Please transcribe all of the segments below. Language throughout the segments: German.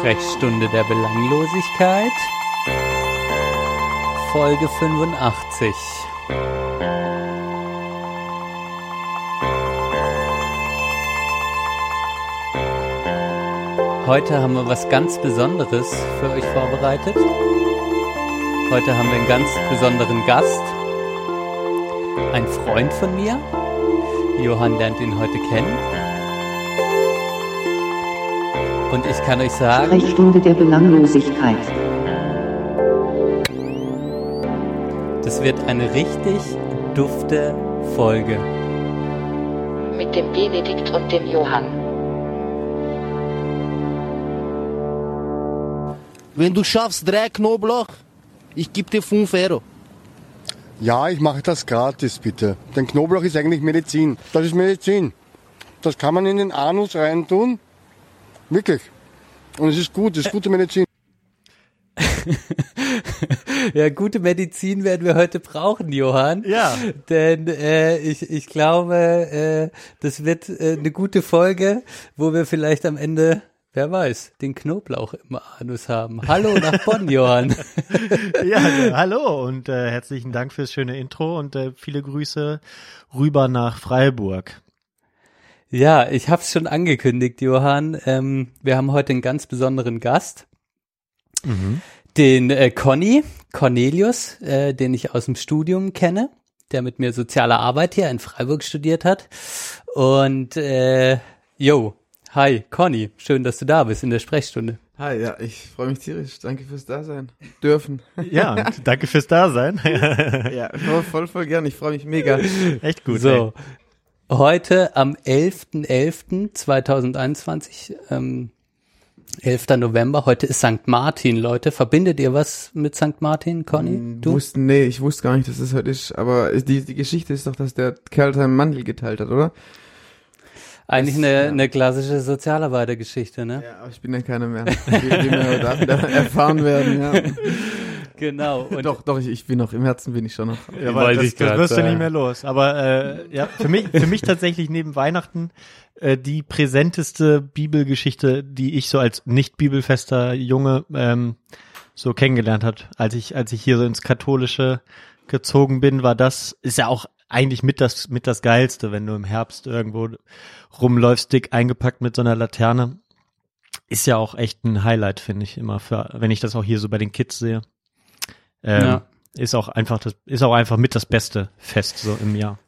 Sprechstunde der Belanglosigkeit, Folge 85. Heute haben wir was ganz Besonderes für euch vorbereitet. Heute haben wir einen ganz besonderen Gast. Ein Freund von mir. Johann lernt ihn heute kennen. Und ich kann euch sagen, Sprechstunde der Belanglosigkeit. das wird eine richtig dufte Folge. Mit dem Benedikt und dem Johann. Wenn du schaffst drei Knoblauch, ich gebe dir 5 Euro. Ja, ich mache das gratis, bitte. Denn Knoblauch ist eigentlich Medizin. Das ist Medizin. Das kann man in den Anus reintun. Wirklich. Und es ist gut, es ist gute Medizin. Ja, gute Medizin werden wir heute brauchen, Johann. Ja. Denn äh, ich, ich glaube, äh, das wird äh, eine gute Folge, wo wir vielleicht am Ende, wer weiß, den Knoblauch im Anus haben. Hallo nach Bonn, Johann. Ja, ja, hallo und äh, herzlichen Dank fürs schöne Intro und äh, viele Grüße rüber nach Freiburg. Ja, ich habe es schon angekündigt, Johann. Ähm, wir haben heute einen ganz besonderen Gast. Den äh, Conny, Cornelius, äh, den ich aus dem Studium kenne, der mit mir soziale Arbeit hier in Freiburg studiert hat. Und äh, yo, hi, Conny, schön, dass du da bist in der Sprechstunde. Hi, ja, ich freue mich tierisch. Danke fürs Dasein. Dürfen. Ja, und danke fürs Dasein. Ja, voll, voll, voll gern. Ich freue mich mega. Echt gut. so, heute am 11.11.2021, ähm, 11. November, heute ist St. Martin, Leute. Verbindet ihr was mit St. Martin, Conny? Du? Wussten, nee, ich wusste gar nicht, dass es heute ist. Aber die, die Geschichte ist doch, dass der Kerl seinen Mandel geteilt hat, oder? Eigentlich Das- eine, ja. eine klassische Sozialarbeitergeschichte, ne? Ja, aber ich bin ja keiner mehr. Wie, wie wir erfahren werden, ja. Genau. Und Doch, doch, ich, ich bin noch, im Herzen bin ich schon noch. Ja, aber das, ich grad das wirst du nicht mehr los. Aber äh, ja, für mich, für mich tatsächlich neben Weihnachten äh, die präsenteste Bibelgeschichte, die ich so als nicht bibelfester Junge ähm, so kennengelernt hat, als ich als ich hier so ins katholische gezogen bin, war das ist ja auch eigentlich mit das mit das geilste, wenn du im Herbst irgendwo rumläufst, dick eingepackt mit so einer Laterne. Ist ja auch echt ein Highlight, finde ich immer für, wenn ich das auch hier so bei den Kids sehe. Ähm, Ja. Ist auch einfach das, ist auch einfach mit das beste Fest so im Jahr.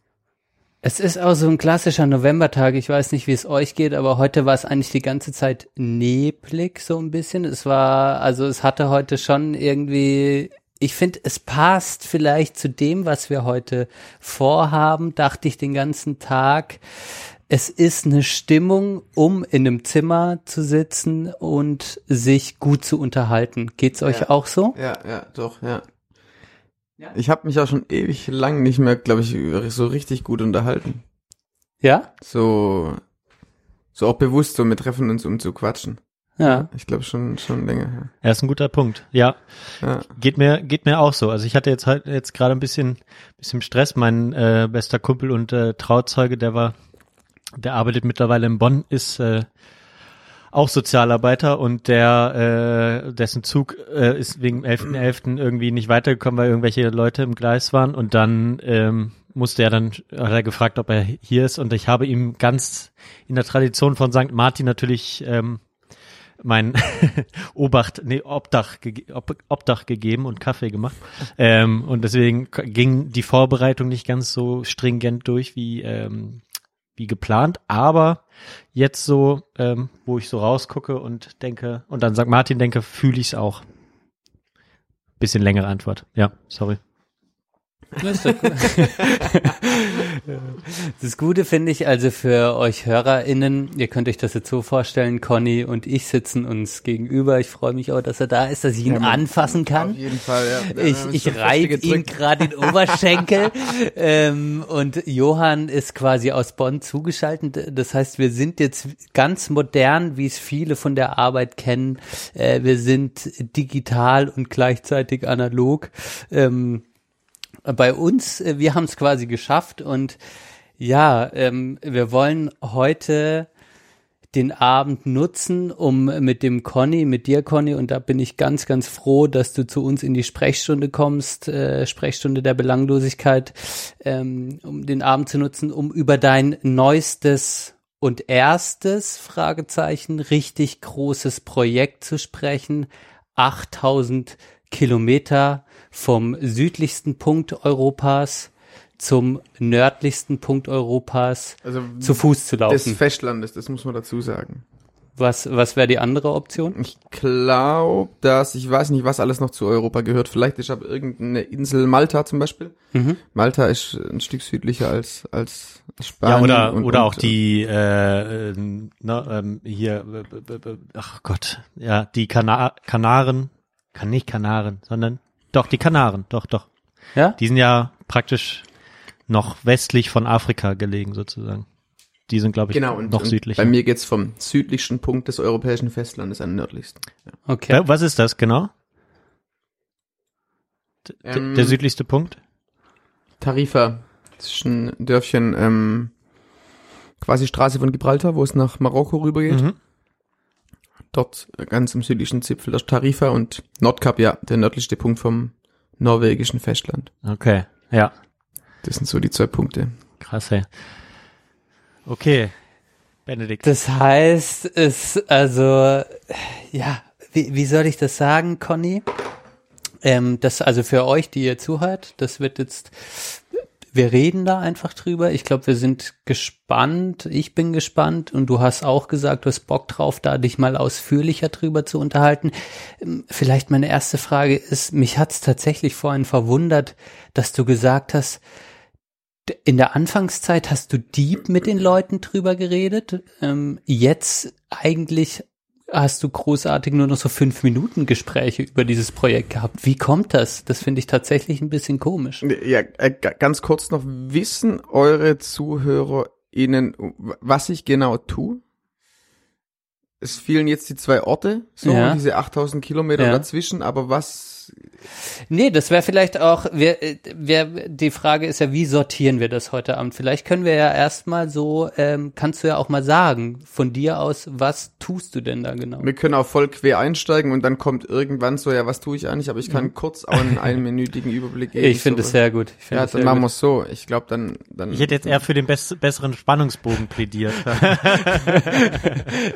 es ist auch so ein klassischer Novembertag. Ich weiß nicht, wie es euch geht, aber heute war es eigentlich die ganze Zeit neblig so ein bisschen. Es war, also es hatte heute schon irgendwie, ich finde, es passt vielleicht zu dem, was wir heute vorhaben, dachte ich den ganzen Tag. Es ist eine Stimmung, um in einem Zimmer zu sitzen und sich gut zu unterhalten. Geht's euch Ja. auch so? Ja, ja, doch, ja. Ich habe mich auch schon ewig lang nicht mehr, glaube ich, so richtig gut unterhalten. Ja? So, so auch bewusst so, wir treffen uns, um zu quatschen. Ja. Ich glaube schon, schon länger her. Ja, ist ein guter Punkt. Ja, Ja. geht mir, geht mir auch so. Also ich hatte jetzt halt jetzt gerade ein bisschen, bisschen Stress. Mein äh, bester Kumpel und äh, Trauzeuge, der war, der arbeitet mittlerweile in Bonn, ist äh, auch Sozialarbeiter und der, äh, dessen Zug äh, ist wegen 11.11. irgendwie nicht weitergekommen, weil irgendwelche Leute im Gleis waren und dann ähm, musste er dann, hat er gefragt, ob er hier ist und ich habe ihm ganz in der Tradition von St. Martin natürlich ähm, mein Obacht, nee, Obdach, Ob, Obdach gegeben und Kaffee gemacht. Ähm, und deswegen ging die Vorbereitung nicht ganz so stringent durch wie, ähm, wie geplant. Aber jetzt so, ähm, wo ich so rausgucke und denke, und an St. Martin denke, fühle ich es auch. Bisschen längere Antwort. Ja, sorry. Das, Gute finde ich also für euch HörerInnen, ihr könnt euch das jetzt so vorstellen, Conny und ich sitzen uns gegenüber. Ich freue mich auch, dass er da ist, dass ich ihn Ja, anfassen kann. Auf jeden Fall, ja. Ich, ich reibe ihn gerade den Oberschenkel ähm, und Johann ist quasi aus Bonn zugeschaltet. Das heißt, wir sind jetzt ganz modern, wie es viele von der Arbeit kennen. Äh, wir sind digital und gleichzeitig analog. Ähm, bei uns, äh, wir haben es quasi geschafft und ja, ähm, wir wollen heute den Abend nutzen, um mit dem Conny, mit dir Conny, und da bin ich ganz, ganz froh, dass du zu uns in die Sprechstunde kommst, äh, Sprechstunde der Belanglosigkeit, ähm, um den Abend zu nutzen, um über dein neuestes und erstes Fragezeichen richtig großes Projekt zu sprechen. 8000 Kilometer vom südlichsten Punkt Europas zum nördlichsten Punkt Europas Also zu Fuß zu des laufen. Festlandes, das muss man dazu sagen. Was, was wäre die andere Option? Ich glaube, dass, ich weiß nicht, was alles noch zu Europa gehört. Vielleicht ist aber irgendeine Insel, Malta zum Beispiel. Mhm. Malta ist ein Stück südlicher als, als Ja, Spanien. oder, und, oder und, auch die, äh, äh, ne, ähm, hier, äh, äh, ach Gott, ja, die Kana Kanaren, kann nicht Kanaren, sondern, doch, die Kanaren, doch, doch. Ja? Die sind ja praktisch noch westlich von Afrika gelegen, sozusagen. Die sind, glaube ich, Genau, und, noch und südlicher. bei mir geht's vom südlichsten Punkt des europäischen Festlandes an den nördlichsten. Ja. Okay. Was ist das genau? D Ähm, der südlichste Punkt? Tarifa, das ist ein Dörfchen, ähm, quasi Straße von Gibraltar, wo es nach Marokko rübergeht. Mhm. Dort ganz am südlichen Zipfel der Tarifa und Nordkap, ja, der nördlichste Punkt vom norwegischen Festland. Okay, ja, Das sind so die zwei Punkte. krass, ey. Okay, Benedikt. Das heißt, es, also, ja, wie, wie soll ich das sagen, Conny? Ähm, das, also für euch, die ihr zuhört, das wird jetzt, wir reden da einfach drüber. Ich glaube, wir sind gespannt. Ich bin gespannt und du hast auch gesagt, du hast Bock drauf, da dich mal ausführlicher drüber zu unterhalten. Ähm, Vielleicht meine erste Frage ist, mich hat's tatsächlich vorhin verwundert, dass du gesagt hast, in der Anfangszeit hast du deep mit den Leuten drüber geredet. Ähm, jetzt eigentlich hast du großartig nur noch so fünf Minuten Gespräche über dieses Projekt gehabt. Wie kommt das? Das finde ich tatsächlich ein bisschen komisch. Ja, äh, ga- ganz kurz noch, wissen eure ZuhörerInnen, was ich genau tue? Es fielen jetzt die zwei Orte, so Ja. diese 8000 Kilometer Ja. dazwischen, aber was, Nee, das wäre vielleicht auch, wir, äh, wir, die Frage ist ja, wie sortieren wir das heute Abend? Vielleicht können wir ja erstmal so, ähm, kannst du ja auch mal sagen, von dir aus, was tust du denn da genau? wir können auch voll quer einsteigen und dann kommt irgendwann so, ja, was tue ich eigentlich, aber ich kann kurz auch einen einminütigen Überblick geben. Mhm. Ich finde so. es sehr gut. Ich Ja, dann machen wir es so. Ich glaube, dann, dann. Ich hätte jetzt eher für den bess besseren Spannungsbogen plädiert.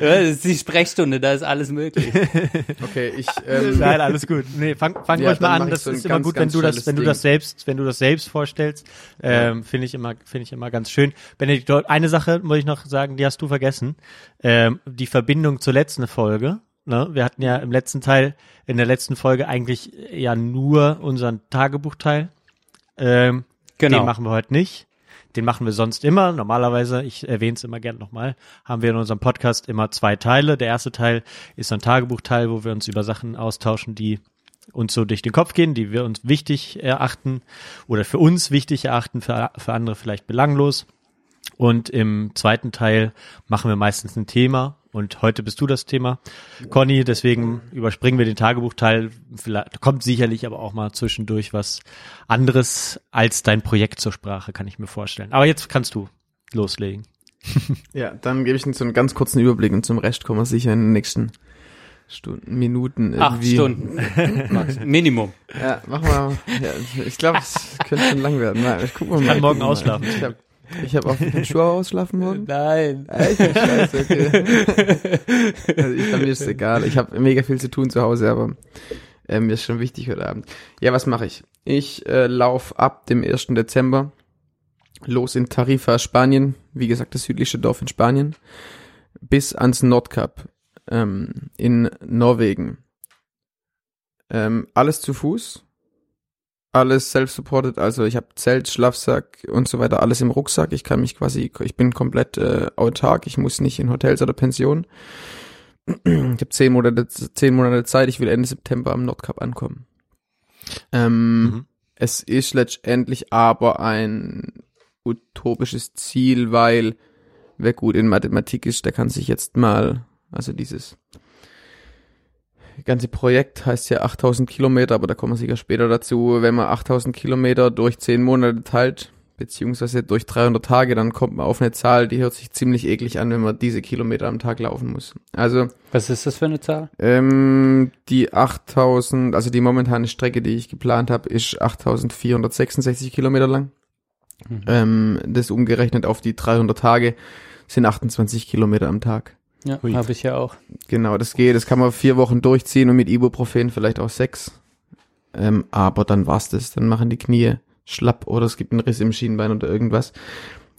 Ja, das ist die Sprechstunde, da ist alles möglich. Okay, ich, ähm, Nein, alles gut. Nee, fang, fang Ja, ruhig mal an. Das so ist immer ganz, gut, wenn du das, wenn du das selbst, wenn du das selbst vorstellst. Ähm, finde ich immer, finde ich immer ganz schön. Benedikt, eine Sache muss ich noch sagen, die hast du vergessen. Ähm, die Verbindung zur letzten Folge. Ne? Wir hatten ja im letzten Teil, in der letzten Folge eigentlich ja nur unseren Tagebuchteil. Ähm, Genau. Den machen wir heute nicht. Den machen wir sonst immer. Normalerweise, ich erwähne es immer gerne nochmal, haben wir in unserem Podcast immer zwei Teile. Der erste Teil ist ein Tagebuchteil, wo wir uns über Sachen austauschen, die uns so durch den Kopf gehen, die wir uns wichtig erachten oder für uns wichtig erachten, für, für andere vielleicht belanglos. Und im zweiten Teil machen wir meistens ein Thema. Und heute bist du das Thema, Conny. Deswegen überspringen wir den Tagebuchteil. Vielleicht kommt sicherlich aber auch mal zwischendurch was anderes als dein Projekt zur Sprache, kann ich mir vorstellen. Aber jetzt kannst du loslegen. ja, dann gebe ich Ihnen so einen ganz kurzen Überblick und zum Rest kommen wir sicher in den nächsten Stunden, Minuten irgendwie. Acht Stunden. Minimum. Ja, mach mal. Ja, ich glaube, es könnte schon lang werden. Na, ich guck mal. kann mal, morgen mal. ausschlafen. Ich habe ich hab auch den Schuh ausschlafen morgen. Nein. Echt? Scheiße, okay. also ich, mir ist es egal. Ich habe mega viel zu tun zu Hause, aber äh, mir ist schon wichtig heute Abend. Ja, was mache ich? Ich äh, lauf ab dem 1. Dezember los in Tarifa, Spanien. Wie gesagt, das südlichste Dorf in Spanien. Bis ans Nordkap ähm, in Norwegen. Ähm, alles zu Fuß. Alles self-supported, also ich habe Zelt, Schlafsack und so weiter, alles im Rucksack. Ich kann mich quasi, ich bin komplett äh, autark, ich muss nicht in Hotels oder Pensionen. Ich habe zehn Monate, zehn Monate Zeit, ich will Ende September am Nordkap ankommen. Ähm, Mhm. Es ist letztendlich aber ein utopisches Ziel, weil wer gut in Mathematik ist, der kann sich jetzt mal, also dieses ganze Projekt heißt ja 8000 Kilometer, aber da kommen wir sicher später dazu. Wenn man 8000 Kilometer durch 10 Monate teilt, beziehungsweise durch 300 Tage, dann kommt man auf eine Zahl, die hört sich ziemlich eklig an, wenn man diese Kilometer am Tag laufen muss. Also Was ist das für eine Zahl? ähm, die 8000, also die momentane Strecke, die ich geplant habe, ist 8466 Kilometer lang. Ähm, das umgerechnet auf die 300 Tage sind 28 Kilometer am Tag. Ja, habe ich ja auch. Genau, das geht. Das kann man vier Wochen durchziehen und mit Ibuprofen vielleicht auch sechs. Ähm, aber dann war's das. Dann machen die Knie schlapp oder es gibt einen Riss im Schienbein oder irgendwas.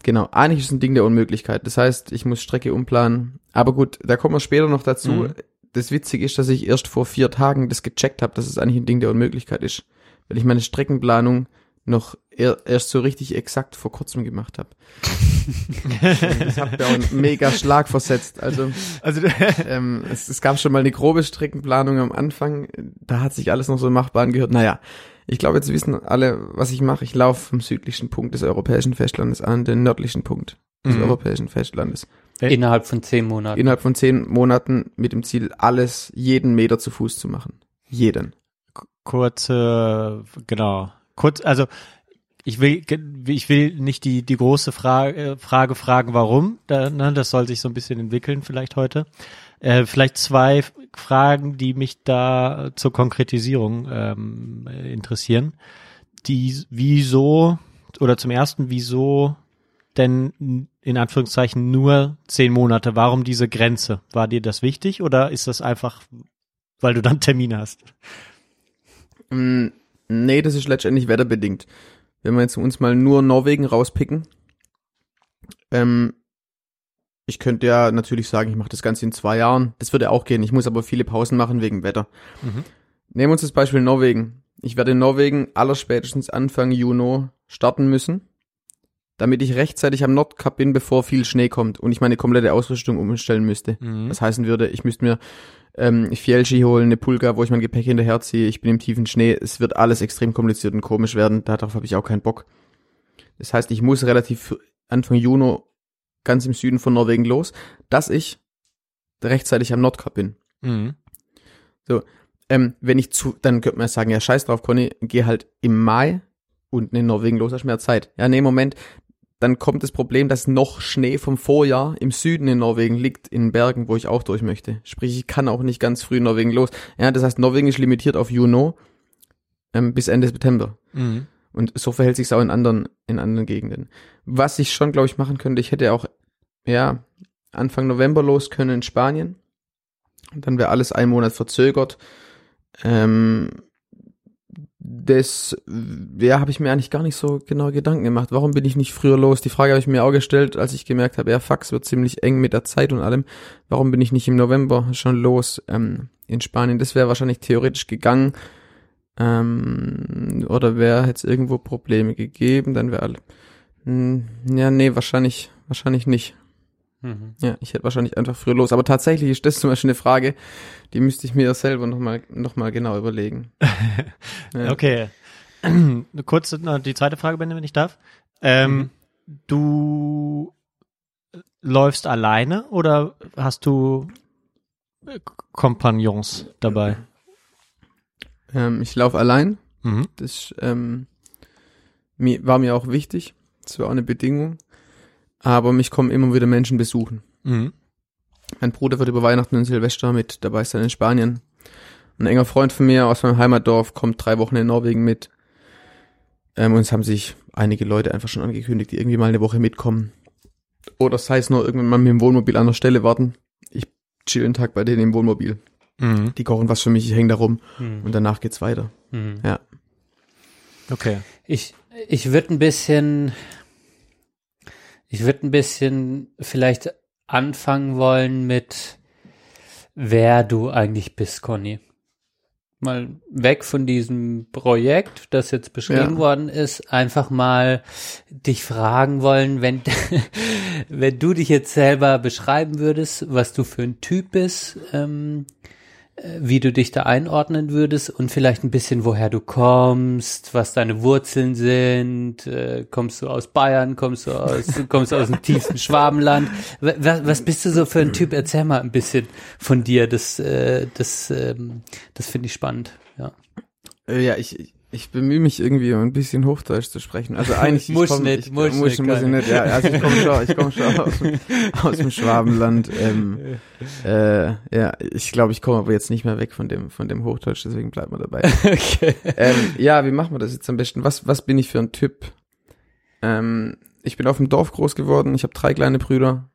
Genau, eigentlich ist es ein Ding der Unmöglichkeit. Das heißt, ich muss Strecke umplanen. Aber gut, da kommen wir später noch dazu. Mhm. Das Witzige ist, dass ich erst vor vier Tagen das gecheckt habe, dass es eigentlich ein Ding der Unmöglichkeit ist. Weil ich meine Streckenplanung noch er, erst so richtig exakt vor kurzem gemacht habe. das hat mir auch einen mega Schlag versetzt. Also Also ähm, es, es gab schon mal eine grobe Streckenplanung am Anfang. Da hat sich alles noch so machbar angehört. Naja, ich glaube, jetzt wissen alle, was ich mache. Ich laufe vom südlichen Punkt des europäischen Festlandes an den nördlichen Punkt des Mhm. europäischen Festlandes. Innerhalb von zehn Monaten. Innerhalb von zehn Monaten mit dem Ziel, alles, jeden Meter zu Fuß zu machen. Jeden. kurze, genau, kurz, also ich will, ich will nicht die die große Frage Frage fragen, warum. Da, ne, das soll sich so ein bisschen entwickeln vielleicht heute. Äh, vielleicht zwei Fragen, die mich da zur Konkretisierung ähm, interessieren. Die, wieso oder zum ersten, wieso denn in Anführungszeichen nur zehn Monate? Warum diese Grenze? War dir das wichtig oder ist das einfach, weil du dann Termine hast? Mm, Nee, das ist letztendlich wetterbedingt. Wenn wir jetzt uns mal nur Norwegen rauspicken, ähm, ich könnte ja natürlich sagen, ich mache das Ganze in zwei Jahren. Das würde auch gehen. Ich muss aber viele Pausen machen wegen Wetter. Mhm. Nehmen wir uns das Beispiel Norwegen. Ich werde in Norwegen allerspätestens Anfang Juni starten müssen, damit ich rechtzeitig am Nordkap bin, bevor viel Schnee kommt und ich meine komplette Ausrüstung umstellen müsste. Mhm. Das heißen würde, ich müsste mir ähm, Fjellski holen, eine Pulga, wo ich mein Gepäck hinterherziehe, ich bin im tiefen Schnee, es wird alles extrem kompliziert und komisch werden, darauf habe ich auch keinen Bock. Das heißt, ich muss relativ Anfang Juni ganz im Süden von Norwegen los, dass ich rechtzeitig am Nordkap bin. Mhm. Ähm, wenn ich zu, dann könnte man ja sagen, ja scheiß drauf, Conny, geh halt im Mai unten in Norwegen los, hast mehr Zeit. Ja, nee, Moment, dann kommt das Problem, dass noch Schnee vom Vorjahr im Süden in Norwegen liegt, in Bergen, wo ich auch durch möchte. Sprich, ich kann auch nicht ganz früh in Norwegen los. Ja, das heißt, Norwegen ist limitiert auf Juni ähm, bis Ende September. Mhm. Und so verhält sich auch in anderen, in anderen Gegenden. Was ich schon, glaube ich, machen könnte, ich hätte auch, ja, Anfang November los können in Spanien. Und dann wäre alles einen Monat verzögert. Ähm, das, ja, habe ich mir eigentlich gar nicht so genau Gedanken gemacht. Warum bin ich nicht früher los? Die Frage habe ich mir auch gestellt, als ich gemerkt habe, ja, Fax wird ziemlich eng mit der Zeit und allem. Warum bin ich nicht im November schon los ähm, in Spanien? Das wäre wahrscheinlich theoretisch gegangen. Ähm, oder wäre jetzt irgendwo Probleme gegeben, dann wäre alle. Hm, Ja, nee, wahrscheinlich, wahrscheinlich nicht. Mhm. Ja, ich hätte wahrscheinlich einfach früher los. Aber tatsächlich ist das zum Beispiel eine Frage, die müsste ich mir selber nochmal noch mal genau überlegen. Ja. Okay. Kurz noch die zweite Frage, wenn ich darf. Ähm, Du läufst alleine oder hast du äh, Kompagnons dabei? Ähm, ich laufe allein. Mhm. Das ähm, mir, war mir auch wichtig. Das war auch eine Bedingung. Aber mich kommen immer wieder Menschen besuchen. Mhm. Mein Bruder wird über Weihnachten und Silvester mit dabei sein in Spanien. Ein enger Freund von mir aus meinem Heimatdorf kommt drei Wochen in Norwegen mit. Ähm, und es haben sich einige Leute einfach schon angekündigt, die irgendwie mal eine Woche mitkommen. Oder sei es nur irgendwann mal mit dem Wohnmobil an der Stelle warten. Ich chill einen Tag bei denen im Wohnmobil. Mhm. Die kochen was für mich, ich hänge da rum Mhm. und danach geht's weiter. Mhm. Ja. Okay. Ich, ich würde ein bisschen, ich würde ein bisschen vielleicht anfangen wollen mit, wer du eigentlich bist, Conny. Mal weg von diesem Projekt, das jetzt beschrieben Ja. worden ist, einfach mal dich fragen wollen, wenn, wenn du dich jetzt selber beschreiben würdest, was du für ein Typ bist, ähm, äh, wie du dich da einordnen würdest und vielleicht ein bisschen, woher du kommst, was deine Wurzeln sind. Äh, kommst du aus Bayern, kommst du aus, kommst du aus dem tiefsten Schwabenland? Was, was bist du so für ein Typ? Erzähl mal ein bisschen von dir. Das, äh, das, ähm, das finde ich spannend. Ja. Äh, ja, ich, Ich bemühe mich irgendwie, um ein bisschen Hochdeutsch zu sprechen. Also eigentlich ich Muss komm, nicht, ich, muss muss, nicht, muss ich nicht. Ja, also ich komme schon, ich komme schon aus, dem- aus dem Schwabenland. Ähm, äh, ja, ich glaube, ich komme aber jetzt nicht mehr weg von dem von dem Hochdeutsch, deswegen bleibt man dabei. Okay. ähm, ja, wie machen wir das jetzt am besten? Was was bin ich für ein Typ? Ähm, ich bin auf dem Dorf groß geworden. Ich habe drei kleine Brüder.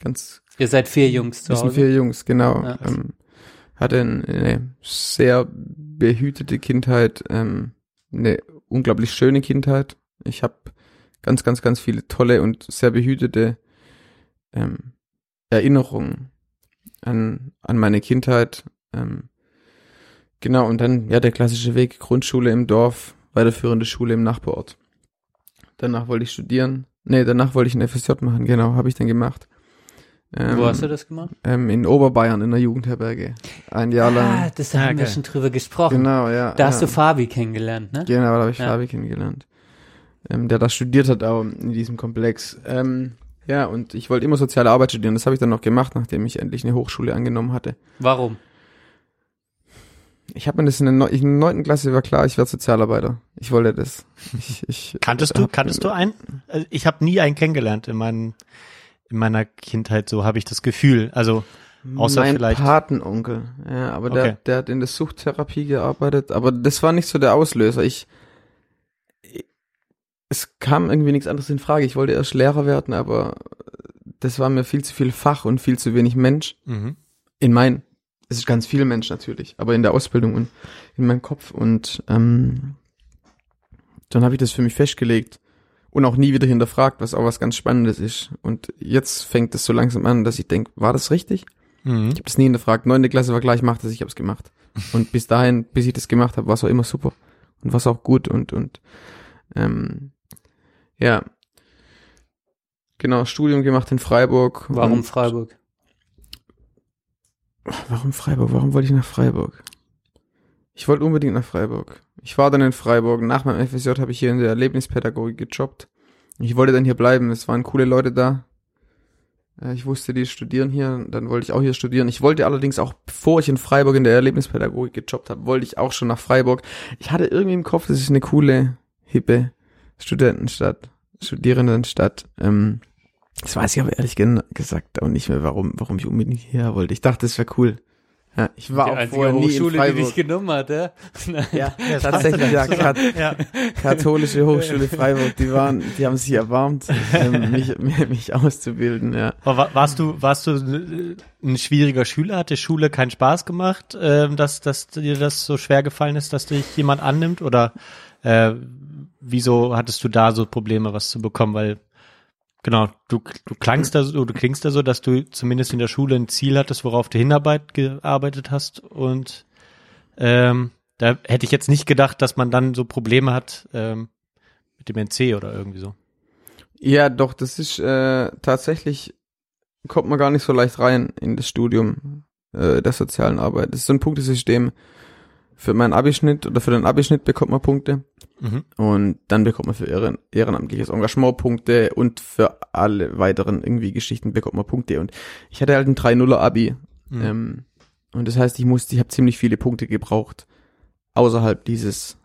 Ganz Ihr seid vier Jungs zu wir sind Hause. vier Jungs, genau. Ja. Ähm, hatte eine, sehr behütete Kindheit, ähm, eine unglaublich schöne Kindheit. Ich habe ganz, ganz, ganz viele tolle und sehr behütete ähm, Erinnerungen an, an meine Kindheit. Ähm, genau, und dann, ja, der klassische Weg, Grundschule im Dorf, weiterführende Schule im Nachbarort. Danach wollte ich studieren. Nee, danach wollte ich ein FSJ machen, genau, habe ich dann gemacht. Ähm, Wo hast du das gemacht? ähm, in Oberbayern in der Jugendherberge. Ein Jahr lang. Ah, das da haben wir geil. schon drüber gesprochen. Genau, ja. Da hast ja. du Fabi kennengelernt, ne? Genau, da habe ich Ja. Fabi kennengelernt. Ähm, der da studiert hat auch in diesem Komplex. Ähm, ja, und ich wollte immer soziale Arbeit studieren. Das habe ich dann noch gemacht, nachdem ich endlich eine Hochschule angenommen hatte. Warum? Ich habe mir das in der, Neu in der neunten Klasse war klar, ich werde Sozialarbeiter. Ich wollte das. Ich, ich, Kanntest du, kanntest du einen? Also ich habe nie einen kennengelernt in, meinen, in meiner Kindheit, so habe ich das Gefühl. Also außer mein vielleicht- Patenonkel. Ja, aber der, Okay. der hat in der Suchttherapie gearbeitet. Aber das war nicht so der Auslöser. Ich, ich es kam irgendwie nichts anderes in Frage. Ich wollte erst Lehrer werden, aber das war mir viel zu viel Fach und viel zu wenig Mensch. mhm. In mein, es ist ganz viel Mensch natürlich, aber in der Ausbildung und in meinem Kopf. Und ähm, dann habe ich das für mich festgelegt und auch nie wieder hinterfragt, was auch was ganz Spannendes ist. Und jetzt fängt es so langsam an, dass ich denke, war das richtig? Mhm. Ich habe das nie hinterfragt. Neunte Klasse war gleich, mach das, ich habe es gemacht. Und bis dahin, bis ich das gemacht habe, war es auch immer super und war es auch gut und und ähm, ja. Genau, Studium gemacht in Freiburg. Warum Freiburg? warum Freiburg? Warum wollte ich nach Freiburg? Ich wollte unbedingt nach Freiburg. Ich war dann in Freiburg. Nach meinem FSJ habe ich hier in der Erlebnispädagogik gejobbt. Ich wollte dann hier bleiben. Es waren coole Leute da. Äh, Ich wusste, die studieren hier, dann wollte ich auch hier studieren. Ich wollte allerdings auch, bevor ich in Freiburg in der Erlebnispädagogik gejobbt habe, wollte ich auch schon nach Freiburg. Ich hatte irgendwie im Kopf, das ist eine coole, hippe Studentenstadt, Studierendenstadt. Ähm, das weiß ich aber ehrlich gesagt auch nicht mehr, warum, warum ich unbedingt hierher wollte. Ich dachte, das wäre cool. Ja, ich war die auch vorher nie in Hochschule, die Freiburg. dich genommen hat, ja? Ja, tatsächlich, ja, Kat Ja. katholische Hochschule Freiburg, die waren, die haben sich erbarmt, ähm, mich, mich auszubilden, ja. Aber wa- warst du, warst du äh, ein schwieriger Schüler? Hat dir Schule keinen Spaß gemacht, ähm, dass, dass dir das so schwer gefallen ist, dass dich jemand annimmt? Oder äh, wieso hattest du da so Probleme, was zu bekommen? Weil genau, du, du klangst da so, du klingst da so, dass du zumindest in der Schule ein Ziel hattest, worauf du Hinarbeit gearbeitet hast. Und ähm, da hätte ich jetzt nicht gedacht, dass man dann so Probleme hat ähm, mit dem NC oder irgendwie so. Ja, doch, das ist äh, tatsächlich, kommt man gar nicht so leicht rein in das Studium äh, der sozialen Arbeit. Das ist so ein Punktesystem. Für meinen Abischnitt oder für den Abischnitt bekommt man Punkte Mhm. und dann bekommt man für ehren, ehrenamtliches Engagement Punkte und für alle weiteren irgendwie Geschichten bekommt man Punkte. Und ich hatte halt ein 3-0er Abi. Mhm. Ähm, und das heißt, ich musste, ich habe ziemlich viele Punkte gebraucht außerhalb dieses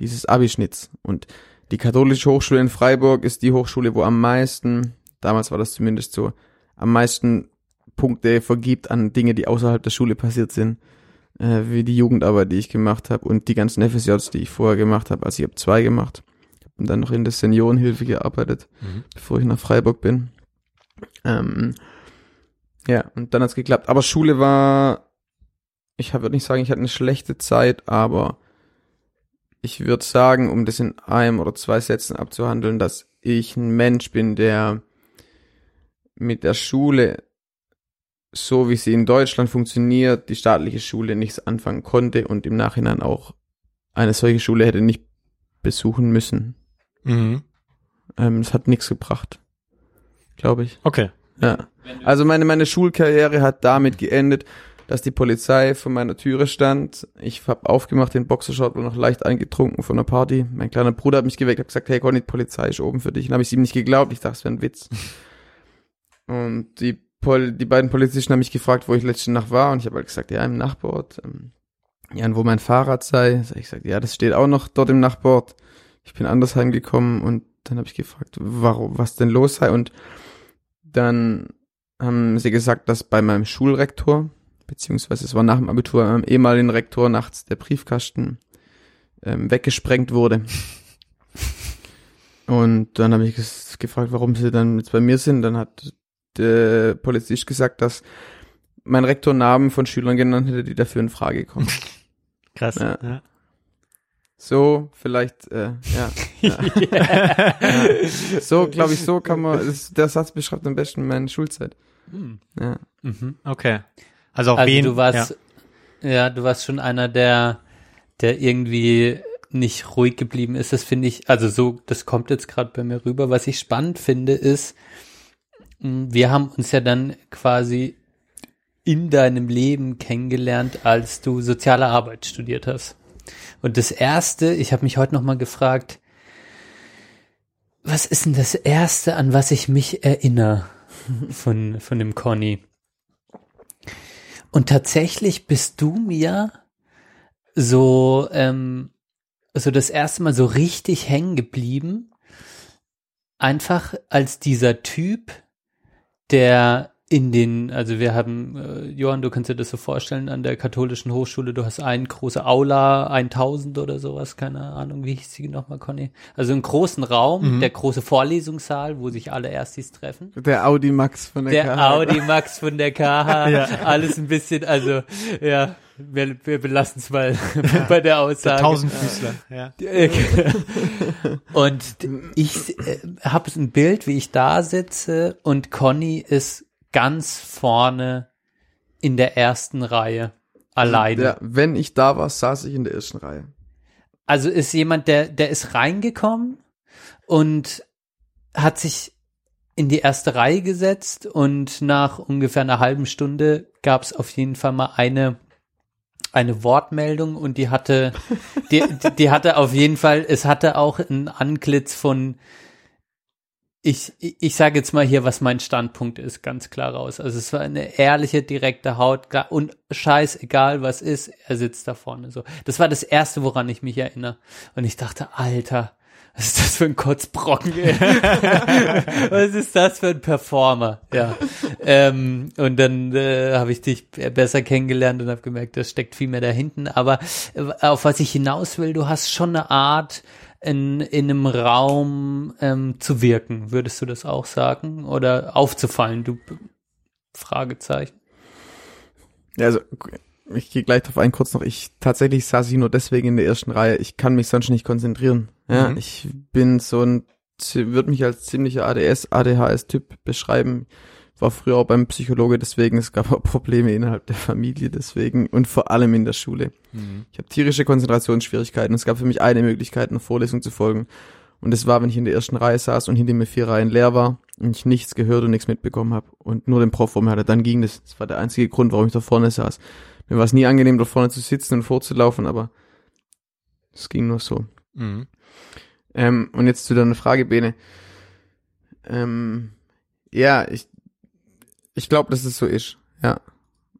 dieses Abischnitts. Und die katholische Hochschule in Freiburg ist die Hochschule, wo am meisten, damals war das zumindest so, am meisten Punkte vergibt an Dinge, die außerhalb der Schule passiert sind, äh, wie die Jugendarbeit, die ich gemacht habe und die ganzen FSJs, die ich vorher gemacht habe. Also ich habe zwei gemacht und dann noch in der Seniorenhilfe gearbeitet, Mhm. bevor ich nach Freiburg bin. Ähm, ja, und dann hat's geklappt. Aber Schule war, ich würde nicht sagen, ich hatte eine schlechte Zeit, aber ich würde sagen, um das in einem oder zwei Sätzen abzuhandeln, dass ich ein Mensch bin, der mit der Schule, so wie sie in Deutschland funktioniert, die staatliche Schule nichts anfangen konnte und im Nachhinein auch eine solche Schule hätte nicht besuchen müssen. Mhm. Ähm, es hat nichts gebracht, glaube ich. Okay. Ja. Also meine, meine Schulkarriere hat damit geendet, dass die Polizei vor meiner Türe stand. Ich habe aufgemacht, den Boxershort war noch leicht eingetrunken von einer Party. Mein kleiner Bruder hat mich geweckt, hat gesagt, hey Conny, die Polizei ist oben für dich. Dann habe ich ihm nicht geglaubt, ich dachte, es wäre ein Witz. Und die, Pol die beiden Polizisten haben mich gefragt, wo ich letzte Nacht war und ich habe halt gesagt, ja, im Nachbarort. Ähm, ja, und wo mein Fahrrad sei. Sag ich gesagt, ja, das steht auch noch dort im Nachbord. Ich bin anders heimgekommen und dann habe ich gefragt, warum, was denn los sei. Und dann haben sie gesagt, dass bei meinem Schulrektor, beziehungsweise es war nach dem Abitur, meinem ehemaligen Rektor nachts der Briefkasten ähm, weggesprengt wurde. Und dann habe ich gefragt, warum sie dann jetzt bei mir sind. Dann hat der Polizist gesagt, dass mein Rektor Namen von Schülern genannt hätte, die dafür in Frage kommen. Krass. Ja. Ja. So, vielleicht, äh, ja. ja. ja. So, glaube ich, so kann man, das, der Satz beschreibt am besten meine Schulzeit. Ja. Mhm. Okay. Also auch Also wen, du warst, ja. ja. du warst schon einer, der, der irgendwie nicht ruhig geblieben ist. Das finde ich, also so, das kommt jetzt gerade bei mir rüber. Was ich spannend finde, ist, wir haben uns ja dann quasi in deinem Leben kennengelernt, als du soziale Arbeit studiert hast. Und das erste, ich habe mich heute noch mal gefragt, was ist denn das erste, an was ich mich erinnere von von dem Conny? Und tatsächlich bist du mir so, ähm, so das erste Mal so richtig hängen geblieben. Einfach als dieser Typ, der in den, also wir haben, äh, Johann, du kannst dir das so vorstellen, an der katholischen Hochschule, du hast eine große Aula, 1000 oder sowas, keine Ahnung, wie hieß sie nochmal, Conny? Also einen großen Raum, der große Vorlesungssaal, wo sich alle Erstis treffen. Der Audi Max von der, Der KH. Audi Max von der KH, alles ein bisschen, also ja, wir, wir belassen es mal bei der Aussage. Tausendfüßler. Ja. Und ich äh, habe ein Bild, wie ich da sitze und Conny ist ganz vorne in der ersten Reihe alleine. Ja, wenn ich da war, saß ich in der ersten Reihe. Also ist jemand, der, der ist reingekommen und hat sich in die erste Reihe gesetzt und nach ungefähr einer halben Stunde gab es auf jeden Fall mal eine eine Wortmeldung und die hatte die, die, hatte auf jeden Fall es hatte auch ein Antlitz von ich, ich, sage jetzt mal hier, was mein Standpunkt ist, ganz klar raus. Also es war eine ehrliche, direkte Haut und scheißegal was ist, er sitzt da vorne so. Das war das Erste, woran ich mich erinnere. Und ich dachte, Alter, was ist das für ein Kotzbrocken? was ist das für ein Performer? Ja. Ähm, und dann äh, habe ich dich besser kennengelernt und habe gemerkt, das steckt viel mehr da hinten. Aber äh, auf was ich hinaus will, du hast schon eine Art, in, in einem Raum ähm, zu wirken. Würdest du das auch sagen? Oder aufzufallen? Du Fragezeichen. Ja, also ich gehe gleich drauf ein, kurz noch. Ich tatsächlich saß ich nur deswegen in der ersten Reihe. Ich kann mich sonst nicht konzentrieren. Ja, Mhm. ich bin so ein, würde mich als ziemlicher ADS, ADHS-Typ beschreiben. War früher auch beim Psychologe, deswegen es gab auch Probleme innerhalb der Familie, deswegen und vor allem in der Schule. Ich habe tierische Konzentrationsschwierigkeiten. Es gab für mich eine Möglichkeit, einer Vorlesung zu folgen. Und das war, wenn ich in der ersten Reihe saß und hinter mir vier Reihen leer war und ich nichts gehört und nichts mitbekommen habe und nur den Prof vor mir hatte, dann ging das. Das war der einzige Grund, warum ich da vorne saß. Mir war es nie angenehm, da vorne zu sitzen und vorzulaufen, aber es ging nur so. Mhm. Ähm, und jetzt zu deiner Frage, Bene. Ähm, ja, ich, ich glaube, dass es so ist. Ja.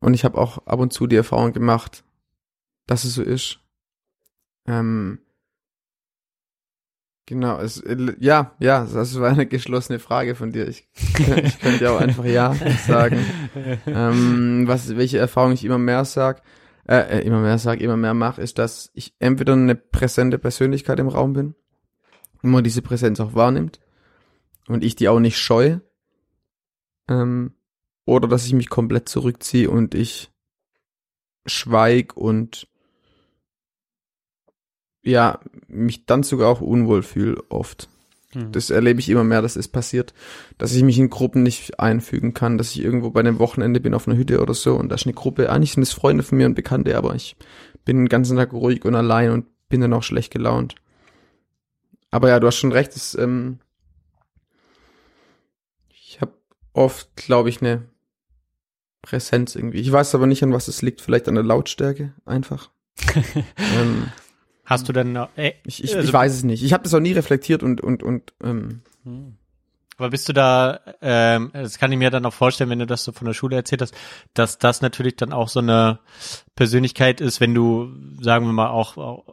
Und ich habe auch ab und zu die Erfahrung gemacht, dass es so ist. Ähm, genau, es, äh, ja, ja, das war eine geschlossene Frage von dir. Ich, ich könnte ja auch einfach ja sagen. Ähm, was, welche Erfahrung ich immer mehr sag, äh, äh, immer mehr sag, immer mehr mache, ist, dass ich entweder eine präsente Persönlichkeit im Raum bin, man diese Präsenz auch wahrnimmt und ich die auch nicht scheue, ähm, oder dass ich mich komplett zurückziehe und ich schweig und ja, mich dann sogar auch unwohl fühle oft. Hm. Das erlebe ich immer mehr, dass es passiert, dass ich mich in Gruppen nicht einfügen kann, dass ich irgendwo bei einem Wochenende bin auf einer Hütte oder so und da ist eine Gruppe, eigentlich sind es Freunde von mir und Bekannte, aber ich bin den ganzen Tag ruhig und allein und bin dann auch schlecht gelaunt. Aber ja, du hast schon recht, es, ähm, ich habe oft, glaube ich, eine Präsenz irgendwie. Ich weiß aber nicht, an was es liegt, vielleicht an der Lautstärke einfach. ähm, Hast du denn noch, äh, ich, ich, Also- ich weiß es nicht. Ich habe das auch nie reflektiert und und und ähm, Hm. Aber bist du da, ähm, das kann ich mir dann auch vorstellen, wenn du das so von der Schule erzählt hast, dass das natürlich dann auch so eine Persönlichkeit ist, wenn du, sagen wir mal, auch, auch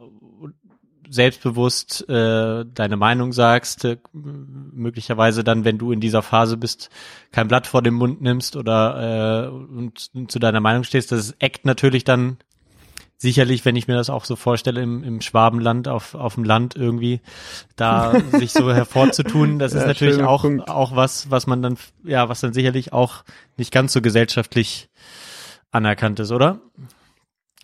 selbstbewusst äh, deine Meinung sagst, äh, möglicherweise dann, wenn du in dieser Phase bist, kein Blatt vor den Mund nimmst oder äh, und, und zu deiner Meinung stehst, das eckt natürlich dann sicherlich, wenn ich mir das auch so vorstelle, im, im Schwabenland, auf, auf dem Land irgendwie, da sich so hervorzutun, das ist Ja, natürlich schöner auch, Punkt. auch was, was man dann, ja, was dann sicherlich auch nicht ganz so gesellschaftlich anerkannt ist, oder?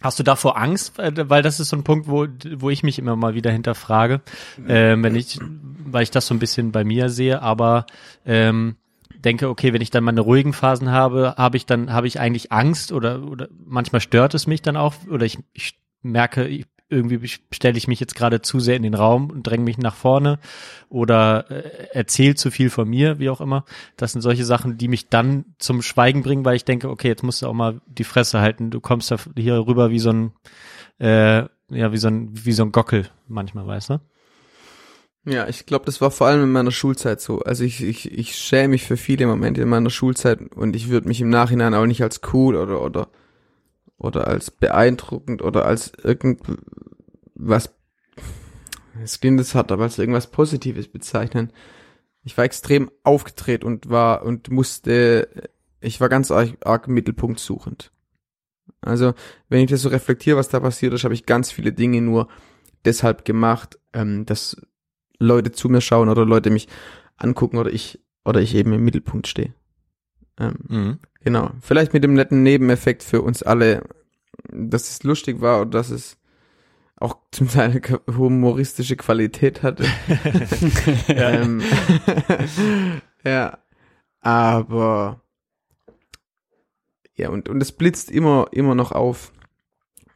Hast du davor Angst? Weil das ist so ein Punkt, wo, wo ich mich immer mal wieder hinterfrage, ähm, wenn ich, weil ich das so ein bisschen bei mir sehe, aber ähm, denke, okay, wenn ich dann meine ruhigen Phasen habe, habe ich dann, habe ich eigentlich Angst oder, oder manchmal stört es mich dann auch oder ich, ich merke, ich, irgendwie stelle ich mich jetzt gerade zu sehr in den Raum und dränge mich nach vorne oder äh, erzähle zu viel von mir, wie auch immer. Das sind solche Sachen, die mich dann zum Schweigen bringen, weil ich denke, okay, jetzt musst du auch mal die Fresse halten. Du kommst da hier rüber wie so ein, äh, ja, wie so ein, wie so ein Gockel manchmal, weißt du? Ja, ich glaube, das war vor allem in meiner Schulzeit so. Also ich, ich, ich schäme mich für viele Momente in meiner Schulzeit und ich würde mich im Nachhinein auch nicht als cool oder oder oder als beeindruckend oder als irgendwas es klingt das hart, aber als irgendwas Positives bezeichnen. Ich war extrem aufgedreht und war und musste, ich war ganz arg, arg Mittelpunkt suchend. Also, wenn ich das so reflektiere, was da passiert ist, habe ich ganz viele Dinge nur deshalb gemacht, ähm, dass Leute zu mir schauen oder Leute mich angucken oder ich oder ich eben im Mittelpunkt stehe. Ähm, Mhm. Genau. Vielleicht mit dem netten Nebeneffekt für uns alle, dass es lustig war und dass es auch zum Teil eine humoristische Qualität hatte. ähm, ja. Aber ja, und, und es blitzt immer, immer noch auf,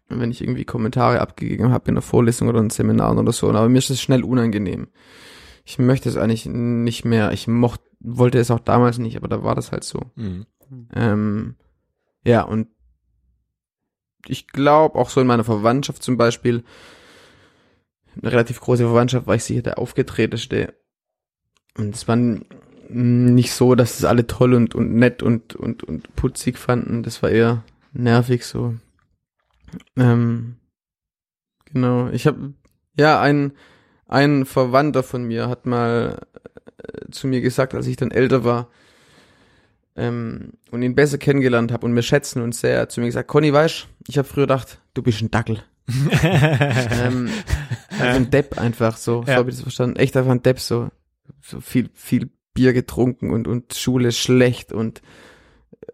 wenn ich irgendwie Kommentare abgegeben habe in einer Vorlesung oder in Seminaren oder so. Aber mir ist es schnell unangenehm. Ich möchte es eigentlich nicht mehr. Ich mochte, wollte es auch damals nicht, aber da war das halt so. Mhm. Ähm, ja, und ich glaube auch so in meiner Verwandtschaft zum Beispiel, eine relativ große Verwandtschaft, war ich sicher der aufgetreteste. Und es war nicht so, dass es alle toll und, und nett und, und, und putzig fanden. Das war eher nervig so. Ähm, genau. Ich habe, ja, ein, ein Verwandter von mir hat mal äh, zu mir gesagt, als ich dann älter war, ähm, und ihn besser kennengelernt habe und wir schätzen uns sehr, zu mir gesagt, Conny, weißt, ich habe früher gedacht, du bist ein Dackel. ähm, also ein Depp einfach so, so Ja. habe ich das verstanden. Echt einfach ein Depp, so, so viel, viel Bier getrunken und, und Schule schlecht und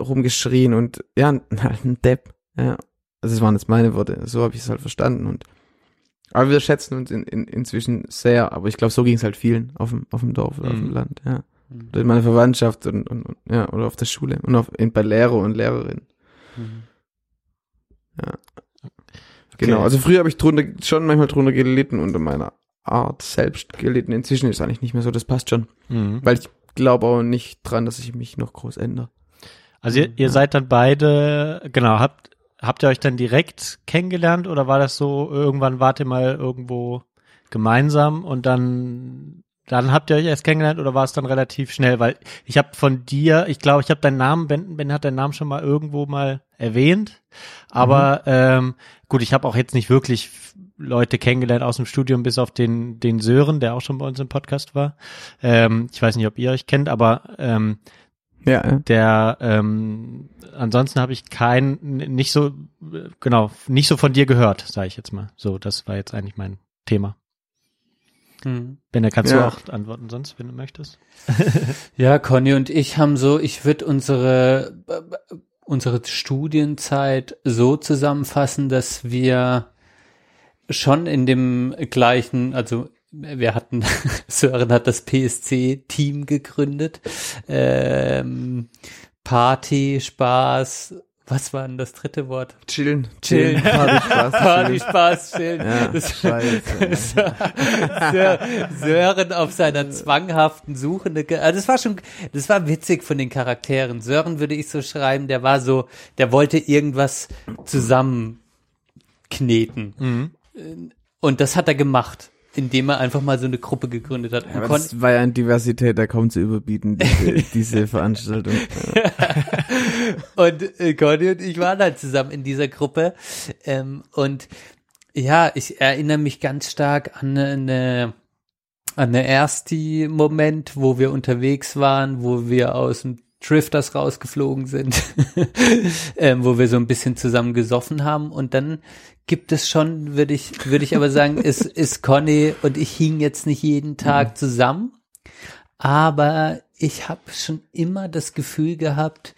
rumgeschrien und ja, halt ein Depp. Ja. Also das waren jetzt meine Worte, so habe ich es halt verstanden und aber wir schätzen uns in, in, inzwischen sehr, aber ich glaube, so ging es halt vielen auf dem, auf dem Dorf oder auf dem Mhm. Land, ja. Oder in meiner Verwandtschaft und, und, und ja, oder auf der Schule und auf, in, bei Lehrer und Lehrerinnen. Ja. Genau, also früher habe ich drunter, schon manchmal drunter gelitten unter meiner Art selbst gelitten. Inzwischen ist es eigentlich nicht mehr so, das passt schon. Mhm. Weil ich glaube auch nicht dran, dass ich mich noch groß ändere. Also ihr, ihr seid dann beide, genau, habt, habt ihr euch dann direkt kennengelernt oder war das so, irgendwann wart ihr mal irgendwo gemeinsam und dann, dann habt ihr euch erst kennengelernt oder war es dann relativ schnell? Weil ich habe von dir, ich glaube, ich habe deinen Namen, Ben, ben hat deinen Namen schon mal irgendwo mal erwähnt, aber ähm, gut, ich habe auch jetzt nicht wirklich Leute kennengelernt aus dem Studium, bis auf den, den Sören, der auch schon bei uns im Podcast war. Ähm, ich weiß nicht, ob ihr euch kennt, aber ähm, Ja, ja. der ähm, ansonsten habe ich kein nicht so genau nicht so von dir gehört sage ich jetzt mal so das war jetzt eigentlich mein Thema Hm. Ben da kannst Ja. du auch antworten sonst wenn du möchtest Ja, Conny und ich haben so, ich würde unsere unsere Studienzeit so zusammenfassen, dass wir schon in dem gleichen, also wir hatten, Sören hat das PSC-Team gegründet, ähm, Party, Spaß, was war denn das dritte Wort? Chillen. Chillen. Party, Spaß, Party. Spaß, chillen. Ja, Das- scheiße. Sö- Sören auf seiner zwanghaften Suche. Also das war schon, das war witzig von den Charakteren. Sören würde ich so schreiben, der war so, der wollte irgendwas zusammenkneten. mhm. Und das hat er gemacht. Indem er einfach mal so eine Gruppe gegründet hat. Con- das war ja an Diversität, da kaum zu überbieten, diese, diese Veranstaltung. und äh, Conny und ich waren halt zusammen in dieser Gruppe. Ähm, und ja, ich erinnere mich ganz stark an eine, an eine erste Moment, wo wir unterwegs waren, wo wir aus dem Drifters rausgeflogen sind, ähm, wo wir so ein bisschen zusammen gesoffen haben und dann gibt es schon, würde ich, würde ich aber sagen, ist, ist Conny und ich hingen jetzt nicht jeden Tag zusammen, aber ich habe schon immer das Gefühl gehabt,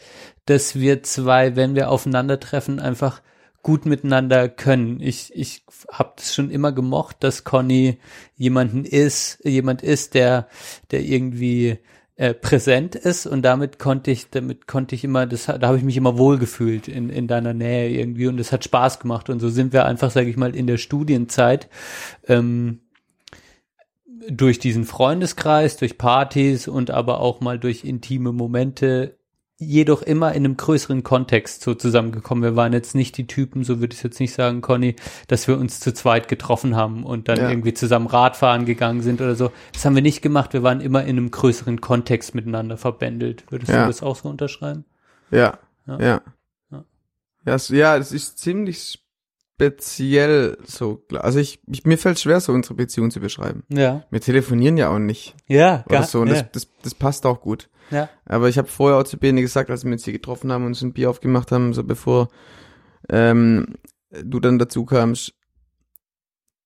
dass wir zwei, wenn wir aufeinandertreffen, einfach gut miteinander können. Ich, ich habe das schon immer gemocht, dass Conny jemanden ist, jemand ist, der, der irgendwie äh, präsent ist und damit konnte ich, damit konnte ich immer, das, da habe ich mich immer wohlgefühlt in, in deiner Nähe irgendwie und es hat Spaß gemacht und so sind wir einfach, sage ich mal, in der Studienzeit ähm, durch diesen Freundeskreis, durch Partys und aber auch mal durch intime Momente, jedoch immer in einem größeren Kontext so zusammengekommen. Wir waren jetzt nicht die Typen, so würde ich jetzt nicht sagen, Conny, dass wir uns zu zweit getroffen haben und dann Ja. irgendwie zusammen Radfahren gegangen sind oder so. Das haben wir nicht gemacht. Wir waren immer in einem größeren Kontext miteinander verbändelt. Würdest Ja. du das auch so unterschreiben? Ja, Ja. ja. Ja. Es, ja, ist ziemlich speziell so. klar. Also ich, ich mir fällt schwer, so unsere Beziehung zu beschreiben. Ja. Wir telefonieren ja auch nicht Ja, gar, so. Und ja. das, das, das passt auch gut. Ja. Aber ich habe vorher auch zu Bene gesagt, als wir uns hier getroffen haben und uns ein Bier aufgemacht haben, so bevor ähm, du dann dazu kamst,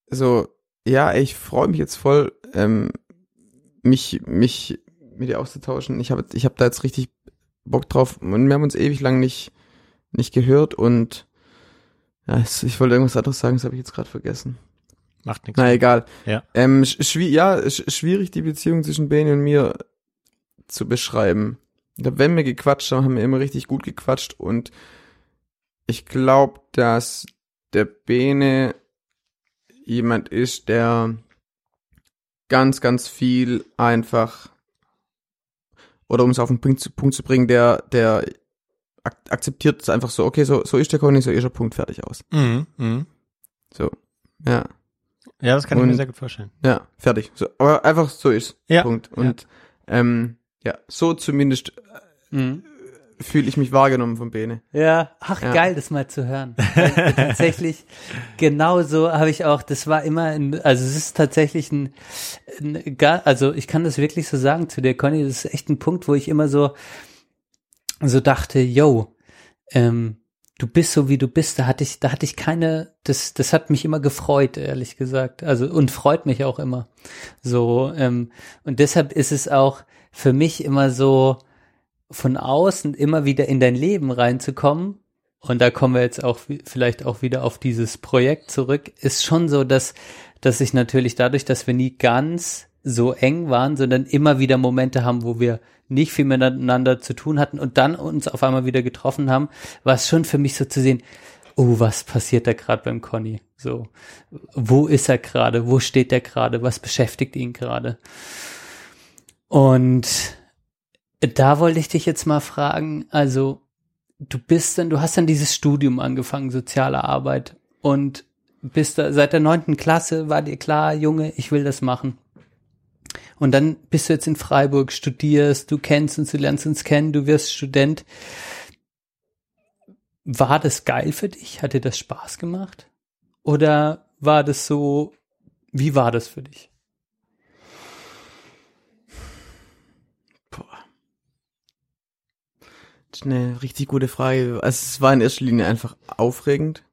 so, ja, ich freue mich jetzt voll, ähm, mich, mich mit dir auszutauschen. Ich habe ich hab da jetzt richtig Bock drauf und wir haben uns ewig lang nicht, nicht gehört und ja, ich wollte irgendwas anderes sagen, das habe ich jetzt gerade vergessen. Macht nichts. Na egal. Ja. Ähm, sch schwi ja, sch schwierig die Beziehung zwischen Bene und mir zu beschreiben. Wenn wir gequatscht haben, haben wir immer richtig gut gequatscht und ich glaube, dass der Bene jemand ist, der ganz, ganz viel einfach oder um es auf den Punkt zu, Punkt zu bringen, der, der ak akzeptiert es einfach so, okay, so, so ist der Conny, so ist er, Punkt, fertig aus. Mhm, mhm. So, ja. Ja, das kann ich mir Und- sehr gut vorstellen. Ja, fertig. So, aber einfach so ist. Ja. Punkt. Und ähm, ja, so zumindest Mhm. fühle ich mich wahrgenommen von Bene. Ja, ach Ja. geil, das mal zu hören. Weil tatsächlich, genau so habe ich auch, das war immer, ein, also es ist tatsächlich ein, ein, also ich kann das wirklich so sagen zu dir, Conny, das ist echt ein Punkt, wo ich immer so, so dachte, yo, ähm, du bist so wie du bist, da hatte ich, da hatte ich keine, das, das hat mich immer gefreut, ehrlich gesagt. Also und freut mich auch immer. So, ähm, und deshalb ist es auch für mich immer so, von außen immer wieder in dein Leben reinzukommen, und da kommen wir jetzt auch vielleicht auch wieder auf dieses Projekt zurück, ist schon so, dass, dass ich natürlich dadurch, dass wir nie ganz so eng waren, sondern immer wieder Momente haben, wo wir nicht viel miteinander zu tun hatten und dann uns auf einmal wieder getroffen haben, war es schon für mich so zu sehen, oh, was passiert da gerade beim Conny? So, wo ist er gerade? Wo steht er gerade? Was beschäftigt ihn gerade? Und da wollte ich dich jetzt mal fragen, also du bist dann, du hast dann dieses Studium angefangen, soziale Arbeit und bist da, seit der neunten Klasse war dir klar, Junge, ich will das machen. Und dann bist du jetzt in Freiburg, studierst, du kennst uns, du lernst uns kennen, du wirst Student. War das geil für dich? Hat dir das Spaß gemacht? Oder war das so, wie war das für dich? Das ist eine richtig gute Frage. Also es war in erster Linie einfach aufregend.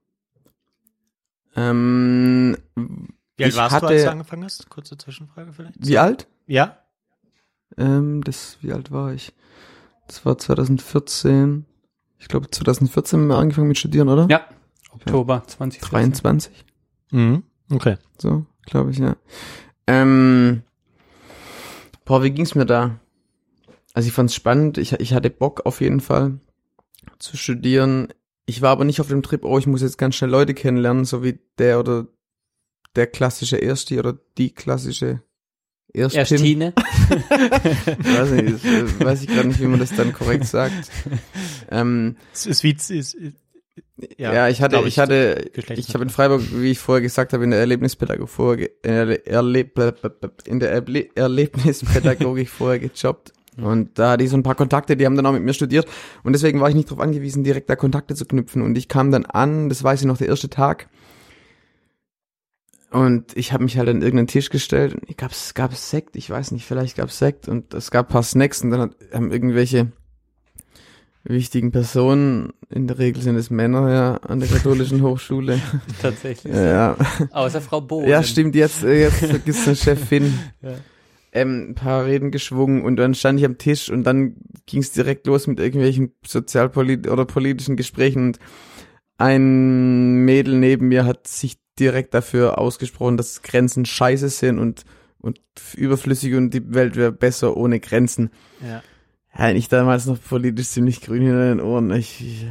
Ähm, Wie alt ich warst hatte, du, als du angefangen hast? Kurze Zwischenfrage vielleicht. Wie alt? Ja? Ähm, das, wie alt war ich? Das war 2014. Ich glaube 2014 haben wir angefangen mit Studieren, oder? Ja, Oktober 2014. 23. Mhm. Okay. So, glaube ich, ja. Ähm, boah, wie ging's mir da? Also ich fand's spannend, ich, ich hatte Bock auf jeden Fall zu studieren. Ich war aber nicht auf dem Trip, oh, ich muss jetzt ganz schnell Leute kennenlernen, so wie der oder der klassische Ersti oder die klassische Erstin. Erstine. weiß nicht, das, äh, weiß ich gerade nicht, wie man das dann korrekt sagt. Ähm, Es ist wie, es ist, Ja, ich hatte, glaub ich, hatte, ich habe in Freiburg, wie ich vorher gesagt habe, in der Erlebnispädagogik vorher, ge- Erle- Erleb, in der Erble Erlebnispädagogik vorher gejobbt. Und da hatte ich so ein paar Kontakte, die haben dann auch mit mir studiert. Und deswegen war ich nicht darauf angewiesen, direkt da Kontakte zu knüpfen. Und ich kam dann an, das weiß ich noch, der erste Tag. Und ich habe mich halt an irgendeinen Tisch gestellt. Und gab's, gab's Sekt, ich weiß nicht, vielleicht gab's Sekt. Und es gab ein paar Snacks. Und dann hat, haben irgendwelche wichtigen Personen, in der Regel sind es Männer, ja, an der katholischen Hochschule. Tatsächlich. ja, Außer Frau Bohlen. ja, stimmt, jetzt, jetzt vergisst eine Chefin. Ja. Ähm, ein paar Reden geschwungen und dann stand ich am Tisch und dann ging es direkt los mit irgendwelchen sozialpolit oder politischen Gesprächen und ein Mädel neben mir hat sich direkt dafür ausgesprochen, dass Grenzen scheiße sind und, und überflüssig und die Welt wäre besser ohne Grenzen. Ja. Ja, ich damals noch politisch ziemlich grün hinter den Ohren. Ich, ich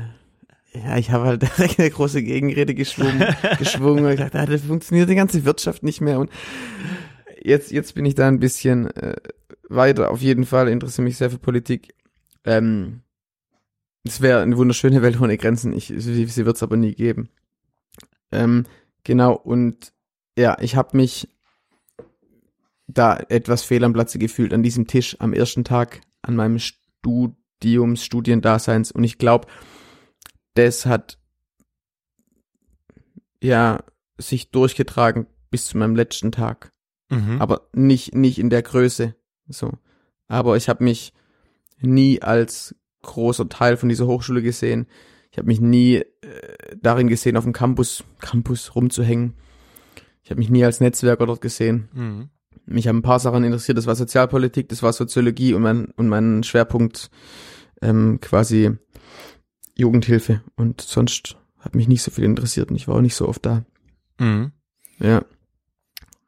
ja, ich habe halt direkt eine große Gegenrede geschwungen, geschwungen und gesagt, ah, das funktioniert die ganze Wirtschaft nicht mehr. Und jetzt, jetzt bin ich da ein bisschen äh, weiter. Auf jeden Fall interessiere mich sehr für Politik. Ähm, es wäre eine wunderschöne Welt ohne Grenzen. Ich, sie sie wird es aber nie geben. Ähm, genau, und ja, ich habe mich da etwas fehl am Platze gefühlt an diesem Tisch am ersten Tag an meinem Studiums, Studiendaseins. Und ich glaube, das hat ja sich durchgetragen bis zu meinem letzten Tag. Mhm. Aber nicht, nicht in der Größe. So. Aber ich habe mich nie als großer Teil von dieser Hochschule gesehen. Ich habe mich nie äh, darin gesehen, auf dem Campus, Campus rumzuhängen. Ich habe mich nie als Netzwerker dort gesehen. Mhm. Mich haben ein paar Sachen interessiert. Das war Sozialpolitik, das war Soziologie und mein, und mein Schwerpunkt ähm, quasi Jugendhilfe. Und sonst hat mich nicht so viel interessiert und ich war auch nicht so oft da. Mhm. Ja.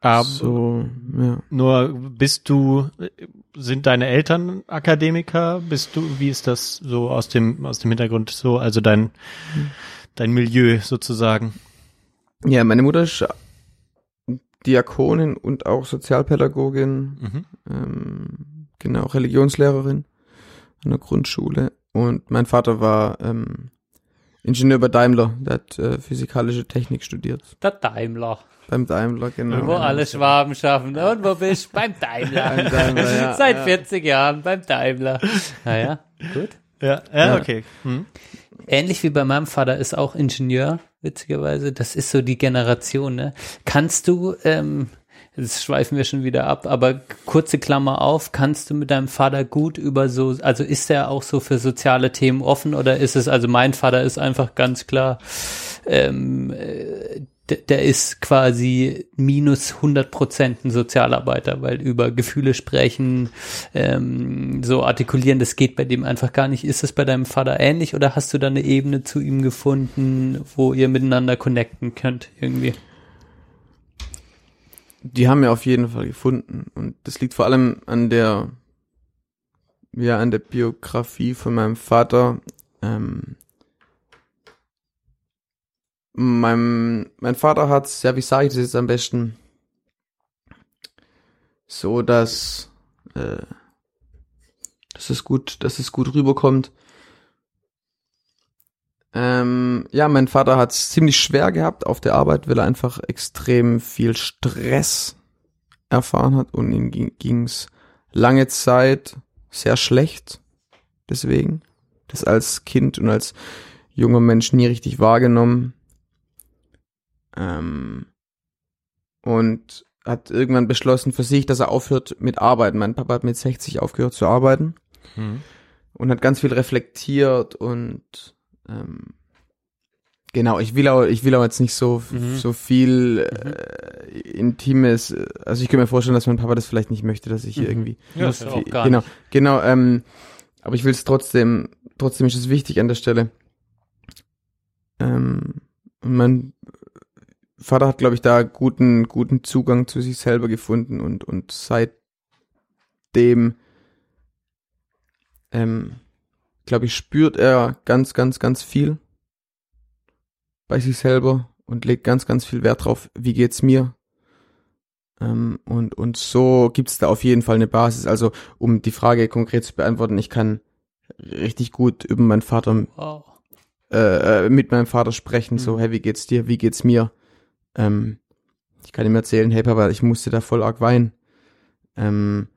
Aber so, ja. nur bist du, sind deine Eltern Akademiker? Bist du, wie ist das so aus dem, aus dem Hintergrund so, also dein, dein Milieu sozusagen? Ja, meine Mutter ist Diakonin und auch Sozialpädagogin, Mhm. ähm, genau, Religionslehrerin an der Grundschule. Und mein Vater war ähm, Ingenieur bei Daimler, der hat äh, physikalische Technik studiert. Der Daimler. Beim Daimler, genau. Wo alle Schwaben schaffen. Und wo bist du? Beim Daimler. Beim Daimler, ja, Seit ja. 40 Jahren beim Daimler. Naja, gut. Ja, ja, Ja. okay. Mhm. Ähnlich wie bei meinem Vater ist auch Ingenieur, witzigerweise. Das ist so die Generation, ne? Kannst du, ähm, jetzt schweifen wir schon wieder ab, aber kurze Klammer auf, kannst du mit deinem Vater gut über so, also ist er auch so für soziale Themen offen oder ist es, also mein Vater ist einfach ganz klar, ähm, äh, der ist quasi minus 100 Prozent ein Sozialarbeiter, weil über Gefühle sprechen, ähm, so artikulieren, das geht bei dem einfach gar nicht. Ist es bei deinem Vater ähnlich oder hast du da eine Ebene zu ihm gefunden, wo ihr miteinander connecten könnt irgendwie? Die haben wir auf jeden Fall gefunden. Und das liegt vor allem an der, ja, an der Biografie von meinem Vater. Ähm, mein, mein Vater hat, ja, wie sage ich das jetzt am besten? So, dass, äh, dass es gut, dass es gut rüberkommt. Ähm, ja, mein Vater hat es ziemlich schwer gehabt auf der Arbeit, weil er einfach extrem viel Stress erfahren hat und ihm ging es lange Zeit sehr schlecht. Deswegen. Das als Kind und als junger Mensch nie richtig wahrgenommen. Ähm, und hat irgendwann beschlossen für sich, dass er aufhört mit Arbeiten. Mein Papa hat mit 60 aufgehört zu arbeiten Mhm. und hat ganz viel reflektiert und ähm, genau, ich will auch, ich will auch jetzt nicht so Mhm. so viel äh, Intimes, also ich kann mir vorstellen, dass mein Papa das vielleicht nicht möchte, dass ich hier Mhm. irgendwie Ja, ja auch gar genau, nicht. genau, ähm, aber ich will es trotzdem, trotzdem ist es wichtig an der Stelle. Ähm, und mein Vater hat, glaube ich, da guten, guten Zugang zu sich selber gefunden und, und seitdem, ähm, glaube ich, spürt er ganz, ganz, ganz viel bei sich selber und legt ganz, ganz viel Wert drauf, wie geht's mir? Ähm, und, und so gibt's da auf jeden Fall eine Basis. Also, um die Frage konkret zu beantworten, ich kann richtig gut über meinen Vater Wow. äh, äh, mit meinem Vater sprechen, so, hey, wie geht's dir, wie geht's mir? Ähm, ich kann ihm erzählen, hey Papa, ich musste da voll arg weinen. Ähm,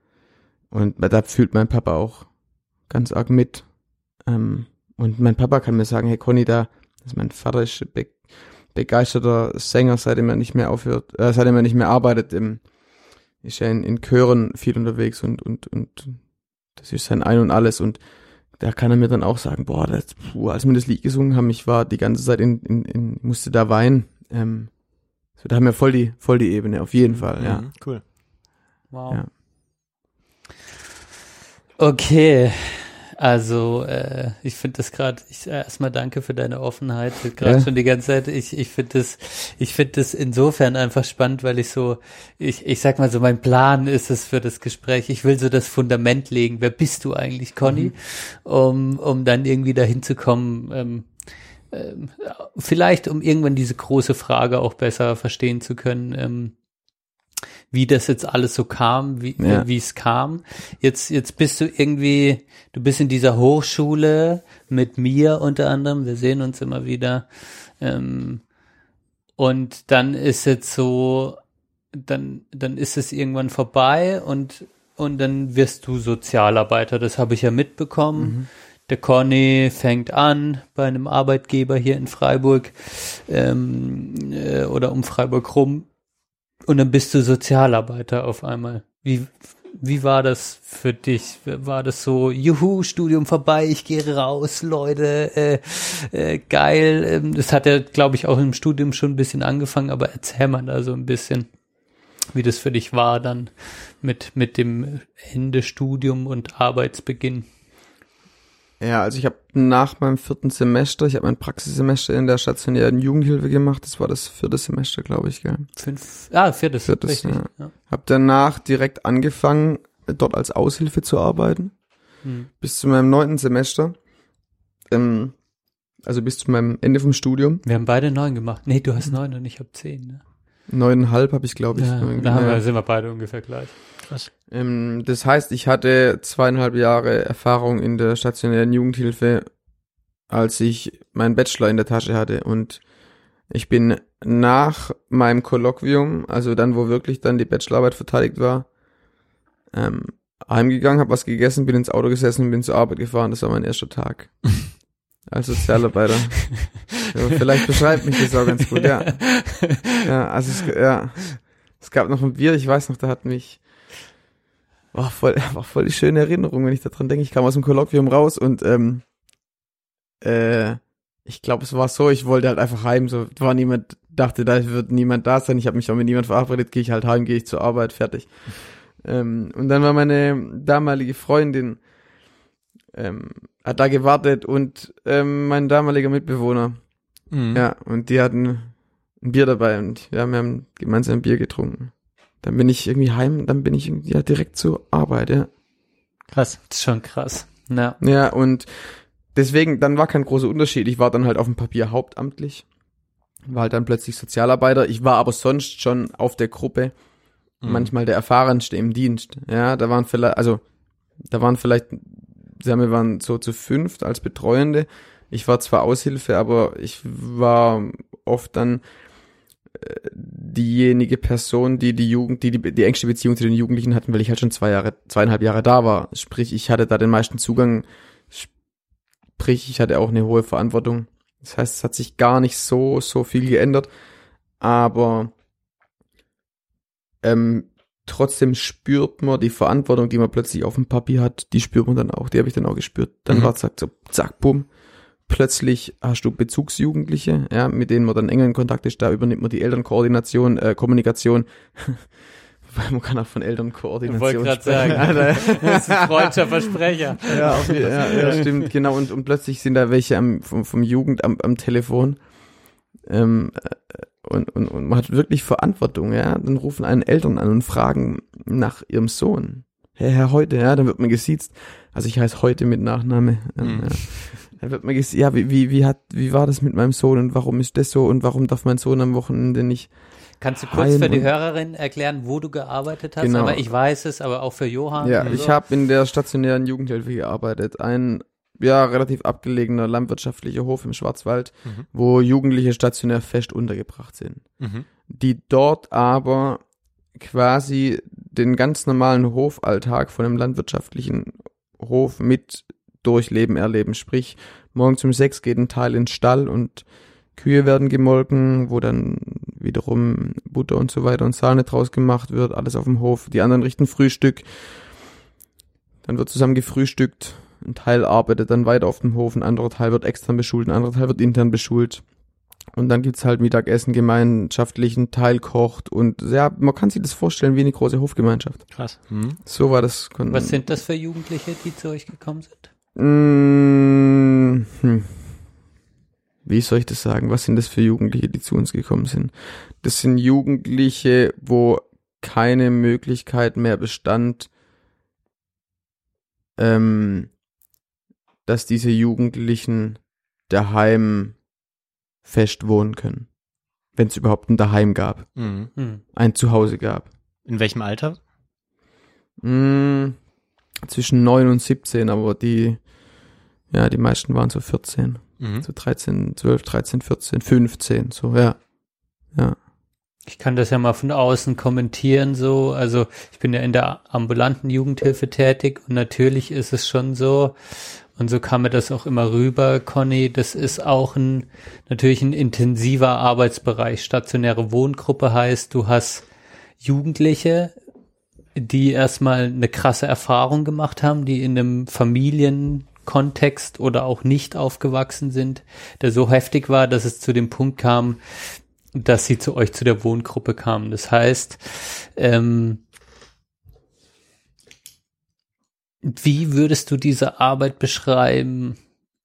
und da fühlt mein Papa auch ganz arg mit. Ähm, und mein Papa kann mir sagen, hey Conny, da, also mein Vater ist be begeisterter Sänger, seitdem er nicht mehr aufhört, äh, seitdem er nicht mehr arbeitet, im, ist er in, in Chören viel unterwegs und, und, und das ist sein Ein und Alles und da kann er mir dann auch sagen, boah, das, puh, als wir das Lied gesungen haben, ich war die ganze Zeit in, in, in musste da weinen. Ähm, da haben wir voll die, voll die Ebene, auf jeden Fall, ja. Mhm, Cool. Wow. Ja. Okay. Also, äh, ich finde das gerade, ich äh, erstmal danke für deine Offenheit, gerade Ja. schon die ganze Zeit. Ich, ich finde das, ich finde das insofern einfach spannend, weil ich so, ich, ich sag mal so, mein Plan ist es für das Gespräch. Ich will so das Fundament legen. Wer bist du eigentlich, Conny? Um, um dann irgendwie dahin zu kommen, ähm, ähm, vielleicht um irgendwann diese große Frage auch besser verstehen zu können. Ähm, wie das jetzt alles so kam, wie Ja. äh, es kam. Jetzt jetzt bist du irgendwie, du bist in dieser Hochschule mit mir unter anderem. Wir sehen uns immer wieder. Ähm, und dann ist jetzt so, dann dann ist es irgendwann vorbei und und dann wirst du Sozialarbeiter. Das habe ich ja mitbekommen. Der Conny fängt an bei einem Arbeitgeber hier in Freiburg ähm, äh, oder um Freiburg rum und dann bist du Sozialarbeiter auf einmal. Wie, wie war das für dich? War das so, juhu, Studium vorbei, ich gehe raus, Leute, äh, äh, geil. Ähm, Das hat ja, glaube ich, auch im Studium schon ein bisschen angefangen, aber erzähl mal da so ein bisschen, wie das für dich war dann mit, mit dem Ende Studium und Arbeitsbeginn. Ja, also ich habe nach meinem vierten Semester, ich habe mein Praxissemester in der stationären Jugendhilfe gemacht. Das war das vierte Semester, glaube ich, gell. Fünf, ah, viertes, Viertes, richtig. ja. Ja. Hab danach direkt angefangen, dort als Aushilfe zu arbeiten. Hm. Bis zu meinem neunten Semester. Ähm, also bis zu meinem Ende vom Studium. Wir haben beide neun gemacht. Nee, du hast neun und ich habe zehn. Ne? Neuneinhalb habe ich, glaube ich. Ja, da haben wir, sind wir beide ungefähr gleich. Ähm, das heißt, ich hatte zweieinhalb Jahre Erfahrung in der stationären Jugendhilfe, als ich meinen Bachelor in der Tasche hatte. Und ich bin nach meinem Kolloquium, also dann, wo wirklich dann die Bachelorarbeit verteidigt war, ähm, heimgegangen, habe was gegessen, bin ins Auto gesessen und bin zur Arbeit gefahren. Das war mein erster Tag. Als Sozialarbeiter. ja, vielleicht beschreibt mich das auch ganz gut, ja. Ja, also es, ja. Es gab noch ein Bier, ich weiß noch, da hat mich war voll, war voll die schöne Erinnerung, wenn ich daran denke. Ich kam aus dem Kolloquium raus und ähm, äh, ich glaube, es war so, ich wollte halt einfach heim. So war niemand, dachte, da wird niemand da sein. Ich habe mich auch mit niemand verabredet, gehe ich halt heim, gehe ich zur Arbeit, fertig. Ähm, und dann war meine damalige Freundin ähm, hat da gewartet und ähm, mein damaliger Mitbewohner. Mhm. Ja, und die hatten ein Bier dabei und ja, wir haben gemeinsam ein Bier getrunken. Dann bin ich irgendwie heim, dann bin ich ja direkt zur Arbeit, ja. Krass. Das ist schon krass. Ja. Ja, und deswegen, dann war kein großer Unterschied. Ich war dann halt auf dem Papier hauptamtlich, war halt dann plötzlich Sozialarbeiter. Ich war aber sonst schon auf der Gruppe, Mhm. manchmal der erfahrenste im Dienst. Ja, da waren vielleicht, also da waren vielleicht, sagen wir, waren so zu fünft als Betreuende. Ich war zwar Aushilfe, aber ich war oft dann diejenige Person, die die Jugend, die, die die engste Beziehung zu den Jugendlichen hatten, weil ich halt schon zwei Jahre, zweieinhalb Jahre da war. Sprich, ich hatte da den meisten Zugang. Sprich, ich hatte auch eine hohe Verantwortung. Das heißt, es hat sich gar nicht so, so viel geändert. Aber ähm, trotzdem spürt man die Verantwortung, die man plötzlich auf dem Papier hat, die spürt man dann auch. Die habe ich dann auch gespürt. Dann Mhm. war zack, so, zack, bumm. Plötzlich hast du Bezugsjugendliche, ja, mit denen man dann enger in Kontakt ist. Da übernimmt man die Elternkoordination, äh, Kommunikation. Weil man kann auch von Elternkoordination Ich wollte gerade sagen. Alter. Das ist ein freudscher Versprecher. Ja, auf, ja, ja, stimmt, genau. Und, und plötzlich sind da welche am, vom, vom Jugend am, am Telefon. Ähm, äh, und, und, und man hat wirklich Verantwortung, ja. Dann rufen einen Eltern an und fragen nach ihrem Sohn. Hey, Herr Heute, ja, dann wird man gesiezt. Also ich heiße Heute mit Nachname. Ähm, Mhm. ja. Dann wird man gesiezt, ja, wie, wie, wie hat, wie war das mit meinem Sohn und warum ist das so und warum darf mein Sohn am Wochenende nicht? Kannst du kurz für die Hörerin erklären, wo du gearbeitet hast? Genau. Aber ich weiß es, aber auch für Johann. Ja, ich so. habe in der stationären Jugendhilfe gearbeitet. Ein ja, relativ abgelegener landwirtschaftlicher Hof im Schwarzwald, Mhm. wo Jugendliche stationär fest untergebracht sind. Mhm. Die dort aber quasi den ganz normalen Hofalltag von einem landwirtschaftlichen Hof mit durchleben, erleben. Sprich, morgens um sechs geht ein Teil ins Stall und Kühe werden gemolken, wo dann wiederum Butter und so weiter und Sahne draus gemacht wird, alles auf dem Hof. Die anderen richten Frühstück. Dann wird zusammen gefrühstückt. Ein Teil arbeitet dann weiter auf dem Hof, ein anderer Teil wird extern beschult, ein anderer Teil wird intern beschult. Und dann gibt's halt Mittagessen gemeinschaftlich, ein Teil kocht und ja, man kann sich das vorstellen wie eine große Hofgemeinschaft. Krass. Mhm. So war das. Was sind das für Jugendliche, die zu euch gekommen sind? Mm, hm. Wie soll ich das sagen? Was sind das für Jugendliche, die zu uns gekommen sind? Das sind Jugendliche, wo keine Möglichkeit mehr bestand, ähm, dass diese Jugendlichen daheim fest wohnen können. Wenn es überhaupt ein Daheim gab, Mhm. Hm. ein Zuhause gab. In welchem Alter? Mm, zwischen 9 und 17, aber die, ja, die meisten waren so 14. Mhm. So 13, 12, 13, 14, 15, so, ja. Ja. Ich kann das ja mal von außen kommentieren, so. Also, ich bin ja in der ambulanten Jugendhilfe tätig und natürlich ist es schon so, und so kam mir das auch immer rüber, Conny, das ist auch ein, natürlich ein intensiver Arbeitsbereich. Stationäre Wohngruppe heißt, du hast Jugendliche, die erstmal eine krasse Erfahrung gemacht haben, die in einem Familienkontext oder auch nicht aufgewachsen sind, der so heftig war, dass es zu dem Punkt kam, dass sie zu euch zu der Wohngruppe kamen. Das heißt, ähm, wie würdest du diese Arbeit beschreiben?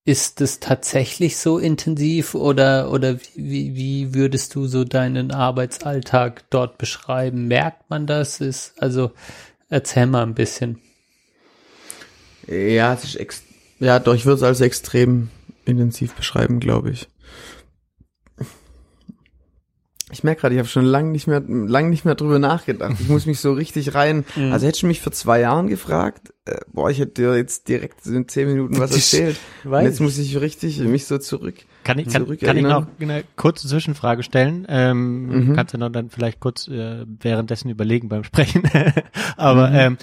Ist es tatsächlich so intensiv oder, oder wie, wie würdest du so deinen Arbeitsalltag dort beschreiben? Merkt man das? Ist, also, erzähl mal ein bisschen. Ja, es ist ex ja, doch, ich würde es als extrem intensiv beschreiben, glaube ich. Ich merke gerade, ich habe schon lange nicht mehr, lang nicht mehr drüber nachgedacht. Ich muss mich so richtig rein. Mhm. Also hättest du mich vor zwei Jahren gefragt, äh, boah, ich hätte dir jetzt direkt in zehn Minuten was erzählt. Und jetzt muss ich richtig mich so zurück. Kann ich, kann, kann ich noch eine kurze Zwischenfrage stellen? Ähm, Mhm. Kannst du noch dann vielleicht kurz äh, währenddessen überlegen beim Sprechen. Aber Mhm. ähm,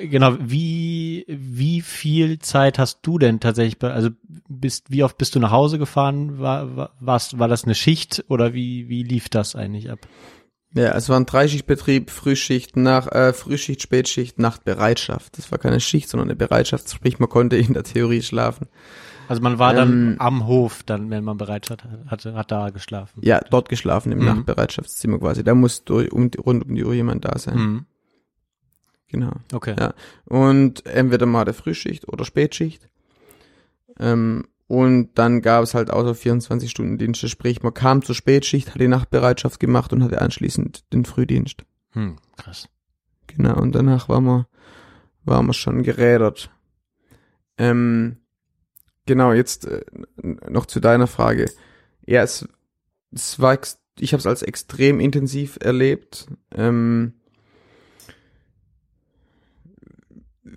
genau, wie wie viel Zeit hast du denn tatsächlich? Bei, also bist wie oft bist du nach Hause gefahren? War war warst, war das eine Schicht oder wie wie lief das eigentlich ab? Ja, es war ein Dreischichtbetrieb, Frühschicht, nach, äh, Frühschicht, Spätschicht, Nachtbereitschaft. Das war keine Schicht, sondern eine Bereitschaft, sprich man konnte in der Theorie schlafen. Also man war dann Ähm, am Hof, dann wenn man Bereitschaft hatte, hat da geschlafen. Ja, dort geschlafen, im Mhm. Nachtbereitschaftszimmer quasi. Da muss durch, um, rund um die Uhr jemand da sein. Mhm. Genau. Okay. Ja. Und entweder mal der Frühschicht oder Spätschicht. Ähm, und dann gab es halt außer 24 Stunden Dienste, sprich man kam zur Spätschicht, hat die Nachtbereitschaft gemacht und hatte anschließend den Frühdienst. Hm, krass. Genau, und danach waren wir, waren wir schon gerädert. Ähm, genau, jetzt äh, noch zu deiner Frage. Ja, es, es war, ich habe es als extrem intensiv erlebt. Ähm,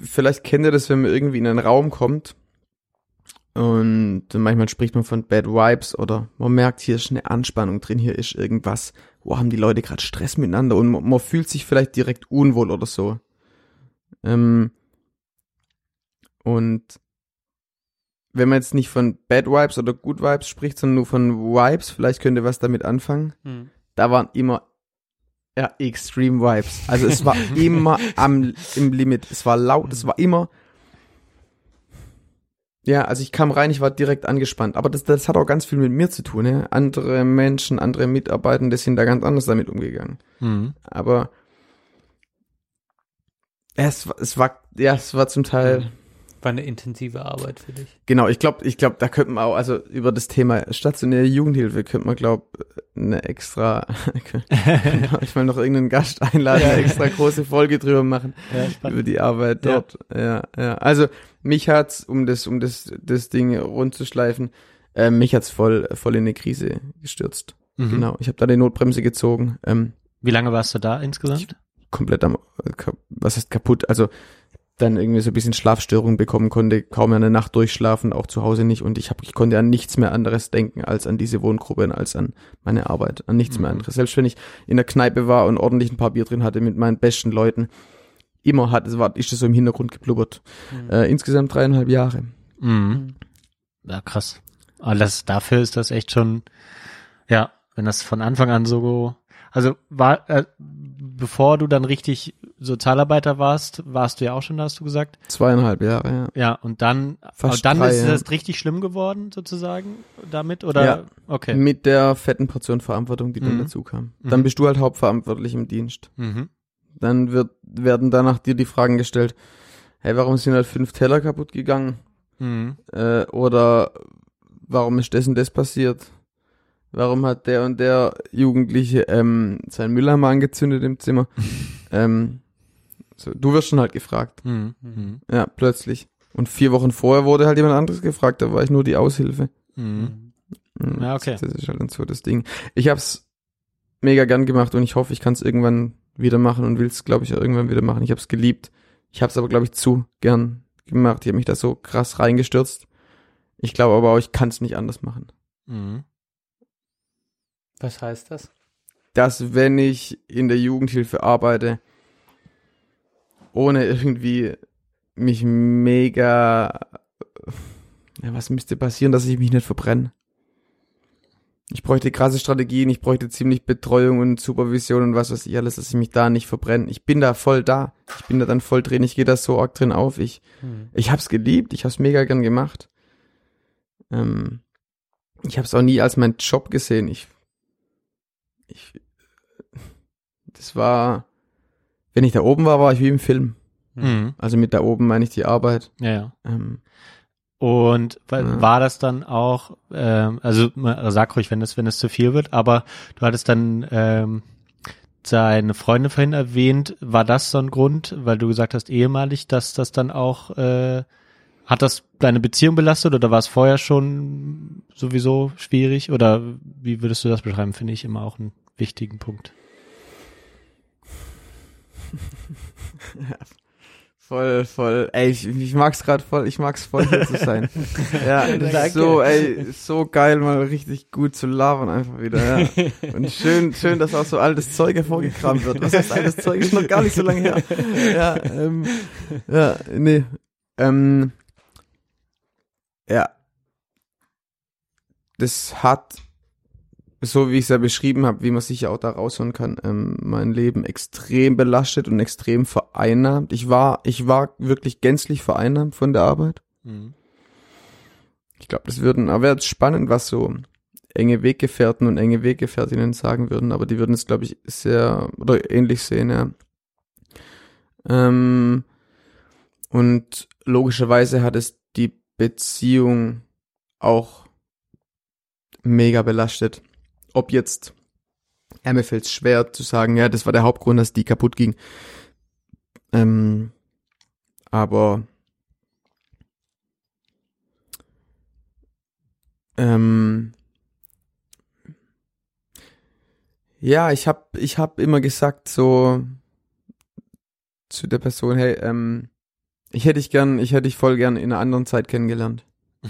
vielleicht kennt ihr das, wenn man irgendwie in einen Raum kommt und manchmal spricht man von Bad Vibes oder man merkt, hier ist eine Anspannung drin, hier ist irgendwas, wo haben die Leute gerade Stress miteinander und man, man fühlt sich vielleicht direkt unwohl oder so. Ähm, und wenn man jetzt nicht von Bad Vibes oder Good Vibes spricht, sondern nur von Vibes, vielleicht könnt ihr was damit anfangen. Hm. Da waren immer ja, Extreme Vibes. Also es war immer am im Limit. Es war laut, es war immer ja, also ich kam rein, ich war direkt angespannt. Aber das, das hat auch ganz viel mit mir zu tun. Ja? Andere Menschen, andere Mitarbeitende sind da ganz anders damit umgegangen. Mhm. Aber es, es war, ja, es war zum Teil, War eine intensive Arbeit für dich. genau, ich glaube, ich glaube, da könnte man auch, also über das Thema stationäre Jugendhilfe könnte man, glaube eine extra, ich mal noch irgendeinen Gast einladen, eine extra große Folge drüber machen, Ja, über die Arbeit Ja. dort. Ja, ja. Also mich hat's, um das, um das, das Ding rund zu schleifen, äh, mich hat's voll, voll in eine Krise gestürzt. Mhm. Genau, ich habe da die Notbremse gezogen. Ähm, Wie lange warst du da insgesamt? komplett am, was heißt kaputt? Also dann irgendwie so ein bisschen Schlafstörungen bekommen konnte, kaum eine Nacht durchschlafen, auch zu Hause nicht und ich hab, ich konnte an nichts mehr anderes denken als an diese Wohngruppe und als an meine Arbeit, an nichts mehr anderes. Selbst wenn ich in der Kneipe war und ordentlich ein paar Bier drin hatte mit meinen besten Leuten, immer hat es war, ist das so im Hintergrund geblubbert. Äh, insgesamt dreieinhalb Jahre. Mhm. Ja, krass. Aber das, dafür ist das echt schon, ja, wenn das von Anfang an so, also war, äh, bevor du dann richtig Sozialarbeiter warst, warst du ja auch schon, da hast du gesagt. Zweieinhalb Jahre, ja. Ja, und dann, Fast dann drei, ist ja. das richtig schlimm geworden, sozusagen, damit, oder? Ja. Okay. Mit der fetten Portion Verantwortung, die dann Mhm. dazu kam. Dann Mhm. bist du halt hauptverantwortlich im Dienst. Mhm. Dann wird, werden danach dir die Fragen gestellt, hey, warum sind halt fünf Teller kaputt gegangen? Mhm. Äh, oder warum ist das und das passiert? Warum hat der und der Jugendliche ähm, seinen Mülleimer angezündet im Zimmer? ähm, so, du wirst schon halt gefragt. Mhm. Mhm. Ja, plötzlich. Und vier Wochen vorher wurde halt jemand anderes gefragt, da war ich nur die Aushilfe. Mhm. Mhm, Ja, okay. Das, das ist halt so das Ding. Ich hab's mega gern gemacht und ich hoffe, ich kann es irgendwann wieder machen und will es, glaube ich, auch irgendwann wieder machen. Ich hab's geliebt. Ich hab's aber, glaube ich, zu gern gemacht. Ich habe mich da so krass reingestürzt. Ich glaube aber auch, ich kann es nicht anders machen. Mhm. Was heißt das? Dass, wenn ich in der Jugendhilfe arbeite, ohne irgendwie mich mega, ja, was müsste passieren, dass ich mich nicht verbrenne? Ich bräuchte krasse Strategien, ich bräuchte ziemlich Betreuung und Supervision und was weiß ich alles, dass ich mich da nicht verbrenne. Ich bin da voll da. Ich bin da dann voll drin, ich gehe da so arg drin auf. Ich, Hm. ich hab's geliebt, ich hab's mega gern gemacht. Ähm, ich hab's auch nie als mein Job gesehen. Ich, ich, das war, wenn ich da oben war, war ich wie im Film. Mhm. Also mit da oben meine ich die Arbeit. Ja, ja. Ähm, Und Ja. war das dann auch, ähm, also sag ruhig, wenn es wenn es zu viel wird, aber du hattest dann ähm, seine Freunde vorhin erwähnt, war das so ein Grund, weil du gesagt hast ehemalig, dass das dann auch äh, hat das deine Beziehung belastet oder war es vorher schon sowieso schwierig oder wie würdest du das beschreiben? Finde ich immer auch einen wichtigen Punkt. Voll, voll. Ey, ich, ich mag's gerade voll, ich mag's voll hier zu sein. Ja, das ist so, ey, so geil, mal richtig gut zu labern einfach wieder, ja. Und schön, schön, dass auch so altes Zeug hervorgekramt wird. Was heißt altes Zeug? Ist noch gar nicht so lange her. Ja, ähm, ja, nee. Ähm, ja. Das hat, so wie ich es ja beschrieben habe, wie man sich ja auch da raushören kann, ähm, mein Leben extrem belastet und extrem vereinnahmt. Ich war, ich war wirklich gänzlich vereinnahmt von der Arbeit. Mhm. Ich glaube, das würden, aber wäre jetzt spannend, was so enge Weggefährten und enge Weggefährtinnen sagen würden, aber die würden es, glaube ich, sehr oder ähnlich sehen, ja. Ähm, und logischerweise hat es Beziehung auch mega belastet. Ob jetzt, ja, mir fällt schwer zu sagen, ja, das war der Hauptgrund, dass die kaputt ging. Ähm, aber ähm, ja, ich hab, ich hab immer gesagt so zu der Person, hey, ähm, ich hätte dich gern, ich hätte dich voll gern in einer anderen Zeit kennengelernt.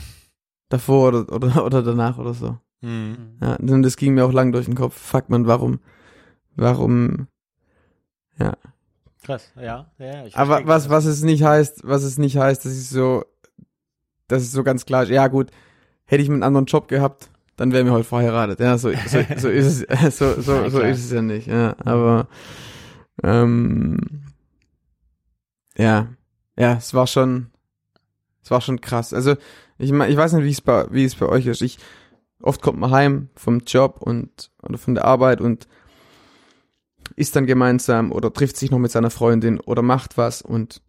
Davor oder, oder, oder danach oder so. Mhm. Ja, und das ging mir auch lang durch den Kopf. Fuck man, warum, warum, ja. Krass, ja, ja. Ich Aber was, was es nicht heißt, was es nicht heißt, dass ich so, dass es so ganz klar ist, ja gut, hätte ich einen anderen Job gehabt, dann wären wir heute verheiratet. Ja, so, so, so ist es, so, so, Ja, so ist es ja nicht, ja. Aber, ähm, ja, ja, es war schon, es war schon krass. Also, ich ich weiß nicht, wie es bei, wie es bei euch ist. Ich, oft kommt man heim vom Job und, oder von der Arbeit und isst dann gemeinsam oder trifft sich noch mit seiner Freundin oder macht was und,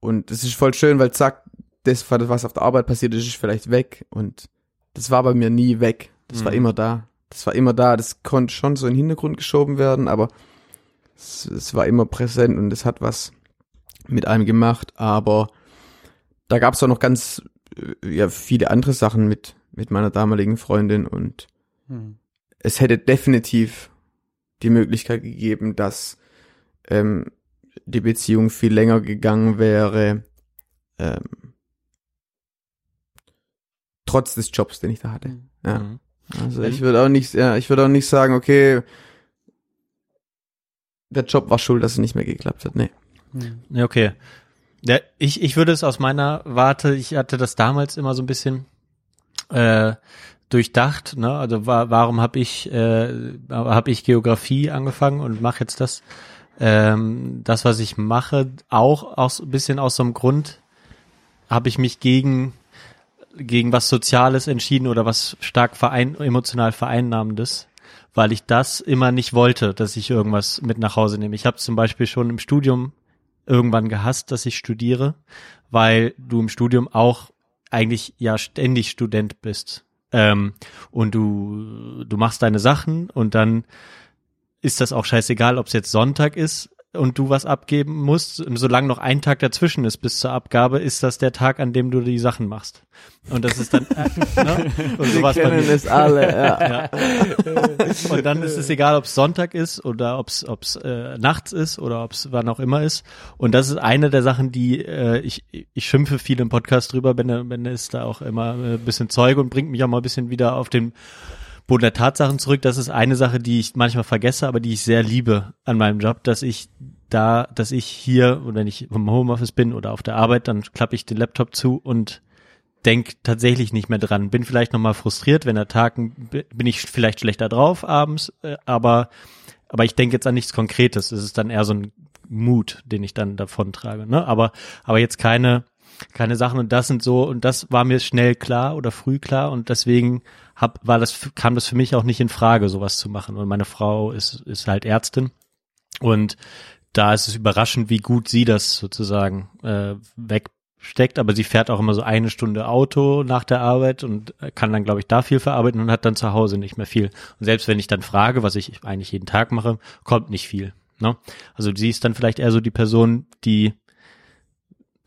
und es ist voll schön, weil zack, das, was auf der Arbeit passiert ist, ist vielleicht weg und das war bei mir nie weg. Das war Mhm. immer da. Das war immer da. Das konnte schon so in den Hintergrund geschoben werden, aber es, es war immer präsent und es hat was mit einem gemacht, aber da gab es auch noch ganz äh, ja, viele andere Sachen mit, mit meiner damaligen Freundin und Hm. es hätte definitiv die Möglichkeit gegeben, dass ähm, die Beziehung viel länger gegangen wäre, ähm, trotz des Jobs, den ich da hatte. Ja. Mhm. Also ich würde auch nicht, ja, ich würde auch nicht sagen, okay, der Job war schuld, dass es nicht mehr geklappt hat. Nee. Ja, okay. Ja, ich, ich würde es aus meiner Warte, ich hatte das damals immer so ein bisschen äh, durchdacht, ne? Also wa warum habe ich äh, habe ich Geografie angefangen und mache jetzt das ähm, das was ich mache auch aus ein bisschen aus so einem Grund habe ich mich gegen gegen was Soziales entschieden oder was stark verein emotional vereinnahmendes, weil ich das immer nicht wollte, dass ich irgendwas mit nach Hause nehme. Ich habe zum Beispiel schon im Studium irgendwann gehasst, dass ich studiere, weil du im Studium auch eigentlich ja ständig Student bist. Ähm, und du, du machst deine Sachen und dann ist das auch scheißegal, ob es jetzt Sonntag ist und du was abgeben musst. Solange noch ein Tag dazwischen ist bis zur Abgabe, ist das der Tag, an dem du die Sachen machst. Und das ist dann, äh, ne? Und sowas bei mir. es alle, ja. Ja. Und dann ist es egal, ob es Sonntag ist oder ob es äh, nachts ist oder ob es wann auch immer ist. Und das ist eine der Sachen, die äh, ich, ich schimpfe viel im Podcast drüber. Benne, Benne ist da auch immer äh, ein bisschen Zeuge und bringt mich auch mal ein bisschen wieder auf den Boden der Tatsachen zurück. Das ist eine Sache, die ich manchmal vergesse, aber die ich sehr liebe an meinem Job, dass ich da, dass ich hier, wenn ich im Homeoffice bin oder auf der Arbeit, dann klappe ich den Laptop zu und denk tatsächlich nicht mehr dran. Bin vielleicht nochmal frustriert, wenn der Tag, bin ich vielleicht schlechter drauf abends, äh, aber, aber ich denke jetzt an nichts Konkretes. Es ist dann eher so ein Mut, den ich dann davon trage. Ne? Aber, aber jetzt keine, keine Sachen und das sind so, und das war mir schnell klar oder früh klar und deswegen hab, war das, kam das für mich auch nicht in Frage, sowas zu machen. Und meine Frau ist, ist halt Ärztin und da ist es überraschend, wie gut sie das sozusagen äh, wegsteckt, aber sie fährt auch immer so eine Stunde Auto nach der Arbeit und kann dann, glaube ich, da viel verarbeiten und hat dann zu Hause nicht mehr viel. Und selbst wenn ich dann frage, was ich eigentlich jeden Tag mache, kommt nicht viel. Ne? Also sie ist dann vielleicht eher so die Person, die,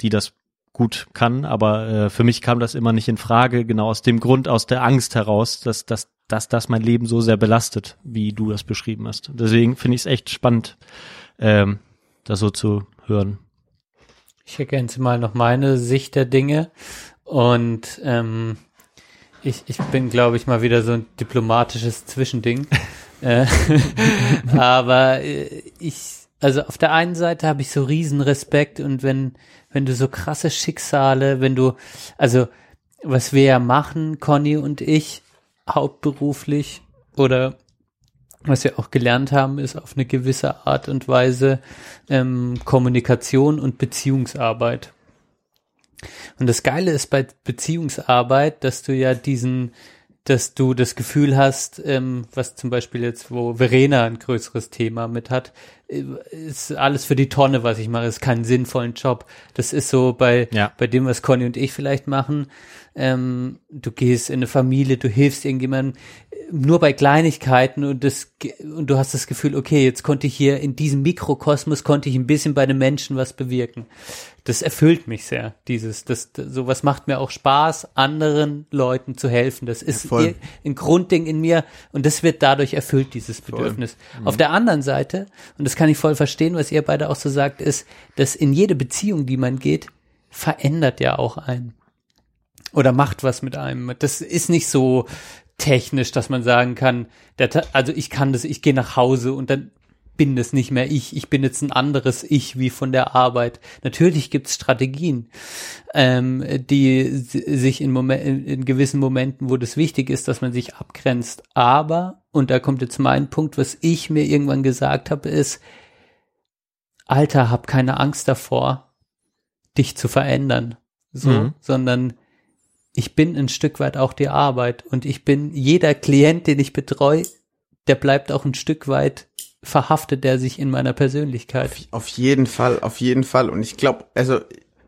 die das gut kann, aber äh, für mich kam das immer nicht in Frage, genau aus dem Grund, aus der Angst heraus, dass, dass, dass das mein Leben so sehr belastet, wie du das beschrieben hast. Deswegen finde ich es echt spannend, ähm, das so zu hören. Ich ergänze mal noch meine Sicht der Dinge und ähm, ich, ich bin, glaube ich, mal wieder so ein diplomatisches Zwischending. äh, aber äh, ich, also auf der einen Seite habe ich so riesen Respekt und wenn, wenn du so krasse Schicksale, wenn du, also was wir ja machen, Conny und ich, hauptberuflich oder was wir auch gelernt haben, ist auf eine gewisse Art und Weise ähm, Kommunikation und Beziehungsarbeit. Und das Geile ist bei Beziehungsarbeit, dass du ja diesen, dass du das Gefühl hast, ähm, was zum Beispiel jetzt, wo Verena ein größeres Thema mit hat, äh, ist alles für die Tonne, was ich mache, ist keinen sinnvollen Job. Das ist so bei, Ja. bei dem, was Conny und ich vielleicht machen. Ähm, du gehst in eine Familie, du hilfst irgendjemandem, äh, nur bei Kleinigkeiten und das, und du hast das Gefühl, okay, jetzt konnte ich hier in diesem Mikrokosmos konnte ich ein bisschen bei einem Menschen was bewirken. Das erfüllt mich sehr, dieses, das, das sowas macht mir auch Spaß, anderen Leuten zu helfen. Das ist ir- ein Grundding in mir und das wird dadurch erfüllt, dieses Bedürfnis. Auf der anderen Seite, und das kann ich voll verstehen, was ihr beide auch so sagt, ist, dass in jede Beziehung, die man geht, verändert ja auch einen. Oder macht was mit einem. Das ist nicht so technisch, dass man sagen kann, der, also ich kann das, ich gehe nach Hause und dann bin das nicht mehr ich, ich bin jetzt ein anderes Ich wie von der Arbeit. Natürlich gibt's Strategien, ähm, die sich in, Momen in, in gewissen Momenten, wo das wichtig ist, dass man sich abgrenzt. Aber, und da kommt jetzt mein Punkt, was ich mir irgendwann gesagt habe, ist, Alter, hab keine Angst davor, dich zu verändern. So, Mhm. sondern ich bin ein Stück weit auch die Arbeit und ich bin jeder Klient, den ich betreue, der bleibt auch ein Stück weit verhaftet der sich in meiner Persönlichkeit. Auf jeden Fall, auf jeden Fall. Und ich glaube, also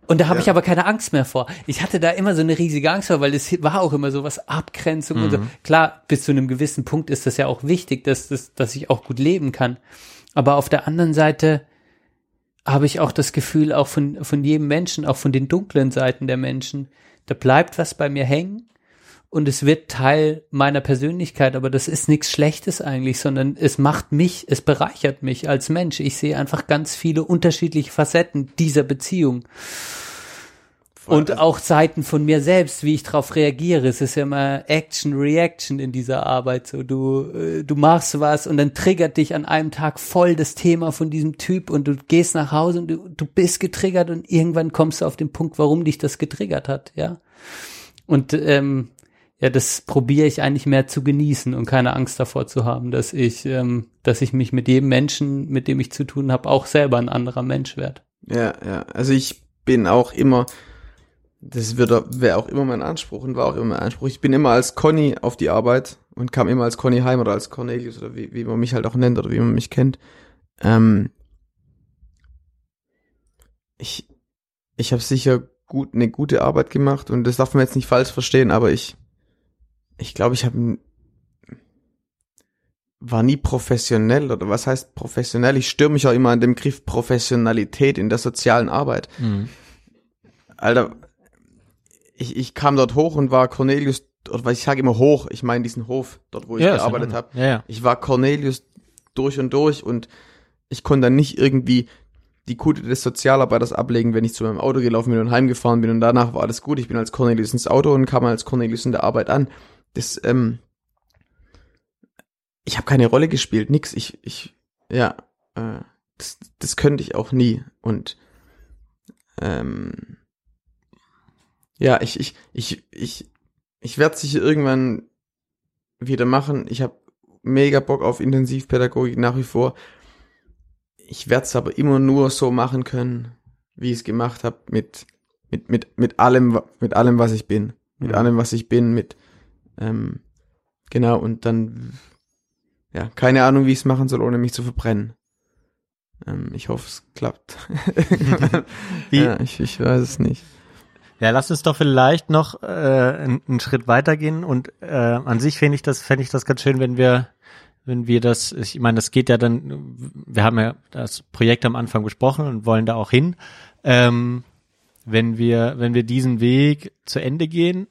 Und da habe Ja. ich aber keine Angst mehr vor. Ich hatte da immer so eine riesige Angst vor, weil es war auch immer so was Abgrenzung und so. Klar, bis zu einem gewissen Punkt ist das ja auch wichtig, dass, das, dass ich auch gut leben kann. Aber auf der anderen Seite habe ich auch das Gefühl, auch von, von jedem Menschen, auch von den dunklen Seiten der Menschen, da bleibt was bei mir hängen. und es wird Teil meiner Persönlichkeit, aber das ist nichts Schlechtes eigentlich, sondern es macht mich, es bereichert mich als Mensch. Ich sehe einfach ganz viele unterschiedliche Facetten dieser Beziehung. Und auch Seiten von mir selbst, wie ich darauf reagiere. Es ist ja immer Action, Reaction in dieser Arbeit. So, du, äh, du machst was und dann triggert dich an einem Tag voll das Thema von diesem Typ und du gehst nach Hause und du, du bist getriggert und irgendwann kommst du auf den Punkt, warum dich das getriggert hat, ja. Und ähm, ja, das probiere ich eigentlich mehr zu genießen und keine Angst davor zu haben, dass ich, ähm, dass ich mich mit jedem Menschen, mit dem ich zu tun habe, auch selber ein anderer Mensch werde. Ja, ja. Also ich bin auch immer, das wird wäre auch immer mein Anspruch und war auch immer mein Anspruch. Ich bin immer als Conny auf die Arbeit und kam immer als Conny heim oder als Cornelius oder wie, wie man mich halt auch nennt oder wie man mich kennt. Ähm, ich ich habe sicher gut eine gute Arbeit gemacht und das darf man jetzt nicht falsch verstehen, aber ich ich glaube, ich habe war nie professionell oder was heißt professionell? Ich störe mich auch immer an dem Griff Professionalität in der sozialen Arbeit. Mhm. Alter, ich, ich kam dort hoch und war Cornelius, oder ich sage immer hoch, ich meine diesen Hof, dort wo ich Ja, gearbeitet habe. Ja, ja. Ich war Cornelius durch und durch und ich konnte dann nicht irgendwie die Kute des Sozialarbeiters ablegen, wenn ich zu meinem Auto gelaufen bin und heimgefahren bin und danach war alles gut. Ich bin als Cornelius ins Auto und kam als Cornelius in der Arbeit an. Das, ähm, ich habe keine Rolle gespielt, nix. Ich, ich, ja, äh, das, das könnte ich auch nie. Und ähm, ja, ich, ich, ich, ich, ich werde sicher irgendwann wieder machen. Ich habe mega Bock auf Intensivpädagogik nach wie vor. Ich werde es aber immer nur so machen können, wie ich es gemacht habe, mit, mit, mit, mit allem, mit allem, was ich bin. Mit Mhm. allem, was ich bin, mit, ähm, genau, und dann, ja, keine Ahnung, wie ich es machen soll, ohne mich zu verbrennen. Ähm, ich hoffe, es klappt. Wie- ja, ich, ich weiß es nicht. Ja, lass uns doch vielleicht noch äh, einen, einen Schritt weitergehen und äh, an sich fände ich das fände ich das ganz schön, wenn wir wenn wir das ich meine, das geht ja dann wir haben ja das Projekt am Anfang besprochen und wollen da auch hin. Ähm, wenn wir wenn wir diesen Weg zu Ende gehen,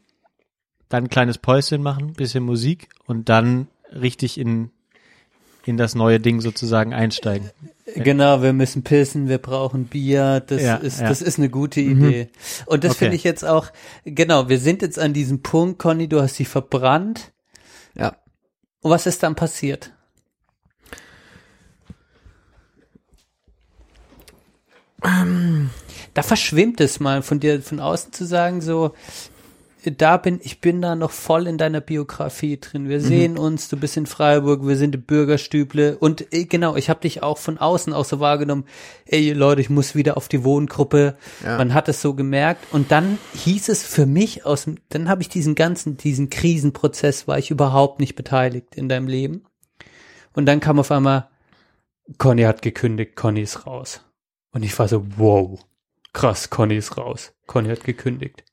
dann ein kleines Päuschen machen, bisschen Musik und dann richtig in in das neue Ding sozusagen einsteigen. Genau, wir müssen pissen, wir brauchen Bier, das Ja, ist, ja. das ist eine gute Idee. Und das Okay. finde ich jetzt auch, genau, wir sind jetzt an diesem Punkt, Conny, du hast sie verbrannt. Ja. Und was ist dann passiert? Da verschwimmt es mal von dir von außen zu sagen, so, da bin, ich bin da noch voll in deiner Biografie drin. Mhm. Wir sehen uns, du bist in Freiburg, wir sind Bürgerstüble und äh, genau, ich habe dich auch von außen auch so wahrgenommen, ey Leute, ich muss wieder auf die Wohngruppe. Ja. Man hat es so gemerkt und dann hieß es für mich aus dem, dann habe ich diesen ganzen, diesen Krisenprozess, war ich überhaupt nicht beteiligt in deinem Leben. Und dann kam auf einmal, Conny hat gekündigt, Conny ist raus. Und ich war so, wow, krass, Conny ist raus. Conny hat gekündigt.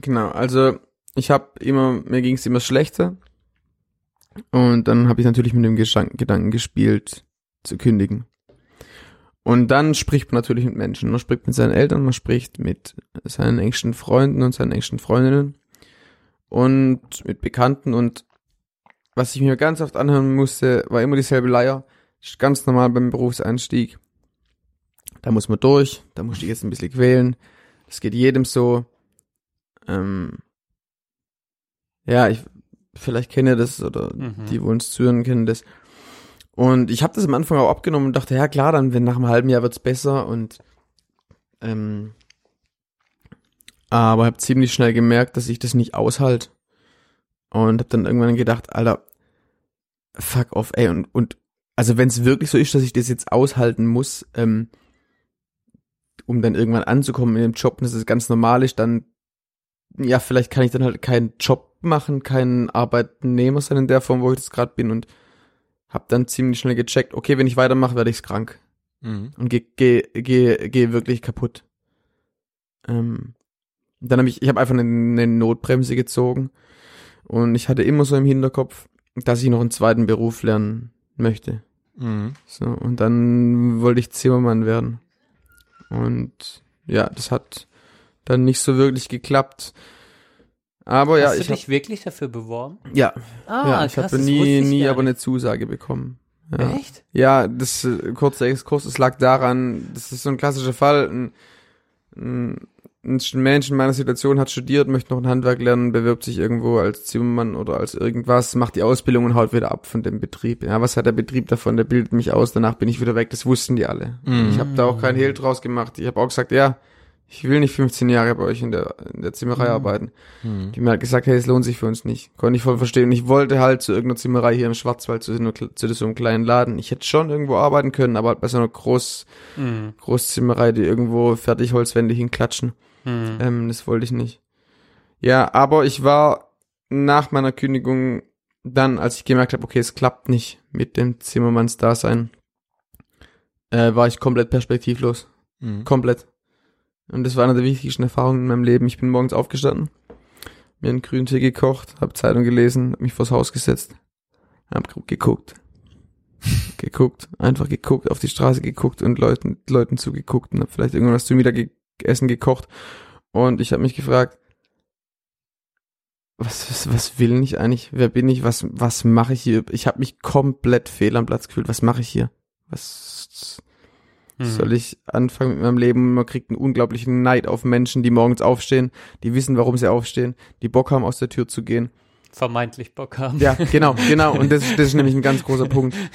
Genau, also ich habe immer, mir ging es immer schlechter. Und dann habe ich natürlich mit dem Gedanken gespielt, zu kündigen. Und dann spricht man natürlich mit Menschen. Man spricht mit seinen Eltern, man spricht mit seinen engsten Freunden und seinen engsten Freundinnen und mit Bekannten. Und was ich mir ganz oft anhören musste, war immer dieselbe Leier. Ganz normal beim Berufseinstieg. Da muss man durch, da muss ich jetzt ein bisschen quälen. Das geht jedem so. Ähm, ja, ich vielleicht kennt ihr das oder Mhm. die, wo uns zuhören, kennen das. Und ich habe das am Anfang auch abgenommen und dachte, ja klar, dann wenn nach einem halben Jahr wird's besser und ähm, aber habe ziemlich schnell gemerkt, dass ich das nicht aushalt und habe dann irgendwann gedacht, Alter, fuck off, ey und und also wenn es wirklich so ist, dass ich das jetzt aushalten muss, ähm, um dann irgendwann anzukommen in dem Job und dass es ganz normal ist, dann ja, vielleicht kann ich dann halt keinen Job machen, keinen Arbeitnehmer sein in der Form, wo ich das gerade bin und hab dann ziemlich schnell gecheckt, okay, wenn ich weitermache, werde ich krank Mhm. und geh, geh, geh, geh wirklich kaputt. Ähm, dann habe ich, ich habe einfach eine, eine Notbremse gezogen und ich hatte immer so im Hinterkopf, dass ich noch einen zweiten Beruf lernen möchte. Mhm. So, und dann wollte ich Zimmermann werden. Und ja, das hat dann nicht so wirklich geklappt. aber ja, Hast du ich hab, dich wirklich dafür beworben? ja, Ah, ja, ich krass, habe nie, ich nie aber nicht. eine Zusage bekommen. Ja. Echt? Ja, das äh, kurzer Exkurs, es lag daran, das ist so ein klassischer Fall. Ein, ein, ein Mensch in meiner Situation hat studiert, möchte noch ein Handwerk lernen, bewirbt sich irgendwo als Zimmermann oder als irgendwas, macht die Ausbildung und haut wieder ab von dem Betrieb. Ja, was hat der Betrieb davon? Der bildet mich aus, danach bin ich wieder weg. Das wussten die alle. Mhm. Ich habe da auch kein Hehl draus gemacht. Ich habe auch gesagt, ja, ich will nicht 15 Jahre bei euch in der, in der Zimmerei arbeiten. Mhm. Die mir halt gesagt, hey, es lohnt sich für uns nicht. Konnte ich voll verstehen. Und ich wollte halt zu irgendeiner Zimmerei hier im Schwarzwald, zu, zu so einem kleinen Laden. Ich hätte schon irgendwo arbeiten können, aber halt bei so einer Groß, Mhm. Großzimmerei, die irgendwo Fertigholzwände hinklatschen. Mhm. Ähm, das wollte ich nicht. Ja, aber ich war nach meiner Kündigung dann, als ich gemerkt habe, okay, es klappt nicht mit dem Zimmermannsdasein, äh, war ich komplett perspektivlos. Mhm. Komplett. Und das war eine der wichtigsten Erfahrungen in meinem Leben. Ich bin morgens aufgestanden, mir einen grünen Tee gekocht, habe Zeitung gelesen, hab mich vors Haus gesetzt, hab geguckt. geguckt, einfach geguckt, auf die Straße geguckt und Leuten, Leuten zugeguckt und hab vielleicht irgendwas zum Mittagessen gekocht. Und ich habe mich gefragt, was, was, was will ich eigentlich? Wer bin ich? Was, was mache ich hier? Ich habe mich komplett fehl am Platz gefühlt. Was mache ich hier? Was Mhm. soll ich anfangen mit meinem Leben? Man kriegt einen unglaublichen Neid auf Menschen, die morgens aufstehen, die wissen, warum sie aufstehen, die Bock haben, aus der Tür zu gehen. Vermeintlich Bock haben. Ja, genau, genau. Und das, das ist nämlich ein ganz großer Punkt.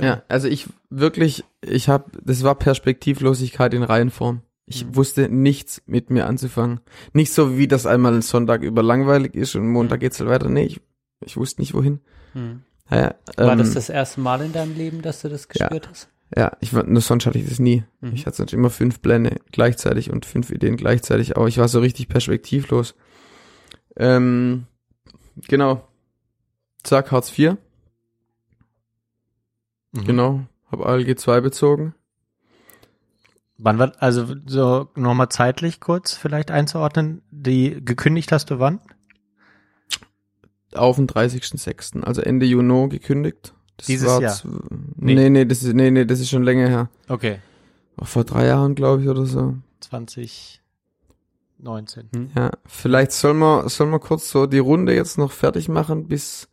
Ja, also ich wirklich, ich habe, das war Perspektivlosigkeit in Reihenform. Ich Mhm. wusste nichts mit mir anzufangen. Nicht so wie das einmal ein Sonntag über langweilig ist und Montag Mhm. geht's halt weiter. Nee, ich, ich wusste nicht wohin. Mhm. Ja, War ähm, das das erste Mal in deinem Leben, dass du das gespürt hast? Ja, ich war, nur sonst hatte ich das nie. Mhm. Ich hatte sonst immer fünf Pläne gleichzeitig und fünf Ideen gleichzeitig, aber ich war so richtig perspektivlos. Ähm, genau. Zack, Hartz IV, Mhm. genau. Hab ALG 2 bezogen. Wann war, also so nochmal zeitlich kurz vielleicht einzuordnen, die gekündigt hast du wann? Auf den 30.06., also Ende Juni gekündigt. Das Dieses war Jahr? zw- Nee. nee, das ist, nee, nee, das ist schon länger her. Okay. Vor drei Jahren, glaube ich, oder so. 2019. Hm? Ja, vielleicht soll man, soll man kurz so die Runde jetzt noch fertig machen bis,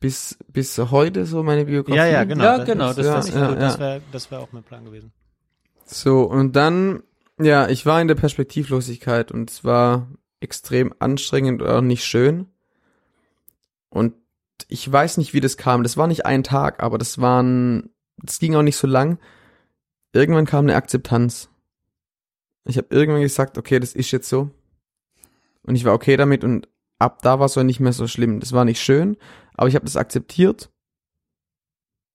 bis, bis heute so meine Biografie. Ja, ja, genau. Ja, genau, das ich ja, gut. ja. Das wäre das wär auch mein Plan gewesen. So, und dann, ja, ich war in der Perspektivlosigkeit und es war extrem anstrengend oder nicht schön. Und ich weiß nicht, wie das kam. Das war nicht ein Tag, aber das waren, das ging auch nicht so lang. Irgendwann kam eine Akzeptanz. Ich habe irgendwann gesagt, okay, das ist jetzt so. Und ich war okay damit und ab da war es auch nicht mehr so schlimm. Das war nicht schön, aber ich habe das akzeptiert.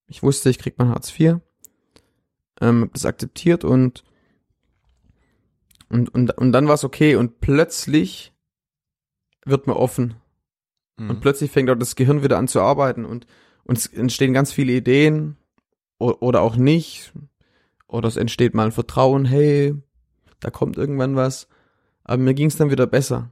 Ich wusste, ich krieg mein Hartz IV ähm, hab das akzeptiert und und und, und dann war es okay und plötzlich wird man offen Mhm. und plötzlich fängt auch das Gehirn wieder an zu arbeiten und und es entstehen ganz viele Ideen oder auch nicht oder es entsteht mal ein Vertrauen, hey, da kommt irgendwann was, aber mir ging es dann wieder besser.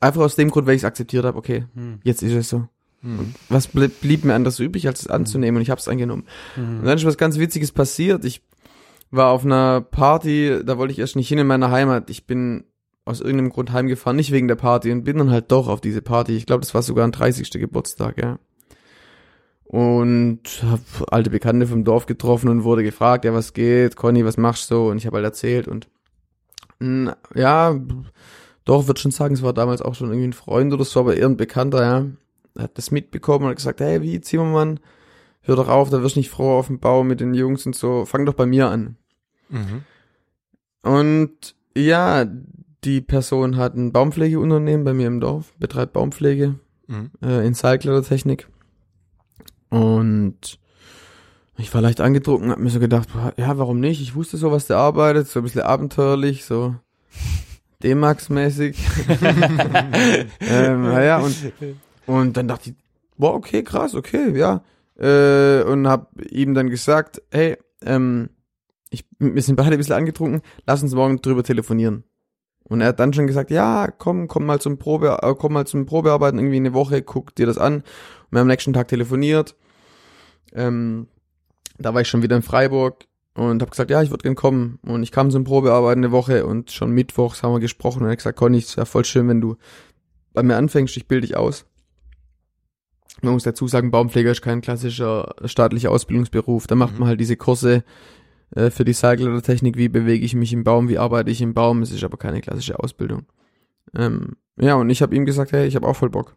Einfach aus dem Grund, weil ich es akzeptiert habe, okay, Hm. jetzt ist es so. Mhm. Was blieb, blieb mir anders übrig, als es anzunehmen und ich habe es angenommen. Und Mhm. dann ist was ganz Witziges passiert. Ich war auf einer Party, da wollte ich erst nicht hin in meiner Heimat. Ich bin aus irgendeinem Grund heimgefahren, nicht wegen der Party und bin dann halt doch auf diese Party. Ich glaube, das war sogar ein 30. Geburtstag, ja. Und hab alte Bekannte vom Dorf getroffen und wurde gefragt, ja, was geht? Conny, was machst du? Und ich habe halt erzählt und n- ja, doch, würde schon sagen, es war damals auch schon irgendwie ein Freund oder so, aber eher ein Bekannter, ja. Er hat das mitbekommen und hat gesagt, hey, wie, Zimmermann, hör doch auf, da wirst du nicht froh auf dem Bau mit den Jungs und so, fang doch bei mir an. Mhm. Und ja, die Person hat ein Baumpflegeunternehmen bei mir im Dorf, betreibt Baumpflege Mhm. äh, in Seilklettertechnik. Und ich war leicht angedruckt und hab mir so gedacht, boah, ja, warum nicht? Ich wusste so, was der arbeitet, so ein bisschen abenteuerlich, so D-Max-mäßig. ähm, naja, und, und dann dachte ich, boah, okay, krass, okay, ja. Äh, und hab ihm dann gesagt, hey, ähm, ich, wir sind beide ein bisschen angetrunken, lass uns morgen drüber telefonieren. Und er hat dann schon gesagt, ja, komm, komm mal zum Probe, äh, komm mal zum Probearbeiten irgendwie eine Woche, guck dir das an. Und wir haben am nächsten Tag telefoniert. Ähm, da war ich schon wieder in Freiburg und habe gesagt, ja, ich würde gern kommen. Und ich kam zum Probearbeiten eine Woche und schon mittwochs haben wir gesprochen und er hat gesagt, Conny, es wäre voll schön, wenn du bei mir anfängst, ich bilde dich aus. Man muss dazu sagen, Baumpfleger ist kein klassischer staatlicher Ausbildungsberuf. Da macht Mhm. man halt diese Kurse äh, für die Seilklettertechnik, wie bewege ich mich im Baum, wie arbeite ich im Baum. Es ist aber keine klassische Ausbildung. Ähm, ja, und ich habe ihm gesagt, hey, ich habe auch voll Bock.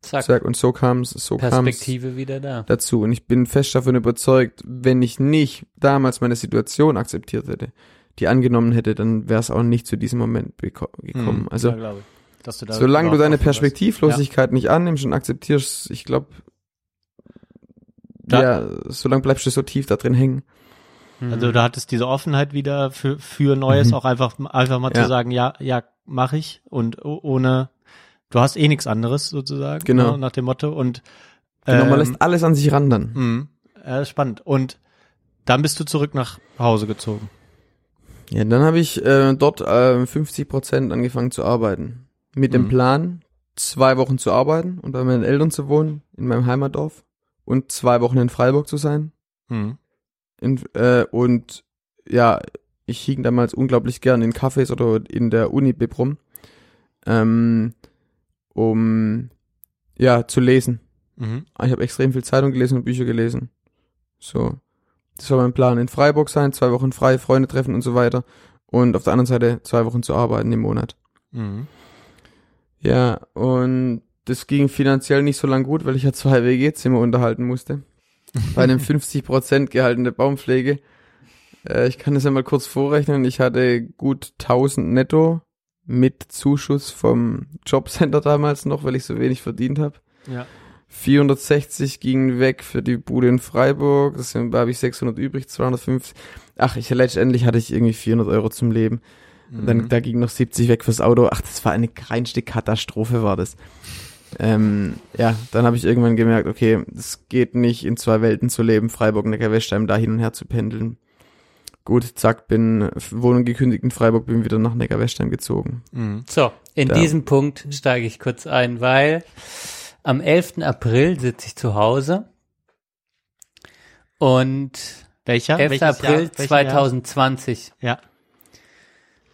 Zack, Sag, und so kam's, so kam's Perspektive wieder da. dazu. Und ich bin fest davon überzeugt, wenn ich nicht damals meine Situation akzeptiert hätte, die angenommen hätte, dann wäre es auch nicht zu diesem Moment beko- gekommen. Mhm. Also Ja. Dass du da solange du deine. Perspektivlosigkeit nicht annimmst und akzeptierst, ich glaube, ja, solange bleibst du so tief da drin hängen. Also du hattest diese Offenheit wieder für, für Neues, Mhm. auch einfach, einfach mal Ja. zu sagen, ja, ja, mache ich und ohne, du hast eh nichts anderes sozusagen, Genau. ne, nach dem Motto und Genau, man ähm, lässt alles an sich ran dann. mh, ja, spannend. Und dann bist du zurück nach Hause gezogen. Ja, dann habe ich äh, dort äh, 50 Prozent angefangen zu arbeiten. Mit dem Mhm. Plan, zwei Wochen zu arbeiten und bei meinen Eltern zu wohnen, in meinem Heimatdorf und zwei Wochen in Freiburg zu sein. Mhm. In, äh, und ja, ich hing damals unglaublich gern in Cafés oder in der Uni Bibrum, ähm, um ja zu lesen. Mhm. Ich habe extrem viel Zeitung gelesen und Bücher gelesen. So, das war mein Plan. In Freiburg sein, zwei Wochen frei, Freunde treffen und so weiter. Und auf der anderen Seite zwei Wochen zu arbeiten im Monat. Mhm. Ja, und das ging finanziell nicht so lang gut, weil ich ja zwei WG-Zimmer unterhalten musste. Bei einem 50% Gehalt in der Baumpflege. Äh, ich kann das ja mal kurz vorrechnen. Ich hatte gut 1000 netto mit Zuschuss vom Jobcenter damals noch, weil ich so wenig verdient habe. Ja. 460 gingen weg für die Bude in Freiburg. Das sind, da habe ich 600 übrig, 250. Ach, ich letztendlich hatte ich irgendwie 400 Euro zum Leben. Und dann, Mhm. da ging noch 70 weg fürs Auto. Ach, das war eine reinste Katastrophe, war das. Ähm, ja, dann habe ich irgendwann gemerkt, okay, es geht nicht, in zwei Welten zu leben, Freiburg, Neckarwestheim, da hin und her zu pendeln. Gut, zack, bin Wohnung gekündigt in Freiburg, bin wieder nach Neckarwestheim gezogen. Mhm. So, in Da. diesem Punkt steige ich kurz ein, weil am 11. April sitze ich zu Hause und Welcher? 11. Welches April Jahr? Welches Jahr? 2020. Ja.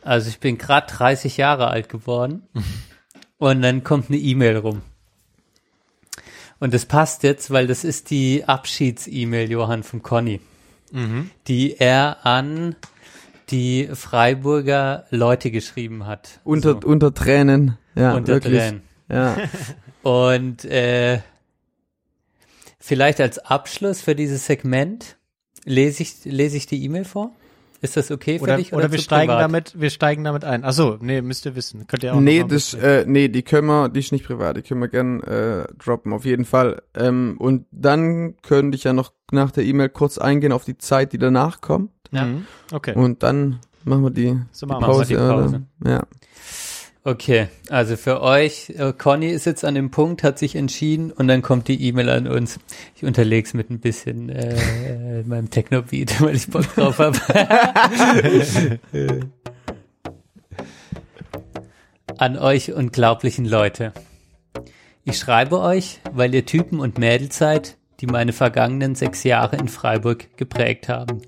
Also ich bin gerade 30 Jahre alt geworden und dann kommt eine E-Mail rum. Und das passt jetzt, weil das ist die Abschieds-E-Mail, Johann, von Conny, Mhm. die er an die Freiburger Leute geschrieben hat. Unter, So, unter Tränen. Ja, unter wirklich. Tränen. Ja. Und äh, vielleicht als Abschluss für dieses Segment lese ich, lese ich die E-Mail vor. Ist das okay für Oder, dich? oder wir zu steigen privat? damit, wir steigen damit ein. Ach so, nee, müsst ihr wissen. Könnt ihr auch nee, das, äh, nee, die können wir, die ist nicht privat, die können wir gern äh, droppen, auf jeden Fall. Ähm, und dann könnte ich ja noch nach der E-Mail kurz eingehen auf die Zeit, die danach kommt. ja. Mhm. Okay. Und dann machen wir die, So die machen wir Pause. die Pause. Oder? Ja. Okay, also für euch, äh, Conny ist jetzt an dem Punkt, hat sich entschieden und dann kommt die E-Mail an uns. Ich unterlege es mit ein bisschen äh, meinem Techno-Beat, weil ich Bock drauf habe. an euch unglaublichen Leute. Ich schreibe euch, weil ihr Typen und Mädels seid, die meine vergangenen sechs Jahre in Freiburg geprägt haben,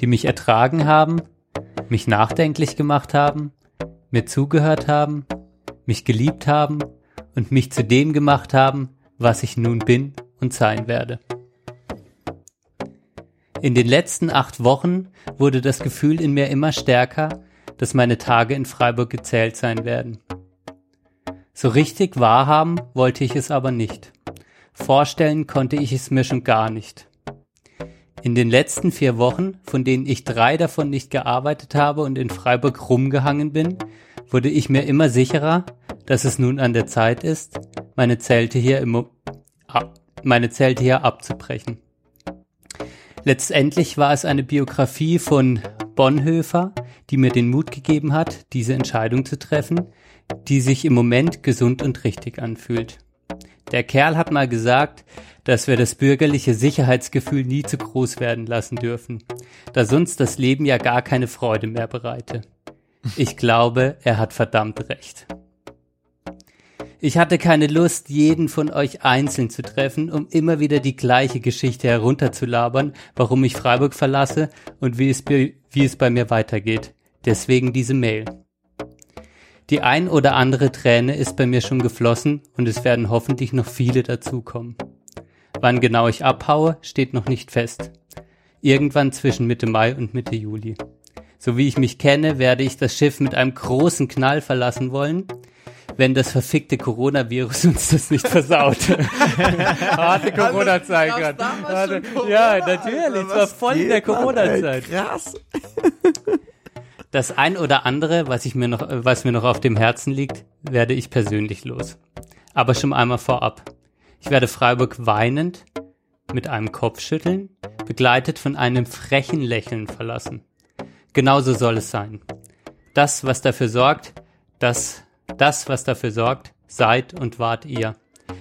die mich ertragen haben, mich nachdenklich gemacht haben, mir zugehört haben, mich geliebt haben und mich zu dem gemacht haben, was ich nun bin und sein werde. In den letzten acht Wochen wurde das Gefühl in mir immer stärker, dass meine Tage in Freiburg gezählt sein werden. So richtig wahrhaben wollte ich es aber nicht. Vorstellen konnte ich es mir schon gar nicht. In den letzten vier Wochen, von denen ich drei davon nicht gearbeitet habe und in Freiburg rumgehangen bin, wurde ich mir immer sicherer, dass es nun an der Zeit ist, meine Zelte hier im, meine Zelte hier abzubrechen. Letztendlich war es eine Biografie von Bonhoeffer, die mir den Mut gegeben hat, diese Entscheidung zu treffen, die sich im Moment gesund und richtig anfühlt. Der Kerl hat mal gesagt, dass wir das bürgerliche Sicherheitsgefühl nie zu groß werden lassen dürfen, da sonst das Leben ja gar keine Freude mehr bereite. Ich glaube, er hat verdammt recht. Ich hatte keine Lust, jeden von euch einzeln zu treffen, um immer wieder die gleiche Geschichte herunterzulabern, warum ich Freiburg verlasse und wie es, wie es bei mir weitergeht. Deswegen diese Mail. Die ein oder andere Träne ist bei mir schon geflossen und es werden hoffentlich noch viele dazukommen. Wann genau ich abhaue, steht noch nicht fest. Irgendwann zwischen Mitte Mai und Mitte Juli. So wie ich mich kenne, werde ich das Schiff mit einem großen Knall verlassen wollen, wenn das verfickte Coronavirus uns das nicht versaut. Harte Corona-Zeit gab's gerade. Corona, Ja, natürlich. Es war voll in der Corona-Zeit. Krass. Das ein oder andere, was ich mir noch, was mir noch auf dem Herzen liegt, werde ich persönlich los. Aber schon einmal vorab. Ich werde Freiburg weinend, mit einem Kopfschütteln, begleitet von einem frechen Lächeln verlassen. Genauso soll es sein. Das, was dafür sorgt, das, das, was dafür sorgt, seid und wart ihr.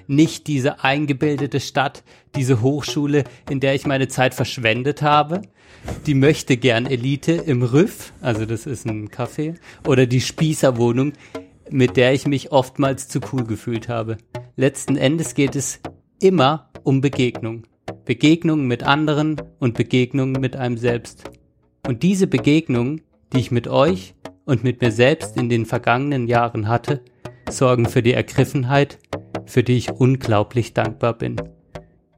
Nicht diese eingebildete Stadt, diese Hochschule, in der ich meine Zeit verschwendet habe, die möchte gern Elite im Rüff, also das ist ein Café, oder die Spießerwohnung, mit der ich mich oftmals zu cool gefühlt habe. Letzten Endes geht es immer um Begegnung. Begegnungen mit anderen und Begegnungen mit einem selbst. Und diese Begegnungen, die ich mit euch und mit mir selbst in den vergangenen Jahren hatte, sorgen für die Ergriffenheit, für die ich unglaublich dankbar bin.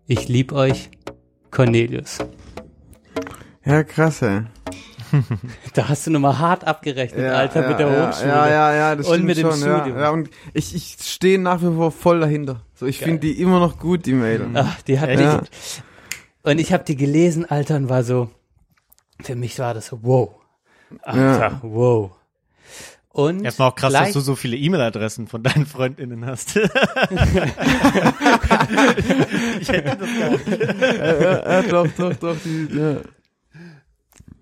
Ich lieb euch, Cornelius. Ja, krass, ey. Da hast du nochmal hart abgerechnet, Alter, ja, mit der ja, Hochschule. Ja, ja, ja, das Und stimmt mit dem schon, ja, Studium. ja, und ich, ich stehe nach wie vor voll dahinter. So, ich finde die immer noch gut, die Mail. Ach, die hat Ja. mich. Und ich habe die gelesen, Alter, und war so, für mich war das so, wow. Alter, wow. Und Erstmal auch krass, gleich- dass du so viele E-Mail-Adressen von deinen FreundInnen hast. ich hätte das gar nicht. ja, ja, doch, doch, doch. Die, ja.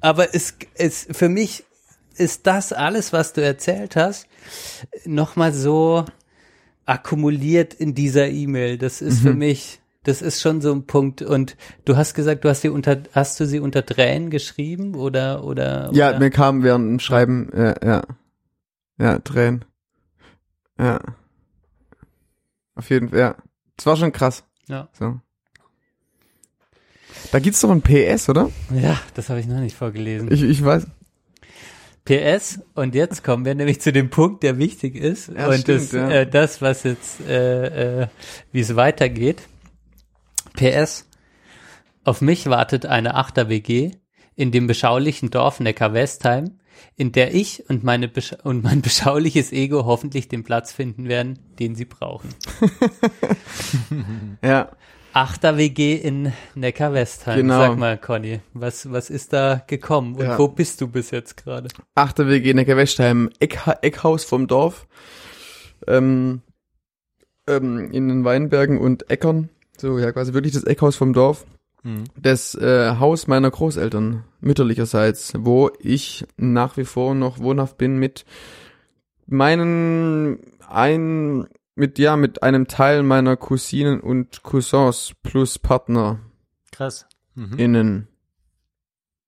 Aber es, es, für mich ist das alles, was du erzählt hast, nochmal so akkumuliert in dieser E-Mail. Das ist Mhm. für mich, das ist schon so ein Punkt. Und du hast gesagt, du hast sie unter, hast du sie unter Tränen geschrieben oder, oder? ja, oder? mir kam während dem Schreiben, ja, ja. Ja, Tränen. Ja. Auf jeden Fall, ja. Das war schon krass. ja. So. Da gibt's doch ein PS, oder? ja, das habe ich noch nicht vorgelesen. Ich, ich weiß. PS, und jetzt kommen wir nämlich zu dem Punkt, der wichtig ist. Ja, und stimmt, das, ja. äh, das, was jetzt, äh, äh, wie es weitergeht. PS, auf mich wartet eine Achter-WG in dem beschaulichen Dorf Neckar-Westheim, in der ich und, meine besch und mein beschauliches Ego hoffentlich den Platz finden werden, den sie brauchen. Ja. Achter-WG in Neckar-Westheim. Genau. Sag mal, Conny, was, was ist da gekommen und Ja. wo bist du bis jetzt gerade? Achter WG Neckar-Westheim, Eckha Eckhaus vom Dorf. Ähm, ähm, in den Weinbergen und Äckern. So, ja, quasi wirklich das Eckhaus vom Dorf. Mhm. Das äh, Haus meiner Großeltern, mütterlicherseits, wo ich nach wie vor noch wohnhaft bin mit meinen ein mit ja mit einem Teil meiner Cousinen und Cousins plus Partner Krass. Mhm. innen.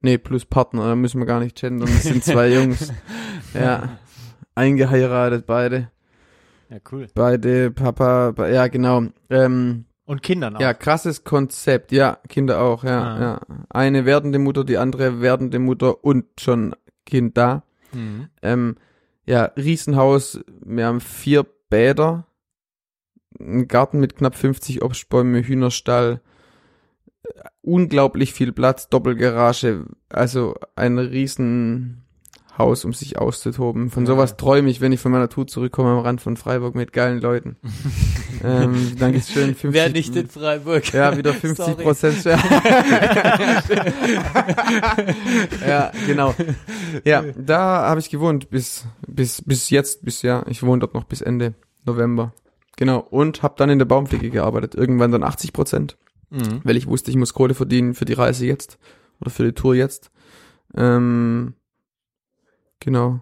Nee, plus Partner, da müssen wir gar nicht gendern. Das sind zwei Jungs. Ja. Eingeheiratet, beide. Ja, cool. Beide, Papa, be- ja, genau. Ähm, Und Kindern auch. ja, krasses Konzept. Ja, Kinder auch, ja, Ah. ja. Eine werdende Mutter, die andere werdende Mutter und schon Kind da. Mhm. Ähm, ja, Riesenhaus. Wir haben vier Bäder. Ein Garten mit knapp 50 Obstbäume, Hühnerstall. Unglaublich viel Platz, Doppelgarage. Also ein Riesenhaus, um sich auszutoben. Von sowas träume ich, wenn ich von meiner Tour zurückkomme am Rand von Freiburg mit geilen Leuten. ähm, Dankeschön. 50, Wer nicht in Freiburg? ja, wieder 50 Sorry. Prozent. ja, genau. Ja, da habe ich gewohnt bis bis bis jetzt, bis ja, ich wohne dort noch bis Ende November. Genau. Und habe dann in der Baumpflege gearbeitet. Irgendwann dann 80 Prozent, Mhm. weil ich wusste, ich muss Kohle verdienen für die Reise jetzt oder für die Tour jetzt. Ähm, genau.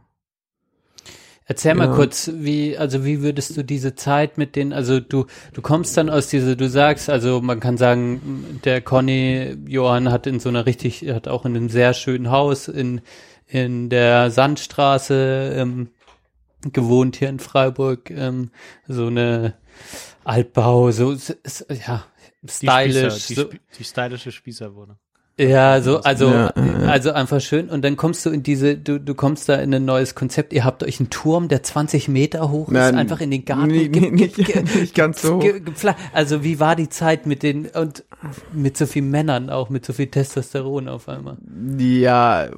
Erzähl mal Ja. kurz, wie, also wie würdest du diese Zeit mit den, also du, du kommst dann aus dieser, du sagst, also man kann sagen, der Conny Johann hat in so einer richtig, hat auch in einem sehr schönen Haus in, in der Sandstraße, ähm, gewohnt hier in Freiburg, ähm, so eine Altbau, so, ja, Die stylisch, Spießer, die, so, Sp die stylische Spießerwohnung. ja, so, also, Ja, also einfach schön. Und dann kommst du in diese, du, du kommst da in ein neues Konzept. Ihr habt euch einen Turm, der 20 Meter hoch ist, Nein, einfach in den Garten. nee, ge- nicht- nicht ganz so ge- Also wie war die Zeit mit den, und mit so vielen Männern auch, mit so viel Testosteron auf einmal? Ja,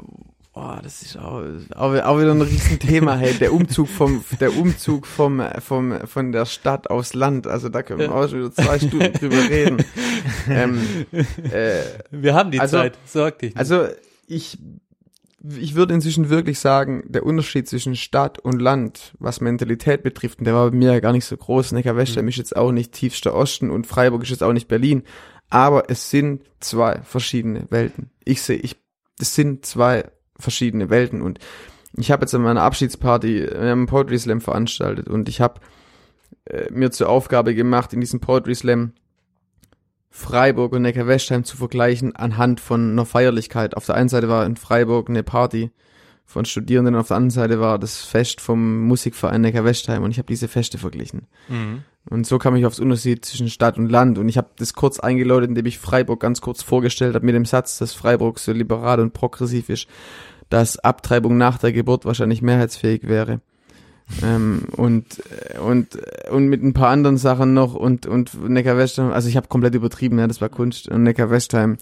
boah, das ist auch, auch, auch wieder ein Riesenthema, hey, der Umzug vom, der Umzug vom, vom, von der Stadt aufs Land, also da können wir auch schon wieder zwei Stunden drüber reden. Ähm, äh, Wir haben die Also- Zeit, sorg dich. nicht. also, ich, ich würde inzwischen wirklich sagen, der Unterschied zwischen Stadt und Land, was Mentalität betrifft, und der war bei mir ja gar nicht so groß. Neckar-Westheim ist jetzt auch nicht tiefster Osten und Freiburg ist jetzt auch nicht Berlin. Aber es sind zwei verschiedene Welten. Ich sehe, ich, es sind zwei verschiedene Welten und ich habe jetzt an meiner Abschiedsparty einen Poetry Slam veranstaltet und ich habe äh, mir zur Aufgabe gemacht, in diesem Poetry Slam Freiburg und Neckar-Westheim zu vergleichen anhand von einer Feierlichkeit. Auf der einen Seite war in Freiburg eine Party von Studierenden, auf der anderen Seite war das Fest vom Musikverein Neckar-Westheim und ich habe diese Feste verglichen. Und so kam ich aufs Unterschied zwischen Stadt und Land und ich habe das kurz eingeläutet, indem ich Freiburg ganz kurz vorgestellt habe mit dem Satz, dass Freiburg so liberal und progressiv ist, dass Abtreibung nach der Geburt wahrscheinlich mehrheitsfähig wäre. ähm, und und und mit ein paar anderen Sachen noch und und Neckar-Westheim, also ich habe komplett übertrieben, ja, das war Kunst und Neckar-Westheim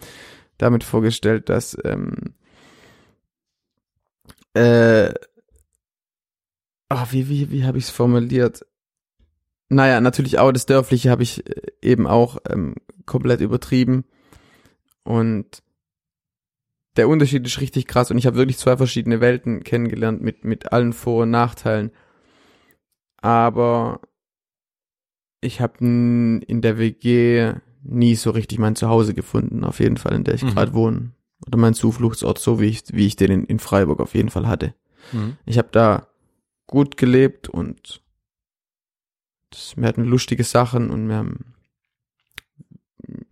damit vorgestellt, dass ähm, äh, ach, wie wie wie habe ich es formuliert? Naja, natürlich auch das Dörfliche habe ich äh, eben auch ähm, komplett übertrieben und der Unterschied ist richtig krass und ich habe wirklich zwei verschiedene Welten kennengelernt mit mit allen Vor- und Nachteilen. Aber ich habe in der WG nie so richtig mein Zuhause gefunden, auf jeden Fall, in der ich Mhm. gerade wohne. Oder mein Zufluchtsort, so wie ich, wie ich den in, in Freiburg auf jeden Fall hatte. Mhm. Ich habe da gut gelebt und das, wir hatten lustige Sachen und wir haben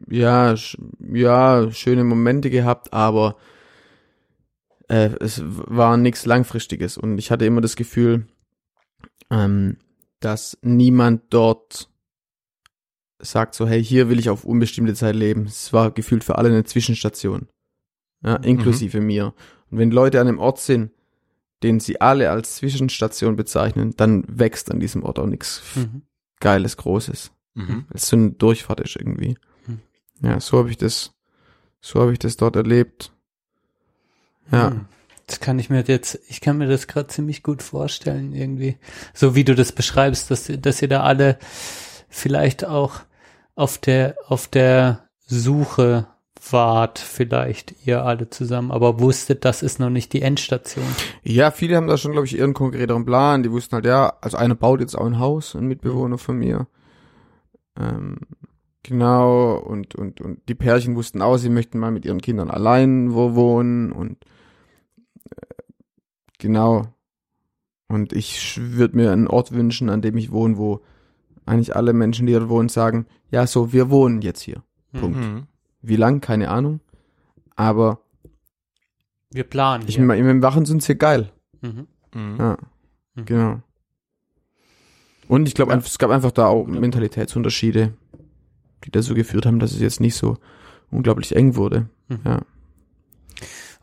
ja, ja, schöne Momente gehabt, aber äh, es war nichts Langfristiges und ich hatte immer das Gefühl, ähm, dass niemand dort sagt so, hey, hier will ich auf unbestimmte Zeit leben. Es war gefühlt für alle eine Zwischenstation. Ja, inklusive mir. Und wenn Leute an einem Ort sind, den sie alle als Zwischenstation bezeichnen, dann wächst an diesem Ort auch nichts Mhm. Geiles, Großes. Mhm. Es so eine Durchfahrt ist irgendwie. Hm. Ja, so habe ich das, so habe ich das dort erlebt. Ja. Hm. Das kann ich mir jetzt, ich kann mir das gerade ziemlich gut vorstellen, irgendwie. So wie du das beschreibst, dass, dass ihr da alle vielleicht auch auf der, auf der Suche wart, vielleicht ihr alle zusammen, aber wusstet, das ist noch nicht die Endstation. Ja, viele haben da schon, glaube ich, ihren konkreteren Plan. Die wussten halt, ja, also einer baut jetzt auch ein Haus, ein Mitbewohner von mir. Ähm, genau, und, und, und die Pärchen wussten auch, sie möchten mal mit ihren Kindern allein wo wohnen und äh, genau. Und ich würde mir einen Ort wünschen, an dem ich wohne, wo eigentlich alle Menschen, die dort wohnen, sagen, ja, so, wir wohnen jetzt hier. Punkt. Mhm. Wie lang? Keine Ahnung. Aber Wir planen. ich meine, im Wachen sind hier geil. Mhm. Mhm. Ja, Mhm. genau. Und ich glaube, Ja. es gab einfach da auch Mentalitätsunterschiede, die dazu geführt haben, dass es jetzt nicht so unglaublich eng wurde. Mhm. Ja.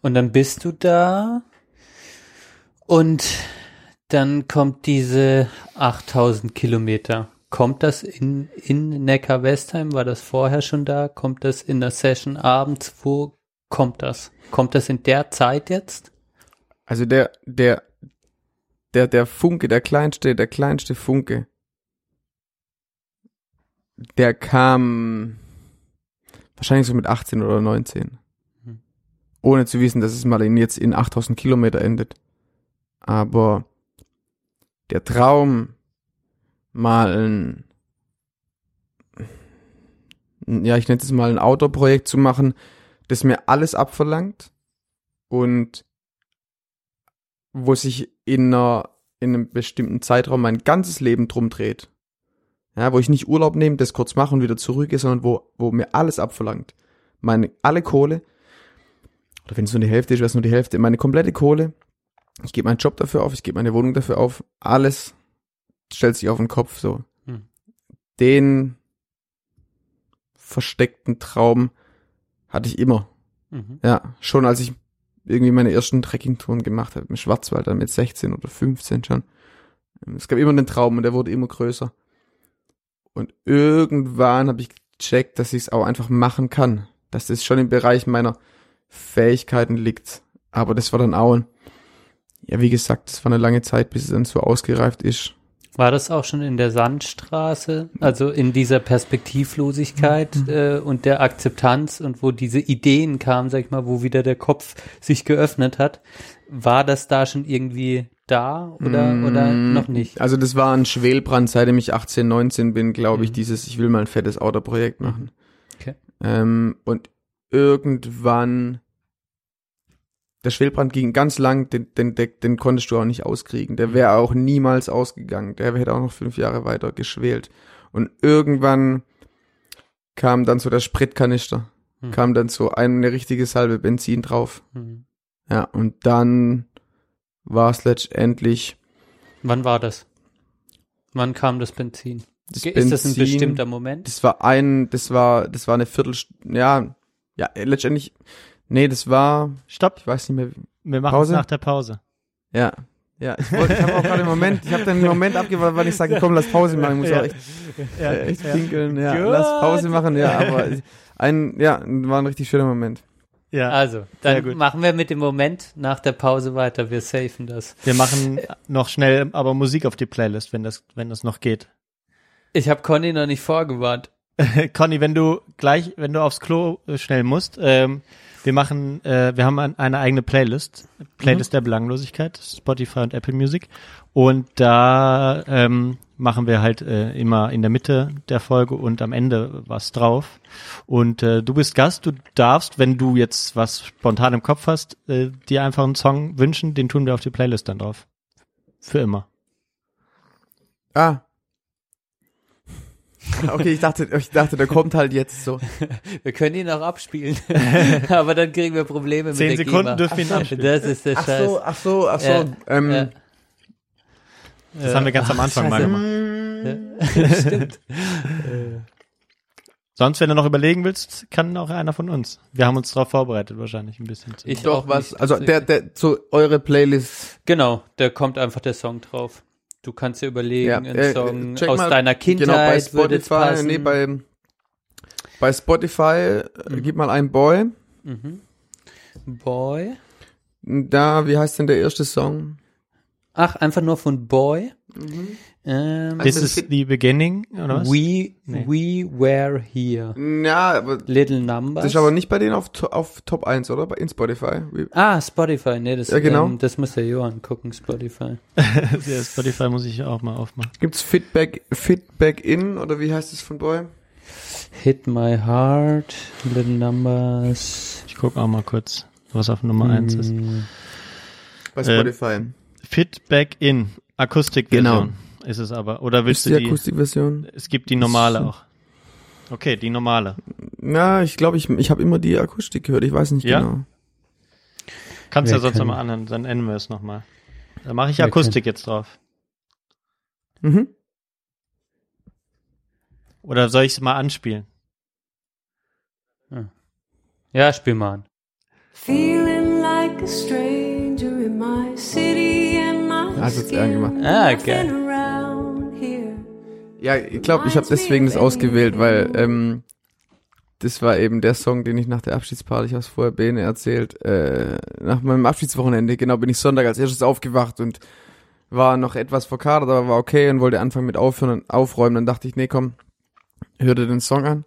Und dann bist du da und dann kommt diese 8000 Kilometer. Kommt das in, in Neckar-Westheim? War das vorher schon da? Kommt das in der Session abends? Wo kommt das? Kommt das in der Zeit jetzt? Also der, der, der, der Funke, der kleinste, der kleinste Funke, der kam wahrscheinlich so mit 18 oder 19. Mhm. Ohne zu wissen, dass es mal in, jetzt in 8000 Kilometer endet. Aber der Traum, mal ein, ja, ich nenne es mal ein Outdoor-Projekt zu machen, das mir alles abverlangt und wo sich in, einer, in einem bestimmten Zeitraum mein ganzes Leben drum dreht. Ja, wo ich nicht Urlaub nehme, das kurz mache und wieder zurückgehe, sondern wo, wo mir alles abverlangt. Meine, alle Kohle, oder wenn es nur die Hälfte ist, wäre es nur die Hälfte, meine komplette Kohle, Ich gebe meinen Job dafür auf, ich gebe meine Wohnung dafür auf. Alles stellt sich auf den Kopf so. Hm. Den versteckten Traum hatte ich immer. Mhm. Ja, schon als ich irgendwie meine ersten Trekkingtouren gemacht habe, im Schwarzwald, dann mit 16 oder 15 schon. Es gab immer den Traum und der wurde immer größer. Und irgendwann habe ich gecheckt, dass ich es auch einfach machen kann. Dass das schon im Bereich meiner Fähigkeiten liegt. Aber das war dann auch, ja, wie gesagt, das war eine lange Zeit, bis es dann so ausgereift ist. War das auch schon in der Sandstraße, also in dieser Perspektivlosigkeit Mhm. äh, und der Akzeptanz und wo diese Ideen kamen, sag ich mal, wo wieder der Kopf sich geöffnet hat? War das da schon irgendwie da oder, oder Mm, noch nicht? Also das war ein Schwelbrand, seitdem ich 18, 19 bin, glaube ich, Mhm. dieses, ich will mal ein fettes Autoprojekt machen. Okay. Ähm, und irgendwann, der Schwelbrand ging ganz lang, den, den, den, den konntest du auch nicht auskriegen. Der wäre auch niemals ausgegangen. Der hätte auch noch fünf Jahre weiter geschwelt. Und irgendwann kam dann so der Spritkanister, Mhm. kam dann so eine richtige Salbe Benzin drauf. Hm. Ja, und dann war es letztendlich Wann war das? Wann kam das Benzin? das Ist das ein Benzin- bestimmter Moment? Das war ein, das war, das war eine Viertelstunde, ja, ja, letztendlich, nee, das war, Stopp, ich weiß nicht mehr, wir machen Pause? es nach der Pause. ja, ja, ich, wollte- ich habe auch gerade einen Moment, ich habe dann einen Moment abgewartet, wann ich sage, komm, lass Pause machen, ich muss Ja. auch echt, Ja, äh, echt ja. pinkeln, ja, Gut. lass Pause machen, ja, aber ein, ja, war ein richtig schöner Moment. ja. Also, dann gut. machen wir mit dem Moment nach der Pause weiter. Wir safen das. Wir machen noch schnell aber Musik auf die Playlist, wenn das, wenn das noch geht. Ich habe Conny noch nicht vorgewarnt. Conny, wenn du gleich, wenn du aufs Klo schnell musst, ähm, wir machen, äh, wir haben ein, eine eigene Playlist, Playlist der Belanglosigkeit, Spotify und Apple Music. Und da ähm, machen wir halt äh, immer in der Mitte der Folge und am Ende was drauf. Und äh, du bist Gast, du darfst, wenn du jetzt was spontan im Kopf hast, äh, dir einfach einen Song wünschen, den tun wir auf die Playlist dann drauf. Für immer. Ah. Okay, ich dachte, ich dachte, der kommt halt jetzt so. Wir können ihn auch abspielen. Aber dann kriegen wir Probleme mit Zehn der Sekunden GEMA. dürfen wir ihn abspielen. Das ist der Ach Scheiß. so, ach so, ach so, Ja, ähm, ja. Das haben wir ganz am Anfang mal gemacht. Stimmt. Sonst, wenn du noch überlegen willst, kann auch einer von uns. Wir haben uns darauf vorbereitet, wahrscheinlich ein bisschen. Ich doch auch was, nicht, also der, der, so eure Playlist, Genau, da kommt einfach der Song drauf. Du kannst dir überlegen, Ja, einen äh, Song aus mal, deiner Kindheit genau, bei Spotify, nee, bei, bei Spotify, äh, gib mal ein Boy, mhm. Boy. da, wie heißt denn der erste Song? Ach, einfach nur von Boy. Mhm. Ähm, This Also is the beginning, oder was? we, Nee. we were here. Ja, aber Little Numbers. das ist aber nicht bei denen auf, auf Top 1, oder? Bei- In Spotify. Ah, Spotify, nee, das, Ja, genau. ähm, das muss der Johann gucken, Spotify. ja, Spotify muss ich auch mal aufmachen. Gibt's Feedback, Feedback in, oder wie heißt es von Boy? Hit My Heart, Little Numbers. Ich gucke auch mal kurz, was auf Nummer eins ist. Mm, Bei Äh, Spotify. Feedback in Akustikversion ist es aber. Oder willst Ist die du die? Akustikversion? es gibt die normale auch. Okay, die normale. Ja, ich glaube, ich, ich habe immer die Akustik gehört, ich weiß nicht Ja? genau. Kannst Wir ja sonst können- nochmal anhören, dann ändern wir es nochmal. Da mache ich Wir Akustik jetzt drauf. Mhm. Oder soll ich es mal anspielen? Ja, spiel mal an. Feeling like a stranger in my city and my gemacht. Ah, here. Ja, ich glaube, ich habe deswegen das ausgewählt, weil ähm, das war eben der Song, den ich nach der Abschiedsparty, ich habe vorher Bene erzählt, äh, nach meinem Abschiedswochenende, genau, bin ich Sonntag als erstes aufgewacht und war noch etwas verkadert, aber war okay und wollte anfangen mit aufhören und aufräumen. Dann dachte ich, nee, komm, hör dir den Song an.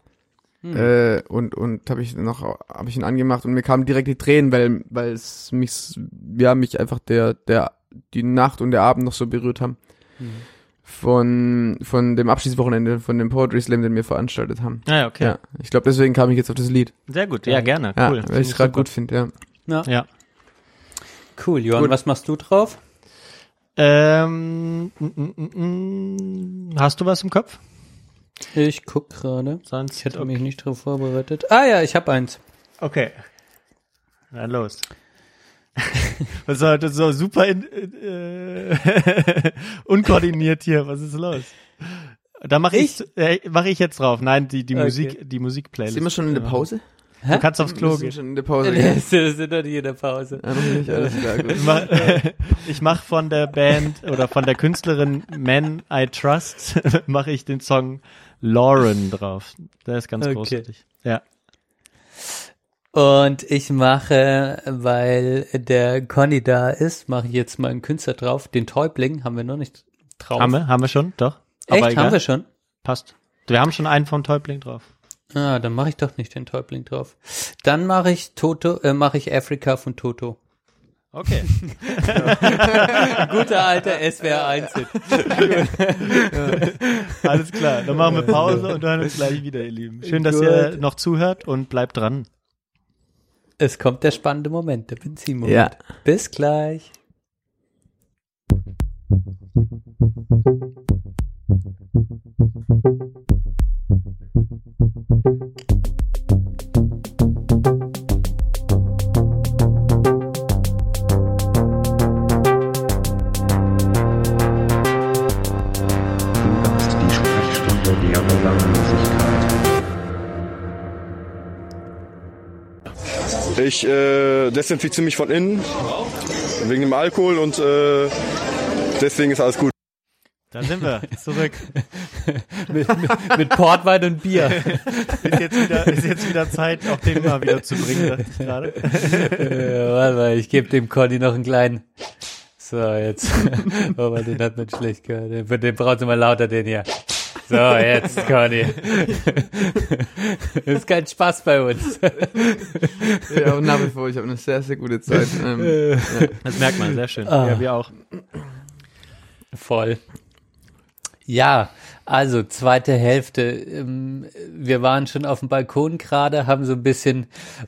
Hm. Äh, und und habe ich noch habe ich ihn angemacht und mir kamen direkt die Tränen, weil weil es mich ja mich einfach der der die Nacht und der Abend noch so berührt haben Mhm. Von von dem Abschiedswochenende von dem Poetry Slam, den wir veranstaltet haben. Ah, ja, okay. Ja, ich glaube deswegen kam ich jetzt auf das Lied. Sehr gut, ja, gerne. Ja, cool. weil ich es gerade gut finde. Ja. Ja. Cool, Johann, Gut. was machst du drauf? Ähm, mm, mm, mm. hast du was im Kopf? Ich guck gerade. Sonst Ich hätte mich nicht darauf vorbereitet. Ah ja, ich habe eins. Okay. Na los. Was war das so super in, äh, unkoordiniert hier? Was ist los? Da mache ich, äh, mache ich jetzt drauf. Nein, die die Okay. Musik, die Musikplaylist. Sind wir schon in der Pause? Du kannst aufs Klo Wir sind gehen. schon in der Pause. Wir gell? sind doch nicht in der Pause. Ja, noch nicht, alles klar, gut. Ich mach, ich mach von der Band oder von der Künstlerin Man I Trust mache ich den Song Lauren drauf. Der ist ganz Okay. großartig. Ja. Und ich mache, weil der Conny da ist, mache ich jetzt mal einen Künstler drauf. Den Täubling haben wir noch nicht drauf. Haben wir, haben wir schon, doch. Echt, egal. haben wir schon? Passt. Wir haben schon einen vom Täubling drauf. Ah, dann mache ich doch nicht den Täubling drauf. Dann mache ich Toto, äh, mache ich Afrika von Toto. Okay. Guter alter SWR 1 Hit. Alles klar. Dann machen wir Pause und hören uns gleich wieder, ihr Lieben. Schön, dass ihr noch zuhört und bleibt dran. Es kommt der spannende Moment, der Benzinmoment. Ja. Bis gleich. Ich äh, desinfiziere mich von innen wegen dem Alkohol und äh, deswegen ist alles gut. Da sind wir. Zurück. Mit, mit, mit Portwein und Bier. Ist jetzt wieder, ist jetzt wieder Zeit, auch den mal wieder zu bringen, dachte ich gerade. äh, warte mal, ich gebe dem Conny noch einen kleinen. So, jetzt. Aber den hat man schlecht gehört. Den, den braucht mal lauter, den hier. So, jetzt, Conny. ist kein Spaß bei uns. Ja, und nach wie vor, ich habe eine sehr, sehr gute Zeit. Ähm, Das merkt man, sehr schön. Ah. Ja, wir auch. Voll. Ja, also zweite Hälfte. Ähm, Wir waren schon auf dem Balkon gerade, haben so ein bisschen,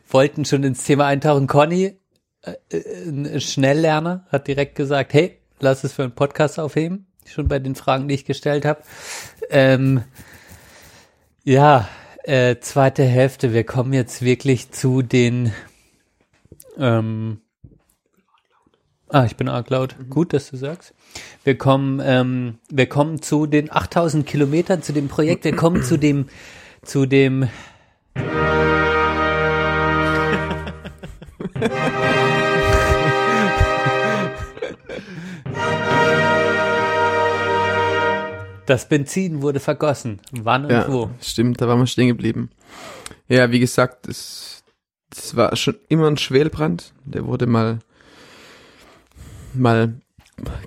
wollten schon ins Thema eintauchen. Conny, äh, äh, ein Schnelllerner, hat direkt gesagt, hey, lass es für einen Podcast aufheben. Schon bei den Fragen, die ich gestellt habe. Ähm, ja, äh, zweite Hälfte. Wir kommen jetzt wirklich zu den ähm, Ah, ich bin arg laut. Gut, dass du sagst. Wir kommen, ähm, wir kommen zu den 8000 Kilometern, zu dem Projekt. Wir kommen zu dem, zu dem. Das Benzin wurde vergossen. Wann und ja, wo? stimmt, da waren wir stehen geblieben. Ja, wie gesagt, es, es war schon immer ein Schwelbrand. Der wurde mal, mal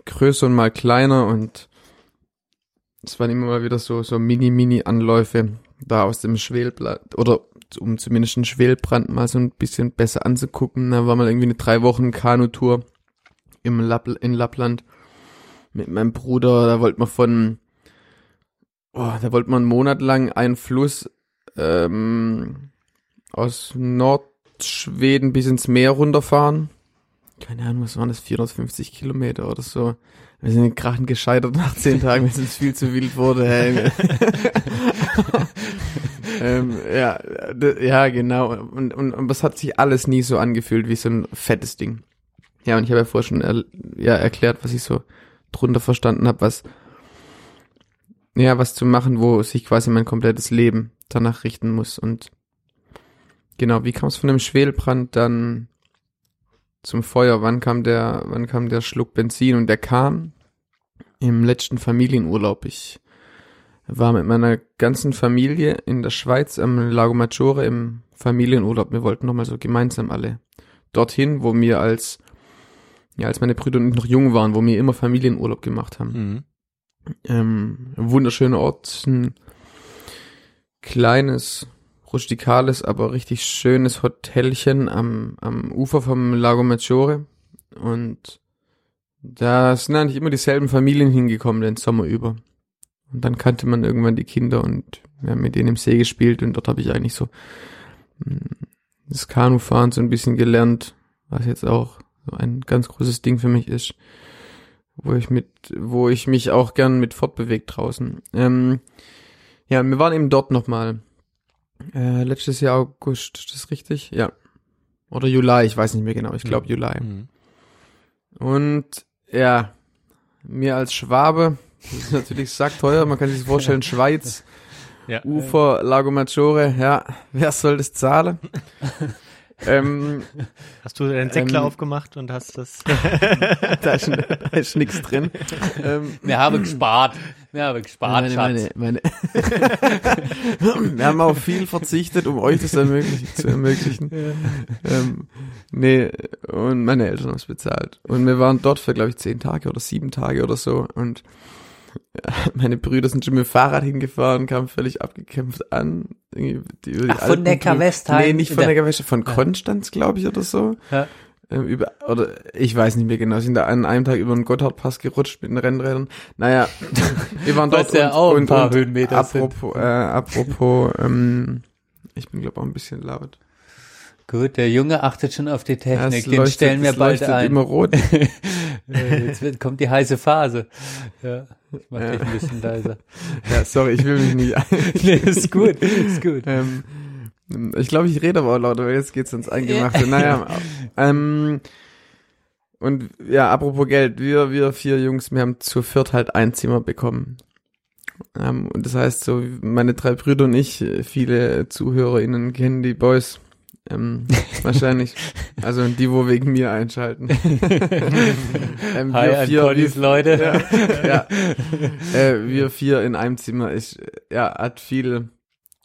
größer und mal kleiner und es waren immer mal wieder so, so Mini-Mini-Anläufe da aus dem Schwelbrand oder um zumindest einen Schwelbrand mal so ein bisschen besser anzugucken. Da war mal irgendwie eine drei Wochen Kanutour im Lapp, in Lappland mit meinem Bruder. Da wollte man von, oh, da wollte man einen Monat lang einen Fluss ähm, aus Nordschweden bis ins Meer runterfahren. Keine Ahnung, was waren das? 450 Kilometer oder so. Wir sind in Krachen gescheitert nach zehn Tagen, weil es viel zu wild wurde. Hey. ähm, ja, ja, genau. Und, und, und das hat sich alles nie so angefühlt wie so ein fettes Ding. Ja, und ich habe ja vorher schon er, ja, erklärt, was ich so drunter verstanden habe, was ja, was zu machen, wo sich quasi mein komplettes Leben danach richten muss. Und genau, wie kam es von dem Schwelbrand dann zum Feuer? Wann kam der, wann kam der Schluck Benzin? Und der kam im letzten Familienurlaub. Ich war mit meiner ganzen Familie in der Schweiz am Lago Maggiore im Familienurlaub. Wir wollten nochmal so gemeinsam alle dorthin, wo wir als, ja, als meine Brüder und ich noch jung waren, wo wir immer Familienurlaub gemacht haben. Mhm. Ähm, wunderschöner Ort, ein kleines, rustikales, aber richtig schönes Hotelchen am, am Ufer vom Lago Maggiore. Und da sind eigentlich immer dieselben Familien hingekommen den Sommer über. Und dann kannte man irgendwann die Kinder und wir haben mit denen im See gespielt und dort habe ich eigentlich so mh, das Kanufahren so ein bisschen gelernt, was jetzt auch so ein ganz großes Ding für mich ist wo ich mit, wo ich mich auch gern mit fortbewegt draußen. Ähm, ja, wir waren eben dort nochmal. Äh, letztes Jahr August, ist das richtig? Ja. Oder Juli, ich weiß nicht mehr genau. Ich glaube Juli. Mhm. Und ja, mir als Schwabe, das ist natürlich sackteuer, man kann sich vorstellen, Schweiz, Ja. Ufer, Lago Maggiore, ja, wer soll das zahlen? ähm, Hast du den Säckler Ähm, aufgemacht und hast das? da ist, da ist nichts drin. Ähm, Wir haben gespart. Wir haben gespart, meine, Schatz. meine, meine Wir haben auf viel verzichtet, um euch das ermöglichen, zu ermöglichen. Ähm, nee, und meine Eltern haben es bezahlt. Und wir waren dort für, glaube ich, zehn Tage oder sieben Tage oder so. Und meine Brüder sind schon mit dem Fahrrad hingefahren, kamen völlig abgekämpft an. Die- die Ach, von Neckar-Westheim? Nee, nicht von Der- Neckar-Westheim, von Konstanz, glaube ich, oder so. Ja. Ähm, über, oder ich weiß nicht mehr genau, sind da an einem Tag über den Gotthardpass gerutscht mit den Rennrädern. Naja, wir waren dort ja und, auch ein paar und Höhenmeter apropos, äh, apropos, ähm, ich bin glaube auch ein bisschen laut. Gut, der Junge achtet schon auf die Ja, Technik. es Den leuchtet- stellen wir bald ein. immer rot. Jetzt wird, kommt die heiße Phase. Ja, mach dich ein bisschen leiser. Ja, sorry, ich will mich nicht. nee, ist gut, ist gut. ähm, ich glaube, ich rede aber auch lauter, weil jetzt geht's ins Eingemachte. Naja, ähm, und ja, apropos Geld, wir, wir vier Jungs, wir haben zu viert halt ein Zimmer bekommen. Ähm, und das heißt so, meine drei Brüder und ich, viele ZuhörerInnen kennen die Boys. Ähm, wahrscheinlich. Also die, wo wegen mir einschalten. ähm, Hi an Connys Leute. Ja, ja. Äh, wir vier in einem Zimmer äh, ja, hat viel,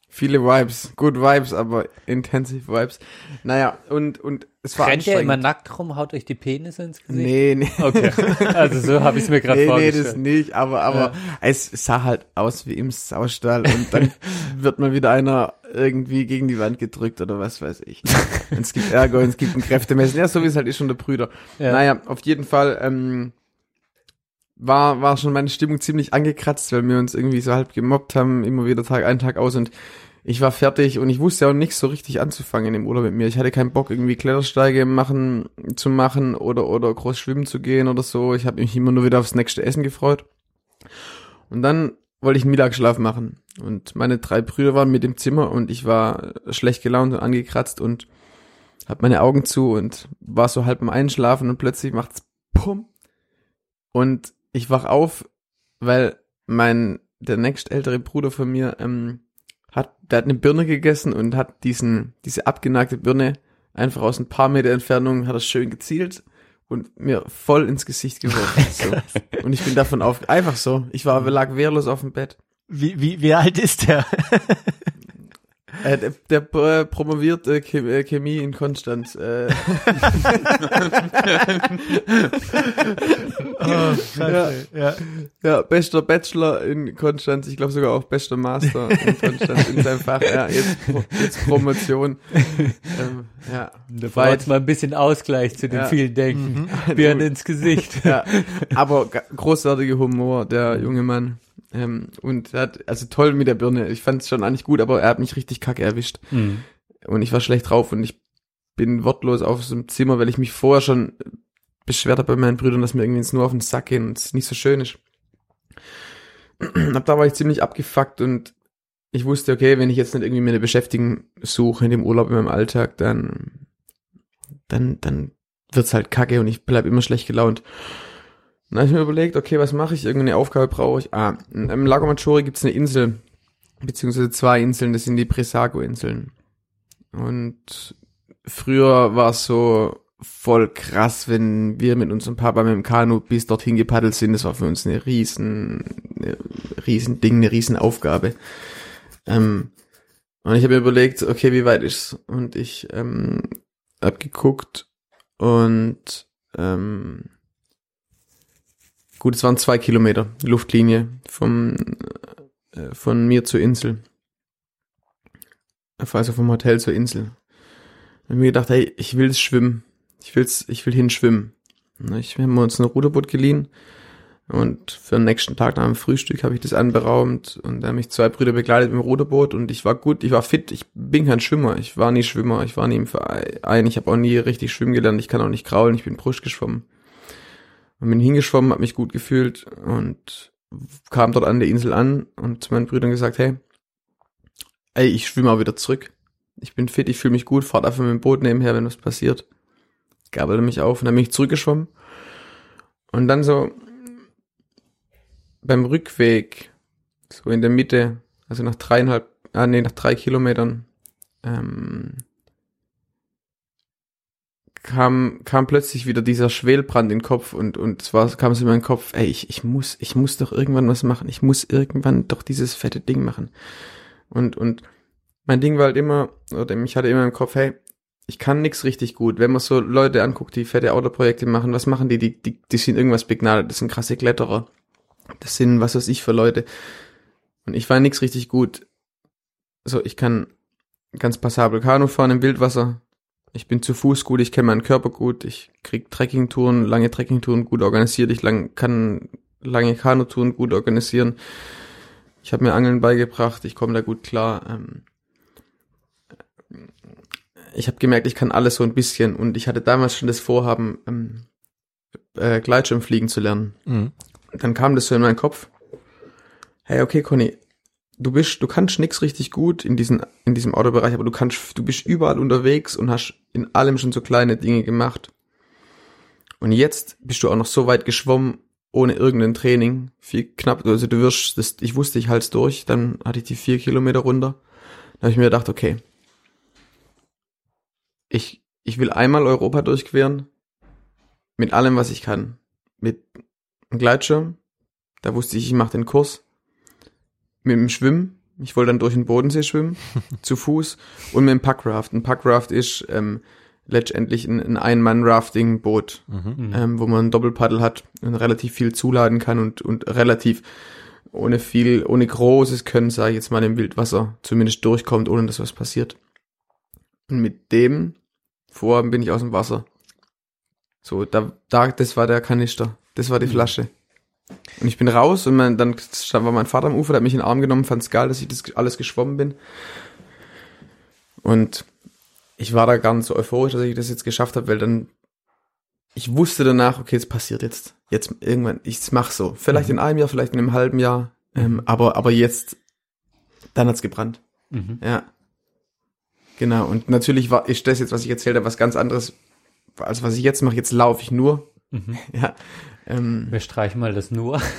viele Vibes, good Vibes, aber intensive Vibes. Naja, und, und es war Rennt ihr anstrengend. immer nackt rum, haut euch die Penisse ins Gesicht? Nee, nee. Okay, also so habe ich es mir gerade Nee, nee, vorgestellt. das nicht, aber, aber es sah halt aus wie im Saustall und dann wird mal wieder einer irgendwie gegen die Wand gedrückt oder was weiß ich. Und es gibt Ärger und es gibt ein Kräftemessen. Ja, so wie es halt ist schon der Brüder. Ja. Naja, auf jeden Fall ähm, war, war schon meine Stimmung ziemlich angekratzt, weil wir uns irgendwie so halb gemobbt haben, immer wieder Tag ein, Tag aus und ich war fertig und ich wusste auch nichts so richtig anzufangen im Urlaub mit mir. Ich hatte keinen Bock, irgendwie Klettersteige machen, zu machen oder, oder groß schwimmen zu gehen oder so. Ich habe mich immer nur wieder aufs nächste Essen gefreut. Und dann wollte ich einen Mittagsschlaf machen. Und meine drei Brüder waren mit im Zimmer und ich war schlecht gelaunt und angekratzt und hab meine Augen zu und war so halb am Einschlafen und plötzlich macht's Pum. Und ich wach auf, weil mein, der nächstältere Bruder von mir, ähm, hat, der hat eine Birne gegessen und hat diesen, diese abgenagte Birne einfach aus ein paar Meter Entfernung, hat er schön gezielt und mir voll ins Gesicht geworfen. so. Und ich bin davon auf, einfach so. Ich war, lag wehrlos auf dem Bett. Wie, wie, wie alt ist der? Äh, der, der äh, promoviert äh, Chem äh, Chemie in Konstanz. Äh, Oh, scheiße. Ja. ja, bester Bachelor in Konstanz, ich glaube sogar auch bester Master in Konstanz in seinem Fach. Ja, jetzt, jetzt Promotion. Ähm, ja, Da braucht jetzt mal ein bisschen Ausgleich zu den Ja. vielen Denken. Birne ins Gesicht. ja, aber großartiger Humor, der junge Mann. Ähm, und er hat, also toll mit der Birne. Ich fand es schon eigentlich gut, aber er hat mich richtig kacke erwischt. Mhm. Und ich war schlecht drauf und ich bin wortlos auf so einem Zimmer, weil ich mich vorher schon beschwert habe bei meinen Brüdern, dass mir irgendwie jetzt nur auf den Sack gehen und es nicht so schön ist. Ab da war ich ziemlich abgefuckt und ich wusste, okay, wenn ich jetzt nicht irgendwie mir eine Beschäftigung suche in dem Urlaub, in meinem Alltag, dann, dann, dann wird's halt kacke und ich bleib immer schlecht gelaunt. Dann habe ich mir überlegt, okay, was mache ich? Irgendeine Aufgabe brauche ich. Ah, im Lago Maggiore gibt's eine Insel, beziehungsweise zwei Inseln, das sind die Presago-Inseln. Und früher war es so voll krass, wenn wir mit unserem Papa mit dem Kanu bis dorthin gepaddelt sind. Das war für uns eine riesen, eine riesen Ding, eine riesen Aufgabe. Ähm, und ich habe mir überlegt, okay, wie weit ist's? Und ich ähm, hab geguckt und ähm, gut, es waren zwei Kilometer Luftlinie vom äh, von mir zur Insel. Also vom Hotel zur Insel. Ich mir gedacht, hey, ich will schwimmen. Ich will's, ich will hinschwimmen. Ich wir haben uns ein Ruderboot geliehen und für den nächsten Tag nach dem Frühstück habe ich das anberaumt und da haben mich zwei Brüder begleitet mit dem Ruderboot und ich war gut, ich war fit, ich bin kein Schwimmer, ich war nie Schwimmer, ich war nie im Verein, ich habe auch nie richtig schwimmen gelernt, ich kann auch nicht kraulen, ich bin Brust geschwommen. Und bin hingeschwommen, habe mich gut gefühlt und kam dort an der Insel an und zu meinen Brüdern gesagt, hey, ey, ich schwimme auch wieder zurück. Ich bin fit, ich fühle mich gut, fahrt einfach mit dem Boot nebenher, wenn was passiert. Gabelte mich auf und dann bin ich zurückgeschwommen. Und dann so beim Rückweg, so in der Mitte, also nach dreieinhalb, ah nee, nach drei Kilometern, ähm, kam, kam plötzlich wieder dieser Schwelbrand in den Kopf und, und es war, kam es in meinen Kopf, ey, ich, ich muss, ich muss doch irgendwann was machen. Ich muss irgendwann doch dieses fette Ding machen. Und, und mein Ding war halt immer, oder ich hatte immer im Kopf, hey, ich kann nix richtig gut. Wenn man so Leute anguckt, die fette Autoprojekte machen, was machen die? Die, die, die sind irgendwas begnadet. Das sind krasse Kletterer. Das sind, was weiß ich für Leute. Und ich war nix richtig gut. So, ich kann ganz passabel Kanu fahren im Wildwasser. Ich bin zu Fuß gut, ich kenne meinen Körper gut, ich krieg Trekkingtouren, lange Trekkingtouren gut organisiert, ich lang, kann lange Kanutouren gut organisieren. Ich habe mir Angeln beigebracht, ich komme da gut klar. Ähm, ich habe gemerkt, ich kann alles so ein bisschen und ich hatte damals schon das Vorhaben, ähm, äh, Gleitschirmfliegen zu lernen. Mhm. Dann kam das so in meinen Kopf. Hey, okay, Conny, du bist, du kannst nix richtig gut in diesem, in diesem Autobereich, aber du kannst, du bist überall unterwegs und hast in allem schon so kleine Dinge gemacht. Und jetzt bist du auch noch so weit geschwommen, ohne irgendein Training. Viel knapp, also du wirst, das, ich wusste, ich halt's durch, dann hatte ich die vier Kilometer runter. Da habe ich mir gedacht, okay, ich, ich will einmal Europa durchqueren, mit allem, was ich kann. Mit einem Gleitschirm, da wusste ich, ich mache den Kurs. Mit dem Schwimmen, ich wollte dann durch den Bodensee schwimmen, zu Fuß. Und mit dem Packraft. Ein Packraft ist ähm, letztendlich ein, ein Ein-Mann-Rafting-Boot, Mhm. ähm, wo man ein Doppelpaddel hat und relativ viel zuladen kann und, und relativ ohne viel, ohne großes Können, sage ich jetzt mal, im Wildwasser zumindest durchkommt, ohne dass was passiert. Und mit dem Vorhaben bin ich aus dem Wasser. So, da, da, das war der Kanister. Das war die Flasche. Und ich bin raus und mein, dann stand, war mein Vater am Ufer, der hat mich in den Arm genommen, fand's geil, dass ich das alles geschwommen bin. Und ich war da gar nicht so euphorisch, dass ich das jetzt geschafft habe, weil dann ich wusste danach, okay, es passiert jetzt. Jetzt irgendwann, ich mach so. Vielleicht in einem Jahr, vielleicht in einem halben Jahr, ähm, aber aber jetzt, dann hat's gebrannt. Mhm. Ja. Genau. Und natürlich war ist das jetzt, was ich erzählt habe, was ganz anderes, als was ich jetzt mache. Jetzt laufe ich nur. Mhm. Ja. Ähm, Wir streichen mal das nur.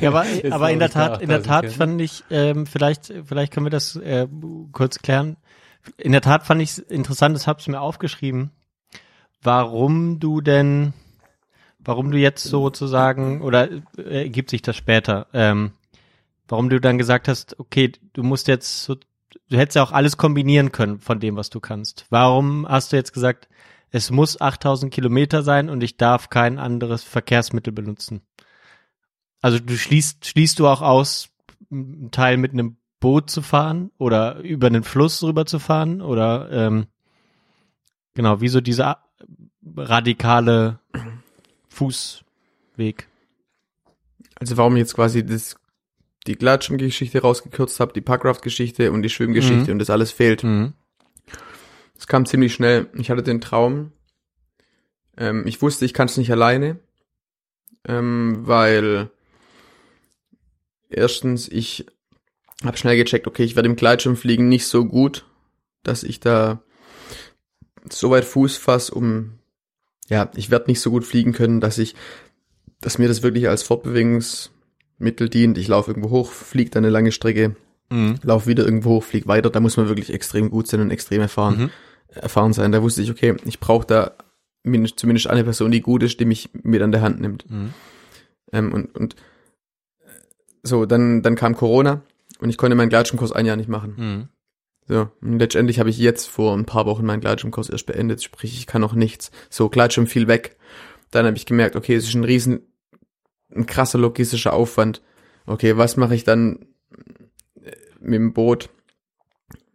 Ja, aber, aber in der Tat, in der Tat Kinder. fand ich, ähm, vielleicht, vielleicht können wir das äh, kurz klären. In der Tat fand ich es interessant, das hab's mir aufgeschrieben, warum du denn, warum du jetzt sozusagen, oder äh, ergibt sich das später, ähm, warum du dann gesagt hast, okay, du musst jetzt so, du hättest ja auch alles kombinieren können von dem, was du kannst. Warum hast du jetzt gesagt, es muss 8000 Kilometer sein und ich darf kein anderes Verkehrsmittel benutzen? Also du schließt, schließt du auch aus, einen Teil mit einem Boot zu fahren oder über einen Fluss rüber zu fahren oder ähm, genau, wie so dieser radikale Fußweg. also warum ich jetzt quasi das, die Gleitschirmgeschichte rausgekürzt habe, die Parkraft-Geschichte und die Schwimmgeschichte Mhm. und das alles fehlt. Mhm. Es kam ziemlich schnell. Ich hatte den Traum. Ähm, ich wusste, ich kann es nicht alleine, ähm, weil erstens ich habe schnell gecheckt, okay, ich werde im Gleitschirmfliegen nicht so gut, dass ich da so weit Fuß fass, um ja, ich werde nicht so gut fliegen können, dass ich, dass mir das wirklich als Fortbewegungsmittel dient. Ich laufe irgendwo hoch, fliege dann eine lange Strecke, Mhm. lauf wieder irgendwo hoch, flieg weiter. Da muss man wirklich extrem gut sein und extrem erfahren, Mhm. Erfahren sein. Da wusste ich, okay, ich brauche da mindest, zumindest eine Person, die gut ist, die mich mit an der Hand nimmt. Mhm. Ähm, und, und so, dann, dann kam Corona und ich konnte meinen Gleitschirmkurs ein Jahr nicht machen. Mhm. So, und letztendlich habe ich jetzt vor ein paar Wochen meinen Gleitschirmkurs erst beendet, sprich, ich kann noch nichts. So, Gleitschirm fiel weg. Dann habe ich gemerkt, okay, es ist ein riesen, ein krasser logistischer Aufwand. Okay, was mache ich dann äh, mit dem Boot,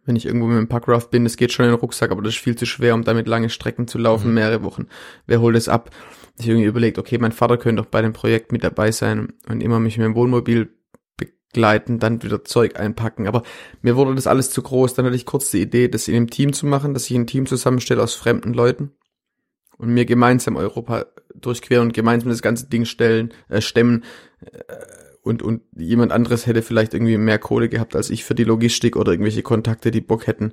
wenn ich irgendwo mit dem Packraft bin? Es geht schon in den Rucksack, aber das ist viel zu schwer, um damit lange Strecken zu laufen, Mhm. mehrere Wochen. Wer holt es ab? Ich irgendwie überlegt, okay, mein Vater könnte doch bei dem Projekt mit dabei sein und immer mich mit dem Wohnmobil begleiten, dann wieder Zeug einpacken. Aber mir wurde das alles zu groß. Dann hatte ich kurz die Idee, das in einem Team zu machen, dass ich ein Team zusammenstelle aus fremden Leuten und mir gemeinsam Europa durchqueren und gemeinsam das ganze Ding stellen, äh, stemmen. Äh, und, und jemand anderes hätte vielleicht irgendwie mehr Kohle gehabt als ich für die Logistik oder irgendwelche Kontakte, die Bock hätten.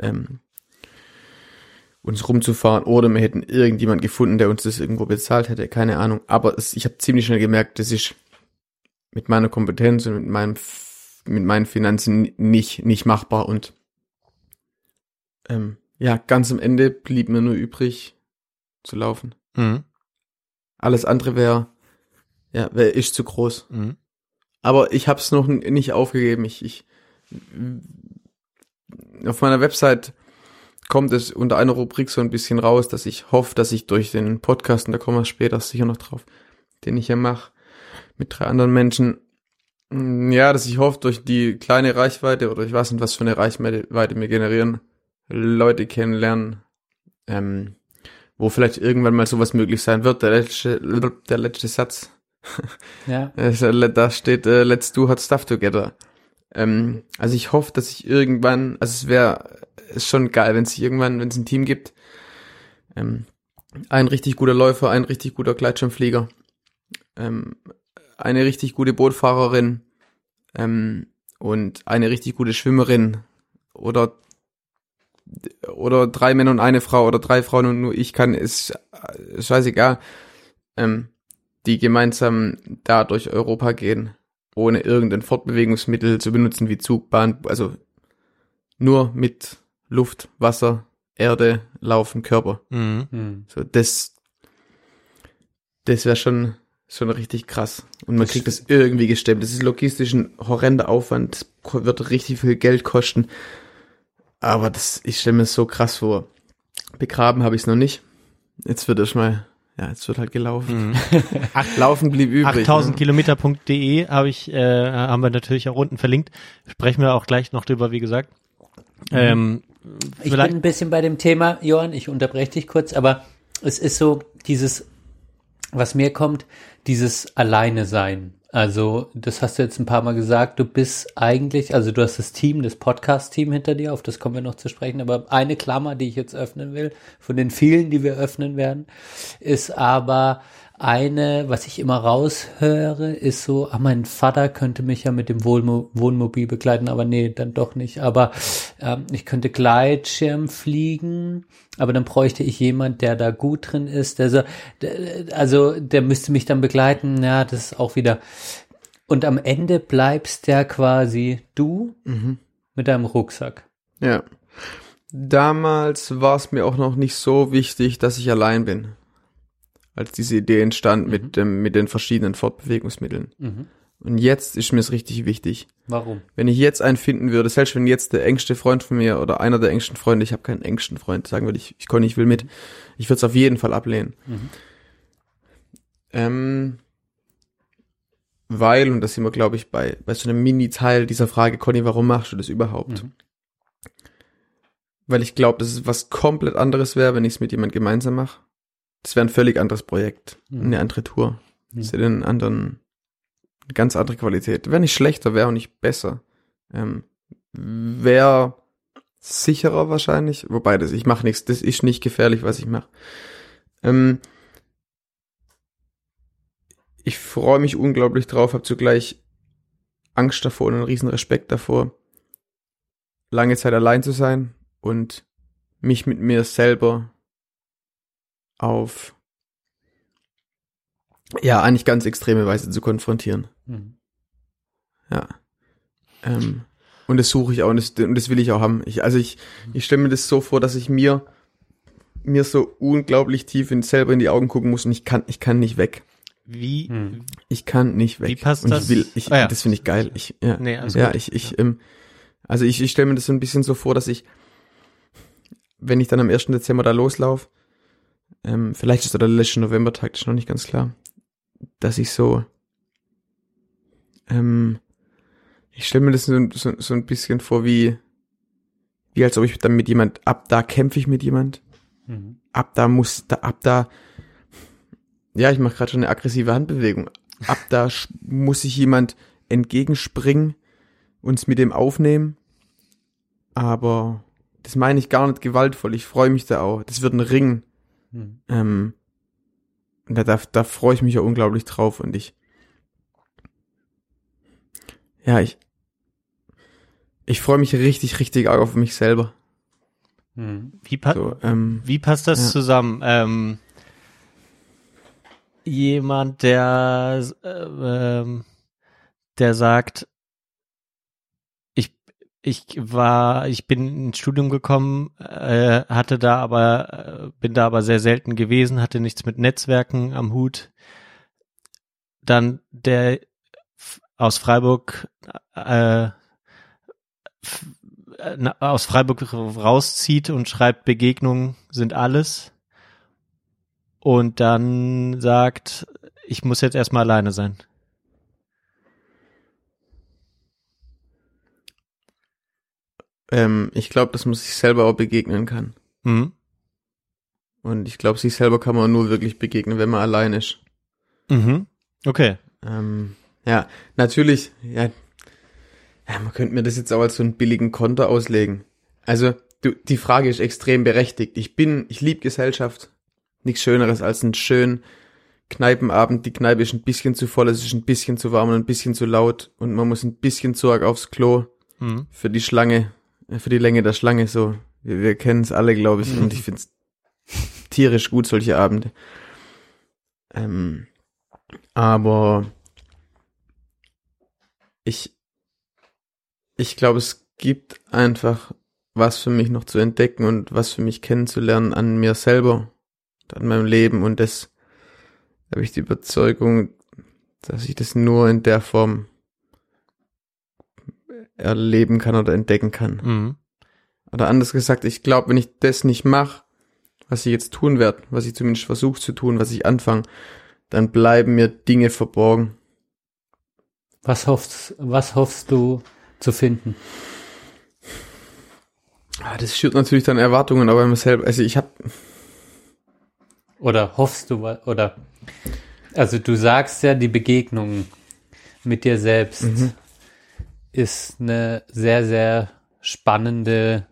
Ähm, uns rumzufahren oder wir hätten irgendjemand gefunden, der uns das irgendwo bezahlt hätte, keine Ahnung. Aber es, ich habe ziemlich schnell gemerkt, das ist mit meiner Kompetenz und mit meinem mit meinen Finanzen nicht nicht machbar und ähm, ja, ganz am Ende blieb mir nur übrig zu laufen. Mhm. Alles andere wäre ja, wäre ist zu groß. Mhm. Aber ich habe es noch nicht aufgegeben. Ich, ich auf meiner Website kommt es unter einer Rubrik so ein bisschen raus, dass ich hoffe, dass ich durch den Podcast, und da kommen wir später sicher noch drauf, den ich ja mache, mit drei anderen Menschen, mm, ja, dass ich hoffe, durch die kleine Reichweite oder ich weiß nicht, was für eine Reichweite mir generieren, Leute kennenlernen, ähm, wo vielleicht irgendwann mal sowas möglich sein wird. Der letzte, der letzte Satz Ja. also, le- da steht, äh, let's do hot stuff together. Ähm, also ich hoffe, dass ich irgendwann, also es wäre schon geil, wenn es irgendwann, wenn es ein Team gibt, ähm, ein richtig guter Läufer, ein richtig guter Gleitschirmflieger, ähm, eine richtig gute Bootfahrerin ähm, und eine richtig gute Schwimmerin oder oder drei Männer und eine Frau oder drei Frauen und nur ich kann, äh, ist scheißegal. Ähm, die gemeinsam da durch Europa gehen, ohne irgendein Fortbewegungsmittel zu benutzen wie Zug, Bahn, also nur mit Luft, Wasser, Erde, Laufen, Körper. Mhm. Hm. So, das, das wäre schon, schon richtig krass. Und man kriegt das irgendwie gestemmt. Das ist logistisch ein horrender Aufwand, das wird richtig viel Geld kosten. Aber das, ich stelle mir das so krass vor. Begraben habe ich es noch nicht. Jetzt wird erstmal, ja, jetzt wird halt gelaufen. Mhm. Laufen blieb übrig. 8000 ne? Habe ich, äh, haben wir natürlich auch unten verlinkt. Sprechen wir auch gleich noch drüber, wie gesagt. Ähm, Ich bin ein bisschen bei dem Thema, Johann, ich unterbreche dich kurz, aber es ist so dieses, was mir kommt, dieses Alleine sein. Also, das hast du jetzt ein paar Mal gesagt, du bist eigentlich, also du hast das Team, das Podcast-Team hinter dir, auf das kommen wir noch zu sprechen, aber eine Klammer, die ich jetzt öffnen will, von den vielen, die wir öffnen werden, ist aber eine, was ich immer raushöre, ist so, ah, mein Vater könnte mich ja mit dem Wohnmo Wohnmobil begleiten, aber nee, dann doch nicht. Aber ähm, ich könnte Gleitschirm fliegen, aber dann bräuchte ich jemand, der da gut drin ist. Der so, der, also der müsste mich dann begleiten. Ja, das ist auch wieder. Und am Ende bleibst der quasi du mit deinem Rucksack. Ja. Damals war es mir auch noch nicht so wichtig, dass ich allein bin. Als diese Idee entstand mit dem, mit den verschiedenen Fortbewegungsmitteln. Mhm. Und jetzt ist mir es richtig wichtig. Warum? Wenn ich jetzt einen finden würde, selbst wenn jetzt der engste Freund von mir oder einer der engsten Freunde, ich habe keinen engsten Freund, sagen würde ich, ich Conny, ich will mit, ich würde es auf jeden Fall ablehnen. Mhm. Ähm, weil, und das sind wir, glaube ich, bei, bei so einem Mini-Teil dieser Frage, Conny, warum machst du das überhaupt? Mhm. Weil ich glaube, dass es was komplett anderes wäre, wenn ich es mit jemand gemeinsam mache. Das wäre ein völlig anderes Projekt, Mhm. eine andere Tour. Mhm. Das hätte einen anderen, eine ganz andere Qualität. Wäre nicht schlechter, wäre auch nicht besser. Ähm, wäre sicherer wahrscheinlich, wobei das, ich mache nichts, das ist nicht gefährlich, was ich mache. Ähm, ich freue mich unglaublich drauf, habe zugleich Angst davor und einen riesen Respekt davor, lange Zeit allein zu sein und mich mit mir selber auf ja, eigentlich ganz extreme Weise zu konfrontieren. Mhm. Ja. Ähm, und das suche ich auch und das, und das will ich auch haben. Ich, also ich, ich stelle mir das so vor, dass ich mir, mir so unglaublich tief in, selber in die Augen gucken muss und ich kann, ich kann nicht weg. Wie, Hm. Ich kann nicht weg. Wie passt und das? Ich will, ich, Ah ja. Das finde ich geil. Ich, ja, Nee, alles ja gut. ich, ich, ähm, also ich, ich stelle mir das so ein bisschen so vor, dass ich, wenn ich dann am 1. Dezember da loslaufe, ähm, vielleicht ist der letzte Novembertag, das ist noch nicht ganz klar, dass ich so, ähm, ich stelle mir das so, so, so ein bisschen vor, wie, wie als ob ich dann mit jemand, ab da kämpfe ich mit jemand, Mhm. ab da muss, da, ab da, ja, ich mache gerade schon eine aggressive Handbewegung. Ab da muss sich jemand entgegenspringen, uns mit dem aufnehmen. Aber das meine ich gar nicht gewaltvoll. Ich freue mich da auch. Das wird ein Ring. Mhm. Ähm, da, da, da freue ich mich ja unglaublich drauf. Und ich, ja, ich, ich freue mich richtig, richtig arg auf mich selber. Wie, pa So, ähm, wie passt das Ja. zusammen? Ähm, jemand, der, äh, ähm, der sagt, ich war, ich bin ins Studium gekommen, äh, hatte da aber, äh, bin da aber sehr selten gewesen, hatte nichts mit Netzwerken am Hut. Dann der aus Freiburg, äh, aus Freiburg rauszieht und schreibt Begegnungen sind alles und dann sagt, ich muss jetzt erstmal alleine sein. Ähm, ich glaube, dass man sich selber auch begegnen kann. Mhm. Und ich glaube, sich selber kann man nur wirklich begegnen, wenn man allein ist. Mhm. Okay. Ähm, ja, natürlich, ja, ja, man könnte mir das jetzt auch als so einen billigen Konter auslegen. Also, du, die Frage ist extrem berechtigt. Ich bin, ich liebe Gesellschaft. Nichts Schöneres als einen schönen Kneipenabend. Die Kneipe ist ein bisschen zu voll, es ist ein bisschen zu warm und ein bisschen zu laut und man muss ein bisschen zu arg aufs Klo Mhm. für die Schlange, für die Länge der Schlange so. Wir, wir kennen es alle, glaube ich, und ich find's tierisch gut, solche Abende. Ähm, aber ich, ich glaube, es gibt einfach was für mich noch zu entdecken und was für mich kennenzulernen an mir selber, an meinem Leben und das habe ich die Überzeugung, dass ich das nur in der Form erleben kann oder entdecken kann. Mhm. Oder anders gesagt, ich glaube, wenn ich das nicht mache, was ich jetzt tun werde, was ich zumindest versuche zu tun, was ich anfange, dann bleiben mir Dinge verborgen. Was hoffst, was hoffst du zu finden? Ah, Das schürt natürlich dann Erwartungen, aber mir selber, also ich habe, Oder hoffst du, oder, also du sagst ja, die Begegnung mit dir selbst Mhm. Ist eine sehr, sehr spannende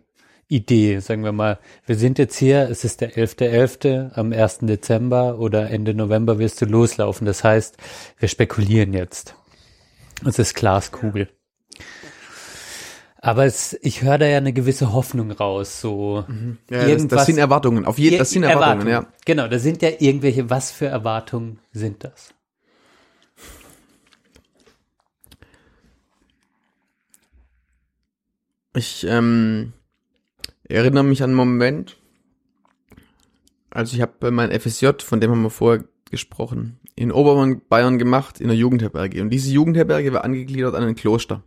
Idee, sagen wir mal. Wir sind jetzt hier, es ist der 11.11., am 1. Dezember oder Ende November wirst du loslaufen. Das heißt, wir spekulieren jetzt. Es ist Glaskugel. Aber es, ich höre da ja eine gewisse Hoffnung raus, so ja, das, das irgendwas- sind Erwartungen, auf jeden, das sind Erwartungen, ja. Genau, da sind ja irgendwelche, was für Erwartungen sind das? Ich ähm, erinnere mich an einen Moment, also ich habe mein FSJ, von dem haben wir vorher gesprochen, in Oberbayern gemacht, in einer Jugendherberge. Und diese Jugendherberge war angegliedert an ein Kloster.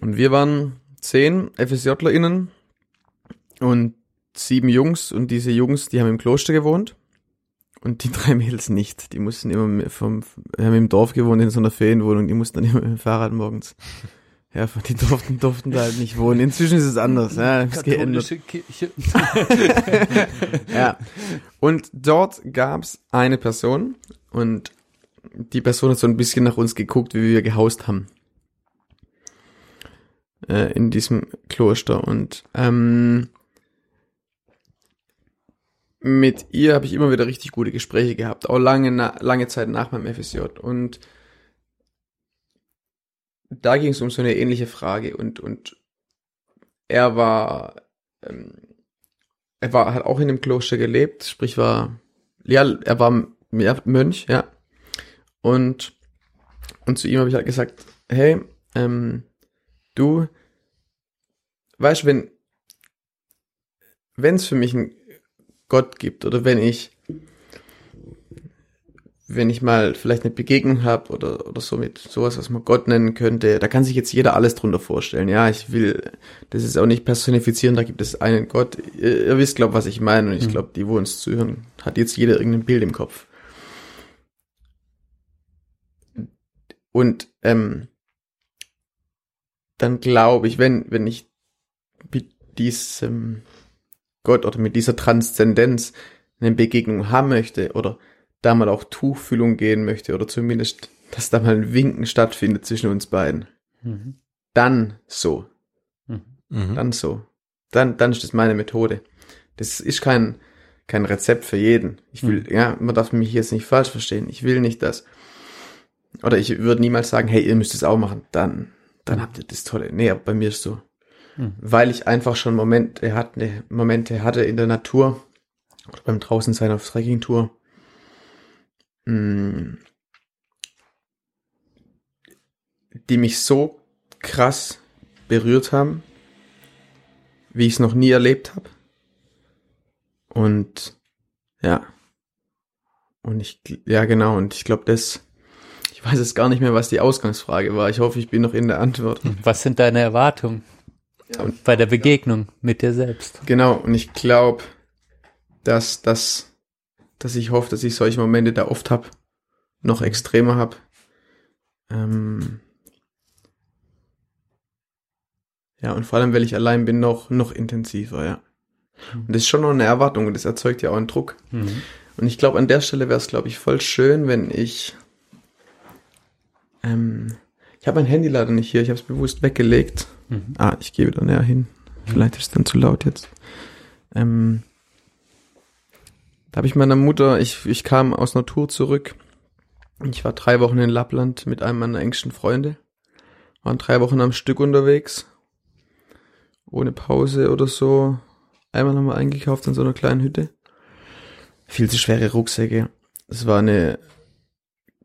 Und wir waren zehn FSJlerInnen und sieben Jungs. Und diese Jungs, die haben im Kloster gewohnt. Und die drei Mädels nicht. Die mussten immer vom, haben im Dorf gewohnt, in so einer Ferienwohnung. Die mussten dann immer mit dem Fahrrad morgens. Ja, die durften, durften da halt nicht wohnen. Inzwischen ist es anders. Ja, ist geändert. Kirche. Ja. Und dort gab's eine Person und die Person hat so ein bisschen nach uns geguckt, wie wir gehaust haben. Äh, in diesem Kloster. Und ähm, mit ihr habe ich immer wieder richtig gute Gespräche gehabt, auch lange, lange Zeit nach meinem FSJ. Und da ging es um so eine ähnliche Frage und, und er war, ähm, er war, hat auch in dem Kloster gelebt, sprich war, ja, er war ja, Mönch, ja. Und, und zu ihm habe ich halt gesagt, hey, ähm, du, weißt wenn, wenn es für mich einen Gott gibt oder wenn ich, wenn ich mal vielleicht eine Begegnung habe oder, oder so mit sowas, was man Gott nennen könnte, da kann sich jetzt jeder alles drunter vorstellen. Ja, ich will, das ist auch nicht personifizieren, da gibt es einen Gott. Ihr, ihr wisst, glaube was ich meine und ich glaube, die, wo uns zuhören, hat jetzt jeder irgendein Bild im Kopf. Und ähm, dann glaube ich, wenn, wenn ich mit diesem Gott oder mit dieser Transzendenz eine Begegnung haben möchte oder da mal auch Tuchfühlung gehen möchte oder zumindest, dass da mal ein Winken stattfindet zwischen uns beiden, Mhm. dann so, Mhm. dann so. Dann, dann ist das meine Methode. Das ist kein, kein Rezept für jeden. Ich will, ja, man darf mich jetzt nicht falsch verstehen. Ich will nicht das. Oder ich würde niemals sagen, hey, ihr müsst es auch machen. Dann, dann habt ihr das Tolle. Nee, aber bei mir ist so. weil ich einfach schon Momente hatte, Momente hatte in der Natur oder beim draußen sein auf Trekkingtour, die mich so krass berührt haben, wie ich es noch nie erlebt habe. Und ja. Und ich, ja genau, und ich glaube, das, ich weiß jetzt gar nicht mehr, was die Ausgangsfrage war. Ich hoffe, ich bin noch in der Antwort. Was sind deine Erwartungen bei der Begegnung mit dir selbst? Genau, und ich glaube, dass, dass, dass ich hoffe, dass ich solche Momente da oft hab, noch extremer hab. Ähm ja, und vor allem, weil ich allein bin, noch, noch intensiver, ja. Und das ist schon noch eine Erwartung und das erzeugt ja auch einen Druck. Mhm. Und ich glaube, an der Stelle wäre es, glaube ich, voll schön, wenn ich. Ähm, ich habe mein Handy leider nicht hier, ich habe es bewusst weggelegt. Mhm. Ah, ich gehe wieder näher hin. Vielleicht ist es dann zu laut jetzt. Ähm, da habe ich meiner Mutter, ich, ich kam aus einer Tour zurück. Ich war drei Wochen in Lappland mit einem meiner engsten Freunde. Waren drei Wochen am Stück unterwegs. Ohne Pause oder so. Einmal haben wir eingekauft in so einer kleinen Hütte. Viel zu schwere Rucksäcke. Es war eine,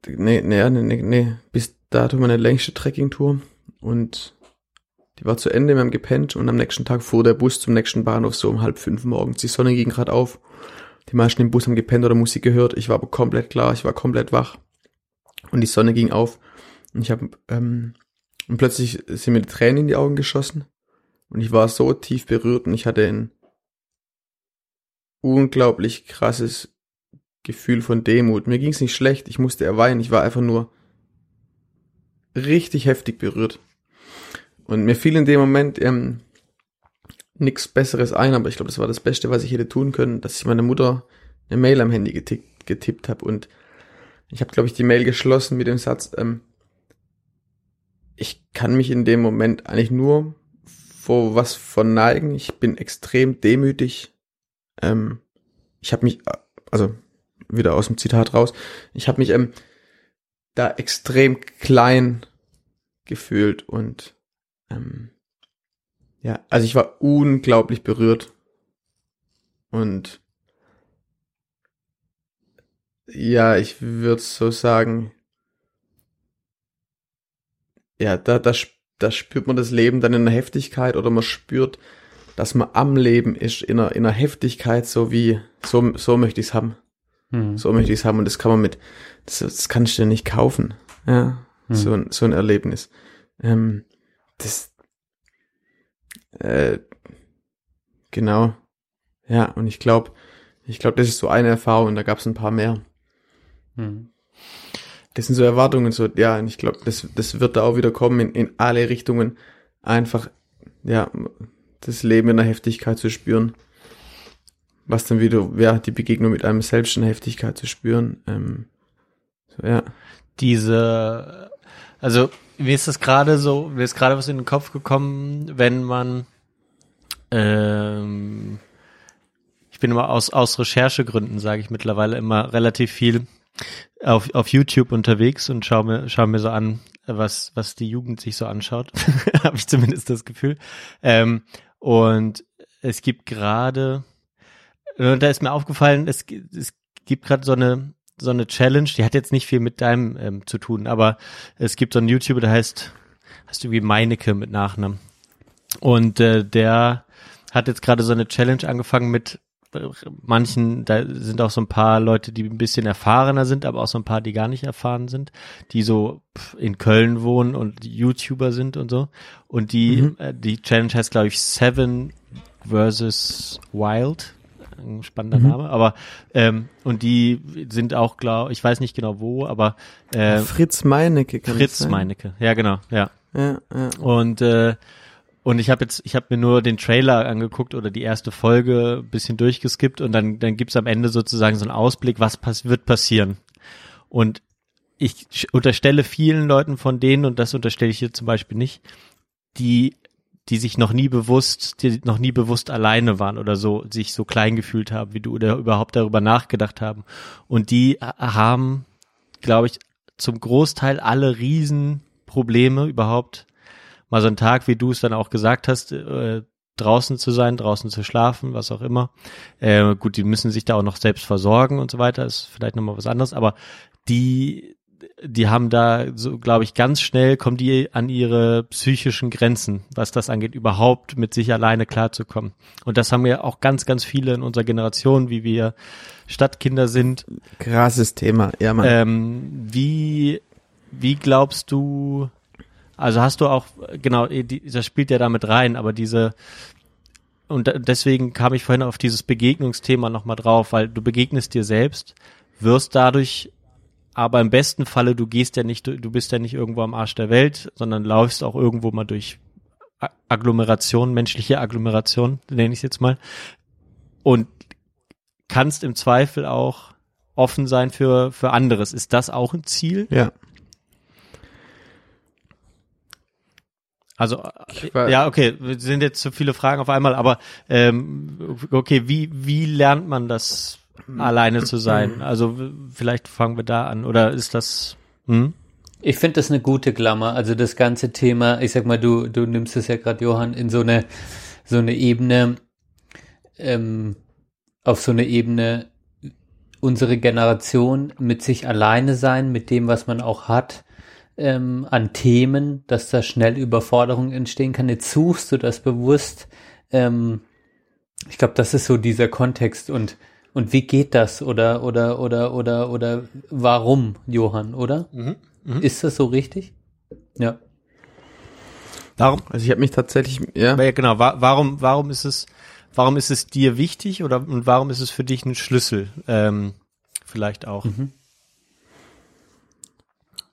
nee, nee, nee, nee, bis dato meine längste Trekkingtour. Und die war zu Ende, wir haben gepennt und am nächsten Tag fuhr der Bus zum nächsten Bahnhof so um halb fünf morgens. Die Sonne ging gerade auf. Die meisten im Bus haben gepennt oder Musik gehört. Ich war aber komplett klar, ich war komplett wach. Und die Sonne ging auf. Und ich habe ähm, und plötzlich sind mir die Tränen in die Augen geschossen. Und ich war so tief berührt und ich hatte ein unglaublich krasses Gefühl von Demut. Mir ging's nicht schlecht, ich musste erweinen, ich war einfach nur richtig heftig berührt. Und mir fiel in dem Moment ähm, nichts Besseres ein, aber ich glaube, das war das Beste, was ich hätte tun können, dass ich meiner Mutter eine Mail am Handy getippt, getippt habe und ich habe, glaube ich, die Mail geschlossen mit dem Satz, ähm, ich kann mich in dem Moment eigentlich nur vor was verneigen. Ich bin extrem demütig. Ähm, ich habe mich, also wieder aus dem Zitat raus, ich habe mich ähm, da extrem klein gefühlt und ähm, ja, also ich war unglaublich berührt und ja, ich würde so sagen, ja, da, da, da spürt man das Leben dann in der Heftigkeit oder man spürt, dass man am Leben ist in einer, in einer Heftigkeit, so wie, so, so möchte ich's haben. Mhm. So möchte ich's haben und das kann man mit, das, das kannst du nicht kaufen. Ja, Mhm. so, ein, so ein Erlebnis. Ähm, das, äh, genau. Ja, und ich glaube, ich glaube, das ist so eine Erfahrung da gab es ein paar mehr. Mhm. Das sind so Erwartungen, so, ja, und ich glaube, das, das wird da auch wieder kommen, in, in alle Richtungen einfach, ja, das Leben in der Heftigkeit zu spüren. Was dann wieder, ja, die Begegnung mit einem selbst in der Heftigkeit zu spüren. Ähm, so, ja. Diese, also mir ist das gerade so, mir ist gerade was in den Kopf gekommen, wenn man, ähm, ich bin immer aus, aus Recherchegründen, sage ich mittlerweile immer relativ viel auf, auf YouTube unterwegs und schaue mir, schau mir so an, was, was die Jugend sich so anschaut. Habe ich zumindest das Gefühl. Ähm, und es gibt gerade, da ist mir aufgefallen, es, es gibt gerade so eine, so eine Challenge, die hat jetzt nicht viel mit deinem ähm, zu tun, aber es gibt so einen YouTuber, der heißt, heißt irgendwie Meinecke mit Nachnamen. Und äh, der hat jetzt gerade so eine Challenge angefangen mit äh, manchen, da sind auch so ein paar Leute, die ein bisschen erfahrener sind, aber auch so ein paar, die gar nicht erfahren sind, die so in Köln wohnen und YouTuber sind und so. Und die, Mhm. äh, die Challenge heißt, glaube ich, Seven versus Wild. Ein spannender Mhm. Name, aber ähm, und die sind auch, glaube ich, weiß nicht genau wo, aber äh, Fritz Meinecke kann Fritz? Meinecke, ja genau, ja. Ja, ja. Und äh, und ich habe jetzt, ich habe mir nur den Trailer angeguckt oder die erste Folge ein bisschen durchgeskippt und dann dann gibt's am Ende sozusagen so einen Ausblick, was pass wird passieren. Und ich unterstelle vielen Leuten von denen und das unterstelle ich hier zum Beispiel nicht, die die sich noch nie bewusst, die noch nie bewusst alleine waren oder so, sich so klein gefühlt haben, wie du oder überhaupt darüber nachgedacht haben. Und die ha- haben, glaube ich, zum Großteil alle Riesenprobleme überhaupt mal so ein Tag, wie du es dann auch gesagt hast, äh, draußen zu sein, draußen zu schlafen, was auch immer. Äh, gut, die müssen sich da auch noch selbst versorgen und so weiter, ist vielleicht nochmal was anderes, aber die, die haben da, so glaube ich, ganz schnell kommen die an ihre psychischen Grenzen, was das angeht, überhaupt mit sich alleine klarzukommen. Und das haben ja auch ganz, ganz viele in unserer Generation, wie wir Stadtkinder sind. Krasses Thema, ja, Mann. Ähm, wie, wie glaubst du, also hast du auch, genau, die, das spielt ja damit rein, aber diese, und deswegen kam ich vorhin auf dieses Begegnungsthema nochmal drauf, weil du begegnest dir selbst, wirst dadurch, aber im besten Falle, du gehst ja nicht, du bist ja nicht irgendwo am Arsch der Welt, sondern läufst auch irgendwo mal durch Agglomeration, menschliche Agglomeration, nenne ich es jetzt mal, und kannst im Zweifel auch offen sein für, für anderes. Ist das auch ein Ziel? ja. Also ja, okay, es sind jetzt zu viele Fragen auf einmal, aber ähm, okay, wie wie lernt man das alleine zu sein? Also w- vielleicht fangen wir da an oder ist das hm? Ich finde das eine gute Klammer. Also das ganze Thema, ich sag mal, du, du nimmst es ja gerade, Johann, in so eine, so eine Ebene, ähm, auf so eine Ebene, unsere Generation mit sich alleine sein, mit dem, was man auch hat, ähm, an Themen, dass da schnell Überforderung entstehen kann. Jetzt suchst du das bewusst. Ähm, ich glaube, das ist so dieser Kontext und und wie geht das oder oder oder oder oder warum, Johann, oder? Ist das so richtig? Ja. Warum? Also ich habe mich tatsächlich, ja, Ja, genau. Wa warum warum ist es warum ist es dir wichtig oder und warum ist es für dich ein Schlüssel? Ähm, vielleicht auch.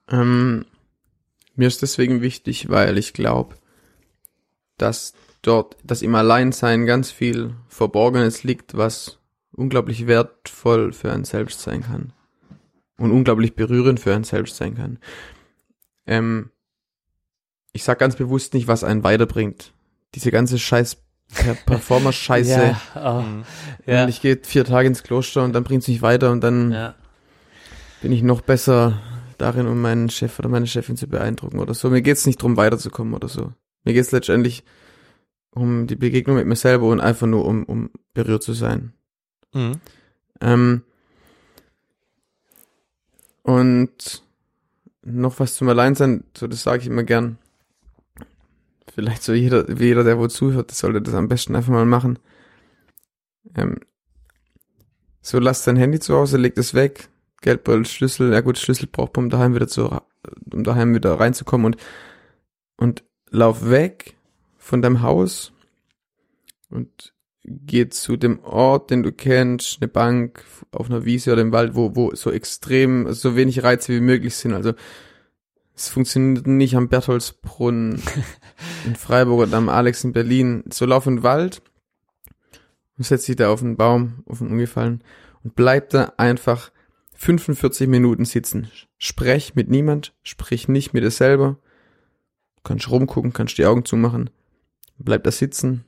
Ähm, mir ist deswegen wichtig, weil ich glaube, dass dort, dass im Alleinsein ganz viel Verborgenes liegt, was unglaublich wertvoll für ein selbst sein kann. Und unglaublich berührend für ein selbst sein kann. Ähm, ich sag ganz bewusst nicht, was einen weiterbringt. Diese ganze scheiß Per- Performer-Scheiße. Ja, oh, ja, ich gehe vier Tage ins Kloster und dann bringt's mich weiter und dann ja. bin ich noch besser darin, um meinen Chef oder meine Chefin zu beeindrucken oder so. Mir geht's nicht drum, weiterzukommen oder so. Mir geht's letztendlich um die Begegnung mit mir selber und einfach nur um, um berührt zu sein. Mhm. Ähm, und noch was zum Alleinsein, so das sage ich immer gern. Vielleicht so jeder, jeder, der wo zuhört, sollte das am besten einfach mal machen. Ähm, so lass dein Handy zu Hause, leg es weg, Geldbeutel, Schlüssel, ja gut, Schlüssel braucht man, um daheim wieder zu, um daheim wieder reinzukommen und, und lauf weg von deinem Haus und geh zu dem Ort, den du kennst, eine Bank auf einer Wiese oder im Wald, wo, wo so extrem, so wenig Reize wie möglich sind. Also es funktioniert nicht am Bertholdsbrunnen in Freiburg oder am Alex in Berlin. So lauf in den Wald und setz dich da auf einen Baum, auf einen umgefallen und bleib da einfach 45 Minuten sitzen. Sprech mit niemand, sprich nicht mit dir selber. Kannst rumgucken, kannst die Augen zumachen. Bleib da sitzen,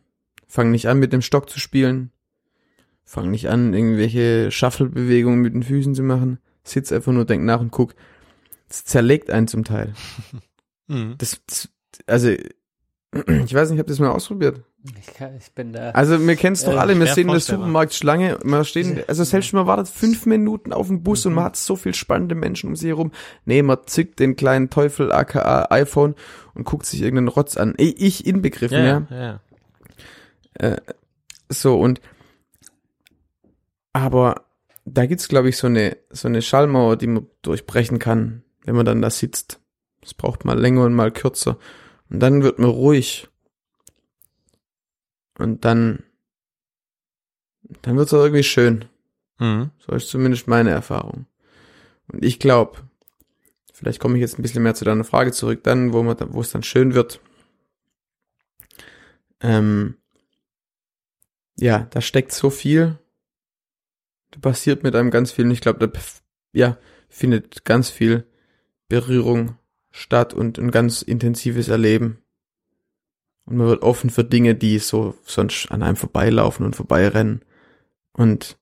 Fang nicht an, mit dem Stock zu spielen. Fang nicht an, irgendwelche Shuffle-Bewegungen mit den Füßen zu machen. Sitz einfach nur, denk nach und guck. Das zerlegt einen zum Teil. Mhm. Das, das also, ich weiß nicht, ich habe das mal ausprobiert. Ich, kann, ich bin da. Also, wir kennen es doch Äh, alle, wir stehen in der vorstellbar. Supermarktschlange, man stehen, also selbst man wartet fünf Minuten auf den Bus und man hat so viel spannende Menschen um sich herum. Nee, man zückt den kleinen Teufel aka iPhone und guckt sich irgendeinen Rotz an. Ich, ich inbegriffen, ja. ja, ja. So, und aber da gibt's glaube ich, so eine, so eine Schallmauer, die man durchbrechen kann, wenn man dann da sitzt. Es braucht mal länger und mal kürzer. Und dann wird man ruhig. Und dann, dann wird's auch irgendwie schön. Mhm. So ist zumindest meine Erfahrung. Und ich glaube, vielleicht komme ich jetzt ein bisschen mehr zu deiner Frage zurück, dann, wo man, wo es dann schön wird. Ähm, ja, da steckt so viel. Da passiert mit einem ganz viel. Und ich glaube, da, ja, findet ganz viel Berührung statt und ein ganz intensives Erleben. Und man wird offen für Dinge, die so sonst an einem vorbeilaufen und vorbeirennen. Und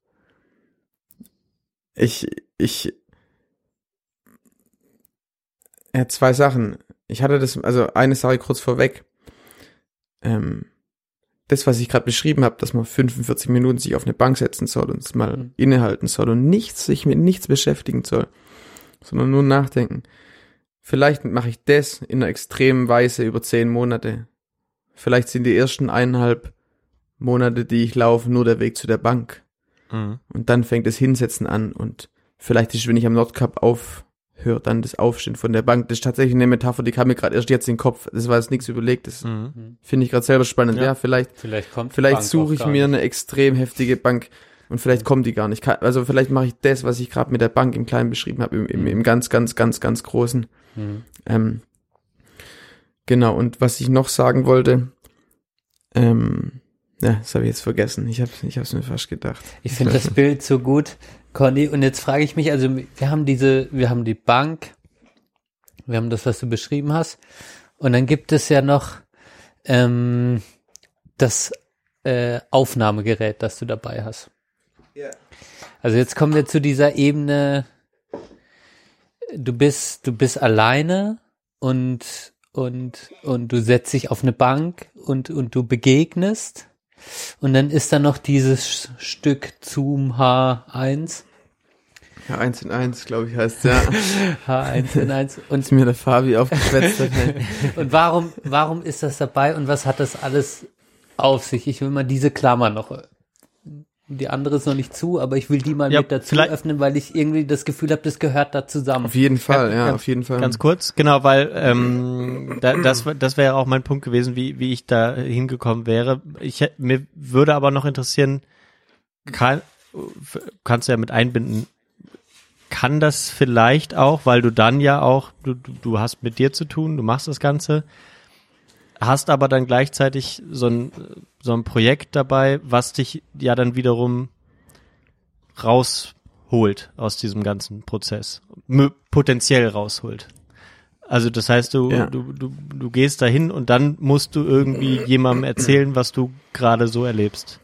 ich, ich, ja, zwei Sachen. ich hatte das, also eine Sache kurz vorweg. Ähm, das, was ich gerade beschrieben habe, dass man 45 Minuten sich auf eine Bank setzen soll und es mal Mhm. innehalten soll und nichts, sich mit nichts beschäftigen soll, sondern nur nachdenken. Vielleicht mache ich das in einer extremen Weise über zehn Monate. Vielleicht sind die ersten eineinhalb Monate, die ich laufe, nur der Weg zu der Bank. Mhm. Und dann fängt das Hinsetzen an und vielleicht ist, wenn ich am Nordkap aufhöre, dann das Aufstehen von der Bank. Das ist tatsächlich eine Metapher, die kam mir gerade erst jetzt in den Kopf. Das war jetzt nichts überlegt. Das Mhm. finde ich gerade selber spannend. Ja. Ja, vielleicht, Vielleicht kommt vielleicht suche ich mir nicht. eine extrem heftige Bank und vielleicht kommt die gar nicht. Also vielleicht mache ich das, was ich gerade mit der Bank im Kleinen beschrieben habe, im, im, im ganz, ganz, ganz, ganz Großen. Mhm. Ähm, genau, und was ich noch sagen wollte, ähm, ja, das habe ich jetzt vergessen. Ich habe ich hab's mir fast gedacht. Ich finde das Bild so gut, Conny. Und jetzt frage ich mich, also wir haben diese, wir haben die Bank, wir haben das, was du beschrieben hast. Und dann gibt es ja noch ähm, das äh, Aufnahmegerät, das du dabei hast. Also jetzt kommen wir zu dieser Ebene, du bist, du bist alleine und, und, und du setzt dich auf eine Bank und, und du begegnest. Und dann ist da noch dieses Stück Zoom H1, Ja, eins in eins, glaube ich, heißt ja. H1 in 1. Und, Ist mir der Fabi aufgeschwätzt hat. und warum, warum ist das dabei und was hat das alles auf sich? Ich will mal diese Klammer noch, äh, die andere ist noch nicht zu, aber ich will die mal Ja, mit dazu öffnen, weil ich irgendwie das Gefühl habe, das gehört da zusammen. Auf jeden Fall, ja, ganz- auf jeden Fall. Ganz kurz, genau, weil ähm, da, das, das wäre auch mein Punkt gewesen, wie, wie ich da hingekommen wäre. Ich, mir würde aber noch interessieren, kann, kannst du ja mit einbinden, kann das vielleicht auch, weil du dann ja auch, du, du, hast mit dir zu tun, du machst das Ganze, hast aber dann gleichzeitig so ein, so ein Projekt dabei, was dich ja dann wiederum rausholt aus diesem ganzen Prozess, potenziell rausholt. Also das heißt, du, Ja. du, du, du gehst dahin und dann musst du irgendwie jemandem erzählen, was du gerade so erlebst.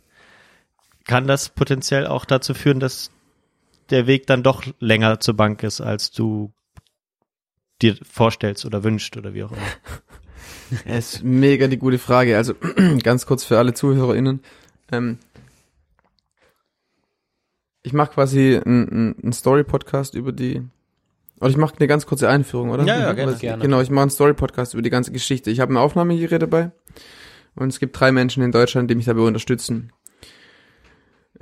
Kann das potenziell auch dazu führen, dass der Weg dann doch länger zur Bank ist, als du dir vorstellst oder wünscht oder wie auch immer? Ja, ist mega die gute Frage. Also ganz kurz für alle ZuhörerInnen. Ähm, ich mache quasi einen ein Story-Podcast über die. Oder ich mache eine ganz kurze Einführung, oder? Ja, ja, gerne, Was- gerne. Genau, ich mache einen Story-Podcast über die ganze Geschichte. Ich habe ein Aufnahmegerät dabei und es gibt drei Menschen in Deutschland, die mich dabei unterstützen.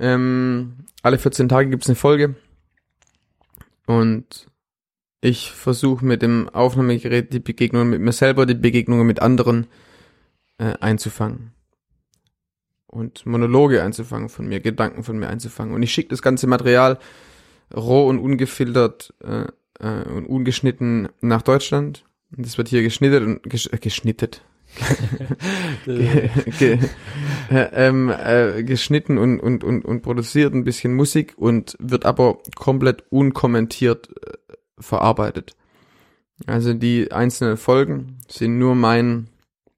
Ähm, alle 14 Tage gibt's eine Folge und ich versuche mit dem Aufnahmegerät die Begegnungen mit mir selber, die Begegnungen mit anderen äh, einzufangen. Und Monologe einzufangen von mir, Gedanken von mir einzufangen. Und ich schicke das ganze Material roh und ungefiltert äh, äh, und ungeschnitten nach Deutschland. Und das wird hier geschnittet und gesch äh, geschnittet. ge, ge, äh, ähm, äh, geschnitten und, und, und, und produziert ein bisschen Musik und wird aber komplett unkommentiert äh, verarbeitet. Also die einzelnen Folgen sind nur mein,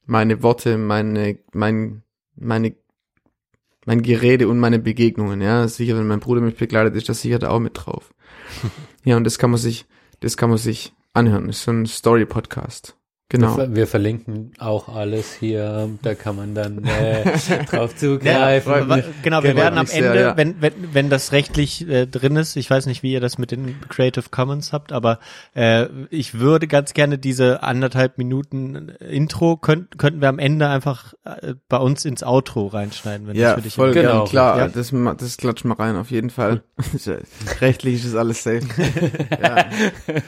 meine Worte, meine, mein, meine, mein Gerede und meine Begegnungen. Ja, sicher, wenn mein Bruder mich begleitet, ist das sicher da auch mit drauf. ja, und das kann man sich, das kann man sich anhören. Das ist so ein Story-Podcast. Genau. Wir, wir verlinken auch alles hier, da kann man dann äh, drauf Ja, zugreifen. mich. genau, wir Freut werden am mich sehr, Ende, ja. wenn, wenn, wenn das rechtlich äh, drin ist, ich weiß nicht, wie ihr das mit den Creative Commons habt, aber äh, ich würde ganz gerne diese anderthalb Minuten Intro, könnt, könnten wir am Ende einfach äh, bei uns ins Outro reinschneiden, wenn Ja, das für dich voll Genau. gern, klar. Ja. Das, das klatschen wir rein, auf jeden Fall. Rechtlich ist es alles safe. ja.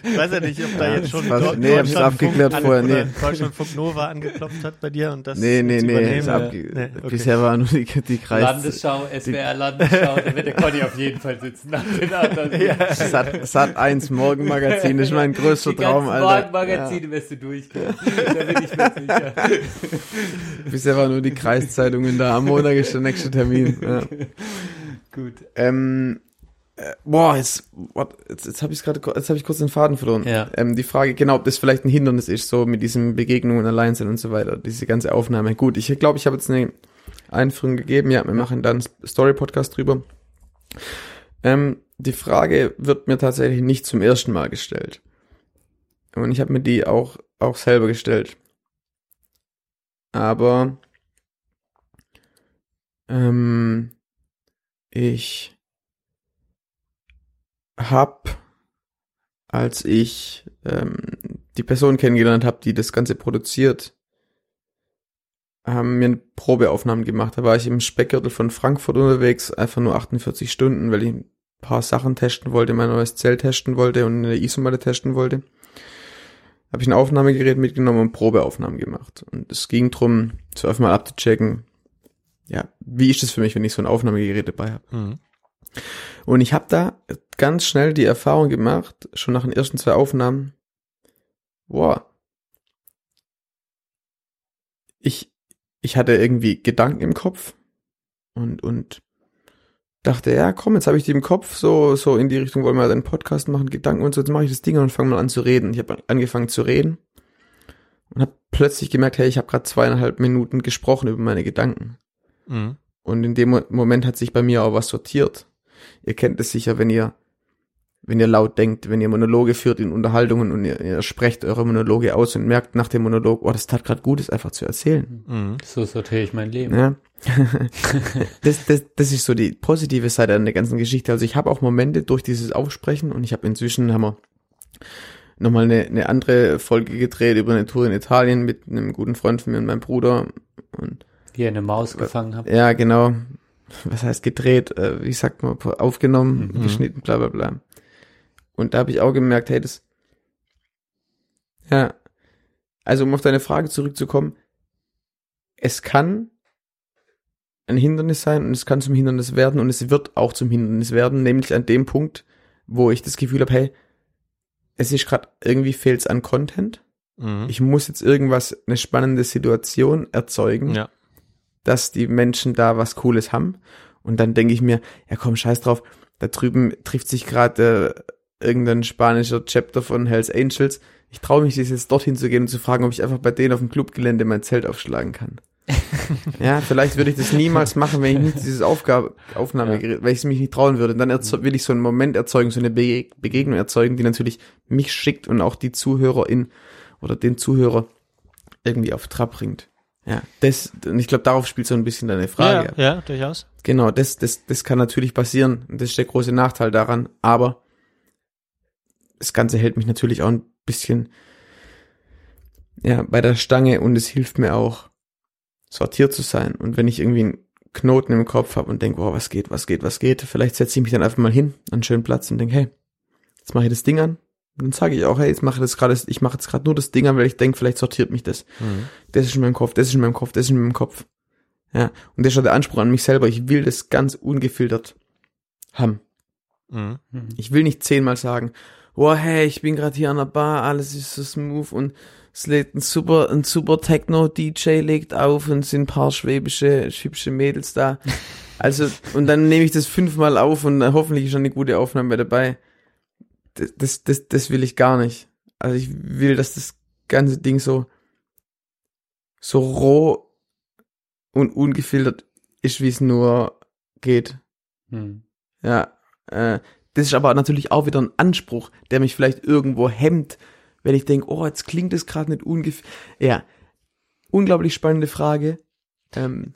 Ich weiß ja nicht, ob da Ja, jetzt schon was- nee, hab's Deutschlandfunk abgeklärt vorher, oder nee. Deutschlandfunk Nova angeklopft hat bei dir und das Nee, nee, jetzt nee. übernehmen. Ist abge nee, okay. Bisher war nur die, die Kreis. Landesschau, SWR Landesschau, da wird der Conny auf jeden Fall sitzen. Anderen. Sat, Sat 1 Morgenmagazin, ist mein größter Die Traum, Alter. Morgenmagazine wirst du durchgehen. Da bin ich mir sicher. Ja. Bisher war nur die Kreiszeitungen da. Am Montag ist der nächste Termin. Ja. Gut. Ähm, äh, boah, jetzt, what, jetzt, jetzt habe ich gerade, jetzt habe ich kurz den Faden verloren. Ja. Ähm, die Frage, genau, ob das vielleicht ein Hindernis ist, so mit diesen Begegnungen allein sein und so weiter, diese ganze Aufnahme. Gut, ich glaube, ich habe jetzt eine Einführung gegeben. Ja, wir machen dann Story-Podcast drüber. Ähm, die Frage wird mir tatsächlich nicht zum ersten Mal gestellt. Und ich habe mir die auch, auch selber gestellt. Aber ähm, ich hab, als ich ähm, die Person kennengelernt habe, die das Ganze produziert, haben eine Probeaufnahmen gemacht. Da war ich im Speckgürtel von Frankfurt unterwegs, einfach nur 48 Stunden, weil ich ein paar Sachen testen wollte, mein neues Zelt testen wollte und eine Isomatte testen wollte. Habe ich ein Aufnahmegerät mitgenommen und Probeaufnahmen gemacht. Und es ging drum, zuerst mal abzuchecken, ja, wie ist es für mich, wenn ich so ein Aufnahmegerät dabei habe. Mhm. Und ich habe da ganz schnell die Erfahrung gemacht, schon nach den ersten zwei Aufnahmen, boah, ich, ich hatte irgendwie Gedanken im Kopf und, und dachte, ja, komm, jetzt habe ich die im Kopf, so, so in die Richtung wollen wir einen Podcast machen, Gedanken und so, jetzt mache ich das Ding und fange mal an zu reden. Ich habe angefangen zu reden und habe plötzlich gemerkt, hey, ich habe gerade zweieinhalb Minuten gesprochen über meine Gedanken. Mhm. Und in dem Mo- Moment hat sich bei mir auch was sortiert. Ihr kennt es sicher, wenn ihr, wenn ihr laut denkt, wenn ihr Monologe führt in Unterhaltungen und ihr, ihr sprecht eure Monologe aus und merkt nach dem Monolog, oh, das tat gerade gut, es einfach zu erzählen. Mhm. So sortiere ich mein Leben. Ja. das, das, das ist so die positive Seite an der ganzen Geschichte. Also ich habe auch Momente durch dieses Aufsprechen und ich habe inzwischen haben wir nochmal eine, eine andere Folge gedreht über eine Tour in Italien mit einem guten Freund von mir und meinem Bruder. Und Wie ihr eine Maus gefangen habt. ja, genau. Was heißt gedreht? Äh, wie sagt man? Aufgenommen, Mhm. geschnitten, bla bla bla. Und da habe ich auch gemerkt, hey, das. Ja. Also um auf deine Frage zurückzukommen, es kann ein Hindernis sein und es kann zum Hindernis werden und es wird auch zum Hindernis werden, nämlich an dem Punkt, wo ich das Gefühl habe, hey, es ist gerade irgendwie fehlt's an Content. Mhm. Ich muss jetzt irgendwas, eine spannende Situation erzeugen ja. Dass die Menschen da was Cooles haben. Und dann denke ich mir, ja komm, scheiß drauf, da drüben trifft sich gerade äh, irgendein spanischer Chapter von Hells Angels. Ich traue mich jetzt dorthin zu gehen und zu fragen, ob ich einfach bei denen auf dem Clubgelände mein Zelt aufschlagen kann. ja, vielleicht würde ich das niemals machen, wenn ich nicht dieses Aufgabe, Aufnahmegerät, weil ich es mich nicht trauen würde. Dann erzo- will ich so einen Moment erzeugen, so eine Be Begegnung erzeugen, die natürlich mich schickt und auch die Zuhörerin oder den Zuhörer irgendwie auf Trab bringt. Ja, das, und ich glaube, darauf spielt so ein bisschen deine Frage. Ja, ja, durchaus. Genau, das, das, das kann natürlich passieren. Und das ist der große Nachteil daran. Aber das Ganze hält mich natürlich auch ein bisschen ja, bei der Stange und es hilft mir auch, sortiert zu sein. Und wenn ich irgendwie einen Knoten im Kopf habe und denke, wow, was geht, was geht, was geht, vielleicht setze ich mich dann einfach mal hin an einen schönen Platz und denke, hey, jetzt mache ich das Ding an. Dann sage ich auch, hey, jetzt mache ich das gerade, ich mache jetzt gerade nur das Ding an, weil ich denke, vielleicht sortiert mich das. Mhm. Das ist in meinem Kopf, das ist in meinem Kopf, das ist in meinem Kopf. Ja, und das ist auch der Anspruch an mich selber. Ich will das ganz ungefiltert haben. Mhm. Ich will nicht zehnmal sagen, oh hey, ich bin gerade hier an der Bar, alles ist so smooth und es legt ein super, ein super Techno-DJ legt auf und es sind ein paar schwäbische, hübsche Mädels da. Also, und dann nehme ich das fünfmal auf und dann hoffentlich ist schon eine gute Aufnahme dabei. Das, das, das, das will ich gar nicht. Also ich will, dass das ganze Ding so, so roh und ungefiltert ist, wie es nur geht. Hm. Ja, äh, das ist aber natürlich auch wieder ein Anspruch, der mich vielleicht irgendwo hemmt, wenn ich denke, oh, jetzt klingt es gerade nicht ungefähr. Ja, unglaublich spannende Frage, ähm,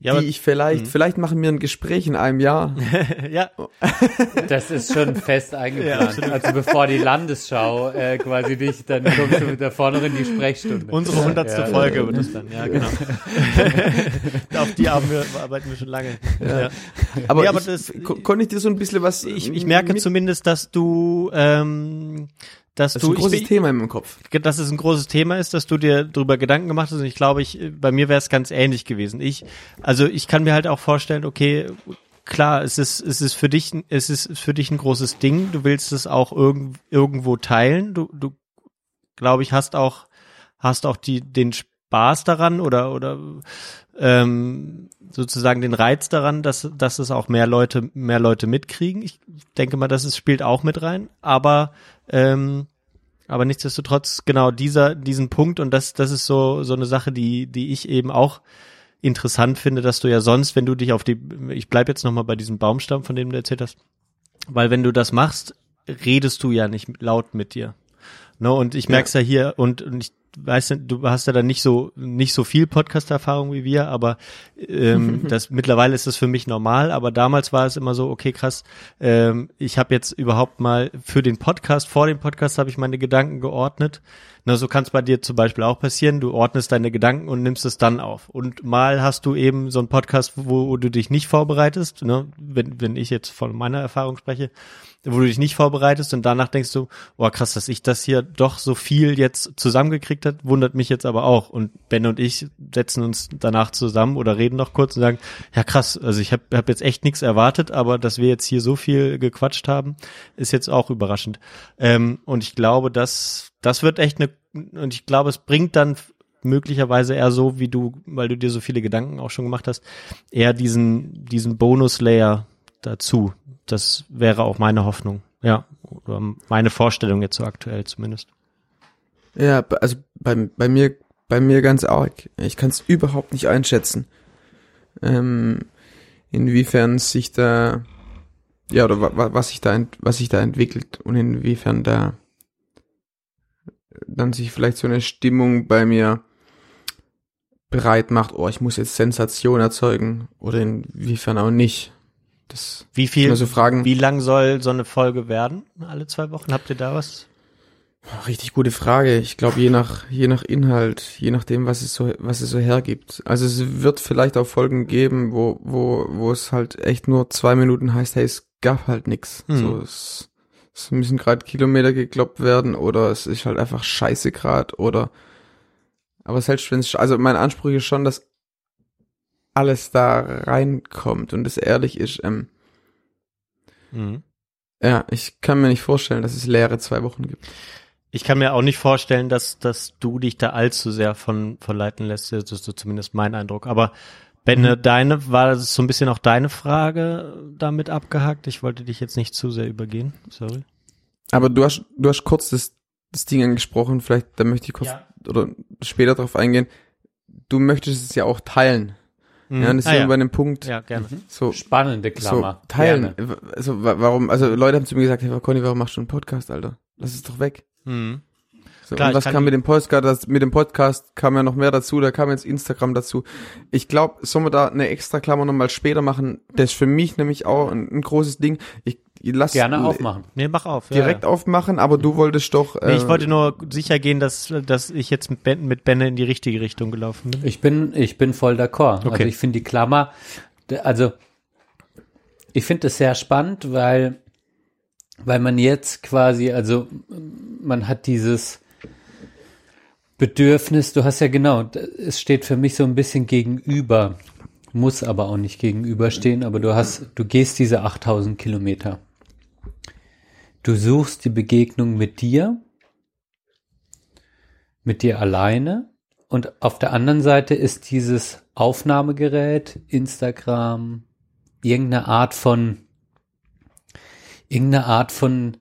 Ja, aber, die ich vielleicht, Mhm. vielleicht machen wir ein Gespräch in einem Jahr. ja, Das ist schon fest eingeplant. also bevor die Landesschau äh, quasi dich, dann kommst du mit der vorne in die Sprechstunde. unsere hundertste Ja, Folge wird es dann, ja, genau. Auf die haben wir, arbeiten wir schon lange. Ja. Aber, Nee, aber ich, das- ko- konnte ich dir so ein bisschen was. Ich, äh, ich merke zumindest, dass du, ähm, dass Das ist du, ein großes ich, Thema in meinem Kopf. dass es ein großes Thema ist, dass du dir darüber Gedanken gemacht hast und ich glaube, ich, bei mir wäre es ganz ähnlich gewesen. Ich, also ich kann mir halt auch vorstellen, okay, klar, es ist, es ist für dich, es ist für dich ein großes Ding. Du willst es auch irgend, irgendwo teilen. Du, du, glaube ich, hast auch, hast auch die, den Spaß daran oder, oder, ähm, sozusagen den Reiz daran, dass, dass es auch mehr Leute, mehr Leute mitkriegen. Ich denke mal, das ist, spielt auch mit rein. Aber, ähm, aber nichtsdestotrotz, genau, dieser, diesen Punkt, und das, das ist so, so eine Sache, die, die ich eben auch interessant finde, dass du ja sonst, wenn du dich auf die, ich bleib jetzt nochmal bei diesem Baumstamm, von dem du erzählt hast, weil wenn du das machst, redest du ja nicht laut mit dir. Ne, und ich merk's ja hier und, und ich weiß nicht, du hast ja dann nicht so nicht so viel Podcast-Erfahrung wie wir, aber ähm, das mittlerweile ist das für mich normal. Aber damals war es immer so, okay, krass. Ähm, ich habe jetzt überhaupt mal für den Podcast, vor dem Podcast habe ich meine Gedanken geordnet. Na, so kann es bei dir zum Beispiel auch passieren. Du ordnest deine Gedanken und nimmst es dann auf. Und mal hast du eben so einen Podcast, wo, wo du dich nicht vorbereitest. Ne? Wenn, wenn ich jetzt von meiner Erfahrung spreche, wo du dich nicht vorbereitest und danach denkst du, oh krass, dass ich das hier doch so viel jetzt zusammengekriegt hat, wundert mich jetzt aber auch. Und Ben und ich setzen uns danach zusammen oder reden noch kurz und sagen, ja krass, also ich habe hab jetzt echt nichts erwartet, aber dass wir jetzt hier so viel gequatscht haben, ist jetzt auch überraschend. Ähm, und ich glaube, dass das wird echt eine, und ich glaube, es bringt dann möglicherweise eher so, wie du, weil du dir so viele Gedanken auch schon gemacht hast, eher diesen, diesen Bonus-Layer dazu. Das wäre auch meine Hoffnung. Ja, oder meine Vorstellung jetzt so aktuell zumindest. Ja, also bei, bei mir, bei mir ganz arg. Ich kann es überhaupt nicht einschätzen. Ähm, inwiefern sich da, ja, oder wa, wa, was sich da, was sich da entwickelt und inwiefern da dann sich vielleicht so eine Stimmung bei mir bereit macht, oh, ich muss jetzt Sensation erzeugen oder inwiefern auch nicht. Das Wie viel, so Fragen. wie lang soll so eine Folge werden? Alle zwei Wochen? Habt ihr da was? Richtig gute Frage. Ich glaube, je nach, je nach Inhalt, je nachdem, was es so, was es so hergibt. Also es wird vielleicht auch Folgen geben, wo, wo, wo es halt echt nur zwei Minuten heißt, hey, es gab halt nix. Hm. So, es, es müssen gerade Kilometer gekloppt werden oder es ist halt einfach scheiße grad oder, aber selbst wenn es, also mein Anspruch ist schon, dass alles da reinkommt und es ehrlich ist, ähm, Mhm. ja, ich kann mir nicht vorstellen, dass es leere zwei Wochen gibt. Ich kann mir auch nicht vorstellen, dass, dass du dich da allzu sehr von, von leiten lässt. Das ist so zumindest mein Eindruck. Aber Benne, deine, war das so ein bisschen auch deine Frage damit abgehakt? Ich wollte dich jetzt nicht zu sehr übergehen. Sorry. Aber du hast, du hast kurz das, das Ding angesprochen, vielleicht, da möchte ich kurz Ja. oder später drauf eingehen. Du möchtest es ja auch teilen. Ja, und das Ah, ist ja ja. bei einem Punkt, Ja, gerne. so, Spannende so Klammer. teilen. Gerne. Also, wa- warum, also Leute haben zu mir gesagt, hey, Conny, warum machst du einen Podcast, Alter? Lass es doch weg. Mhm. So, Klar, und was kam mit dem Podcast, das, mit dem Podcast kam ja noch mehr dazu, da kam jetzt Instagram dazu. Ich glaube, sollen wir da eine extra Klammer nochmal später machen? Das ist für mich nämlich auch ein, ein großes Ding. Ich, lass Gerne aufmachen. Nee, mach auf. Ja, direkt ja. aufmachen, aber du wolltest doch. Nee, ich äh, wollte nur sicher gehen, dass, dass ich jetzt mit, ben, mit Benne in die richtige Richtung gelaufen bin. Ich bin, ich bin voll d'accord. Also Okay. ich finde die Klammer, also ich finde es sehr spannend, weil, weil man jetzt quasi, also man hat dieses Bedürfnis, du hast ja genau, es steht für mich so ein bisschen gegenüber, muss aber auch nicht gegenüberstehen, aber du hast, du gehst diese 8000 Kilometer. Du suchst die Begegnung mit dir, mit dir alleine und auf der anderen Seite ist dieses Aufnahmegerät, Instagram, irgendeine Art von, irgendeine Art von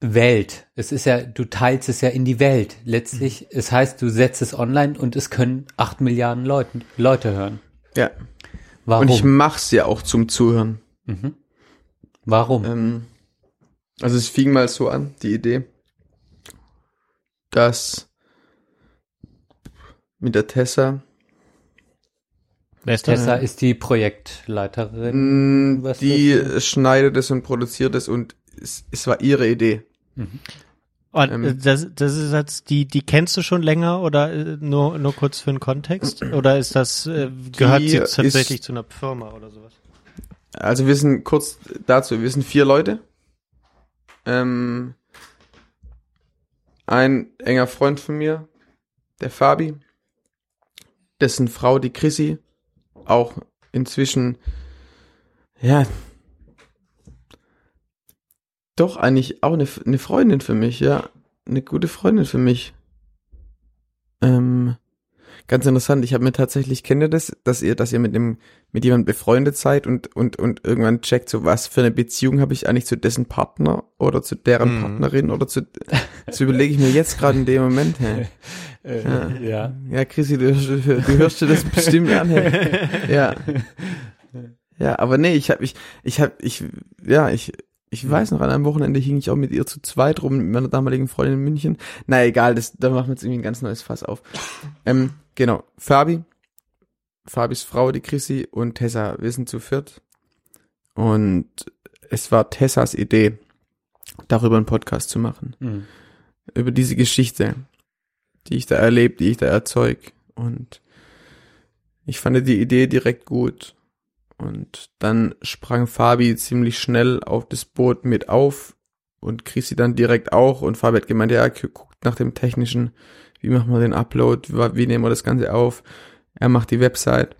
Welt. Es ist ja, du teilst es ja in die Welt. Letztlich, es heißt, du setzt es online und es können acht Milliarden Leute, Leute hören. ja. Warum? Und ich mach's ja auch zum Zuhören. Warum? Ähm, also es fing mal so an, die Idee, dass mit der Tessa, Wer ist Tessa das? ist die Projektleiterin. Was die schneidet es und produziert es und es, es war ihre Idee. Und, ähm, äh, das, das ist jetzt, die, die kennst du schon länger oder äh, nur, nur kurz für den Kontext? Oder ist das, äh, gehört sie tatsächlich ist- zu einer Firma oder sowas? Also wir sind kurz dazu, wir sind vier Leute. Ähm, ein enger Freund von mir, der Fabi, dessen Frau, die Chrissy, auch inzwischen, ja, doch eigentlich auch eine, eine Freundin für mich, ja, eine gute Freundin für mich. Ähm, ganz interessant, ich habe mir tatsächlich, kennt ihr das, dass ihr, dass ihr mit dem mit jemandem befreundet seid und, und, und irgendwann checkt, so was für eine Beziehung habe ich eigentlich zu dessen Partner oder zu deren Mhm. Partnerin oder zu, das überlege ich mir jetzt gerade in dem Moment, hey. Ja. ja. Ja, Chrissy, du, du, du hörst dir das bestimmt an, hey. Ja. Ja, aber nee, ich habe ich ich habe ich ja, ich Ich weiß noch, an einem Wochenende hing ich auch mit ihr zu zweit rum, mit meiner damaligen Freundin in München. Na egal, das, da machen wir jetzt irgendwie ein ganz neues Fass auf. Ähm, genau, Fabi, Fabis Frau, die Chrissy und Tessa, wir sind zu viert. Und es war Tessas Idee, darüber einen Podcast zu machen. Mhm. Über diese Geschichte, die ich da erlebt, die ich da erzeug. Und ich fand die Idee direkt gut. Und dann sprang Fabi ziemlich schnell auf das Boot mit auf und Chrissy dann direkt auch. Und Fabi hat gemeint, ja, guckt nach dem technischen, wie machen wir den Upload, wie, nehmen wir das Ganze auf. Er macht die Website.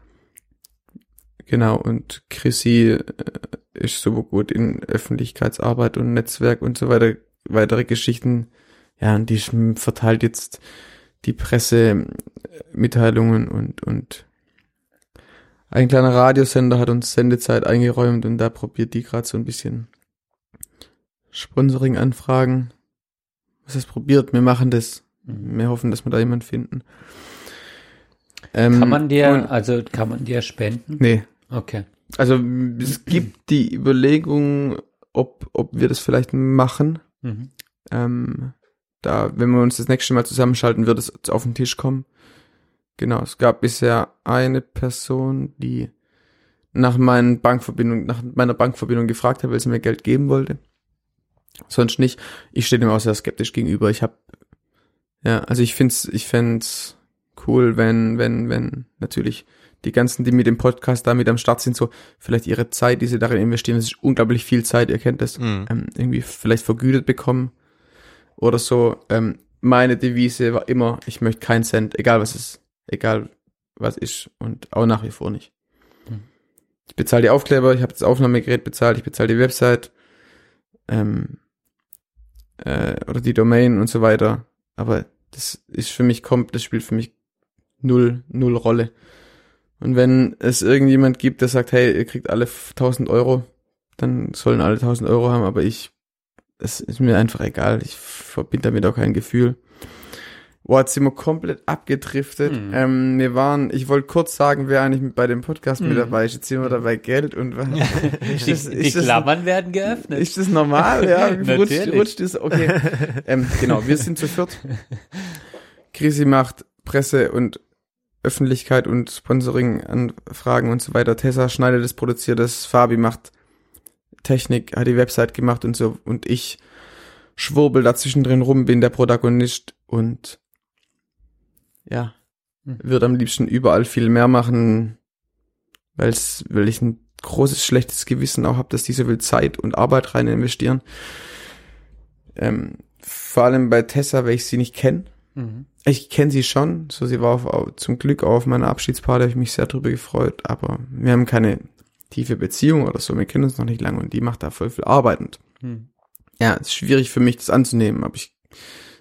Genau, und Chrissy äh, ist so gut in Öffentlichkeitsarbeit und Netzwerk und so weiter, weitere Geschichten. Ja, und die verteilt jetzt die Pressemitteilungen und, und ein kleiner Radiosender hat uns Sendezeit eingeräumt und da probiert die gerade so ein bisschen Sponsoring-Anfragen. Was heißt probiert? Wir machen das. Wir hoffen, dass wir da jemanden finden. Ähm, Kann man dir, und- also kann man dir spenden? Nee. Okay. Also es gibt die Überlegung, ob, ob wir das vielleicht machen. Mhm. Ähm, da, wenn wir uns das nächste Mal zusammenschalten, wird es auf den Tisch kommen. Genau, es gab bisher eine Person, die nach meinen Bankverbindung, nach meiner Bankverbindung gefragt hat, weil sie mir Geld geben wollte. Sonst nicht. Ich stehe dem auch sehr skeptisch gegenüber. Ich habe, ja, also ich find's, ich fänd's cool, wenn, wenn, wenn natürlich die ganzen, die mit dem Podcast da mit am Start sind, so vielleicht ihre Zeit, die sie darin investieren, das ist unglaublich viel Zeit, ihr kennt das, Mhm. ähm, irgendwie vielleicht vergütet bekommen oder so. Ähm, meine Devise war immer, ich möchte keinen Cent, egal was es, egal was ist und auch nach wie vor nicht. Mhm. Ich bezahle die Aufkleber, ich habe das Aufnahmegerät bezahlt, ich bezahle die Website ähm, äh, oder die Domain und so weiter, aber das ist für mich kommt, das spielt für mich null, null Rolle. Und wenn es irgendjemand gibt, der sagt, hey, ihr kriegt alle 1000 Euro, dann sollen alle 1000 Euro haben, aber ich, es ist mir einfach egal. Ich verbinde damit auch kein Gefühl. Boah, jetzt sind wir komplett abgedriftet. Mhm. Ähm, wir waren, ich wollte kurz sagen, wer eigentlich bei dem Podcast mit Mhm. dabei ist. Jetzt sind wir dabei Geld und was. Die, das- die ist das- Klammern werden geöffnet. Ist das normal? Ja, rutscht, rutscht ist okay. ähm, genau, wir sind zu viert. Chrissy macht Presse und Öffentlichkeit und Sponsoring-Anfragen und so weiter. Tessa schneidet es, produziert es. Fabi macht Technik, hat die Website gemacht und so. Und ich schwurbel dazwischen drin rum, bin der Protagonist und ja, Hm. würde am liebsten überall viel mehr machen, weil's, weil ich ein großes schlechtes Gewissen auch habe, dass die so viel Zeit und Arbeit rein investieren. Ähm, vor allem bei Tessa, weil ich sie nicht kenne. Mhm. Ich kenne sie schon, so sie war auf, auf, zum Glück auf meiner Abschiedsparty, habe ich mich sehr drüber gefreut, aber wir haben keine tiefe Beziehung oder so, wir kennen uns noch nicht lange und die macht da voll viel Arbeit und Mhm. ja, es ist schwierig für mich, das anzunehmen, aber ich,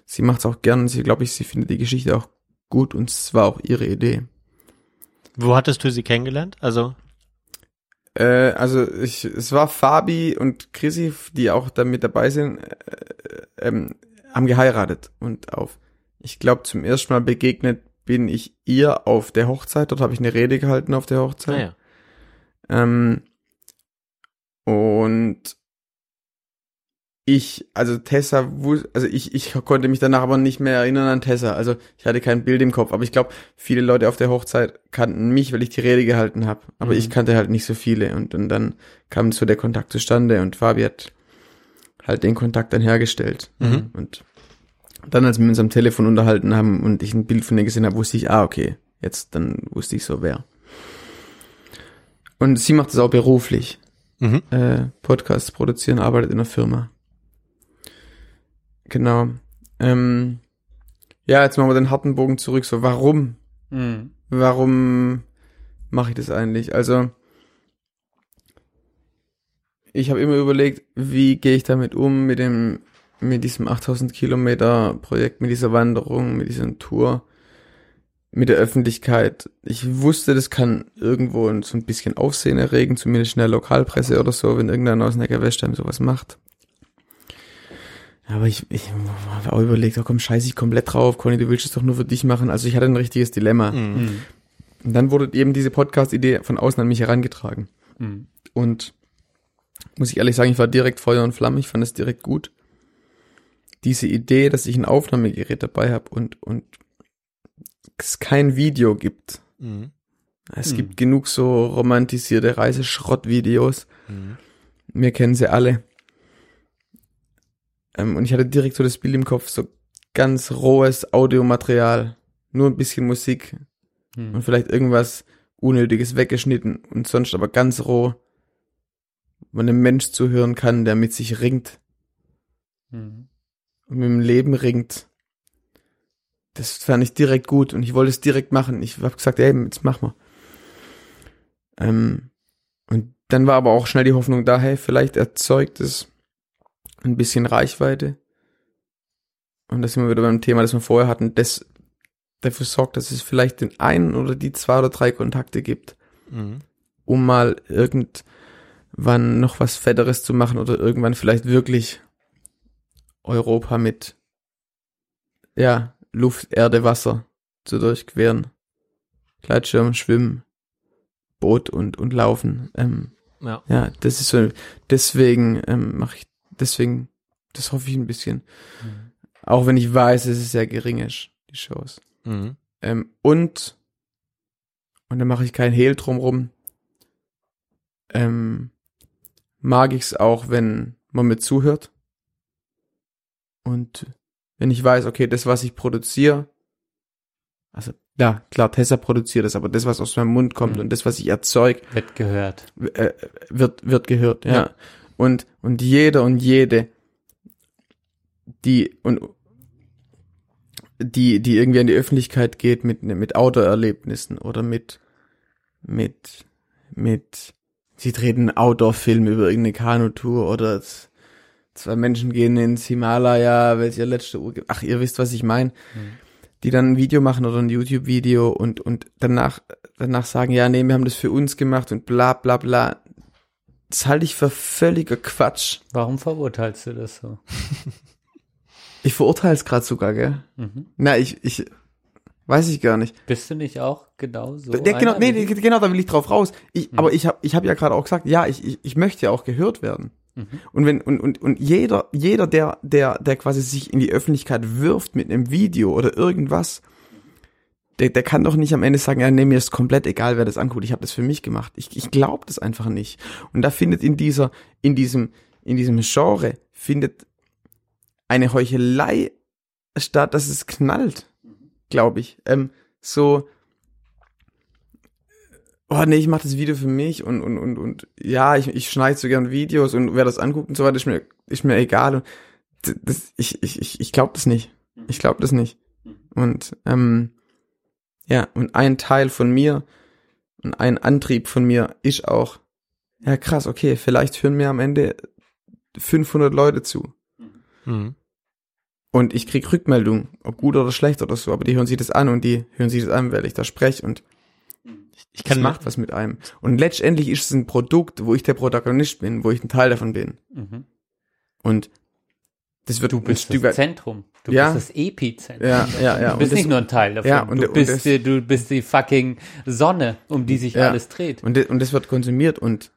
sie macht es auch gern sie, glaube ich, sie findet die Geschichte auch gut und es war auch ihre Idee. Wo hattest du sie kennengelernt? Also, Äh, also ich, es war Fabi und Chrissy, die auch da mit dabei sind, äh, ähm, haben geheiratet und auf, ich glaube, zum ersten Mal begegnet bin ich ihr auf der Hochzeit. Dort habe ich eine Rede gehalten auf der Hochzeit. naja. Ähm, und ich, also Tessa, also ich, ich konnte mich danach aber nicht mehr erinnern an Tessa. Also ich hatte kein Bild im Kopf. Aber ich glaube, viele Leute auf der Hochzeit kannten mich, weil ich die Rede gehalten habe. Aber Mhm. ich kannte halt nicht so viele. Und, und dann kam so der Kontakt zustande und Fabi hat halt den Kontakt dann hergestellt. Mhm. Und dann, als wir uns am Telefon unterhalten haben und ich ein Bild von ihr gesehen habe, wusste ich, ah, okay, jetzt, dann wusste ich so, wer. Und sie macht es auch beruflich. Mhm. Äh, Podcasts produzieren, arbeitet in einer Firma. Genau. Ähm, ja, jetzt machen wir den harten Bogen zurück. So, warum? Mhm. Warum mache ich das eigentlich? Also, ich habe immer überlegt, wie gehe ich damit um mit dem, mit diesem 8000 Kilometer Projekt, mit dieser Wanderung, mit dieser Tour, mit der Öffentlichkeit. Ich wusste, das kann irgendwo so ein bisschen Aufsehen erregen, zumindest in der Lokalpresse oder so, wenn irgendeiner aus Neckarwestheim sowas macht. Aber ich, ich habe auch überlegt, oh komm, scheiß ich komplett drauf, Conny, du willst es doch nur für dich machen. Also ich hatte ein richtiges Dilemma. Mhm. Mhm. Und dann wurde eben diese Podcast-Idee von außen an mich herangetragen. Mhm. Und muss ich ehrlich sagen, ich war direkt Feuer und Flamme, ich fand es direkt gut. Diese Idee, dass ich ein Aufnahmegerät dabei habe und, und es kein Video gibt. Mhm. Es Hm. gibt genug so romantisierte Reiseschrottvideos. Mhm. Wir kennen sie alle. Ähm, und ich hatte direkt so das Bild im Kopf, so ganz rohes Audiomaterial, nur ein bisschen Musik Hm. und vielleicht irgendwas Unnötiges weggeschnitten und sonst aber ganz roh, wo man einem Mensch zuhören kann, der mit sich ringt Hm. und mit dem Leben ringt. Das fand ich direkt gut und ich wollte es direkt machen. Ich habe gesagt, ey, jetzt mach mal. Ähm, und dann war aber auch schnell die Hoffnung da, hey, vielleicht erzeugt es ein bisschen Reichweite. Und das sind wir wieder beim Thema, das wir vorher hatten, das dafür sorgt, dass es vielleicht den einen oder die zwei oder drei Kontakte gibt, Mhm. um mal irgendwann noch was Fetteres zu machen oder irgendwann vielleicht wirklich Europa mit ja, Luft, Erde, Wasser zu durchqueren. Gleitschirm, Schwimmen, Boot und, und Laufen. Ähm, Ja. ja, das ist so, deswegen ähm, mache ich, deswegen, das hoffe ich ein bisschen. Auch wenn ich weiß, es ist sehr gering ist, die Shows. Mhm. Ähm, und, und dann mache ich kein Hehl drumrum, ähm, mag ich's auch, wenn man mir zuhört. Und wenn ich weiß, okay, das, was ich produziere, also ja, klar, Tessa produziert es, aber das, was aus meinem Mund kommt Mhm. und das, was ich erzeug, Wird gehört. äh, wird, wird gehört, ja. Ja. Und, und jeder und jede, die, und, die, die irgendwie an die Öffentlichkeit geht mit, mit Outdoor-Erlebnissen oder mit, mit, mit, sie drehen einen Outdoor-Film über irgendeine Kanutour oder es- zwei Menschen gehen ins Himalaya, weil sie ihr letzte Uhr, ge- ach, ihr wisst, was ich meine, die dann ein Video machen oder ein YouTube-Video und, und danach, danach sagen, ja, nee, wir haben das für uns gemacht und bla, bla, bla. Das halte ich für völliger Quatsch. Warum verurteilst du das so? Ich verurteile es gerade sogar, gell? Mhm. Na, ich, ich, weiß ich gar nicht. Bist du nicht auch genau so? Der, genau, nee, nee, genau, da will ich drauf raus. Ich, Mhm. Aber ich habe ich hab ja gerade auch gesagt, ja, ich, ich, ich möchte ja auch gehört werden. Mhm. Und wenn und, und, und jeder jeder der der der quasi sich in die Öffentlichkeit wirft mit einem Video oder irgendwas, der, der kann doch nicht am Ende sagen, ja, nee, mir ist komplett egal, wer das anguckt. Ich habe das für mich gemacht. Ich, ich glaube das einfach nicht. Und da findet in dieser in diesem in diesem Genre findet eine Heuchelei statt, dass es knallt, glaube ich. Ähm, so oh nee, ich mache das Video für mich und und und und ja, ich, ich schneide so gern Videos und wer das anguckt und so weiter, ist mir ist mir egal und das, ich ich ich ich glaube das nicht. Ich glaube das nicht. Und ähm, ja, und ein Teil von mir und ein Antrieb von mir ist auch ja krass, okay, vielleicht hören mir am Ende 500 Leute zu. Mhm. Und ich krieg Rückmeldung, ob gut oder schlecht oder so, aber die hören sich das an und die hören sich das an, weil ich da spreche und Ich das kann macht was mit einem. Und letztendlich ist es ein Produkt, wo ich der Protagonist bin, wo ich ein Teil davon bin. Mhm. Und das wird Du ein bist Stück das. Zentrum. Du Ja. bist das Epizentrum. Ja, ja, ja. Du bist und nicht das, nur ein Teil davon. Ja, und- du, und bist das- die, du bist die fucking Sonne, um die sich Ja. alles dreht. und, das, und das wird konsumiert und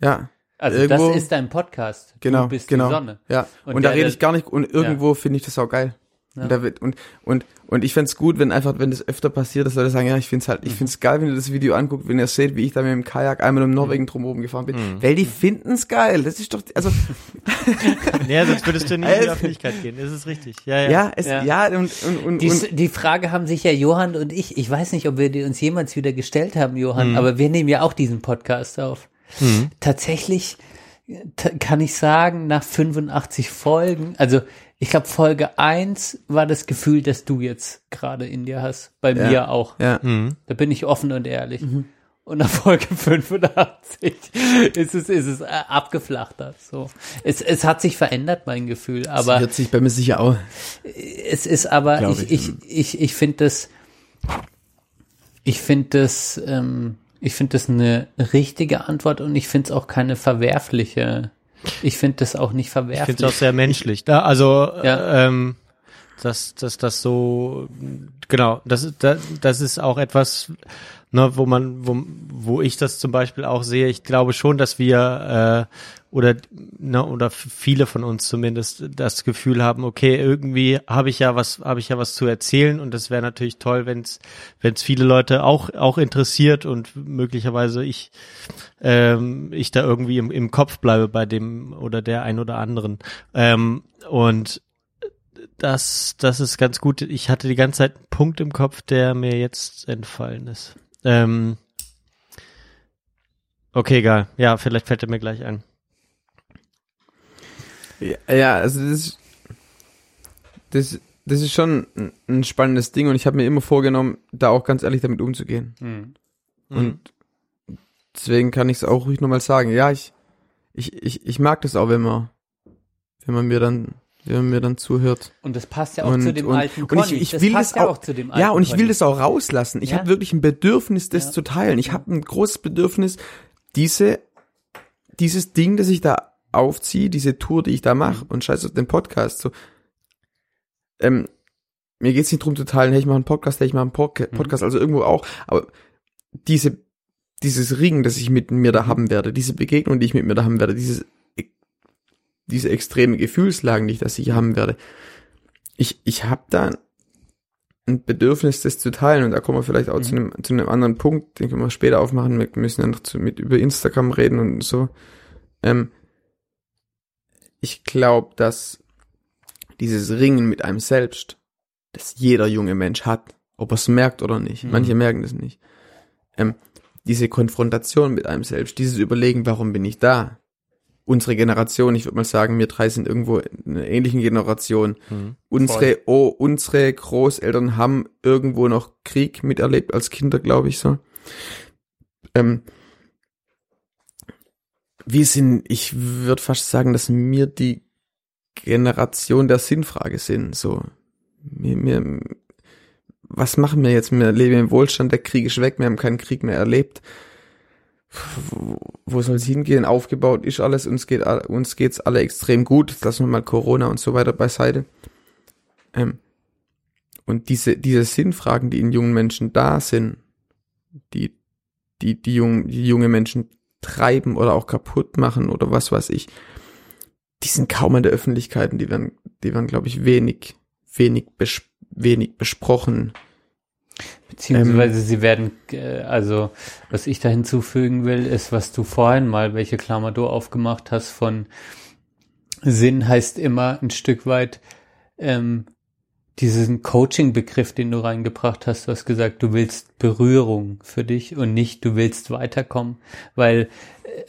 ja, Also irgendwo- das ist dein Podcast. genau, Du bist genau. die Sonne. Ja. Und Und, da rede ich gar nicht und irgendwo finde ich das auch geil. Ja. Und, da wird, und, und, und ich fänd's gut, wenn einfach, wenn das öfter passiert, dass Leute sagen, ja, ich find's halt, ich find's geil, wenn ihr das Video anguckt, wenn ihr seht, wie ich da mit dem Kajak einmal um Norwegen drumherum gefahren bin. Weil die finden's geil. Das ist doch, also, Ja, sonst würdest du nicht in die Also- Öffentlichkeit gehen. Das ist richtig. Ja, ja. ja, es, Ja. ja, und, und, und, Die, und die Frage haben sich ja Johann und ich, ich weiß nicht, ob wir die uns jemals wieder gestellt haben, Mhm. Johann, aber wir nehmen ja auch diesen Podcast auf. Tatsächlich äh, kann ich sagen, nach 85 Folgen, also ich glaube Folge 1 war das Gefühl, das du jetzt gerade in dir hast. Bei Ja. mir auch. ja. Mhm. Da bin ich offen und ehrlich. Mhm. Und nach Folge 85 ist es, ist es äh, abgeflachter. So. Es, es hat sich verändert, mein Gefühl, aber wird sich bei mir sicher auch. es ist aber, Glaub ich, ich. ich, ich, ich finde das, ich finde das, ähm, ich finde das eine richtige Antwort und ich finde es auch keine verwerfliche. Ich finde das auch nicht Ich verwerflich. finde es auch sehr menschlich. Da, also, Ja. äh, ähm, dass, dass das so, genau, das, das, das ist auch etwas, ne, wo man, wo, wo ich das zum Beispiel auch sehe. Ich glaube schon, dass wir äh, oder ne, oder viele von uns zumindest das Gefühl haben, okay, irgendwie habe ich ja was, habe ich ja was zu erzählen und das wäre natürlich toll, wenn es wenn es viele Leute auch auch interessiert und möglicherweise ich ähm, ich da irgendwie im, im Kopf bleibe bei dem oder der ein oder anderen ähm, und das, das ist ganz gut. Ich hatte die ganze Zeit einen Punkt im Kopf, der mir jetzt entfallen ist. Ähm, okay, egal. Ja, vielleicht fällt er mir gleich ein. Ja, also das ist, das, das ist schon ein- ein spannendes Ding und ich habe mir immer vorgenommen, da auch ganz ehrlich damit umzugehen. Mhm. Und deswegen kann ich es auch ruhig nochmal sagen. Ja, ich, ich, ich, ich mag das auch, wenn man, wenn man mir dann, wenn man mir dann zuhört. Und das passt ja auch Und- zu dem und- alten und ich- ich das will passt das ja auch- auch zu dem alten Ja, und ich will Conny. das auch rauslassen. Ich Ja. habe wirklich ein Bedürfnis, das Ja. zu teilen. Ich habe ein großes Bedürfnis, diese, dieses Ding, das ich da aufziehe, diese Tour, die ich da mache, und scheiß auf den Podcast, so, ähm, mir geht's nicht drum zu teilen, hey, ich mache einen Podcast, hey, ich mache einen Podca- Podcast, also irgendwo auch, aber diese, dieses Ring, das ich mit mir da haben werde, diese Begegnung, die ich mit mir da haben werde, dieses, diese extreme Gefühlslagen, die ich da sicher haben werde, ich, ich habe da ein Bedürfnis, das zu teilen. Und da kommen wir vielleicht auch zu, einem, zu einem anderen Punkt, den können wir später aufmachen. Wir müssen ja noch zu, mit über Instagram reden und so. Ähm, ich glaube, dass dieses Ringen mit einem selbst, das jeder junge Mensch hat, ob er es merkt oder nicht. Mhm. Manche merken das nicht. Ähm, diese Konfrontation mit einem selbst, dieses Überlegen, warum bin ich da? Unsere Generation, ich würde mal sagen, wir drei sind irgendwo in einer ähnlichen Generation. Unsere, oh, unsere Großeltern haben irgendwo noch Krieg miterlebt als Kinder, glaube ich so. Ähm, wir sind, ich würde fast sagen, dass wir die Generation der Sinnfrage sind. So, wir, wir, was machen wir jetzt? Wir leben im Wohlstand, der Krieg ist weg, wir haben keinen Krieg mehr erlebt. Wo, soll es hingehen? Aufgebaut ist alles, uns geht uns geht's alle extrem gut. Jetzt lassen wir mal Corona und so weiter beiseite. Ähm, und diese, diese Sinnfragen, die in jungen Menschen da sind, die, die, die, jungen, die junge Menschen treiben oder auch kaputt machen oder was weiß ich, die sind kaum in der Öffentlichkeit und die werden, die werden, glaube ich, wenig, wenig, bes wenig besprochen. Beziehungsweise sie werden, äh, also was ich da hinzufügen will, ist, was du vorhin mal, welche Klammer du aufgemacht hast von Sinn heißt immer ein Stück weit ähm, diesen Coaching-Begriff, den du reingebracht hast. Du hast gesagt, du willst Berührung für dich und nicht, du willst weiterkommen, weil äh,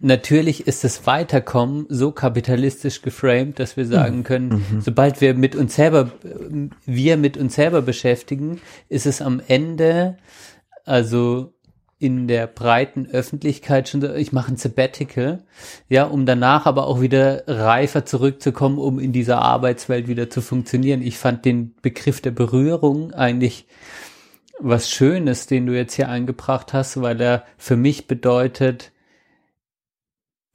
Natürlich ist das Weiterkommen so kapitalistisch geframed, dass wir sagen können, sobald wir mit uns selber, wir mit uns selber beschäftigen, ist es am Ende, also in der breiten Öffentlichkeit schon so, ich mache ein Sabbatical, ja, um danach aber auch wieder reifer zurückzukommen, um in dieser Arbeitswelt wieder zu funktionieren. Ich fand den Begriff der Berührung eigentlich was Schönes, den du jetzt hier eingebracht hast, weil er für mich bedeutet,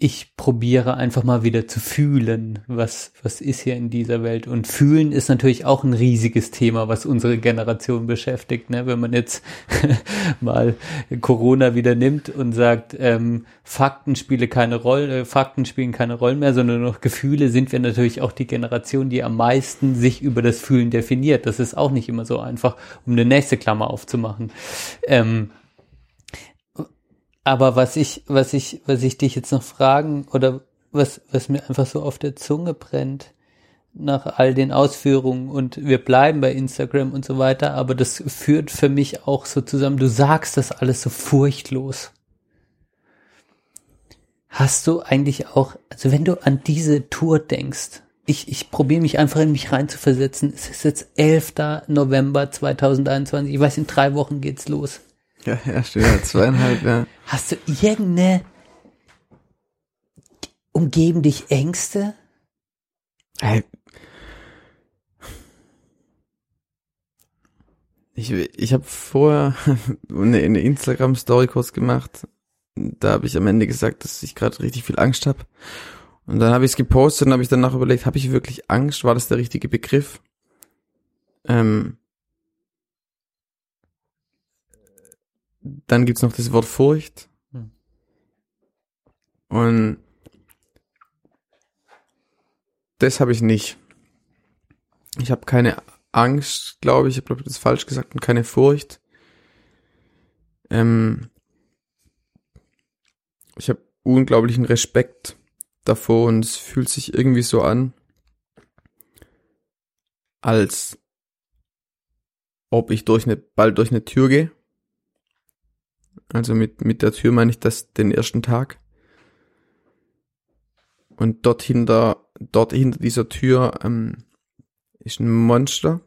ich probiere einfach mal wieder zu fühlen, was, was ist hier in dieser Welt. Und fühlen ist natürlich auch ein riesiges Thema, was unsere Generation beschäftigt. Ne? Wenn man jetzt mal Corona wieder nimmt und sagt, ähm, Fakten spielen keine Rolle, äh, Fakten spielen keine Rolle mehr, sondern nur noch Gefühle, sind wir natürlich auch die Generation, die am meisten sich über das Fühlen definiert. Das ist auch nicht immer so einfach, um eine nächste Klammer aufzumachen. Ähm, aber was ich, was ich, was ich dich jetzt noch fragen oder was, was mir einfach so auf der Zunge brennt nach all den Ausführungen und wir bleiben bei Instagram und so weiter, aber das führt für mich auch so zusammen. Du sagst das alles so furchtlos. Hast du eigentlich auch, also wenn du an diese Tour denkst, ich, ich probiere mich einfach in mich reinzuversetzen. Es ist jetzt 11. November 2021. Ich weiß, in drei Wochen geht's los. Ja, ja, stimmt, ja, zweieinhalb, ja. Hast du irgendeine umgeben dich Ängste? Hey. Ich, ich habe vorher eine, eine Instagram-Story kurz gemacht. Da habe ich am Ende gesagt, dass ich gerade richtig viel Angst habe. Und dann habe ich es gepostet und habe ich danach überlegt, habe ich wirklich Angst? War das der richtige Begriff? Ähm, dann gibt's noch das Wort Furcht. Hm. Und das habe ich nicht. Ich habe keine Angst, glaube ich. Ich habe das falsch gesagt und keine Furcht. Ähm, ich habe unglaublichen Respekt davor und es fühlt sich irgendwie so an, als ob ich durch eine, bald durch eine Tür gehe. Also mit, mit der Tür meine ich das den ersten Tag. Und dort hinter, dort hinter dieser Tür ähm, ist ein Monster,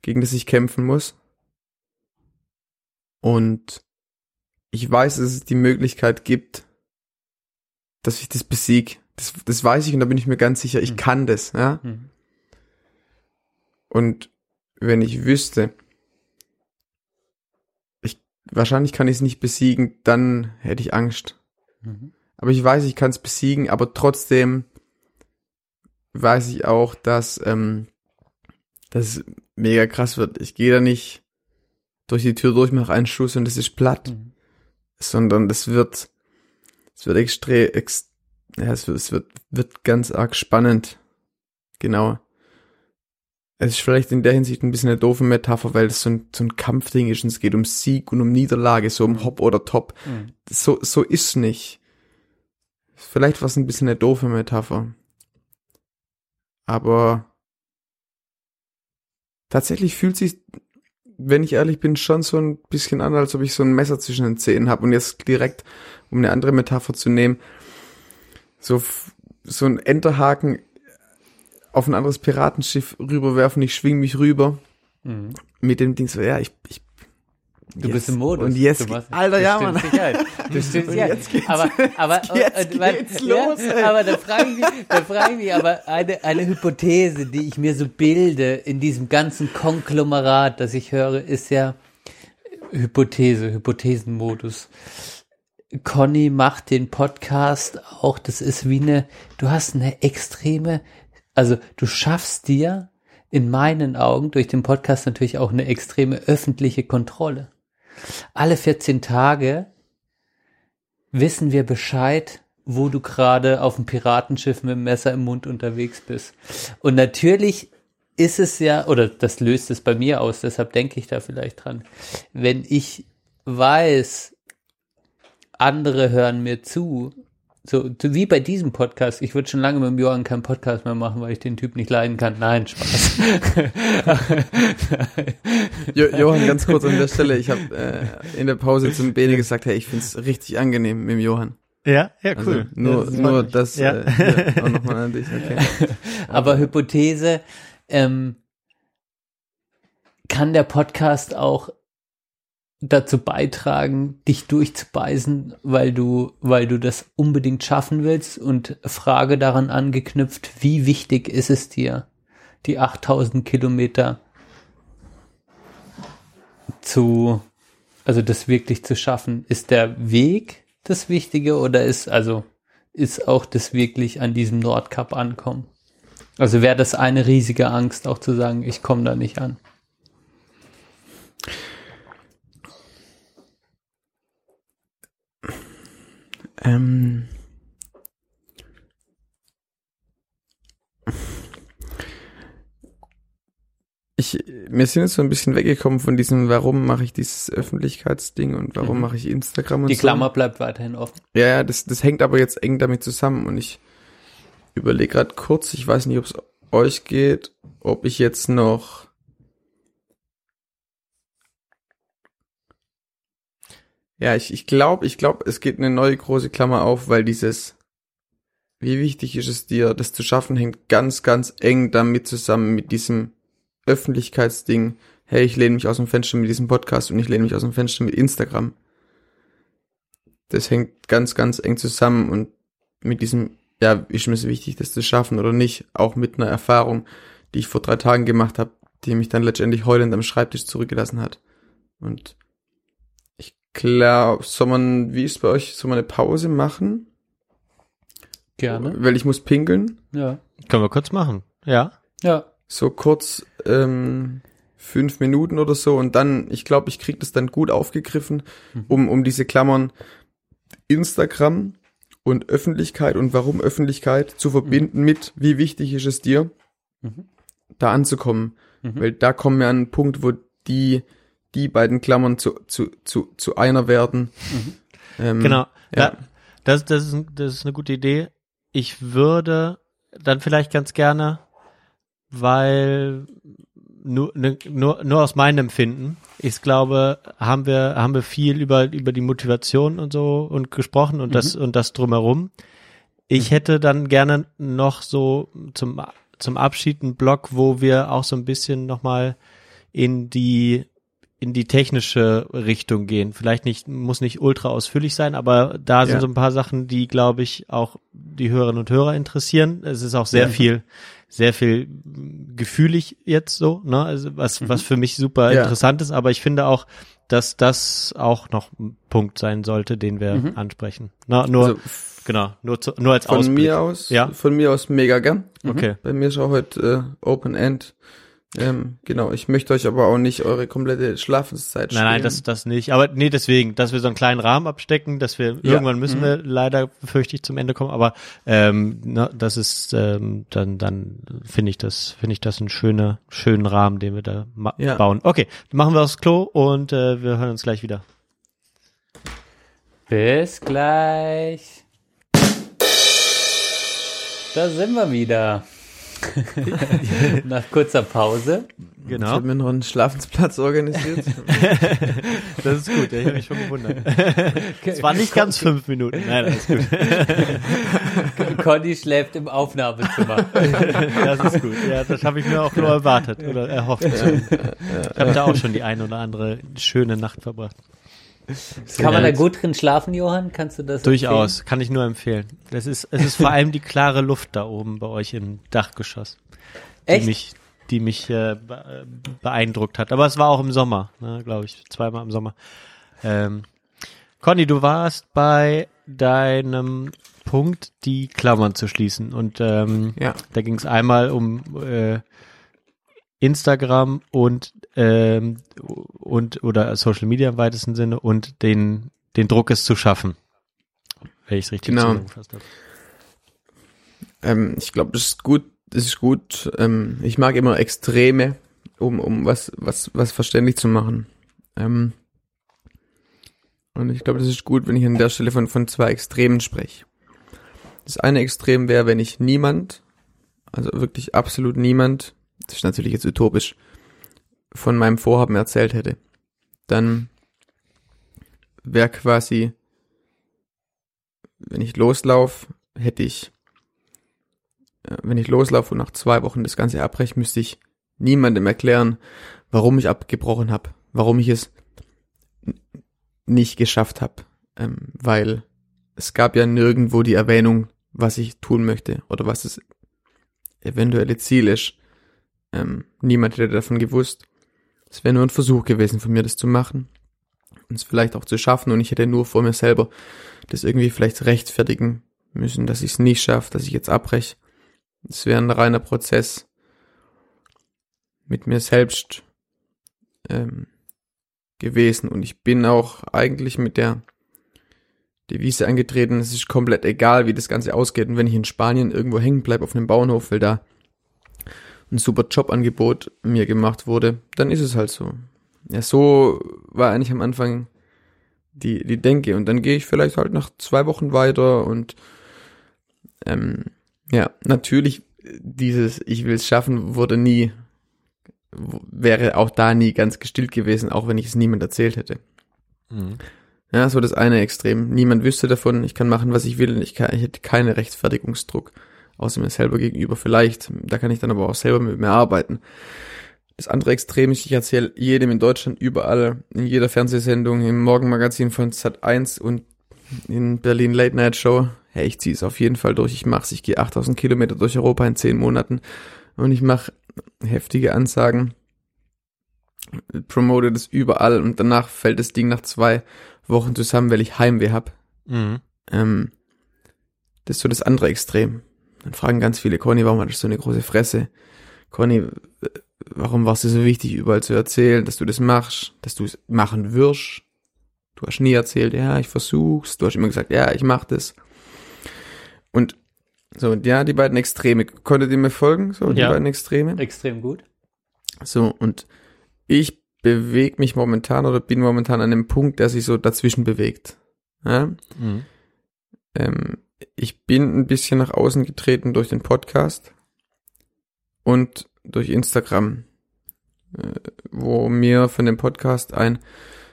gegen das ich kämpfen muss. Und ich weiß, dass es die Möglichkeit gibt, dass ich das besieg. Das, das weiß ich und da bin ich mir ganz sicher, ich Mhm. kann das, ja. Mhm. Und wenn ich wüsste, wahrscheinlich kann ich es nicht besiegen, dann hätte ich Angst. Mhm. Aber ich weiß, ich kann es besiegen, aber trotzdem weiß ich auch, dass, ähm, dass es mega krass wird. Ich gehe da nicht durch die Tür durch, mache einen Schuss und es ist platt, Mhm. sondern das wird, es wird extrem, ex, ja, es wird, es wird, wird ganz arg spannend. Genau. Es ist vielleicht in der Hinsicht ein bisschen eine doofe Metapher, weil es so ein, so ein Kampfding ist und es geht um Sieg und um Niederlage, so um Hop oder Top. Mhm. So, so ist nicht. Vielleicht war es ein bisschen eine doofe Metapher. Aber tatsächlich fühlt sich, wenn ich ehrlich bin, schon so ein bisschen an, als ob ich so ein Messer zwischen den Zähnen habe. Und jetzt direkt, um eine andere Metapher zu nehmen, so, so ein Enterhaken auf ein anderes Piratenschiff rüberwerfen, ich schwing mich rüber Mhm. mit dem Ding so, ja, ich, ich Du Yes. bist im Modus. Und jetzt, machst- Alter, ja, Mann. Du stimmst Und dich aber, aber, jetzt und- weil- geht's los, ey. Ja, aber da frage ich mich, da frage ich mich aber eine, eine Hypothese, die ich mir so bilde in diesem ganzen Konglomerat, das ich höre, ist ja Hypothese, Hypothesenmodus. Conny macht den Podcast auch, das ist wie eine, du hast eine extreme, also du schaffst dir in meinen Augen durch den Podcast natürlich auch eine extreme öffentliche Kontrolle. Alle 14 Tage wissen wir Bescheid, wo du gerade auf dem Piratenschiff mit dem Messer im Mund unterwegs bist. Und natürlich ist es ja, oder das löst es bei mir aus, deshalb denke ich da vielleicht dran. Wenn ich weiß, andere hören mir zu, so, so wie bei diesem Podcast. Ich würde schon lange mit dem Johann keinen Podcast mehr machen, weil ich den Typ nicht leiden kann. Nein, Spaß. Jo Johann, ganz kurz an der Stelle. Ich habe äh, in der Pause zum Bene gesagt, hey, ich find's richtig angenehm mit dem Johann. Ja, ja, Also cool. nur, das nur das Ja. äh, auch nochmal an dich. Okay. Aber Hypothese, ähm, kann der Podcast auch dazu beitragen, dich durchzubeißen, weil du, weil du das unbedingt schaffen willst? Und Frage daran angeknüpft, wie wichtig ist es dir, die 8000 Kilometer zu, also das wirklich zu schaffen? Ist der Weg das Wichtige oder ist, also, ist auch das wirklich an diesem Nordkap ankommen? Also wäre das eine riesige Angst, auch zu sagen, ich komme da nicht an. Ähm, ich, wir sind jetzt so ein bisschen weggekommen von diesem, warum mache ich dieses Öffentlichkeitsding und warum Mhm. mache ich Instagram und Die so. Klammer bleibt weiterhin offen. Ja, ja, das, das hängt aber jetzt eng damit zusammen und ich überlege gerade kurz, ich weiß nicht, ob es euch geht, ob ich jetzt noch Ja, ich, ich glaube, ich glaube, es geht eine neue große Klammer auf, weil dieses wie wichtig ist es dir, das zu schaffen, hängt ganz, ganz eng damit zusammen mit diesem Öffentlichkeitsding. Hey, ich lehne mich aus dem Fenster mit diesem Podcast und ich lehne mich aus dem Fenster mit Instagram das hängt ganz, ganz eng zusammen und mit diesem, ja, ist mir so wichtig, das zu schaffen oder nicht, auch mit einer Erfahrung, die ich vor drei Tagen gemacht habe, die mich dann letztendlich heulend am Schreibtisch zurückgelassen hat. Und glaube, soll man, wie ist bei euch, soll man eine Pause machen? Gerne. Weil ich muss pinkeln. Ja. Können wir kurz machen. Ja. Ja. so kurz ähm, fünf Minuten oder so und dann, ich glaube, ich krieg das dann gut aufgegriffen, um, um diese Klammern Instagram und Öffentlichkeit und warum Öffentlichkeit zu verbinden mit, wie wichtig ist es dir, Mhm. da anzukommen. Weil da kommen wir an einen Punkt, wo die, die beiden Klammern zu, zu, zu, zu einer werden. Ähm, Genau. Ja. Das, das, ist, das ist eine gute Idee. Ich würde dann vielleicht ganz gerne, weil nur, ne, nur, nur aus meinem Empfinden, ich glaube, haben wir, haben wir viel über, über die Motivation und so und gesprochen und das, und das drumherum. Ich hätte dann gerne noch so zum, zum Abschied einen Blog, wo wir auch so ein bisschen nochmal in die in die technische Richtung gehen. Vielleicht nicht, muss nicht ultra ausführlich sein, aber da sind Ja. so ein paar Sachen, die, glaube ich, auch die Hörerinnen und Hörer interessieren. Es ist auch sehr viel, sehr viel gefühlig jetzt so, ne? Also was, was für mich super Ja. interessant ist, aber ich finde auch, dass das auch noch ein Punkt sein sollte, den wir ansprechen. Na, nur, Also genau, nur, zu, nur als von Ausblick. mir aus, Ja. von mir aus mega gern. Okay. Bei mir ist auch heute äh, Open End. Ähm, genau, ich möchte euch aber auch nicht eure komplette Schlafenszeit Nein, nein, das, das nicht. Aber nee, deswegen, dass wir so einen kleinen Rahmen abstecken, dass wir Ja. irgendwann müssen wir leider fürchte ich zum Ende kommen, aber ähm, na, das ist ähm, dann dann finde ich das finde ich das einen schöner schönen Rahmen, den wir da ma- Ja. bauen. Okay, dann machen wir aufs Klo und äh, wir hören uns gleich wieder. Bis gleich. Da sind wir wieder. Nach kurzer Pause. Ich Genau, habe mir noch einen Schlafensplatz organisiert. das ist gut. Ja, ich habe mich schon gewundert. Es war nicht ganz fünf Minuten. Nein, alles gut. Conny schläft im Aufnahmezimmer. Das ist gut. Ja, das habe ich mir auch nur erwartet oder erhofft. Ich habe da auch schon die eine oder andere schöne Nacht verbracht. Kann man da gut drin schlafen, Johann? Kannst du das Durchaus, kann ich nur empfehlen. Das ist, es ist vor allem die klare Luft da oben bei euch im Dachgeschoss, die Echt? mich, die mich äh, be- beeindruckt hat. Aber es war auch im Sommer, ne, glaube ich, zweimal im Sommer. Ähm, Conny, du warst bei deinem Punkt, die Klammern zu schließen. Und ähm, Ja. da ging es einmal um äh, Instagram und ähm, und oder Social Media im weitesten Sinne und den den Druck es zu schaffen. Wenn ich es richtig Genau. zusammengefasst habe. ähm, ich glaube, das ist gut. Das ist gut. Ähm, ich mag immer Extreme, um um was was was verständlich zu machen. Ähm, und ich glaube, das ist gut, wenn ich an der Stelle von von zwei Extremen spreche. Das eine Extrem wäre, wenn ich niemand, also wirklich absolut niemand, das ist natürlich jetzt utopisch, von meinem Vorhaben erzählt hätte. Dann wäre quasi, wenn ich loslauf, hätte ich, äh, wenn ich loslaufe und nach zwei Wochen das Ganze abbreche, müsste ich niemandem erklären, warum ich abgebrochen habe, warum ich es nicht geschafft habe, ähm, weil es gab ja nirgendwo die Erwähnung, was ich tun möchte oder was das eventuelle Ziel ist. Ähm, niemand hätte davon gewusst. Es wäre nur ein Versuch gewesen von mir, das zu machen und es vielleicht auch zu schaffen. Und ich hätte nur vor mir selber das irgendwie vielleicht rechtfertigen müssen, dass ich es nicht schaffe, dass ich jetzt abbreche. Es wäre ein reiner Prozess mit mir selbst ähm, gewesen. Und ich bin auch eigentlich mit der Devise angetreten, es ist komplett egal, wie das Ganze ausgeht. Und wenn ich in Spanien irgendwo hängen bleibe auf einem Bauernhof, weil da ein super Jobangebot mir gemacht wurde, dann ist es halt so. Ja, so war eigentlich am Anfang die, die Denke. Und dann gehe ich vielleicht halt nach zwei Wochen weiter und ähm, ja, natürlich dieses Ich will es schaffen wurde nie, wäre auch da nie ganz gestillt gewesen, auch wenn ich es niemand erzählt hätte. Ja, so das eine Extrem. Niemand wüsste davon, ich kann machen, was ich will, ich, kann, ich hätte keinen Rechtfertigungsdruck, außer mir selber gegenüber vielleicht. Da kann ich dann aber auch selber mit mir arbeiten. Das andere Extrem ist, ich erzähle jedem in Deutschland überall, in jeder Fernsehsendung, im Morgenmagazin von Sat1 und in Berlin Late Night Show, hey, ich ziehe es auf jeden Fall durch, ich mach's, ich gehe 8000 Kilometer durch Europa in 10 Monaten und ich mache heftige Ansagen, promote das überall und danach fällt das Ding nach zwei Wochen zusammen, weil ich Heimweh hab. Mhm. Ähm, das ist so das andere Extrem. Dann fragen ganz viele, Conny, warum hat du so eine große Fresse? Conny, warum warst du so wichtig, überall zu erzählen, dass du das machst, dass du es machen wirst? Du hast nie erzählt, ja, ich versuch's. Du hast immer gesagt, ja, ich mach das. Und so, und ja, die beiden Extreme. Konntet ihr mir folgen? So, die Ja. beiden Extreme? Extrem gut. So, und ich bewege mich momentan oder bin momentan an einem Punkt, der sich so dazwischen bewegt. Ja? Mhm. Ähm, ich bin ein bisschen nach außen getreten durch den Podcast und durch Instagram, äh, wo mir von dem Podcast ein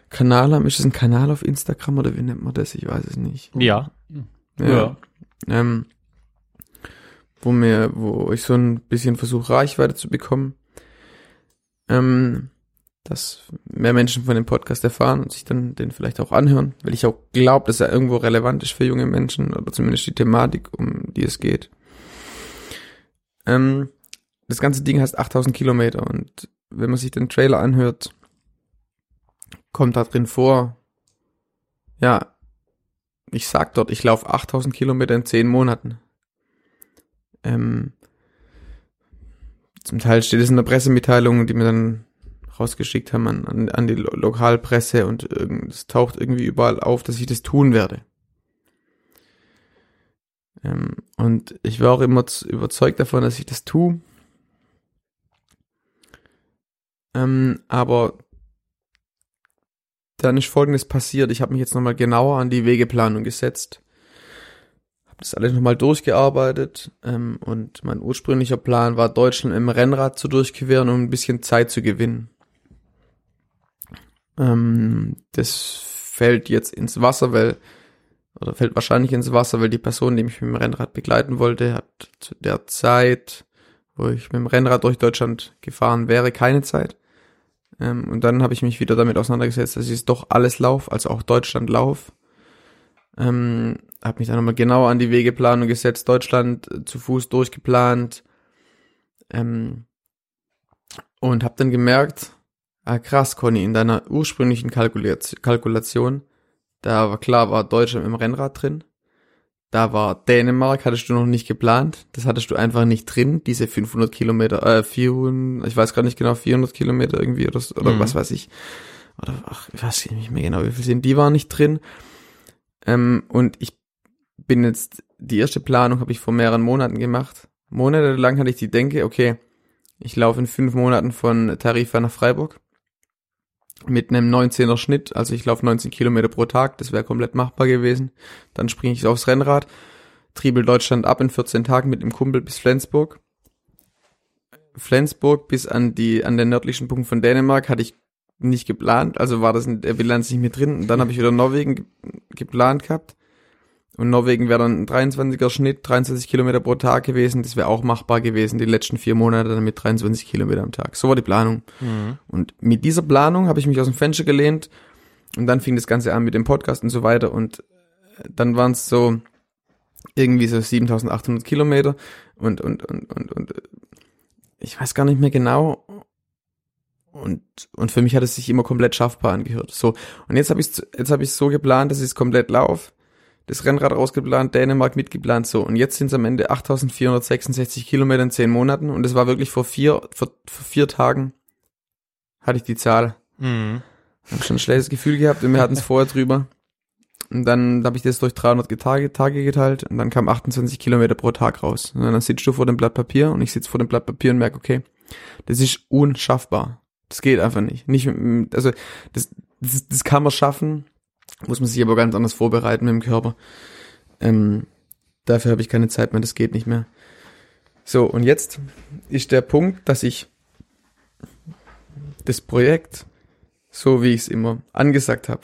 Kanal haben. Ist es ein Kanal auf Instagram oder wie nennt man das? Ich weiß es nicht. Ja. Ja. Ähm, wo mir, wo ich so ein bisschen versuche, Reichweite zu bekommen. Ähm, dass mehr Menschen von dem Podcast erfahren und sich dann den vielleicht auch anhören, weil ich auch glaube, dass er irgendwo relevant ist für junge Menschen oder zumindest die Thematik, um die es geht. Ähm, das ganze Ding heißt 8000 Kilometer und wenn man sich den Trailer anhört, kommt da drin vor, ja, ich sag dort, ich laufe 8000 Kilometer in 10 Monaten. Ähm, zum Teil steht es in der Pressemitteilung, die mir dann rausgeschickt haben an, an, an die Lo Lokalpresse und es taucht irgendwie überall auf, dass ich das tun werde. Ähm, und ich war auch immer überzeugt davon, dass ich das tue. Ähm, aber dann ist Folgendes passiert. Ich habe mich jetzt nochmal genauer an die Wegeplanung gesetzt. Habe das alles nochmal durchgearbeitet. Ähm, und mein ursprünglicher Plan war, Deutschland im Rennrad zu durchqueren, um ein bisschen Zeit zu gewinnen. Ähm, das fällt jetzt ins Wasser, weil, oder fällt wahrscheinlich ins Wasser, weil die Person, die mich mit dem Rennrad begleiten wollte, hat zu der Zeit, wo ich mit dem Rennrad durch Deutschland gefahren wäre, keine Zeit. Ähm, und dann habe ich mich wieder damit auseinandergesetzt, dass ich es doch alles lauf, also auch Deutschland lauf. Ähm, habe mich dann nochmal genau an die Wegeplanung gesetzt, Deutschland äh, zu Fuß durchgeplant. Ähm, und habe dann gemerkt, ah krass, Conny, in deiner ursprünglichen Kalkulat- Kalkulation, da war klar, war Deutschland im Rennrad drin. Da war Dänemark, hattest du noch nicht geplant. Das hattest du einfach nicht drin. Diese 500 Kilometer, äh, 400, ich weiß gar nicht genau, 400 Kilometer irgendwie oder, oder Mhm. was weiß ich. Oder, ach, ich weiß nicht mehr genau, wie viel sind. Die waren nicht drin. Ähm, und ich bin jetzt, die erste Planung habe ich vor mehreren Monaten gemacht. Monatelang hatte ich die Denke, okay, ich laufe in fünf Monaten von Tarifa nach Freiburg mit einem 19er Schnitt, also ich laufe 19 Kilometer pro Tag, das wäre komplett machbar gewesen. Dann springe ich aufs Rennrad, triebel Deutschland ab in 14 Tagen mit dem Kumpel bis Flensburg. Flensburg bis an die an den nördlichen Punkt von Dänemark hatte ich nicht geplant, also war das in der Bilanz nicht mit drin. Und dann habe ich wieder Norwegen ge geplant gehabt. Und Norwegen wäre dann ein 23er Schnitt, 23 Kilometer pro Tag gewesen. Das wäre auch machbar gewesen, die letzten vier Monate dann mit 23 Kilometer am Tag. So war die Planung. Und mit dieser Planung habe ich mich aus dem Fenster gelehnt und dann fing das Ganze an mit dem Podcast und so weiter und äh, dann waren es so irgendwie so 7800 Kilometer und, und, und, und, und äh, ich weiß gar nicht mehr genau und, und für mich hat es sich immer komplett schaffbar angehört. So, und jetzt habe ich jetzt habe ich so geplant, dass ich es komplett lauf, das Rennrad rausgeplant, Dänemark mitgeplant, so. Und jetzt sind es am Ende 8466 Kilometer in zehn Monaten und es war wirklich vor vier, vor, vor vier Tagen hatte ich die Zahl. Mhm. Hab schon ein schlechtes Gefühl gehabt und wir hatten es vorher drüber. Und dann habe ich das durch 300 Tage, Tage geteilt und dann kam 28 Kilometer pro Tag raus. Und dann sitzt du vor dem Blatt Papier und ich sitze vor dem Blatt Papier und merke, okay, das ist unschaffbar. Das geht einfach nicht. Nicht, also das, das, das kann man schaffen, muss man sich aber ganz anders vorbereiten mit dem Körper. Ähm, dafür habe ich keine Zeit mehr, das geht nicht mehr. So, und jetzt ist der Punkt, dass ich das Projekt, so wie ich es immer angesagt habe,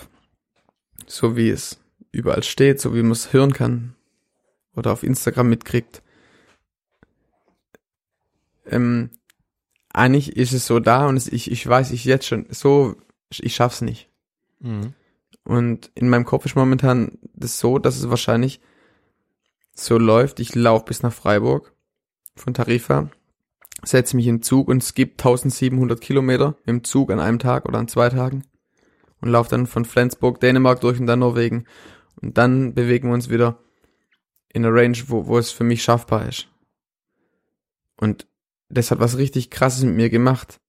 so wie es überall steht, so wie man es hören kann oder auf Instagram mitkriegt, ähm, eigentlich ist es so da und ich, ich weiß ich jetzt schon, so, ich schaff's nicht. Mhm. Und in meinem Kopf ist momentan das so, dass es wahrscheinlich so läuft. Ich laufe bis nach Freiburg von Tarifa, setze mich in den Zug und es gibt 1700 Kilometer im Zug an einem Tag oder an zwei Tagen und laufe dann von Flensburg, Dänemark durch und dann Norwegen. Und dann bewegen wir uns wieder in eine Range, wo, wo es für mich schaffbar ist. Und das hat was richtig krasses mit mir gemacht.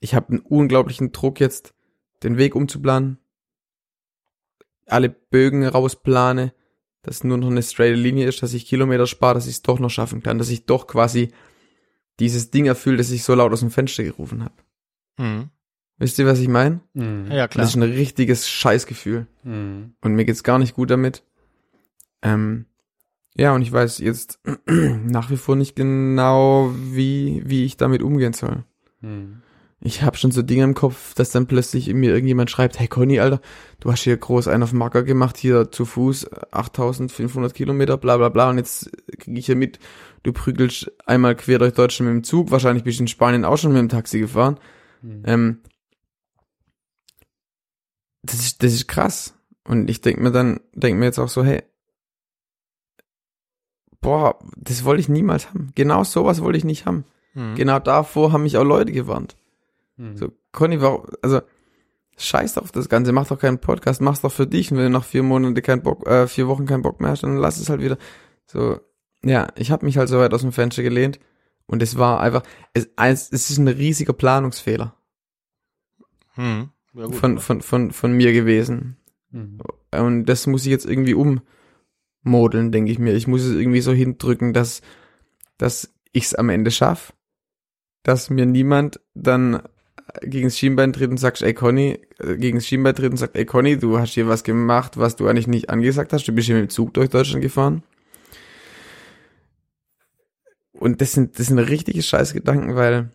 Ich habe einen unglaublichen Druck jetzt, den Weg umzuplanen, alle Bögen rausplane, dass nur noch eine straight Linie ist, dass ich Kilometer spare, dass ich es doch noch schaffen kann, dass ich doch quasi dieses Ding erfülle, das ich so laut aus dem Fenster gerufen habe. Mhm. Wisst ihr, was ich meine? Mhm. Ja, klar. Das ist ein richtiges Scheißgefühl. Mhm. Und mir geht's gar nicht gut damit. Ähm, ja, und ich weiß jetzt nach wie vor nicht genau, wie, wie ich damit umgehen soll. Mhm. Ich habe schon so Dinge im Kopf, dass dann plötzlich mir irgendjemand schreibt, hey Conny, Alter, du hast hier groß einen auf Macker gemacht, hier zu Fuß 8500 Kilometer, bla bla bla, und jetzt kriege ich hier mit, du prügelst einmal quer durch Deutschland mit dem Zug, wahrscheinlich bist du in Spanien auch schon mit dem Taxi gefahren. Mhm. Ähm, das ist, das ist krass. Und ich denk mir dann, denk mir jetzt auch so, hey, boah, das wollte ich niemals haben. Genau sowas wollte ich nicht haben. Mhm. Genau davor haben mich auch Leute gewarnt. Mhm. So, Conny, warum, also, scheiß auf das Ganze, mach doch keinen Podcast, mach's doch für dich. Und wenn du nach vier Monate keinen Bock, äh, vier Wochen keinen Bock mehr hast, dann lass es halt wieder. So, ja, ich habe mich halt so weit aus dem Fenster gelehnt. Und es war einfach, es, eins, es ist ein riesiger Planungsfehler Mhm. Ja, gut. von, von, von, von mir gewesen. Mhm. Und das muss ich jetzt irgendwie ummodeln, denke ich mir. Ich muss es irgendwie so hindrücken, dass, dass ich es am Ende schaffe. Dass mir niemand dann gegen das Schienbein tritt und sagt, ey Conny, äh, gegen das Schienbein tritt und sagt, ey Conny, du hast hier was gemacht, was du eigentlich nicht angesagt hast. Du bist hier mit dem Zug durch Deutschland gefahren. Und das sind, das sind richtige Scheißgedanken, weil,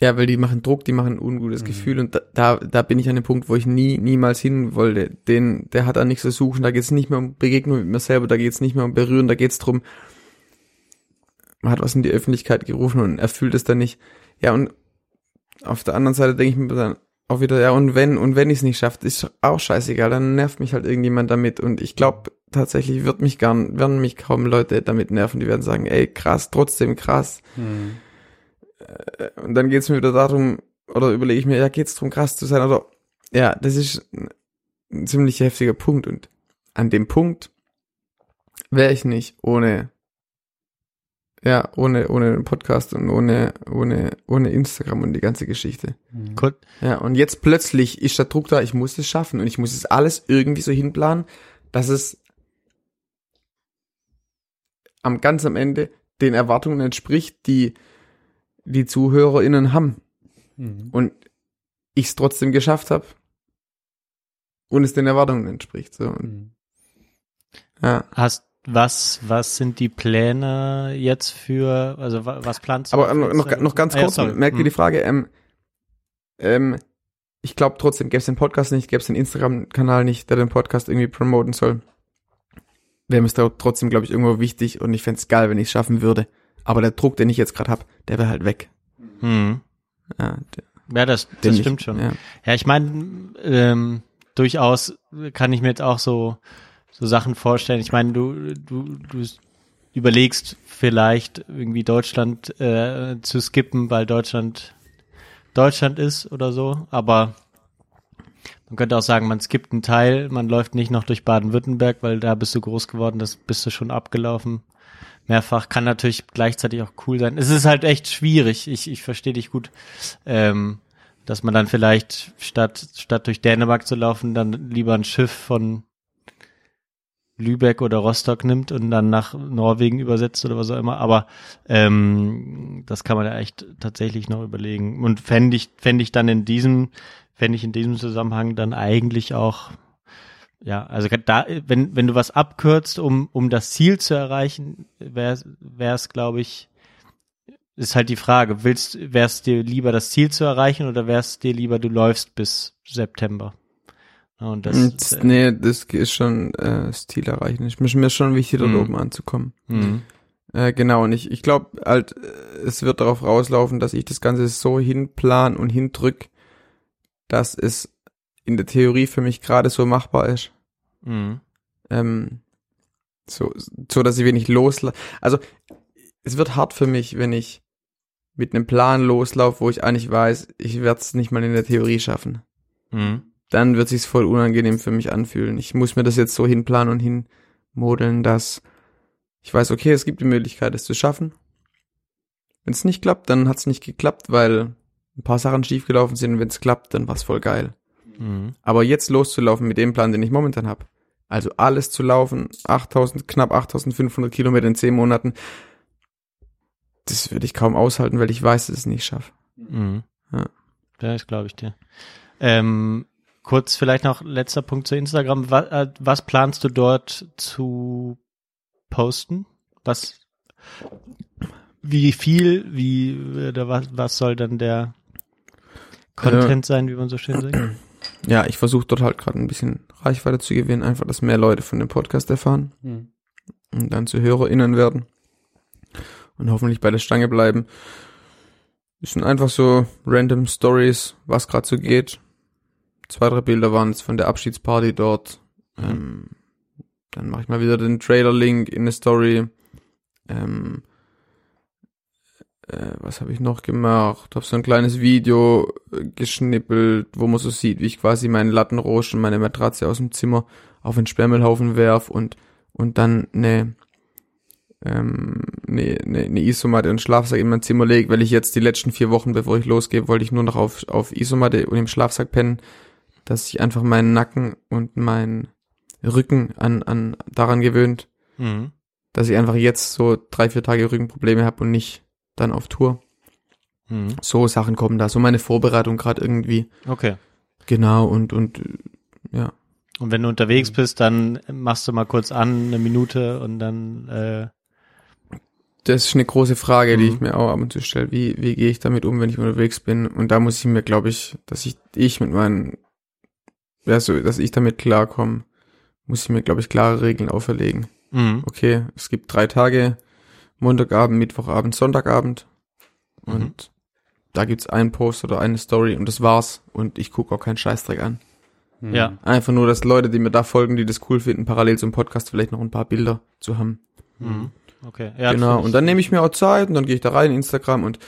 ja, weil die machen Druck, die machen ein ungutes Mhm. Gefühl und da, da, bin ich an dem Punkt, wo ich nie, niemals hin wollte. Den, der hat da nichts zu suchen, da geht es nicht mehr um Begegnung mit mir selber, da geht es nicht mehr um Berühren, da geht es drum, man hat was in die Öffentlichkeit gerufen und er fühlt es dann nicht. Ja, und auf der anderen Seite denke ich mir dann auch wieder, ja, und wenn, und wenn ich es nicht schafft, ist auch scheißegal, dann nervt mich halt irgendjemand damit und ich glaube, tatsächlich wird mich gern, werden mich kaum Leute damit nerven, die werden sagen, ey, krass, trotzdem krass. Mhm. Und dann geht's mir wieder darum, oder überlege ich mir, ja, geht's drum, krass zu sein, oder, ja, das ist ein ziemlich heftiger Punkt und an dem Punkt wäre ich nicht ohne, ja, ohne, ohne den Podcast und ohne, ohne, ohne Instagram und die ganze Geschichte. Mhm. Gut. Ja, und jetzt plötzlich ist der Druck da, ich muss es schaffen und ich muss es alles irgendwie so hinplanen, dass es am ganz am Ende den Erwartungen entspricht, die die ZuhörerInnen haben Mhm. und ich es trotzdem geschafft habe und es den Erwartungen entspricht. So. Mhm. ja. Hast was was sind die Pläne jetzt für also wa- was planst du? Aber für noch, noch, noch ganz Ah, ja, kurz, merkt ihr Hm. die Frage, ähm, ähm, ich glaube trotzdem, gäbe es den Podcast nicht, gäbe es den Instagram-Kanal nicht, der den Podcast irgendwie promoten soll, wäre mir trotzdem, glaube ich, irgendwo wichtig und ich fände es geil, wenn ich es schaffen würde. Aber der Druck, den ich jetzt gerade habe, der wäre halt weg. Hm. Ja, Ja, das, das ich- stimmt schon. Ja. Ja, ich meine, ähm, durchaus kann ich mir jetzt auch so, so Sachen vorstellen. Ich meine, du, du, du überlegst vielleicht irgendwie Deutschland äh, zu skippen, weil Deutschland Deutschland ist oder so, aber man könnte auch sagen, man skippt einen Teil, man läuft nicht noch durch Baden-Württemberg, weil da bist du groß geworden, das bist du schon abgelaufen. Mehrfach kann natürlich gleichzeitig auch cool sein. Es ist halt echt schwierig. Ich, ich verstehe dich gut. Ähm, dass man dann vielleicht statt, statt durch Dänemark zu laufen, dann lieber ein Schiff von Lübeck oder Rostock nimmt und dann nach Norwegen übersetzt oder was auch immer. Aber ähm, das kann man ja echt tatsächlich noch überlegen. Und fände ich, fände ich dann in diesem, fände ich in diesem Zusammenhang dann eigentlich auch, ja, also da, wenn, wenn du was abkürzt, um, um das Ziel zu erreichen, wäre es, glaube ich, ist halt die Frage, willst, wär's dir lieber das Ziel zu erreichen oder wär's dir lieber, du läufst bis September? Und das, Das, äh, nee, das ist schon äh, Ziel erreichen. Ich mir ist schon wichtig, dort Mhm. oben anzukommen. mhm. Äh, genau, und ich, ich glaube halt, äh, es wird darauf rauslaufen, dass ich das Ganze so hinplan und hindrück, dass es in der Theorie für mich gerade so machbar ist. Mhm. Ähm, so, so, dass ich wenig loslasse. Also, es wird hart für mich, wenn ich mit einem Plan loslaufe, wo ich eigentlich weiß, ich werde es nicht mal in der Theorie schaffen. Mhm. Dann wird sich's voll unangenehm für mich anfühlen. Ich muss mir das jetzt so hinplanen und hinmodeln, dass Ich weiß, okay, es gibt die Möglichkeit, es zu schaffen. Wenn es nicht klappt, dann hat es nicht geklappt, weil ein paar Sachen schiefgelaufen sind. Und wenn es klappt, dann war es voll geil. Mhm. Aber jetzt loszulaufen mit dem Plan, den ich momentan habe, also alles zu laufen, 8000, knapp 8500 Kilometer in 10 Monaten, das würde ich kaum aushalten, weil ich weiß, dass ich es nicht schaffe. Mhm. Ja. Das glaube ich dir. Ähm, kurz vielleicht noch letzter Punkt zu Instagram. Was, äh, was planst du dort zu posten? Was, wie viel, wie, oder was, was soll dann der Content sein, wie man so schön sagt? Ja, ich versuche dort halt gerade ein bisschen Reichweite zu gewinnen, einfach, dass mehr Leute von dem Podcast erfahren Hm. und dann zu HörerInnen werden und hoffentlich bei der Stange bleiben. Es sind einfach so random Stories, was gerade so geht. Zwei, drei Bilder waren jetzt von der Abschiedsparty dort. Ähm, dann mache ich mal wieder den Trailer-Link in eine Story. Ähm, äh, was habe ich noch gemacht? Habe so ein kleines Video äh, geschnippelt, wo man so sieht, wie ich quasi meinen Lattenrost und meine Matratze aus dem Zimmer auf den Sperrmüllhaufen werf und und dann eine ähm, eine, eine, eine Isomatte und Schlafsack in mein Zimmer lege, weil ich jetzt die letzten vier Wochen, bevor ich losgehe, wollte ich nur noch auf, auf Isomatte und im Schlafsack pennen, dass ich einfach meinen Nacken und meinen Rücken an, an daran gewöhnt, Mhm. dass ich einfach jetzt so drei, vier Tage Rückenprobleme habe und nicht dann auf Tour. Mhm. So Sachen kommen da, so meine Vorbereitung gerade irgendwie. Okay. Genau, und, und ja. Und wenn du unterwegs bist, dann machst du mal kurz an, eine Minute und dann, äh, Das ist eine große Frage, die Mhm. ich mir auch ab und zu stelle. Wie, wie gehe ich damit um, wenn ich unterwegs bin? Und da muss ich mir, glaube ich, dass ich, ich mit meinen, ja, so, dass ich damit klarkomme, muss ich mir, glaube ich, klare Regeln auferlegen. mhm. Okay, es gibt drei Tage, Montagabend, Mittwochabend, Sonntagabend. Mhm. Und da gibt's einen Post oder eine Story und das war's. Und ich gucke auch keinen Scheißdreck an. Hm. ja. Einfach nur, dass Leute, die mir da folgen, die das cool finden, parallel zum Podcast vielleicht noch ein paar Bilder zu haben. Mhm. Okay. Ja, genau. Und dann nehme ich mir auch Zeit und dann gehe ich da rein in Instagram und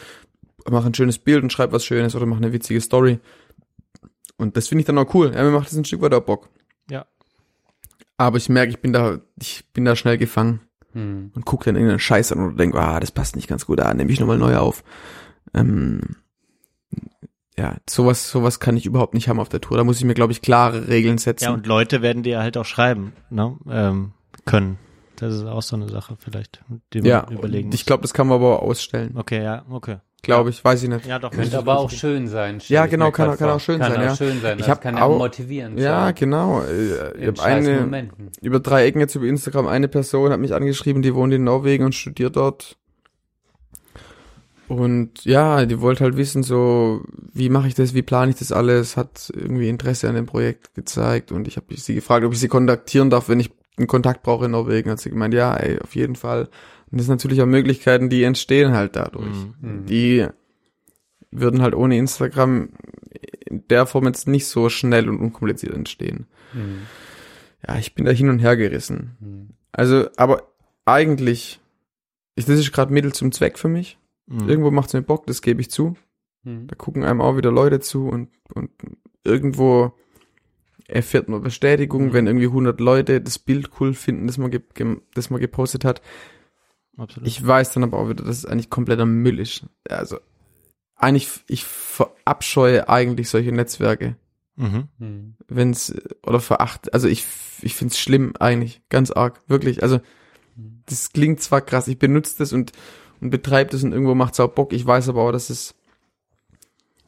mache ein schönes Bild und schreibe was Schönes oder mache eine witzige Story. Und das finde ich dann auch cool. Ja, mir macht das ein Stück weit auch Bock. Ja. Aber ich merke, ich bin da, ich bin da schnell gefangen Hm. und gucke dann irgendeinen Scheiß an oder denke, ah, das passt nicht ganz gut, ah, nehme ich nochmal neu auf. Ähm, ja, sowas, sowas kann ich überhaupt nicht haben auf der Tour. Da muss ich mir, glaube ich, klare Regeln setzen. Ja, und Leute werden dir halt auch schreiben, ne, ähm, können. Das ist auch so eine Sache vielleicht, die man ja, überlegen und ich glaube, das kann man aber auch ausstellen. Okay, ja, okay. Glaube ich, weiß ich nicht. Ja, doch. Könnte aber auch schön sein. Ja, genau, kann auch- kann auch schön kann sein, Auch ja. schön sein. Ich das hab kann ja auch- motivierend Ja, sein. genau. Äh, Ich in habe eine, Momenten. über drei Ecken jetzt über Instagram, eine Person hat mich angeschrieben, die wohnt in Norwegen und studiert dort. Und ja, die wollte halt wissen, so, wie mache ich das, wie plane ich das alles, hat irgendwie Interesse an dem Projekt gezeigt und ich habe sie gefragt, ob ich sie kontaktieren darf, wenn ich einen Kontakt brauche in Norwegen. Hat sie gemeint, ja, ey, auf jeden Fall. Und das sind natürlich auch Möglichkeiten, die entstehen halt dadurch. Mhm. Die würden halt ohne Instagram in der Form jetzt nicht so schnell und unkompliziert entstehen. Hm. Ja, ich bin da hin und her gerissen. Hm. Also, aber eigentlich, ich, das ist gerade Mittel zum Zweck für mich. Mhm. Irgendwo macht's mir Bock, das gebe ich zu. Hm. Da gucken einem auch wieder Leute zu und, und irgendwo erfährt man Bestätigung, Mhm. wenn irgendwie 100 Leute das Bild cool finden, das man, ge das man gepostet hat. Absolut. Ich weiß dann aber auch wieder, dass es eigentlich kompletter Müll ist. Also, eigentlich, ich verabscheue eigentlich solche Netzwerke. mhm. Hm. wenn's oder veracht, also ich ich find's schlimm eigentlich, ganz arg, wirklich. Also das klingt zwar krass, ich benutze das und und betreibe das und irgendwo macht's auch Bock. Ich weiß aber auch, dass es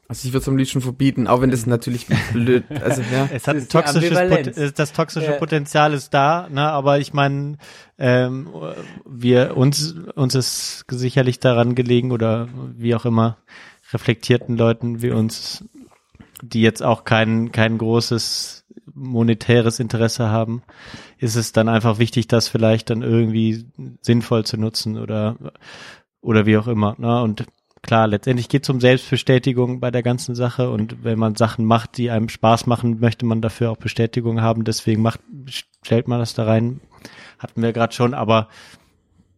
also ich würde es am liebsten verbieten, auch wenn das natürlich blöd, also ja. Es hat Das toxisches das toxische Ja. Potenzial ist da, ne, aber ich meine, ähm, wir uns uns ist sicherlich daran gelegen oder wie auch immer reflektierten Leuten wie uns, die jetzt auch kein kein großes monetäres Interesse haben, ist es dann einfach wichtig, das vielleicht dann irgendwie sinnvoll zu nutzen oder oder wie auch immer. Ne? Und klar, letztendlich geht es um Selbstbestätigung bei der ganzen Sache und wenn man Sachen macht, die einem Spaß machen, möchte man dafür auch Bestätigung haben. Deswegen macht, stellt man das da rein. Hatten wir gerade schon, aber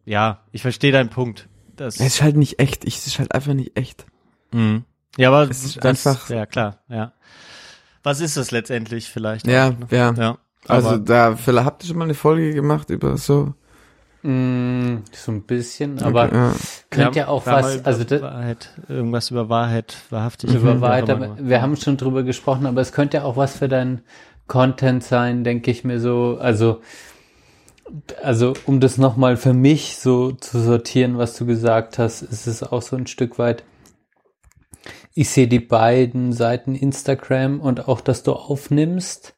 ja, ich verstehe deinen Punkt. Das, Es ist halt nicht echt, ich, es ist halt einfach nicht echt. Mhm. Ja, aber Es ist das, einfach- ja klar, ja. Was ist es letztendlich vielleicht? Ja, auch, ne? ja. ja. Also da vielleicht habt ihr schon mal eine Folge gemacht über so Mm, so ein bisschen, aber Okay, ja. könnte ja auch was, über also das, Wahrheit, irgendwas über Wahrheit, wahrhaftig. über Wahrheit, aber wir haben schon drüber gesprochen, aber es könnte ja auch was für deinen Content sein, denke ich mir so, also also um das nochmal für mich so zu sortieren, was du gesagt hast, ist es auch so ein Stück weit, ich sehe die beiden Seiten Instagram und auch, dass du aufnimmst,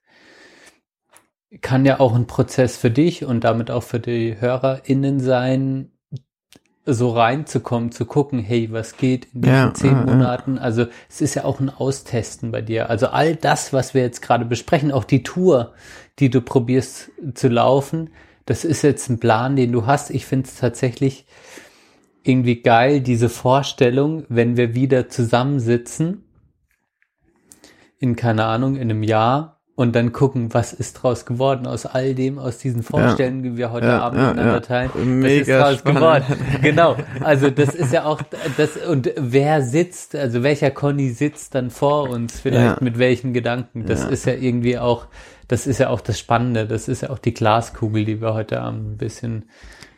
kann ja auch ein Prozess für dich und damit auch für die HörerInnen sein, so reinzukommen, zu gucken, hey, was geht in diesen Ja, zehn ja, ja. Monaten? Also es ist ja auch ein Austesten bei dir. Also all das, was wir jetzt gerade besprechen, auch die Tour, die du probierst zu laufen, das ist jetzt ein Plan, den du hast. Ich finde es tatsächlich irgendwie geil, diese Vorstellung, wenn wir wieder zusammensitzen, in, keine Ahnung, in einem Jahr und dann gucken, was ist draus geworden aus all dem, aus diesen Vorstellungen, die wir heute Ja, Abend ja, miteinander ja. teilen. Mega das ist draus spannend. geworden. Genau. Also das ist ja auch das und wer sitzt, also welcher Conny sitzt dann vor uns, vielleicht Ja. mit welchen Gedanken. Das Ja. ist ja irgendwie auch, das ist ja auch das Spannende. Das ist ja auch die Glaskugel, die wir heute Abend ein bisschen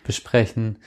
besprechen.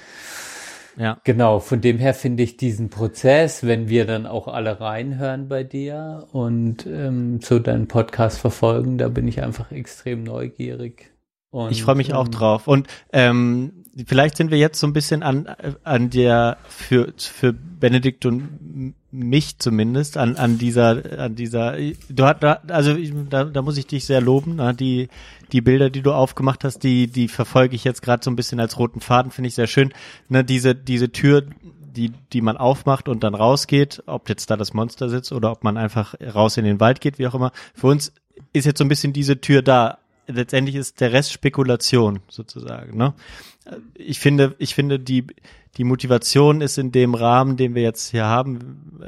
Ja. Genau, von dem her finde ich diesen Prozess, wenn wir dann auch alle reinhören bei dir und ähm, so deinen Podcast verfolgen, da bin ich einfach extrem neugierig. Und, Ich freue mich auch ähm, drauf. Und ähm, vielleicht sind wir jetzt so ein bisschen an, an der, für, für Benedikt und mich zumindest, an, an dieser, an dieser, du hast, also ich, da, da muss ich dich sehr loben, na, die, die Bilder, die du aufgemacht hast, die, die verfolge ich jetzt gerade so ein bisschen als roten Faden, finde ich sehr schön. Ne, diese, diese Tür, die, die man aufmacht und dann rausgeht, ob jetzt da das Monster sitzt oder ob man einfach raus in den Wald geht, wie auch immer. Für uns ist jetzt so ein bisschen diese Tür da. Letztendlich ist der Rest Spekulation sozusagen. Ne? Ich finde, ich finde die die Motivation ist in dem Rahmen, den wir jetzt hier haben,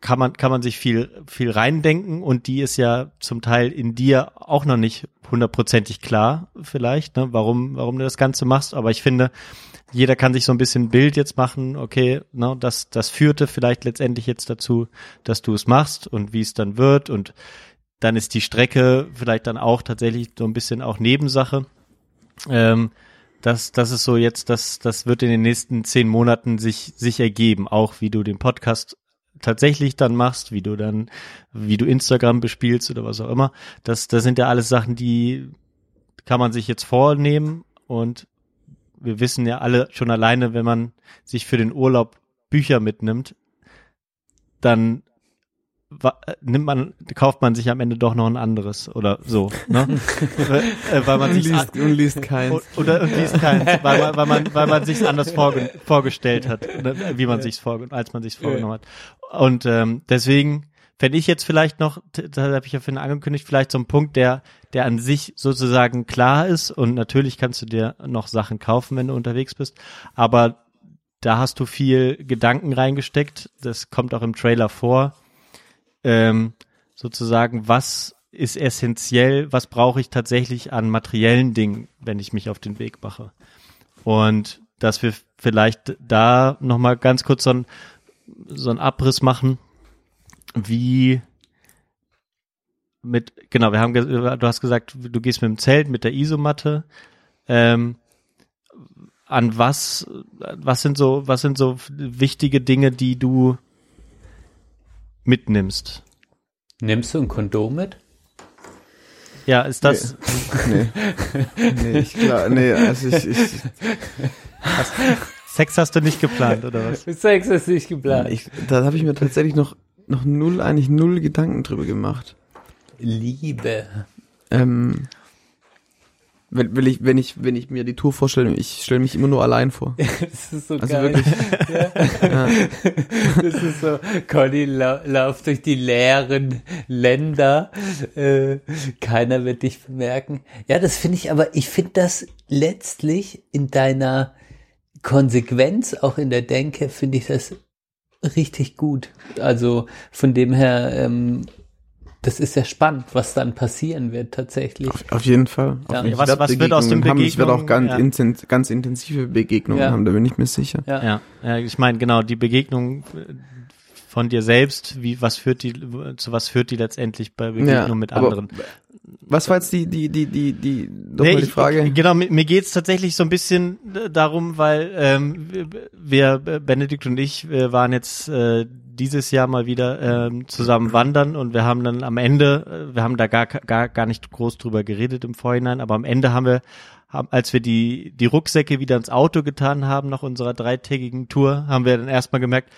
kann man kann man sich viel viel reindenken und die ist ja zum Teil in dir auch noch nicht hundertprozentig klar vielleicht, ne, warum warum du das Ganze machst. Aber ich finde, jeder kann sich so ein bisschen Bild jetzt machen, okay, ne, das, das führte vielleicht letztendlich jetzt dazu, dass du es machst und wie es dann wird und dann ist die Strecke vielleicht dann auch tatsächlich so ein bisschen auch Nebensache. Ähm, das, das ist so jetzt, das, das wird in den nächsten zehn Monaten sich, sich ergeben, auch wie du den Podcast tatsächlich dann machst, wie du dann, wie du Instagram bespielst oder was auch immer. Das, das sind ja alles Sachen, die kann man sich jetzt vornehmen und wir wissen ja alle schon alleine, wenn man sich für den Urlaub Bücher mitnimmt, dann nimmt man, kauft man sich am Ende doch noch ein anderes oder so, ne? weil, äh, weil man sich liest, und liest keins. oder und liest keins, weil man, weil man, weil man sich anders vorge vorgestellt hat, ne, wie man sich vorge als man sich vorgenommen hat. Und ähm, deswegen fände ich jetzt vielleicht noch, t- da habe ich ja vorhin angekündigt, vielleicht so ein Punkt, der, der an sich sozusagen klar ist. Und natürlich kannst du dir noch Sachen kaufen, wenn du unterwegs bist, aber da hast du viel Gedanken reingesteckt, das kommt auch im Trailer vor, ähm, sozusagen, was ist essentiell, was brauche ich tatsächlich an materiellen Dingen, wenn ich mich auf den Weg mache. Und dass wir vielleicht da nochmal ganz kurz so ein, so Abriss machen, wie mit, genau, wir haben, du hast gesagt, du gehst mit dem Zelt, mit der Isomatte, ähm, an was, was sind so, was sind so wichtige Dinge, die du mitnimmst? Nimmst du ein Kondom mit? Ja, ist das, Nee. Nee, ich glaub, nee, also ich, ich, Sex hast du nicht geplant, oder was? Sex ist nicht geplant. ich da habe ich mir tatsächlich noch, noch null, eigentlich null Gedanken drüber gemacht. Liebe. Ähm, wenn, wenn, ich, wenn, ich, wenn ich mir die Tour vorstelle, ich stelle mich immer nur allein vor. Das ist so Also geil. wirklich. Ja. Das ist so, Conny lau lauft durch die leeren Länder. Äh, keiner wird dich bemerken. Ja, das finde ich aber, ich finde das letztlich in deiner Konsequenz, auch in der Denke, finde ich das richtig gut. Also von dem her, ähm, das ist ja spannend, was dann passieren wird tatsächlich. Auf, auf jeden Fall. Auf Ja. jeden Was- was wird aus den Begegnungen haben. Ich werde auch ganz? Ja. inten, ganz intensive Begegnungen Ja. haben, da bin ich mir sicher. Ja. Ja, ja ich meine, genau, die Begegnung von dir selbst, wie, was führt die, zu was führt die letztendlich bei Begegnung mit aber anderen? Was war jetzt die, die, die, die, die, Nee, die Frage? Ich, genau, mir, mir geht's tatsächlich so ein bisschen äh, darum, weil ähm, wir, Benedikt und ich, wir waren jetzt äh, dieses Jahr mal wieder ähm, zusammen wandern und wir haben dann am Ende, äh, wir haben da gar, gar, gar nicht groß drüber geredet im Vorhinein, aber am Ende haben wir, haben, als wir die, die Rucksäcke wieder ins Auto getan haben nach unserer dreitägigen Tour, haben wir dann erstmal gemerkt,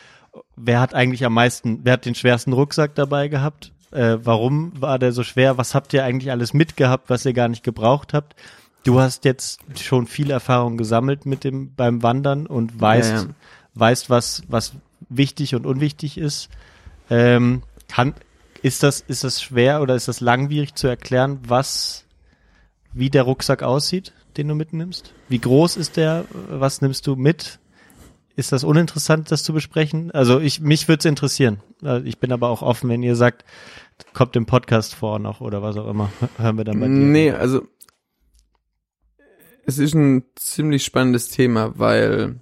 wer hat eigentlich am meisten, wer hat den schwersten Rucksack dabei gehabt? Äh, warum war der so schwer? Was habt ihr eigentlich alles mitgehabt, was ihr gar nicht gebraucht habt? Du hast jetzt schon viel Erfahrung gesammelt mit dem beim Wandern und weißt, Ja, ja. weißt was was wichtig und unwichtig ist. Ähm, kann ist das ist das schwer oder ist das langwierig zu erklären, was wie der Rucksack aussieht, den du mitnimmst? Wie groß ist der? Was nimmst du mit? Ist das uninteressant, das zu besprechen? Also ich mich würde es interessieren. Äh, Ich bin aber auch offen, wenn ihr sagt, kommt im Podcast vor noch oder was auch immer. Hören wir dann bei dir. Nee, also es ist ein ziemlich spannendes Thema, weil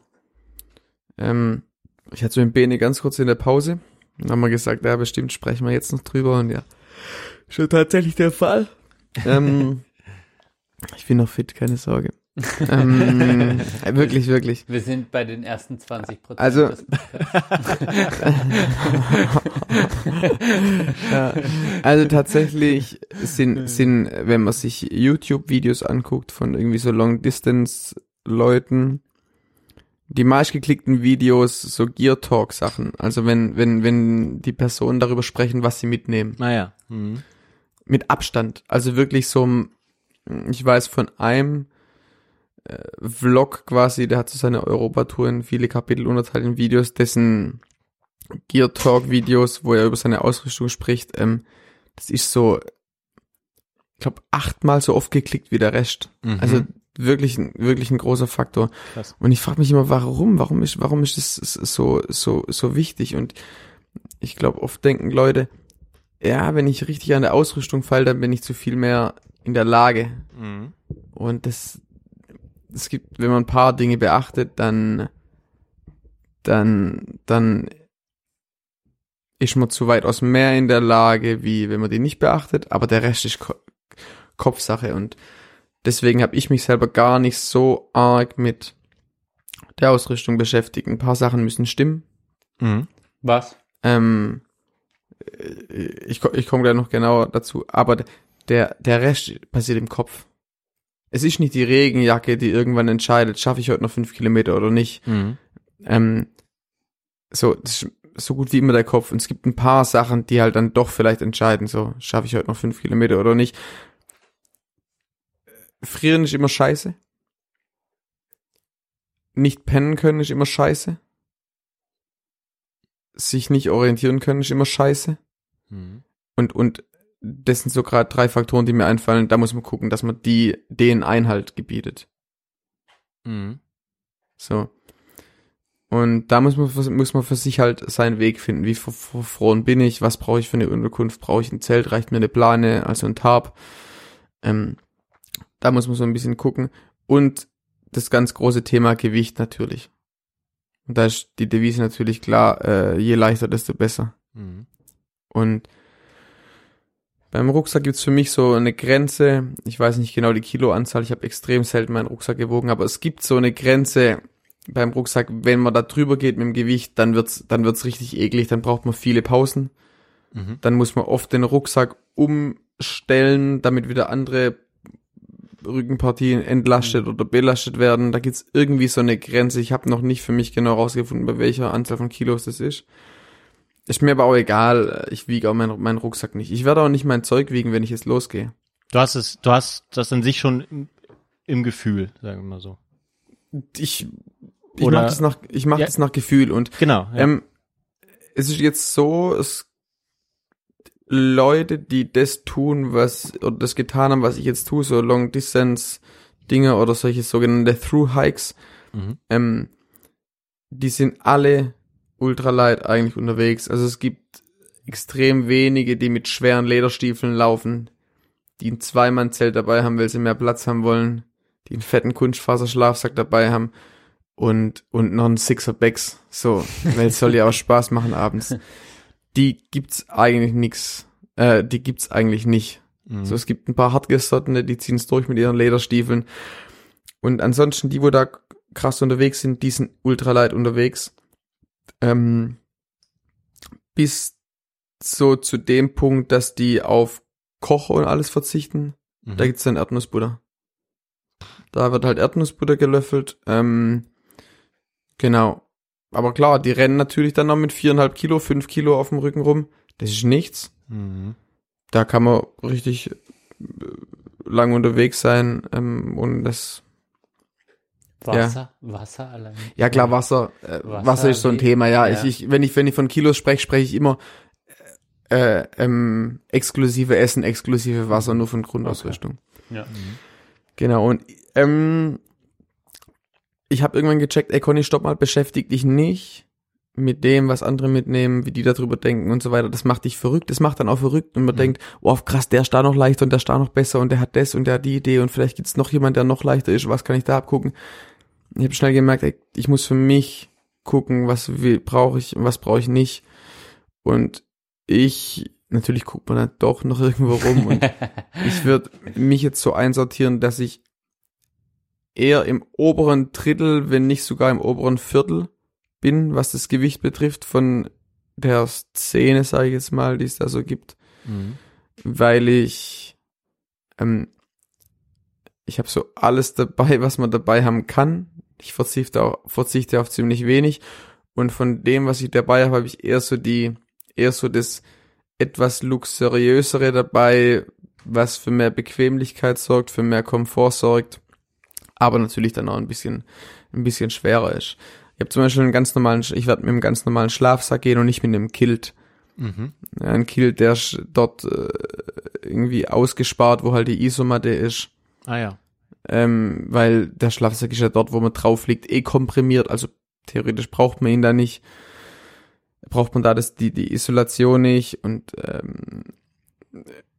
ähm, ich hatte so mit Bene ganz kurz in der Pause und haben wir gesagt, ja, bestimmt sprechen wir jetzt noch drüber und ja, schon tatsächlich der Fall. ähm, ich bin noch fit, keine Sorge. Ähm, äh, wirklich, wirklich. Wir sind bei den ersten 20 Prozent. Also- ja, also tatsächlich sind, sind, wenn man sich YouTube-Videos anguckt von irgendwie so Long-Distance-Leuten, die meistgeklickten Videos so Gear Talk Sachen. Also wenn, wenn, wenn die Personen darüber sprechen, was sie mitnehmen. Naja. Mhm. Mit Abstand. Also wirklich so, ein- ich weiß von einem äh, Vlog quasi, der hat so seine Europatour in viele Kapitel unterteilt in Videos, dessen Gear Talk Videos, wo er über seine Ausrüstung spricht, ähm, das ist so, ich glaube, achtmal so oft geklickt wie der Rest. Mhm. Also wirklich, wirklich ein großer Faktor. Krass. Und ich frage mich immer, warum? Warum ist, warum ist das so, so, so wichtig? Und ich glaube, oft denken Leute, ja, wenn ich richtig an der Ausrüstung falle, dann bin ich zu viel mehr in der Lage. Mhm. Und das, es gibt, wenn man ein paar Dinge beachtet, dann, dann, dann ist man zu weit aus dem Meer in der Lage, wie wenn man die nicht beachtet, aber der Rest ist Ko Kopfsache und deswegen habe ich mich selber gar nicht so arg mit der Ausrüstung beschäftigt. Ein paar Sachen müssen stimmen. Mhm. Was? Ähm, äh, ich, ich komme gleich noch genauer dazu, aber der, der Rest passiert im Kopf. Es ist nicht die Regenjacke, die irgendwann entscheidet, schaffe ich heute noch fünf Kilometer oder nicht. Mhm. Ähm, so, das ist so gut wie immer der Kopf. Und es gibt ein paar Sachen, die halt dann doch vielleicht entscheiden, so, schaffe ich heute noch fünf Kilometer oder nicht. Frieren ist immer scheiße. Nicht pennen können ist immer scheiße. Sich nicht orientieren können ist immer scheiße. Mhm. Und, und das sind so gerade drei Faktoren, die mir einfallen. Da muss man gucken, dass man die, den Einhalt gebietet. Mhm. So. Und da muss man, für- muss man für sich halt seinen Weg finden. Wie ver- verfroren bin ich? Was brauche ich für eine Unterkunft? Brauche ich ein Zelt? Reicht mir eine Plane? Also ein Tarp? Ähm, da muss man so ein bisschen gucken. Und das ganz große Thema Gewicht natürlich. Und da ist die Devise natürlich klar, äh, je leichter, desto besser. Mhm. Und beim Rucksack gibt's für mich so eine Grenze. Ich weiß nicht genau die Kiloanzahl. Ich habe extrem selten meinen Rucksack gewogen, aber es gibt so eine Grenze beim Rucksack. Wenn man da drüber geht mit dem Gewicht, dann wird's, dann wird's richtig eklig. Dann braucht man viele Pausen. Mhm. Dann muss man oft den Rucksack umstellen, damit wieder andere Rückenpartien entlastet oder belastet werden. Da gibt's irgendwie so eine Grenze. Ich habe noch nicht für mich genau rausgefunden, bei welcher Anzahl von Kilos das ist. Ist mir aber auch egal. Ich wiege auch meinen, meinen Rucksack nicht. Ich werde auch nicht mein Zeug wiegen, wenn ich jetzt losgehe. Du hast es, du hast das in sich schon im, im Gefühl, sagen wir mal so. Ich, ich Oder- mache das nach, ich mach Ja. das nach Gefühl und Genau. Ja. Ähm, es ist jetzt so, es Leute, die das tun, was oder das getan haben, was ich jetzt tue, so Long Distance Dinge oder solche sogenannte Through Hikes, Mhm. ähm, die sind alle ultralight eigentlich unterwegs. Also es gibt extrem wenige, die mit schweren Lederstiefeln laufen, die ein Zweimannzelt dabei haben, weil sie mehr Platz haben wollen, die einen fetten Kunstfaserschlafsack dabei haben und, und noch einen Sixer Bags. So, weil es soll ja auch Spaß machen abends. Die gibt's eigentlich nix, äh, die gibt's eigentlich nicht. So, es gibt ein paar hartgesottene, die ziehen es durch mit ihren Lederstiefeln. Und ansonsten, die, wo da krass unterwegs sind, die sind ultralight unterwegs. Ähm, bis so zu dem Punkt, dass die auf Koch und alles verzichten. Mhm. Da gibt's dann Erdnussbutter. Da wird halt Erdnussbutter gelöffelt. Ähm, genau. Aber klar, die rennen natürlich dann noch mit viereinhalb Kilo, fünf Kilo auf dem Rücken rum. Das ist nichts. Mhm. Da kann man richtig äh, lang unterwegs sein ähm, und das Wasser, Wasser allein. Ja klar, Wasser, äh, Wasser, Wasser ist so ein Thema, ja. ja. Ich, ich, wenn ich, wenn ich von Kilos spreche, spreche ich immer äh, ähm, exklusive Essen, exklusive Wasser, nur von Grundausrüstung. Ja. Genau, und ähm, ich habe irgendwann gecheckt, ey Conny, stopp mal, beschäftig dich nicht mit dem, was andere mitnehmen, wie die darüber denken und so weiter. Das macht dich verrückt, das macht dann auch verrückt und man denkt, oh krass, der ist da noch leichter und der ist da noch besser und der hat das und der hat die Idee und vielleicht gibt's noch jemand, der noch leichter ist, was kann ich da abgucken? Ich habe schnell gemerkt, ey, ich muss für mich gucken, was brauche ich und was brauche ich nicht. Und ich, natürlich guckt man dann doch noch irgendwo rum und ich würde mich jetzt so einsortieren, dass ich eher im oberen Drittel, wenn nicht sogar im oberen Viertel bin, was das Gewicht betrifft von der Szene, sage ich jetzt mal, die es da so gibt, Mhm. weil ich ähm, ich habe so alles dabei, was man dabei haben kann. Ich verzichte auch verzichte auf ziemlich wenig und von dem, was ich dabei habe, habe ich eher so die eher so das etwas luxuriösere dabei, was für mehr Bequemlichkeit sorgt, für mehr Komfort sorgt, aber natürlich dann auch ein bisschen ein bisschen schwerer ist. Ich habe zum Beispiel einen ganz normalen, ich werde mit einem ganz normalen Schlafsack gehen und nicht mit einem Kilt. Mhm. Ein Kilt, der ist dort äh, irgendwie ausgespart, wo halt die Isomatte ist. Ah ja. Ähm, weil der Schlafsack ist ja dort, wo man drauf liegt, eh komprimiert, also theoretisch braucht man ihn da nicht. Braucht man da das, die, die Isolation nicht und ähm,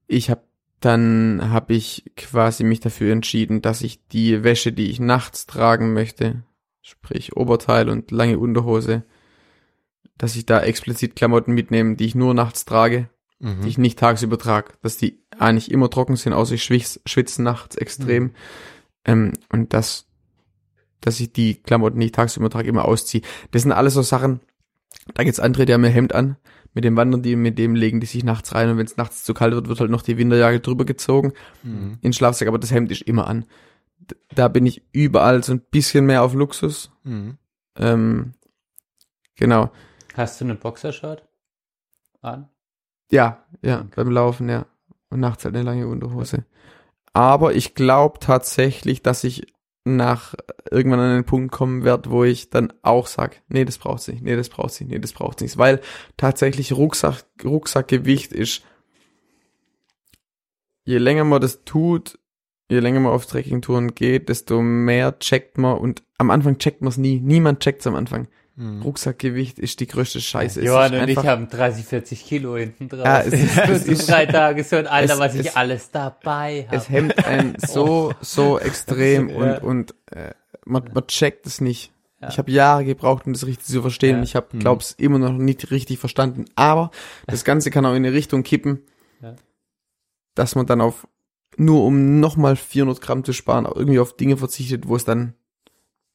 ich habe dann habe ich quasi mich dafür entschieden, dass ich die Wäsche, die ich nachts tragen möchte, sprich Oberteil und lange Unterhose, dass ich da explizit Klamotten mitnehme, die ich nur nachts trage, Mhm. die ich nicht tagsüber trage, dass die eigentlich immer trocken sind, außer ich schwitz, schwitze nachts extrem. Ähm, und dass, dass ich die Klamotten, die ich tagsüber trage, immer ausziehe. Das sind alles so Sachen, da gibt's andere, die haben ein Hemd an, mit dem wandern die, mit dem legen die sich nachts rein und wenn es nachts zu kalt wird, wird halt noch die Winterjacke drüber gezogen Mhm. in den Schlafsack, aber das Hemd ist immer an. Da bin ich überall so ein bisschen mehr auf Luxus. Mhm. Ähm, genau. Hast du eine Boxershort an? Ja, ja, beim Laufen, ja. Und nachts halt eine lange Unterhose. Aber ich glaube tatsächlich, dass ich nach irgendwann an den Punkt kommen werde, wo ich dann auch sag, nee, das braucht's nicht, nee, das braucht's nicht, nee, das braucht's nicht. Weil tatsächlich Rucksack, Rucksackgewicht ist, je länger man das tut, je länger man auf Trekkingtouren geht, desto mehr checkt man und am Anfang checkt man es nie. Niemand checkt's am Anfang. Mhm. Rucksackgewicht ist die größte Scheiße. Es Johann und ich haben 30, 40 Kilo hinten drauf. Ja, es ist- Für es ist- drei Tage so ein Alter, es- was ich es- alles dabei habe. es hemmt einen so, so extrem Ja. und, und äh, man, man checkt es nicht. Ja. Ich habe Jahre gebraucht, um das richtig zu verstehen. Ja. Ich habe, glaub's, immer noch nicht richtig verstanden. Aber das Ganze kann auch in eine Richtung kippen, Ja. dass man dann auf nur um nochmal 400 Gramm zu sparen, auch irgendwie auf Dinge verzichtet, wo es dann,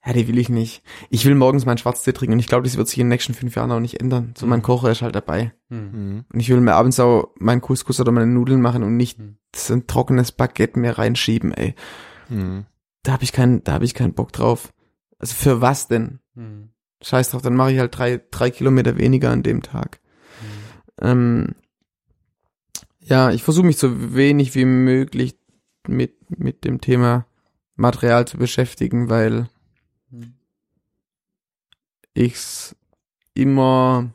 ja, die will ich nicht. Ich will morgens meinen Schwarztee trinken und ich glaube, das wird sich in den nächsten fünf Jahren auch nicht ändern. So mein Kocher ist halt dabei. Hm. Mhm. Und ich will mir abends auch meinen Couscous oder meine Nudeln machen und nicht Hm. so ein trockenes Baguette mehr reinschieben, ey. Mhm. Da habe ich keinen, da habe ich keinen Bock drauf. Also für was denn? Hm. Scheiß drauf, dann mache ich halt drei, drei Kilometer weniger an dem Tag. Ähm, ja, ich versuche mich so wenig wie möglich mit, mit dem Thema Material zu beschäftigen, weil Hm. ich's immer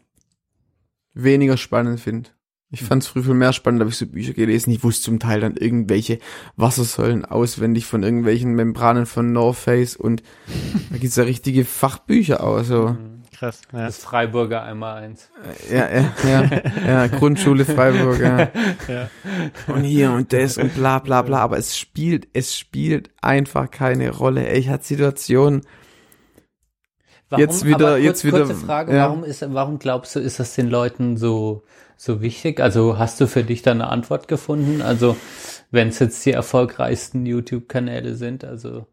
weniger spannend finde. Ich fand's früher viel mehr spannend, habe ich so Bücher gelesen. Ich wusste zum Teil dann irgendwelche Wassersäulen auswendig von irgendwelchen Membranen von North Face und da gibt's ja richtige Fachbücher auch. So. Krass. Ja. Das Freiburger einmal eins. Ja, ja, ja, ja, Grundschule Freiburg, ja. Ja. Und hier und das und bla bla bla. Aber es spielt, es spielt einfach keine Rolle. Ey, Ich hatte Situationen, Warum, Jetzt wieder- kurz, jetzt wieder- Kurze Frage, ja. warum ist, warum glaubst du, ist das den Leuten so, so wichtig? Also hast du für dich da eine Antwort gefunden? Also wenn es jetzt die erfolgreichsten YouTube-Kanäle sind, also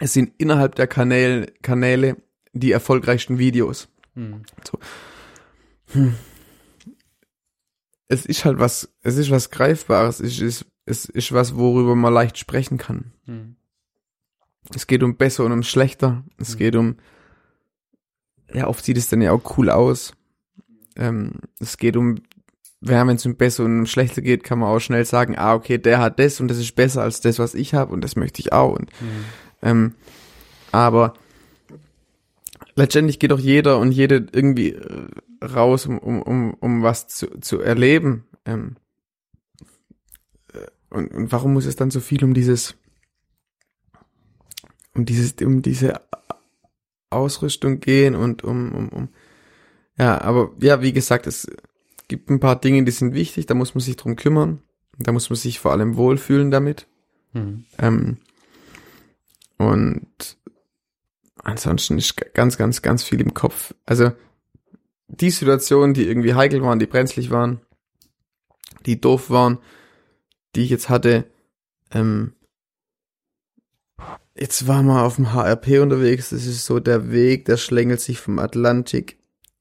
Es sind innerhalb der Kanäle, Kanäle die erfolgreichsten Videos. hm, So. Hm. Es ist halt was, es ist was Greifbares, es ist, es ist was, worüber man leicht sprechen kann. hm, Es geht um besser und um schlechter. Es geht um, ja, oft sieht es dann ja auch cool aus. Ähm, es geht um, ja, wenn es um besser und um schlechter geht, kann man auch schnell sagen, ah, okay, der hat das und das ist besser als das, was ich habe und das möchte ich auch. Und, hm, ähm, aber letztendlich geht auch jeder und jede irgendwie äh, raus, um, um, um, um was zu, zu erleben. Ähm, äh, und, und warum muss es dann so viel um dieses, um dieses, um diese Ausrüstung gehen und um, um, um, ja, aber ja, wie gesagt, es gibt ein paar Dinge, die sind wichtig, da muss man sich drum kümmern. Da muss man sich vor allem wohlfühlen damit. hm, Ähm, und ansonsten ist ganz, ganz, ganz viel im Kopf. Also die Situationen, die irgendwie heikel waren, die brenzlig waren, die doof waren, die ich jetzt hatte, ähm, jetzt war mal auf dem HRP unterwegs. Das ist so der Weg, der schlängelt sich vom Atlantik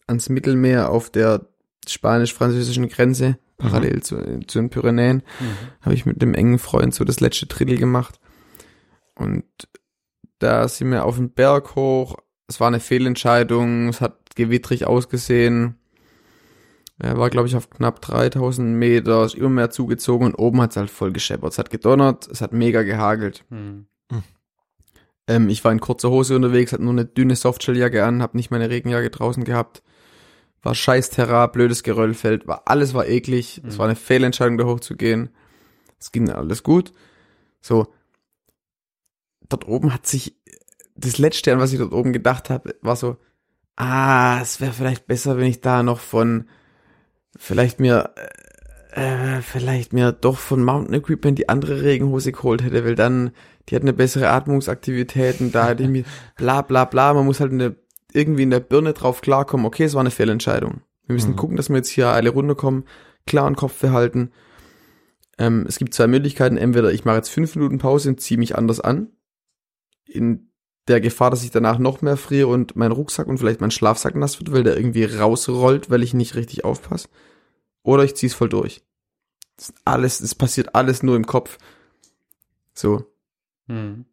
ans Mittelmeer auf der spanisch-französischen Grenze, parallel zu, zu den Pyrenäen hm, habe ich mit dem engen Freund so das letzte Drittel gemacht. Und da sind wir auf den Berg hoch. Es war eine Fehlentscheidung. Es hat gewittrig ausgesehen. Er war, glaube ich, auf knapp 3000 Meter, ist immer mehr zugezogen und oben hat es halt voll gescheppert. Es hat gedonnert, es hat mega gehagelt. hm, Ähm, ich war in kurzer Hose unterwegs, hatte nur eine dünne Softshelljacke an, habe nicht meine Regenjacke draußen gehabt. War scheiß Terra, blödes Geröllfeld, war alles war eklig. Es war eine Fehlentscheidung, da hochzugehen. Es ging alles gut. So, dort oben hat sich das letzte, an was ich dort oben gedacht habe, war so, ah, es wäre vielleicht besser, wenn ich da noch von, vielleicht mir, äh, vielleicht mir doch von Mountain Equipment die andere Regenhose geholt hätte, weil dann, die hat eine bessere Atmungsaktivität und da hätte ich mir, bla bla bla, man muss halt eine, irgendwie in der Birne drauf klarkommen, okay, es war eine Fehlentscheidung. Wir müssen gucken, dass wir jetzt hier alle runterkommen, klaren Kopf behalten. Ähm, es gibt zwei Möglichkeiten, entweder ich mache jetzt fünf Minuten Pause und ziehe mich anders an, in der Gefahr, dass ich danach noch mehr friere und mein Rucksack und vielleicht mein Schlafsack nass wird, weil der irgendwie rausrollt, weil ich nicht richtig aufpasse. Oder ich ziehe es voll durch. Das alles, es passiert alles nur im Kopf. So. hm,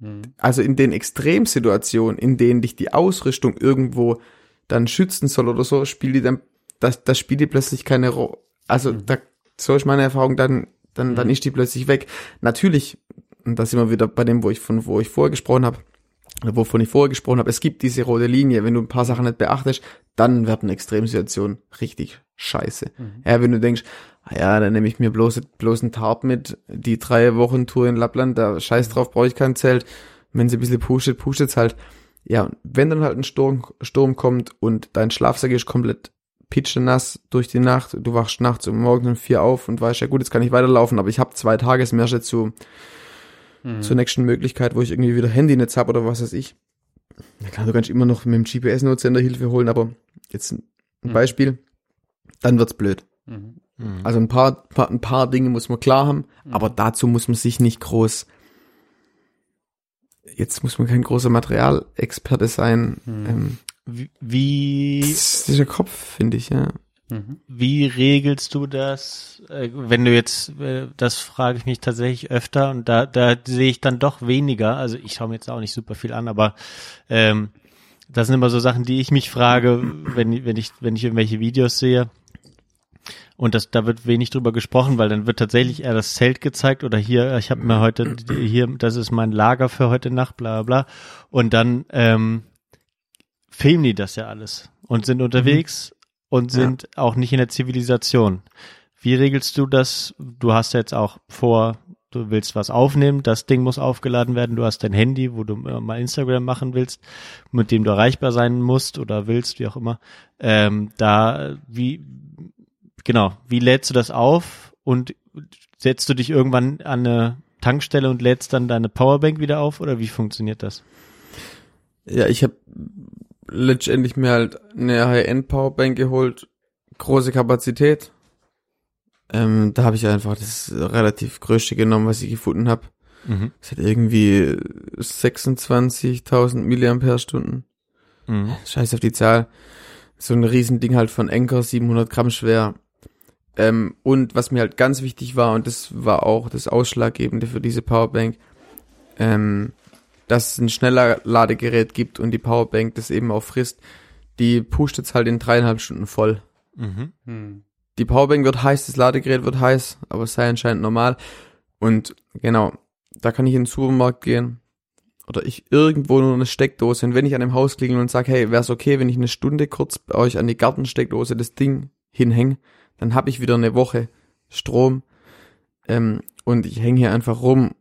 hm, Also in den Extremsituationen, in denen dich die Ausrüstung irgendwo dann schützen soll oder so, spielt die dann, das, das spielt die plötzlich keine Rolle. Also da, so ist meine Erfahrung, dann, dann, dann ist die plötzlich weg. Natürlich, und da sind wir wieder bei dem, wo ich von, wo ich vorher gesprochen habe, oder wovon ich vorher gesprochen habe, es gibt diese rote Linie, wenn du ein paar Sachen nicht beachtest, dann werden Extremsituationen richtig scheiße. Ja, wenn du denkst, ah ja, dann nehme ich mir bloß, bloß einen Tarp mit, die drei Wochen Tour in Lappland, da scheiß drauf, brauche ich kein Zelt. Wenn sie ein bisschen pushet, pushet's halt. Ja, wenn dann halt ein Sturm, Sturm kommt und dein Schlafsack ist komplett pitschenass durch die Nacht, du wachst nachts um morgens um vier auf und weißt, ja gut, jetzt kann ich weiterlaufen, aber ich habe zwei Tagesmärsche zu, zur nächsten Möglichkeit, wo ich irgendwie wieder Handynetz habe oder was weiß ich. Na klar, du kannst immer noch mit dem GPS-Notsender Hilfe holen, aber jetzt ein ein Beispiel, dann wird's blöd. hm, Also ein paar, paar, ein paar Dinge muss man klar haben, aber dazu muss man sich nicht groß, jetzt muss man kein großer Materialexperte sein. Ähm, Wie, wie, das ist der Kopf, finde ich, ja. Wie regelst du das, äh, wenn du jetzt, äh, das frage ich mich tatsächlich öfter und da, da sehe ich dann doch weniger, also ich schaue mir jetzt auch nicht super viel an, aber ähm, das sind immer so Sachen, die ich mich frage, wenn, wenn ich, wenn ich irgendwelche Videos sehe. Und das, da wird wenig drüber gesprochen, weil dann wird tatsächlich eher das Zelt gezeigt oder hier, ich habe mir heute, hier, das ist mein Lager für heute Nacht, bla bla. bla. Und dann ähm, filmen die das ja alles und sind unterwegs und sind auch nicht in der Zivilisation. Wie regelst du das? Du hast jetzt auch vor, du willst was aufnehmen, das Ding muss aufgeladen werden, du hast dein Handy, wo du äh, mal Instagram machen willst, mit dem du erreichbar sein musst oder willst, wie auch immer. Ähm, da, wie, genau, wie lädst du das auf und setzt du dich irgendwann an eine Tankstelle und lädst dann deine Powerbank wieder auf oder wie funktioniert das? Ja, ich habe letztendlich mir halt eine High-End Powerbank geholt, große Kapazität. Ähm, da habe ich einfach das relativ größte genommen, was ich gefunden habe. Mhm. Es hat irgendwie 26.000 Milliampere-Stunden. Mhm. Scheiß auf die Zahl. So ein Riesending halt von Anker, 700 Gramm schwer. Ähm, und was mir halt ganz wichtig war, und das war auch das Ausschlaggebende für diese Powerbank, ähm, dass es ein schneller Ladegerät gibt und die Powerbank das eben auch frisst. Die pusht jetzt halt in dreieinhalb Stunden voll. Mhm. Hm. Die Powerbank wird heiß, das Ladegerät wird heiß, aber es sei anscheinend normal. Und genau, da kann ich in den Supermarkt gehen oder ich irgendwo nur eine Steckdose. Und wenn ich an dem Haus klingel und sage, hey, wäre es okay, wenn ich eine Stunde kurz bei euch an die Gartensteckdose das Ding hinhänge, dann habe ich wieder eine Woche Strom ähm, und ich hänge hier einfach rum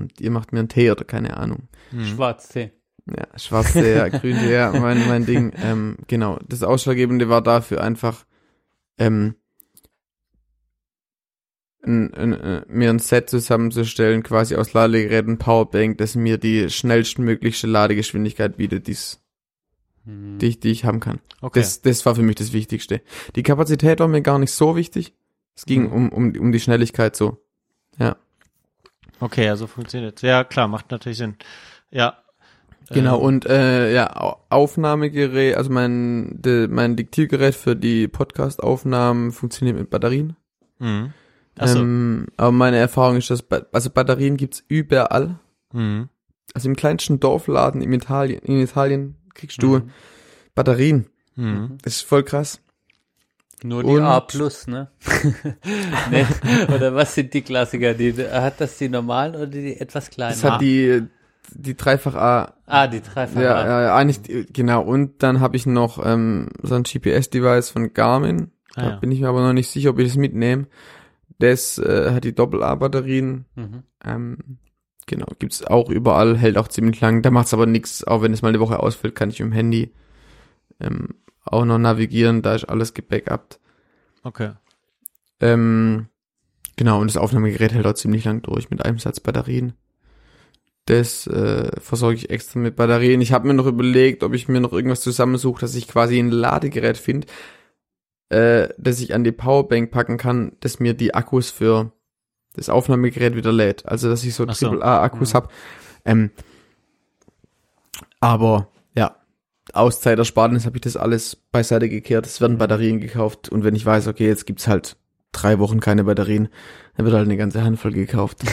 und ihr macht mir einen Tee oder keine Ahnung. Mhm. Schwarztee. Ja, schwarze, ja, grüne, ja, mein, mein Ding. Ähm, genau, das Ausschlaggebende war dafür einfach, ähm, ein, ein, äh, mir ein Set zusammenzustellen, quasi aus Ladegeräten, Powerbank, das mir die schnellstmögliche Ladegeschwindigkeit bietet, die's, Hm. die, ich, die ich haben kann. Okay. Das, das war für mich das Wichtigste. Die Kapazität war mir gar nicht so wichtig. Es ging Mhm. um, um, um die Schnelligkeit so. Ja. Okay, also funktioniert. Ja, klar, macht natürlich Sinn. Ja. Genau, Ähm, und äh, ja, Au- Aufnahmegerät, also mein, de, mein Diktiergerät für die Podcast-Aufnahmen funktioniert mit Batterien. Mhm. Achso. Ähm, aber meine Erfahrung ist, dass ba also Batterien gibt's überall. Mhm. Also im kleinsten Dorfladen in Italien, in Italien kriegst du Batterien. Mhm. Das ist voll krass. Nur die Und- A plus, ne? ne? Oder was sind die Klassiker? Die, hat das die normalen oder die etwas kleinen? Das hat die, die dreifach A. ah, die dreifach Ja, A. ja, eigentlich, genau. Und dann habe ich noch ähm, so ein GPS-Device von Garmin. Ah, Da ja. bin ich mir aber noch nicht sicher, ob ich das mitnehme. Das äh, hat die Doppel-A-Batterien. Mhm. Ähm, genau, gibt's auch überall, hält auch ziemlich lang. Da macht's aber nichts, auch wenn es mal eine Woche ausfällt, kann ich im Handy ähm, auch noch navigieren, da ist alles gebackupt. Okay. Ähm, genau, und das Aufnahmegerät hält auch ziemlich lang durch mit einem Satz Batterien. Das äh, versorge ich extra mit Batterien. Ich habe mir noch überlegt, ob ich mir noch irgendwas zusammensuche, dass ich quasi ein Ladegerät finde, äh, das ich an die Powerbank packen kann, das mir die Akkus für das Aufnahmegerät wieder lädt. Also dass ich so Ach so. AAA-Akkus hab. Ähm, aber ja, aus Zeitersparnis habe ich das alles beiseite gekehrt. Es werden Batterien gekauft und wenn ich weiß, okay, jetzt gibt's halt drei Wochen keine Batterien, dann wird halt eine ganze Handvoll gekauft.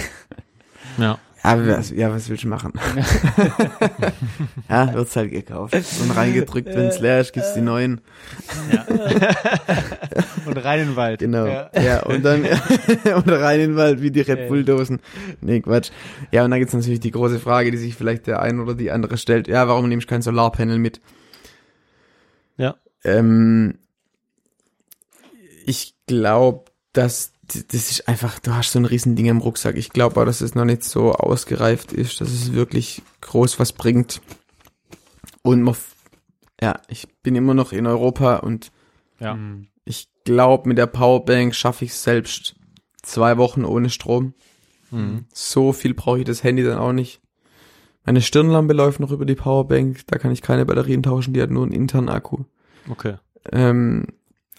Ja. Ja, was, ja, was willst du machen? ja, wird's halt gekauft und reingedrückt, wenn's leer ist, gibt's die neuen. Und rein in den Wald. Genau. Ja. Ja, und dann und rein in den Wald wie die Red Bull Dosen. Nee, Quatsch. Ja, und dann gibt's natürlich die große Frage, die sich vielleicht der ein oder die andere stellt. Ja, warum nehme ich kein Solarpanel mit? Ja. Ähm, ich glaube, dass das ist einfach, du hast so ein Riesending im Rucksack. Ich glaube aber, dass es noch nicht so ausgereift ist, dass es wirklich groß was bringt. Und man, ja, ich bin immer noch in Europa und Ja. Mhm. ich glaube, mit der Powerbank schaffe ich selbst zwei Wochen ohne Strom. Mhm. So viel brauche ich das Handy dann auch nicht. Meine Stirnlampe läuft noch über die Powerbank, da kann ich keine Batterien tauschen, die hat nur einen internen Akku. Okay. Ähm,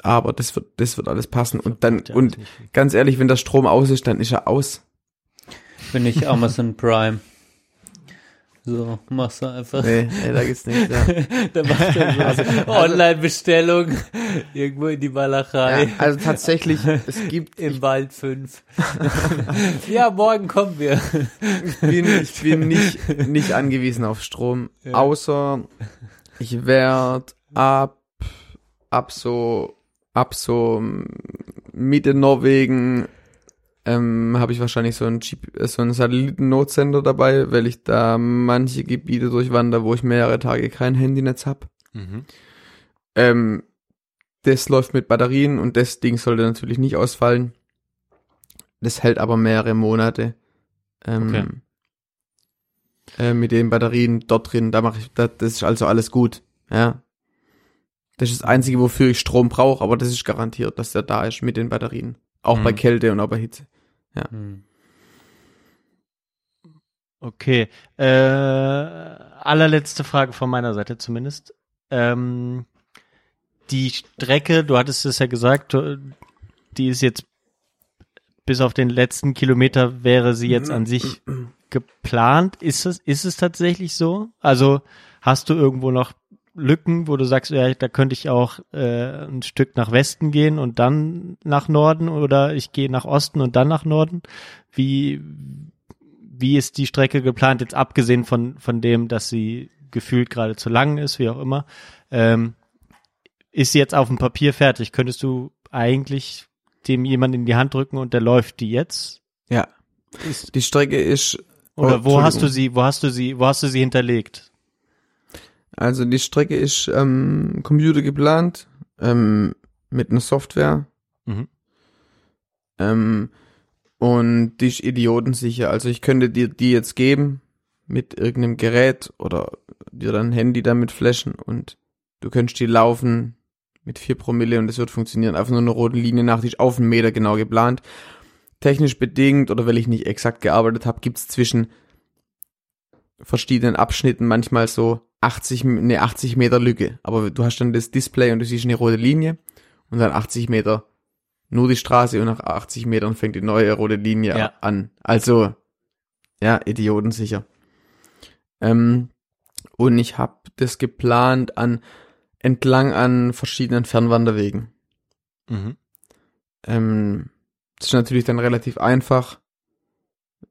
aber das wird, das wird alles passen. Und dann, Ja, und ganz ehrlich, wenn der Strom aus ist, dann ist er aus. Bin ich Amazon Prime. So, machst du einfach. Nee, nee da geht's nicht. Ja. Da machst du so Online-Bestellung irgendwo in die Walachei. Ja, also tatsächlich, es gibt, Im Wald 5. ja, morgen kommen wir. ich bin, ich bin nicht, nicht angewiesen auf Strom, Ja. außer ich werde ab, ab so, ab so Mitte Norwegen ähm, habe ich wahrscheinlich so einen, Jeep, äh, so einen Satelliten-Notsender dabei, weil ich da manche Gebiete durchwandere, wo ich mehrere Tage kein Handynetz hab. Mhm. Ähm, das läuft mit Batterien und das Ding sollte natürlich nicht ausfallen. Das hält aber mehrere Monate. Ähm, äh, mit den Batterien dort drin, da mache ich, da, das ist also alles gut. Ja. Das ist das Einzige, wofür ich Strom brauche, aber das ist garantiert, dass der da ist mit den Batterien. Auch bei Mhm. Kälte und auch bei Hitze. Hm. Okay. Äh, allerletzte Frage von meiner Seite zumindest. Ähm, die Strecke, du hattest es ja gesagt, die ist jetzt bis auf den letzten Kilometer wäre sie jetzt an sich geplant. Ist es, ist es tatsächlich so? Also hast du irgendwo noch Lücken, wo du sagst, ja, da könnte ich auch äh, ein Stück nach Westen gehen und dann nach Norden oder ich gehe nach Osten und dann nach Norden? Wie, wie ist die Strecke geplant, jetzt abgesehen von, von dem, dass sie gefühlt gerade zu lang ist, wie auch immer? Ähm, ist sie jetzt auf dem Papier fertig? Könntest du eigentlich dem jemand in die Hand drücken und der läuft die jetzt? Ja. Die Strecke ist. Oder Oh, wo hast du sie, wo hast du sie, wo hast du sie hinterlegt? Also die Strecke ist ähm, Computer geplant, ähm, mit einer Software. Mhm. Ähm, und die ist idiotensicher. Also ich könnte dir die jetzt geben mit irgendeinem Gerät oder dir dein Handy damit flashen und du könntest die laufen mit vier Promille und es wird funktionieren. Einfach nur eine rote Linie nach, die ist auf einen Meter genau geplant. Technisch bedingt oder weil ich nicht exakt gearbeitet habe, gibt's zwischen verschiedenen Abschnitten manchmal so 80, eine 80 Meter Lücke. Aber du hast dann das Display und du siehst eine rote Linie und dann 80 Meter nur die Straße und nach 80 Metern fängt die neue rote Linie Ja. an. Also, ja, idiotensicher. Ähm, und ich habe das geplant an entlang an verschiedenen Fernwanderwegen. Mhm. Ähm, das ist natürlich dann relativ einfach,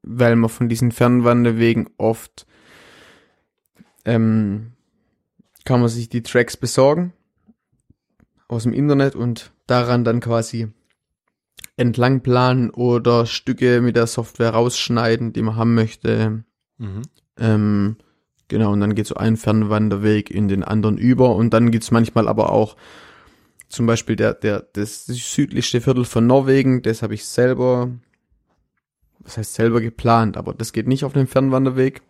weil man von diesen Fernwanderwegen oft ähm, kann man sich die Tracks besorgen aus dem Internet und daran dann quasi entlang planen oder Stücke mit der Software rausschneiden, die man haben möchte. Mhm. Ähm, genau, und dann geht so ein Fernwanderweg in den anderen über und dann gibt's manchmal aber auch zum Beispiel der, der, das südlichste Viertel von Norwegen, das habe ich selber, was heißt selber geplant, aber das geht nicht auf dem Fernwanderweg.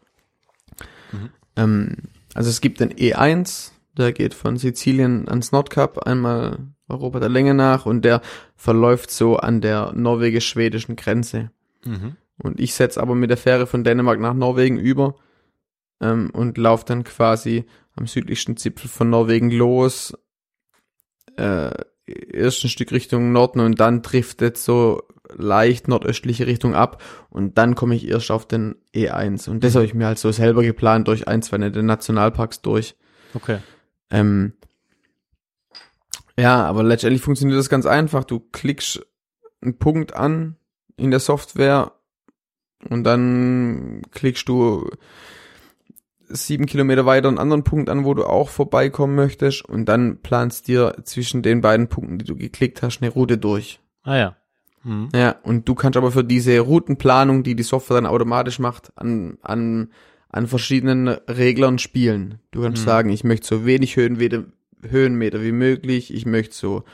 Mhm. Ähm, also es gibt den E1, der geht von Sizilien ans Nordkap einmal Europa der Länge nach und der verläuft so an der norwegisch-schwedischen Grenze. Mhm. Und ich setz aber mit der Fähre von Dänemark nach Norwegen über ähm, und lauf dann quasi am südlichsten Zipfel von Norwegen los, äh, erst ein Stück Richtung Norden und dann driftet so leicht nordöstliche Richtung ab und dann komme ich erst auf den E1 und das habe ich mir halt so selber geplant durch ein, zwei nette Nationalparks durch. Okay. Ähm, ja, aber letztendlich funktioniert das ganz einfach. Du klickst einen Punkt an in der Software und dann klickst du sieben Kilometer weiter einen anderen Punkt an, wo du auch vorbeikommen möchtest und dann planst dir zwischen den beiden Punkten, die du geklickt hast, eine Route durch. Ah ja. Mhm. Ja, und du kannst aber für diese Routenplanung, die die Software dann automatisch macht, an, an, an verschiedenen Reglern spielen. Du kannst Mhm. sagen, ich möchte so wenig Höhenmeter, Höhenmeter wie möglich, ich möchte so,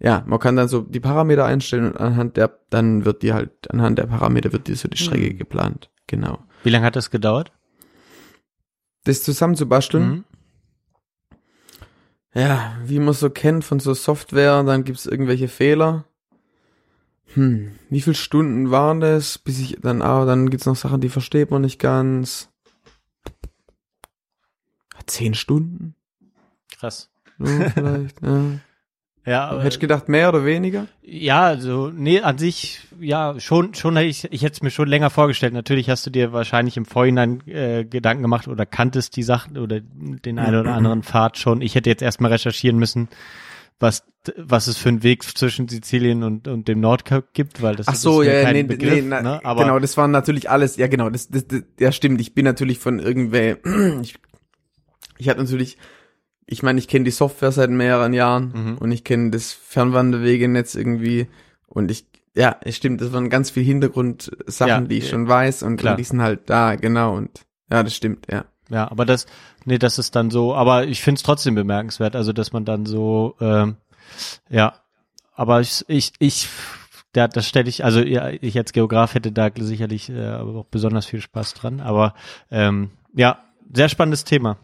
ja, man kann dann so die Parameter einstellen und anhand der, dann wird die halt, anhand der Parameter wird dir so die Strecke Mhm. geplant. Genau. Wie lange hat das gedauert? Das zusammenzubasteln, Mhm. Ja, wie man so kennt von so Software, dann gibt's irgendwelche Fehler. Hm, wie viele Stunden waren das, bis ich dann, ah, dann gibt's noch Sachen, die versteht man nicht ganz. Zehn Stunden? Krass. So, vielleicht, ja. Ja, Hätte ich gedacht, mehr oder weniger? ja, also nee, an sich ja schon schon hätte ich ich hätte es mir schon länger vorgestellt. Natürlich hast du dir wahrscheinlich im Vorhinein äh, Gedanken gemacht oder kanntest die Sachen oder den einen oder anderen Pfad schon. Ich hätte jetzt erstmal recherchieren müssen, was was es für einen Weg zwischen Sizilien und und dem Nordkap gibt, weil das Ach ist so, mir ja, ja, kein nee, Begriff, nee, na, ne? aber genau, das waren natürlich alles, ja genau, das, das, das ja stimmt, ich bin natürlich von irgendwer, ich, ich hatte natürlich, ich meine, ich kenne die Software seit mehreren Jahren Mhm. und ich kenne das Fernwanderwegenetz irgendwie und ich, ja, es stimmt, das waren ganz viel Hintergrundsachen, Ja, die ich ja, schon weiß und, klar. und die sind halt da, genau, und ja, das stimmt, ja. Ja, aber das, nee, das ist dann so, aber ich finde es trotzdem bemerkenswert, also dass man dann so, ähm, ja, aber ich, ich, ich da, das stelle ich, also ja, ich als Geograf hätte da sicherlich äh, auch besonders viel Spaß dran, aber ähm, ja, sehr spannendes Thema.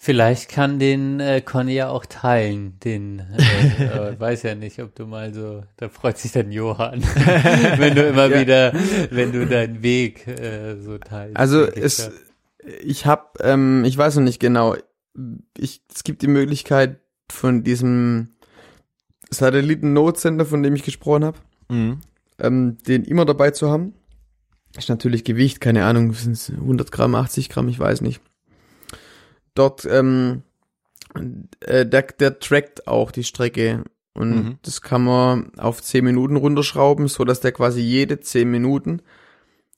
Vielleicht kann den äh, Conny ja auch teilen, den, äh, äh, weiß ja nicht, ob du mal so, da freut sich dann Johann, wenn du immer Ja. wieder, wenn du deinen Weg äh, so teilst. Also es, ich habe, ähm, ich weiß noch nicht genau. Ich, es gibt die Möglichkeit von diesem Satelliten-Notsender, von dem ich gesprochen habe, Mhm. ähm, den immer dabei zu haben. Ist natürlich Gewicht, keine Ahnung, sind es 100 Gramm, 80 Gramm, ich weiß nicht. Dort, ähm, äh, der, der trackt auch die Strecke und Mhm. das kann man auf 10 Minuten runterschrauben, so dass der quasi jede 10 Minuten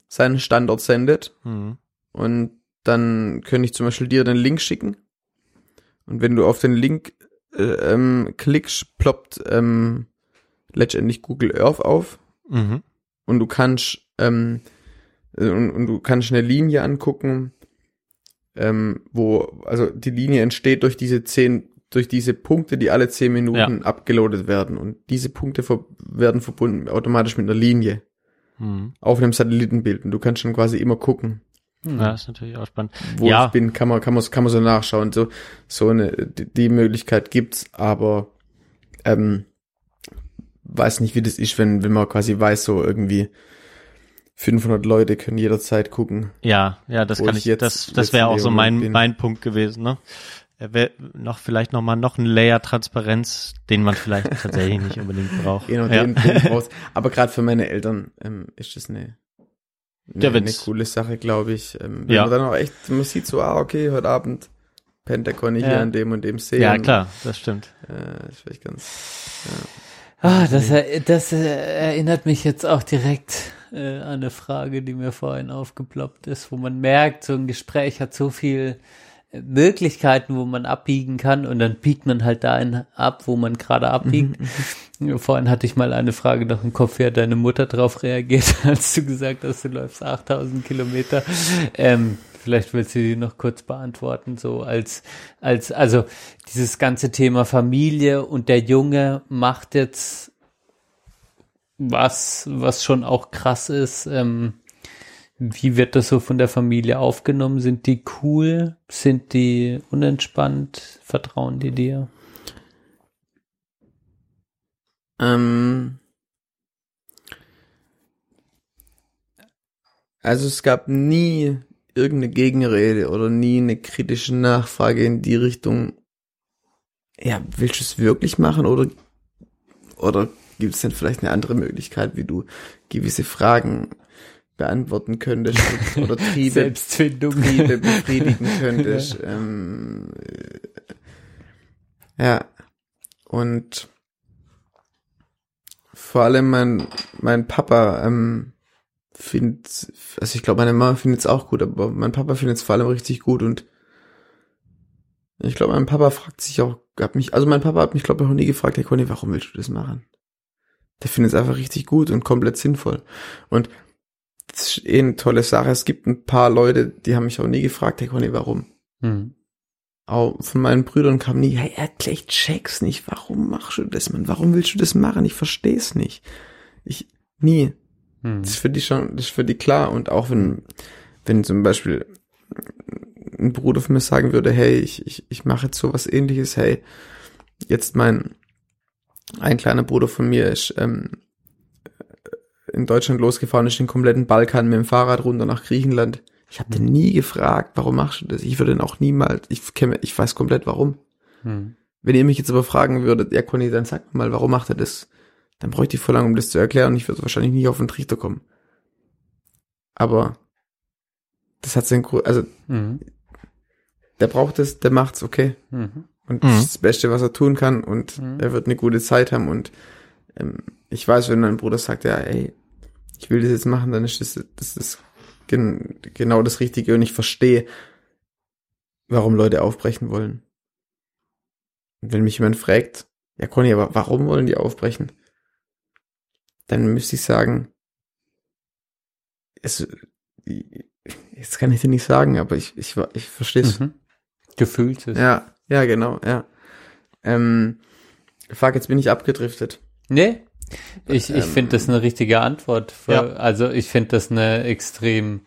seinen Standort sendet Mhm. und dann könnte ich zum Beispiel dir den Link schicken. Und wenn du auf den Link äh, ähm, klickst, ploppt ähm, letztendlich Google Earth auf Mhm. und du kannst ähm, äh, und, und du kannst eine Linie angucken, ähm, wo also die Linie entsteht durch diese zehn durch diese Punkte, die alle zehn Minuten abgeloadet werden und diese Punkte ver werden verbunden automatisch mit einer Linie Mhm. auf einem Satellitenbild und du kannst dann quasi immer gucken, Ja, ist natürlich auch spannend. wo Ja. ich bin, kann man, kann man, kann man so nachschauen. So, so eine, die, die Möglichkeit gibt's, aber ähm, weiß nicht, wie das ist, wenn, wenn man quasi weiß, so irgendwie 500 Leute können jederzeit gucken. Ja, ja, das kann ich jetzt- das, das wäre auch so mein, bin. mein Punkt gewesen, ne? Er wär noch vielleicht noch mal noch ein Layer Transparenz, den man vielleicht tatsächlich nicht unbedingt braucht. Genau, ja. den Punkt raus. Aber gerade für meine Eltern ähm, ist das eine, eine, Ja, eine coole Sache, glaube ich. Ähm, wenn Ja. man dann auch echt, man sieht so, ah, okay, heute Abend Pentagon hier Ja. an dem und dem See. ja, klar, das stimmt. Äh, das vielleicht ganz, Ah, das, er- das äh, erinnert mich jetzt auch direkt äh, an eine Frage, die mir vorhin aufgeploppt ist, wo man merkt, so ein Gespräch hat so viel äh, Möglichkeiten, wo man abbiegen kann und dann biegt man halt dahin ab, wo man gerade abbiegt. Vorhin hatte ich mal eine Frage noch im Kopf, wie hat deine Mutter darauf reagiert, als du gesagt hast, du läufst 8000 Kilometer. Ähm, vielleicht willst du die noch kurz beantworten, so als, als, also dieses ganze Thema Familie und der Junge macht jetzt was, was schon auch krass ist. Ähm, wie wird das so von der Familie aufgenommen? Sind die cool? Sind die unentspannt? Vertrauen die dir? Ähm, also es gab nie irgendeine Gegenrede oder nie eine kritische Nachfrage in die Richtung, ja, willst du es wirklich machen oder, oder gibt es denn vielleicht eine andere Möglichkeit, wie du gewisse Fragen beantworten könntest oder Triebe, Selbstfindung. Triebe befriedigen könntest. ähm, äh, ja, und vor allem mein, mein Papa ähm, findet, also ich glaube, meine Mama findet es auch gut, aber mein Papa findet es vor allem richtig gut und ich glaube, mein Papa fragt sich auch, hat mich, also mein Papa hat mich, glaube ich, auch nie gefragt, hey Conny, warum willst du das machen? Der findet es einfach richtig gut und komplett sinnvoll. Und das ist eh eine tolle Sache. Es gibt ein paar Leute, die haben mich auch nie gefragt, hey Conny, warum? Hm. Auch von meinen Brüdern kam nie, hey, ich check's nicht, warum machst du das, Mann? Warum willst du das machen? Ich versteh's nicht. Ich, nie. Hm. Das ist für die schon, das ist für die klar. Und auch wenn, wenn zum Beispiel ein Bruder von mir sagen würde, hey, ich, ich, ich mache jetzt sowas ähnliches, hey, jetzt mein, ein kleiner Bruder von mir ist ähm, in Deutschland losgefahren, ist den kompletten Balkan mit dem Fahrrad runter nach Griechenland. Ich habe den nie gefragt, warum machst du das? Ich würde den auch niemals, ich kenne, ich weiß komplett warum. Hm. Wenn ihr mich jetzt aber fragen würdet, ja Conny, dann sag mal, warum macht er das? Dann bräuchte ich voll lange, um das zu erklären und ich würde wahrscheinlich nie auf den Trichter kommen. Aber das hat seinen Grund, also Mhm. der braucht es, der macht's, okay. Mhm. Und Mhm. das Beste, was er tun kann und Mhm. er wird eine gute Zeit haben und ähm, ich weiß, wenn mein Bruder sagt, ja, ey, ich will das jetzt machen, dann ist das, das ist gen genau das Richtige und ich verstehe, warum Leute aufbrechen wollen. Und wenn mich jemand fragt, ja Conny, aber warum wollen die aufbrechen? Dann müsste ich sagen, es, jetzt kann ich dir nicht sagen, aber ich, ich, ich verstehe es. Mhm. Gefühlt ist. Ja, ja, genau, ja. Ähm, fuck, jetzt bin ich abgedriftet. Nee, ich, ich Ähm, finde das eine richtige Antwort. Für, Ja. Also ich finde das eine extrem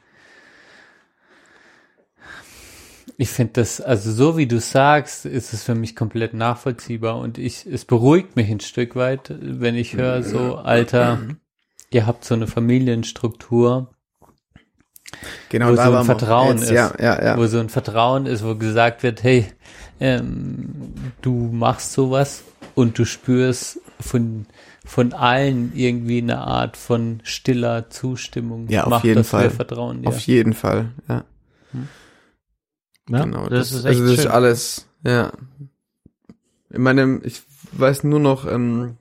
Ich finde das, also so wie du sagst, ist es für mich komplett nachvollziehbar und ich, es beruhigt mich ein Stück weit, wenn ich höre, so, Alter, ihr habt so eine Familienstruktur, Genau, wo so ein. Vertrauen Jetzt, ist, Ja, ja, ja. wo so ein Vertrauen ist, wo gesagt wird, hey, ähm, du machst sowas und du spürst von von allen irgendwie eine Art von stiller Zustimmung. Ja, auf Macht jeden das Fall. Vertrauen dir. Auf jeden Fall, ja. Ja, genau, das, das, ist echt also das schön. ist alles, ja. In meinem, ich weiß nur noch, ähm,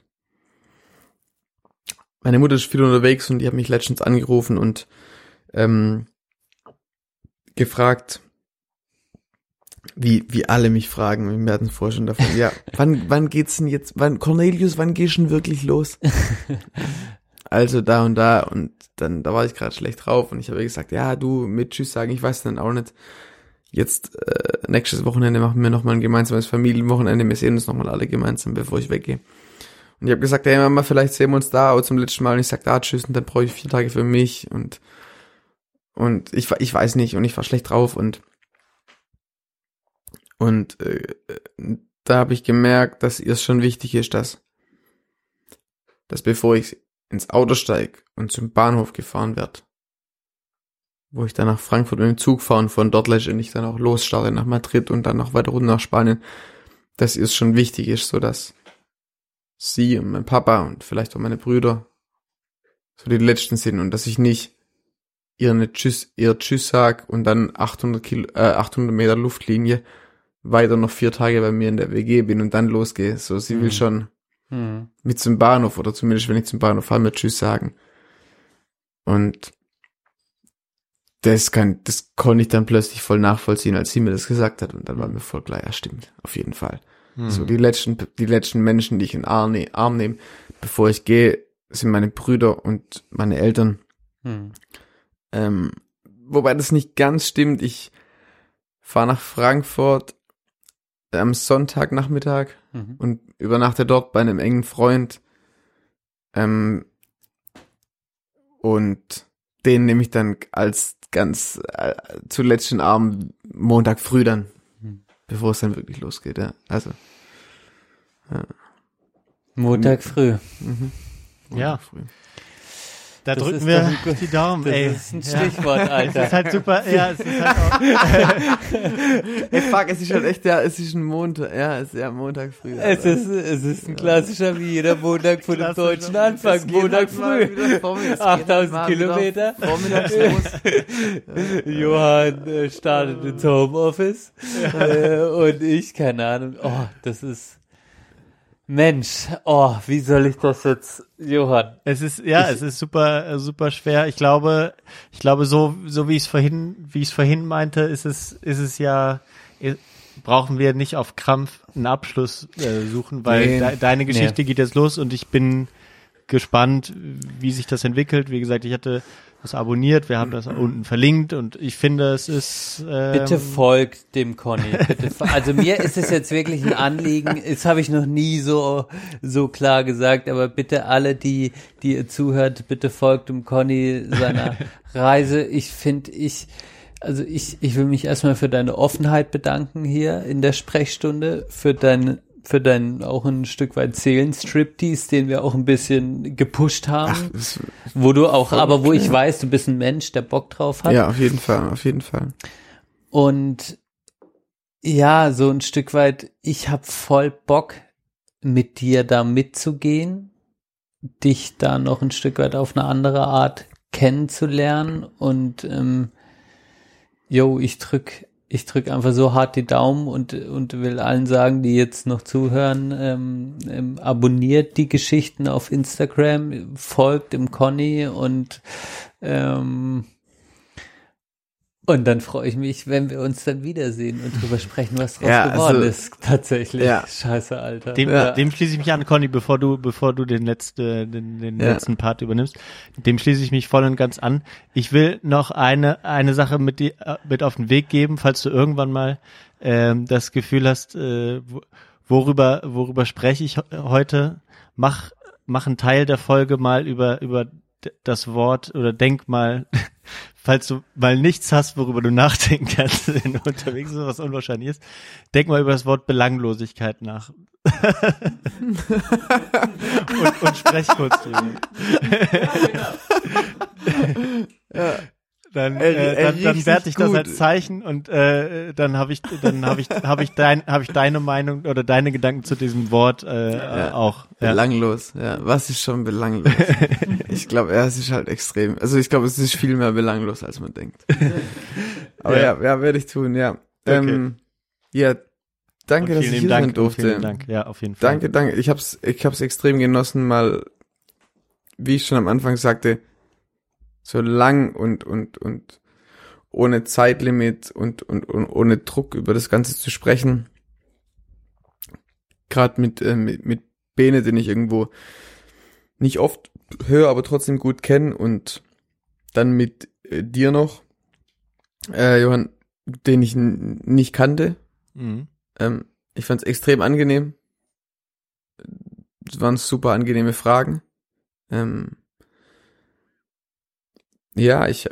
meine Mutter ist viel unterwegs und die hat mich letztens angerufen und ähm, gefragt, wie, wie alle mich fragen, wir hatten es vorher schon davon, ja, wann, wann geht's denn jetzt, wann, Cornelius, wann gehst du denn wirklich los? also da und da und dann, da war ich gerade schlecht drauf und ich habe gesagt, ja, du mit Tschüss sagen, ich weiß dann auch nicht. Jetzt, äh, nächstes Wochenende machen wir nochmal ein gemeinsames Familienwochenende, wir sehen uns nochmal alle gemeinsam, bevor ich weggehe. Und ich habe gesagt, hey Mama, vielleicht sehen wir uns da aber zum letzten Mal und ich sag, da tschüss und dann brauche ich vier Tage für mich und und ich, ich weiß nicht und ich war schlecht drauf und und äh, da habe ich gemerkt, dass ihr es schon wichtig ist, dass dass bevor ich ins Auto steig und zum Bahnhof gefahren werd, wo ich dann nach Frankfurt mit dem Zug fahre und von dort letztendlich dann auch losstarte nach Madrid und dann noch weiter runter nach Spanien, dass ihr es schon wichtig ist, so dass sie und mein Papa und vielleicht auch meine Brüder so die letzten sind und dass ich nicht ihr eine Tschüss, ihr Tschüss sag und dann 800 Kilo, äh, 800 Meter Luftlinie weiter noch vier Tage bei mir in der WG bin und dann losgehe. So, sie will Mhm. schon Hm. mit zum Bahnhof oder zumindest wenn ich zum Bahnhof fahre, mir Tschüss sagen. Und das kann, das konnte ich dann plötzlich voll nachvollziehen, als sie mir das gesagt hat und dann war mir voll klar, ja stimmt, auf jeden Fall. Hm. So die letzten, die letzten Menschen, die ich in Arm, ne, Arm nehme, bevor ich gehe, sind meine Brüder und meine Eltern. Hm. Ähm, wobei das nicht ganz stimmt. Ich fahre nach Frankfurt am Sonntagnachmittag Mhm. und übernachte dort bei einem engen Freund. Ähm, und den nehme ich dann als ganz äh, zuletzt den Abend Montag früh dann, Mhm. bevor es dann wirklich losgeht. Ja. Also Montag früh. mhm. Ja. früh. Da Das drücken ist wir die Daumen, Das ey. ist ein Ja. Stichwort, Es Alter. ist halt super, ja, es ist halt auch, Ey, fuck, es ist halt echt, ja, es ist ein Montag, ja, es ist ja Montag früh. Es ist, es ist ein klassischer wie jeder Montag vor dem deutschen Anfang. Montag halt mal früh. wieder vormittags- es geht 8000 halt Kilometer. Vormittags los. Johann äh, startet ins Homeoffice äh, und ich, keine Ahnung. Oh, das ist Mensch. Oh, wie soll ich das jetzt, Johann? es ist, ja, es ist super, äh, super schwer. Ich glaube, ich glaube, so, so wie ich es vorhin, wie ich es vorhin meinte, ist es, ist es ja, eh, brauchen wir nicht auf Krampf einen Abschluss äh, suchen, weil Nee. de deine Geschichte geht jetzt los und ich bin gespannt, wie sich das entwickelt. Wie gesagt, ich hatte das abonniert, wir haben das unten verlinkt und ich finde, es ist ähm, Bitte folgt dem Conny. Bitte, also mir ist es jetzt wirklich ein Anliegen. Das habe ich noch nie so so klar gesagt. Aber bitte alle, die die ihr zuhört, bitte folgt dem Conny seiner Reise. Ich finde, ich also ich ich will mich erstmal für deine Offenheit bedanken hier in der Sprechstunde, für dein für deinen auch ein Stück weit Seelenstriptease, den wir auch ein bisschen gepusht haben, Das, wo du auch, aber wo okay. ich weiß, du bist ein Mensch, der Bock drauf hat. ja, auf jeden Fall, auf jeden Fall. Und ja, so ein Stück weit, ich hab voll Bock, mit dir da mitzugehen, dich da noch ein Stück weit auf eine andere Art kennenzulernen und ähm, yo, ich drück, ich drück einfach so hart die Daumen und und will allen sagen, die jetzt noch zuhören, ähm, ähm, abonniert die Geschichten auf Instagram, folgt dem Conny und ähm, und dann freue ich mich, wenn wir uns dann wiedersehen und drüber sprechen, was draus Ja, geworden also- ist. Tatsächlich. Ja. Scheiße, Alter. Dem, Ja. dem schließe ich mich an, Conny, bevor du, bevor du den, letzte, den, den Ja. letzten Part übernimmst. Dem schließe ich mich voll und ganz an. Ich will noch eine, eine Sache mit, die, äh, mit auf den Weg geben, falls du irgendwann mal ähm, das Gefühl hast, äh, wo- worüber, worüber spreche ich he- heute. Mach, mach einen Teil der Folge mal über, über d- das Wort oder denk mal, falls du mal nichts hast, worüber du nachdenken kannst, wenn du unterwegs bist, was unwahrscheinlich ist, denk mal über das Wort Belanglosigkeit nach. und, und sprech kurz drüber. Dann, äh, dann, dann werte sich ich das gut. als Zeichen und äh, dann habe ich dann habe ich habe ich dein habe ich deine Meinung oder deine Gedanken zu diesem Wort äh, Ja. auch. Ja. Belanglos, ja. Was ist schon belanglos? ich glaube, ja, es ist halt extrem. Also ich glaube, es ist viel mehr belanglos, als man denkt. Aber ja, Ja. ja, werde ich tun, ja. Ähm, ja, danke, dass ich hier Dank, sein durfte. Vielen Dank, ja, auf jeden Fall. Danke, danke. Ich hab's, ich hab's extrem genossen, mal, wie ich schon am Anfang sagte, so lang und, und, und ohne Zeitlimit und, und, und ohne Druck über das Ganze zu sprechen. Gerade mit, äh, mit, mit Bene, den ich irgendwo nicht oft höre, aber trotzdem gut kenne und dann mit äh, dir noch, äh, Johann, den ich nicht kannte, Mhm. ähm, ich fand es extrem angenehm. Es waren super angenehme Fragen. Ähm, ja, ich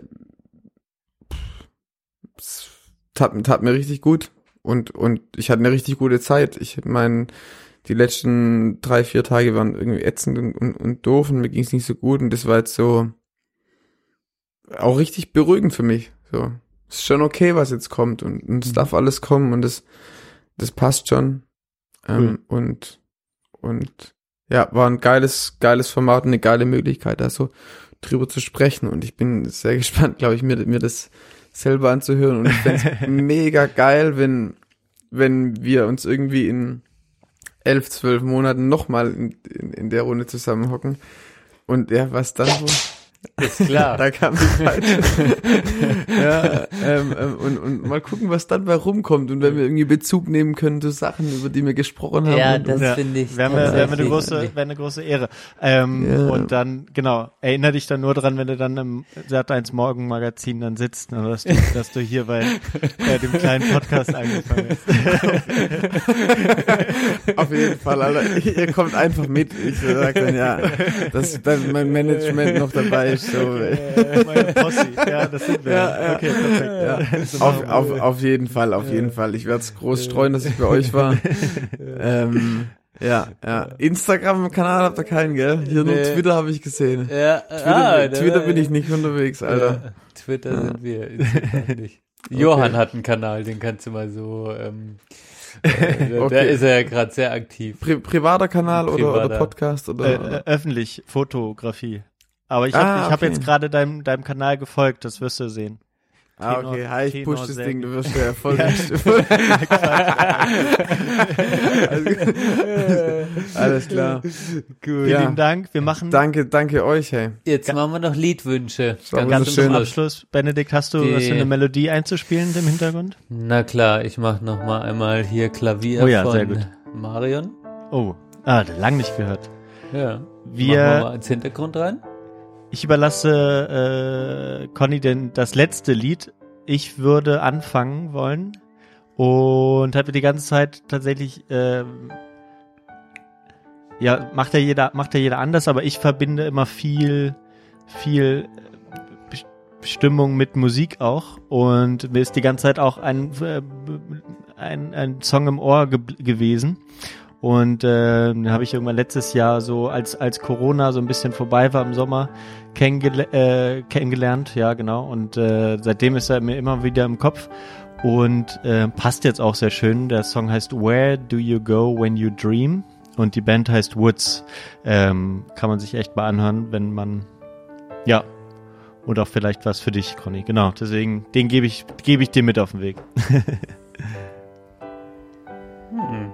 es tat, tat mir richtig gut und und ich hatte eine richtig gute Zeit. Ich meine, die letzten drei vier Tage waren irgendwie ätzend und, und, und doof und mir ging es nicht so gut und das war jetzt so auch richtig beruhigend für mich. So, ist schon okay, was jetzt kommt und, und es darf alles kommen und das das passt schon. Ähm, Und, und ja, war ein geiles, geiles Format und eine geile Möglichkeit, da so drüber zu sprechen. Und ich bin sehr gespannt, glaube ich, mir, mir das selber anzuhören. Und ich fände mega geil, wenn, wenn wir uns irgendwie in elf, zwölf Monaten nochmal in, in, in der Runde zusammenhocken. Und ja, was dann so? Ist klar. da kam die falsche. ja, ähm, ähm, und, und mal gucken, was dann bei rumkommt und wenn wir irgendwie Bezug nehmen können zu Sachen, über die wir gesprochen haben. Ja, und, das Ja, finde ich Wäre wär eine große, wäre eine große Ehre. Ähm, Ja. Und dann, genau, erinnere dich dann nur dran, wenn du dann im Sat 1 Morgen Magazin dann sitzt, ne, dass, du, dass du hier bei, bei dem kleinen Podcast angefangen hast. Auf jeden Fall, Alter. Ihr kommt einfach mit. Ich sag dann, ja, dass dann mein Management noch dabei ist. So. Äh, meine Posse, ja, das sind wir. Ja, ja. Okay, perfekt. Ja. Auf, auf, auf jeden Fall, auf jeden Fall. Ich werde es groß streuen, dass ich bei euch war. ähm, ja, ja. Instagram-Kanal habt ihr keinen, gell? Hier nur Nee. Twitter habe ich gesehen. Ja, Twitter, ah, Twitter bin ich nicht unterwegs, Alter. Ja, Twitter sind wir. Instagram nicht. Johann hat einen Kanal, den kannst du mal so. Ähm, äh, da, da Okay. ist er ja gerade sehr aktiv. Pri privater Kanal oder, oder Privater. Podcast oder? Äh, äh, öffentlich, Fotografie. Aber ich habe Ah, ich hab okay. jetzt gerade deinem, deinem Kanal gefolgt, das wirst du sehen. ah, Tenor- okay. Hi, ich Tenor push das Ding, gut. du wirst ja erfolgreich. Alles klar. Vielen Ja. Dank. Wir machen Danke, danke euch, hey. Jetzt machen wir noch Liedwünsche. war ganz wunderschön. zum Abschluss. Benedikt, hast du, Die- hast du eine Melodie einzuspielen im Hintergrund? Na klar, ich mache noch mal einmal hier Klavier Oh ja, von sehr gut. Marion. Oh, ah, lang nicht gehört. Ja. Wir- Machen wir mal als Hintergrund rein. Ich überlasse äh, Conny denn das letzte Lied. Ich würde anfangen wollen und habe die ganze Zeit tatsächlich ähm, ja macht ja jeder macht ja jeder anders, aber ich verbinde immer viel viel äh, Stimmung mit Musik auch und mir ist die ganze Zeit auch ein äh, ein, ein Song im Ohr ge gewesen und äh, den habe ich irgendwann letztes Jahr so, als, als Corona so ein bisschen vorbei war im Sommer, kennengel äh, kennengelernt, ja genau. Und äh, seitdem ist er mir immer wieder im Kopf und äh, passt jetzt auch sehr schön. Der Song heißt Where Do You Go When You Dream und die Band heißt Woods. Ähm, kann man sich echt mal anhören, wenn man, ja, und auch vielleicht was für dich, Conny. Genau, deswegen, den gebe ich, gebe ich dir mit auf den Weg. Hm.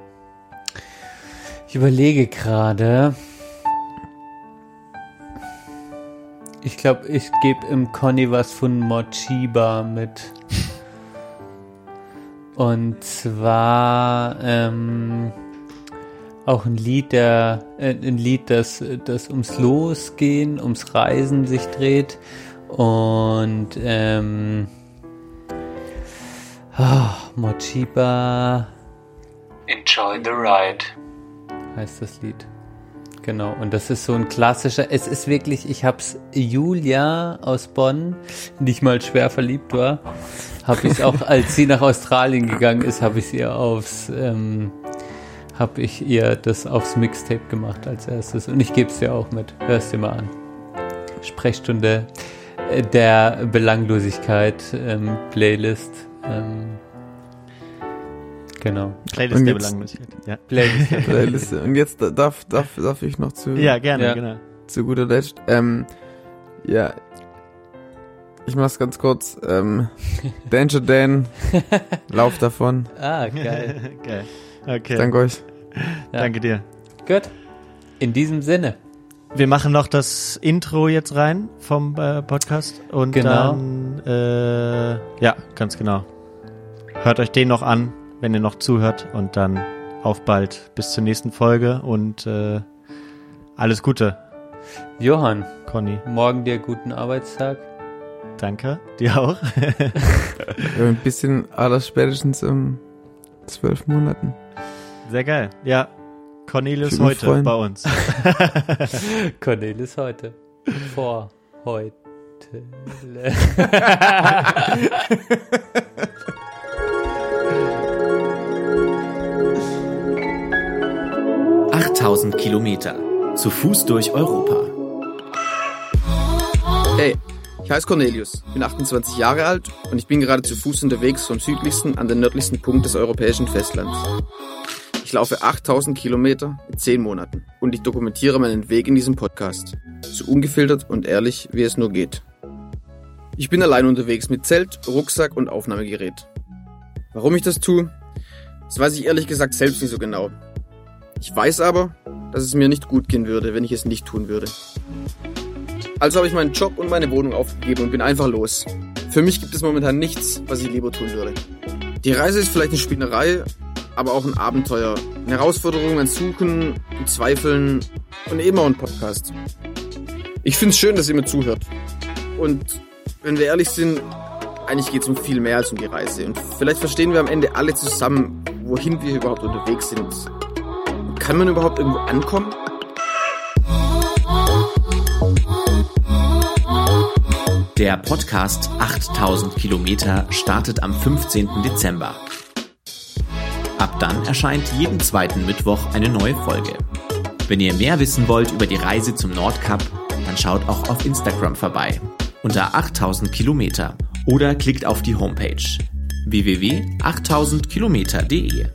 Ich überlege gerade. Ich glaube, ich gebe im Conny was von Mochiba mit. Und zwar ähm, auch ein Lied, der äh, ein Lied, das das ums Losgehen, ums Reisen sich dreht und ähm, ah, Mochiba Enjoy the ride. Heißt das Lied. Genau, und das ist so ein klassischer, es ist wirklich, ich hab's Julia aus Bonn, die ich mal schwer verliebt war, habe ich auch, als sie nach Australien gegangen ist, habe ich ihr aufs, ähm, habe ich ihr das aufs Mixtape gemacht als erstes. Und ich gebe es dir auch mit. Hörst dir mal an. Sprechstunde äh, der Belanglosigkeit, ähm, Playlist. Ähm, genau. Playlist Und der jetzt- Belanglosigkeit. Ja. Playlist. der Playliste. Und jetzt darf, darf, darf ich noch zu, ja, gerne, Ja. genau. zu guter Letzt. Ähm, ja. Ich mach's ganz kurz. Ähm, Danger Dan, Lauf davon. Ah, geil. Geil. Okay, Danke euch. Ja. danke dir. Gut. In diesem Sinne. Wir machen noch das Intro jetzt rein vom äh, Podcast und Genau. dann äh, ja, ganz genau. Hört euch den noch an, wenn ihr noch zuhört und dann auf bald bis zur nächsten Folge und äh, alles Gute, Johann, Conny. morgen dir guten Arbeitstag. Danke, dir auch. Ja, ein bisschen alles spätestens in zwölf Monaten. Sehr geil. Ja, mich heute freuen. bei uns. Cornelis heute. Vor heute. 8000 Kilometer. Zu Fuß durch Europa. Hey, ich heiße Cornelius, bin 28 Jahre alt und ich bin gerade zu Fuß unterwegs vom südlichsten an den nördlichsten Punkt des europäischen Festlands. Ich laufe 8000 Kilometer in 10 Monaten und ich dokumentiere meinen Weg in diesem Podcast. So ungefiltert und ehrlich, wie es nur geht. Ich bin allein unterwegs mit Zelt, Rucksack und Aufnahmegerät. Warum ich das tue, das weiß ich ehrlich gesagt selbst nicht so genau. Ich weiß aber, dass es mir nicht gut gehen würde, wenn ich es nicht tun würde. Also habe ich meinen Job und meine Wohnung aufgegeben und bin einfach los. Für mich gibt es momentan nichts, was ich lieber tun würde. Die Reise ist vielleicht eine Spinnerei, aber auch ein Abenteuer. Eine Herausforderung, ein Suchen, ein Zweifeln und eben auch ein Podcast. Ich finde es schön, dass ihr mir zuhört. Und wenn wir ehrlich sind, eigentlich geht es um viel mehr als um die Reise. Und vielleicht verstehen wir am Ende alle zusammen, wohin wir überhaupt unterwegs sind. Kann man überhaupt irgendwo ankommen? Der Podcast 8000 Kilometer startet am 15. Dezember. Ab dann erscheint jeden zweiten Mittwoch eine neue Folge. Wenn ihr mehr wissen wollt über die Reise zum Nordkap, dann schaut auch auf Instagram vorbei unter 8000 Kilometer oder klickt auf die Homepage www.8000kilometer.de.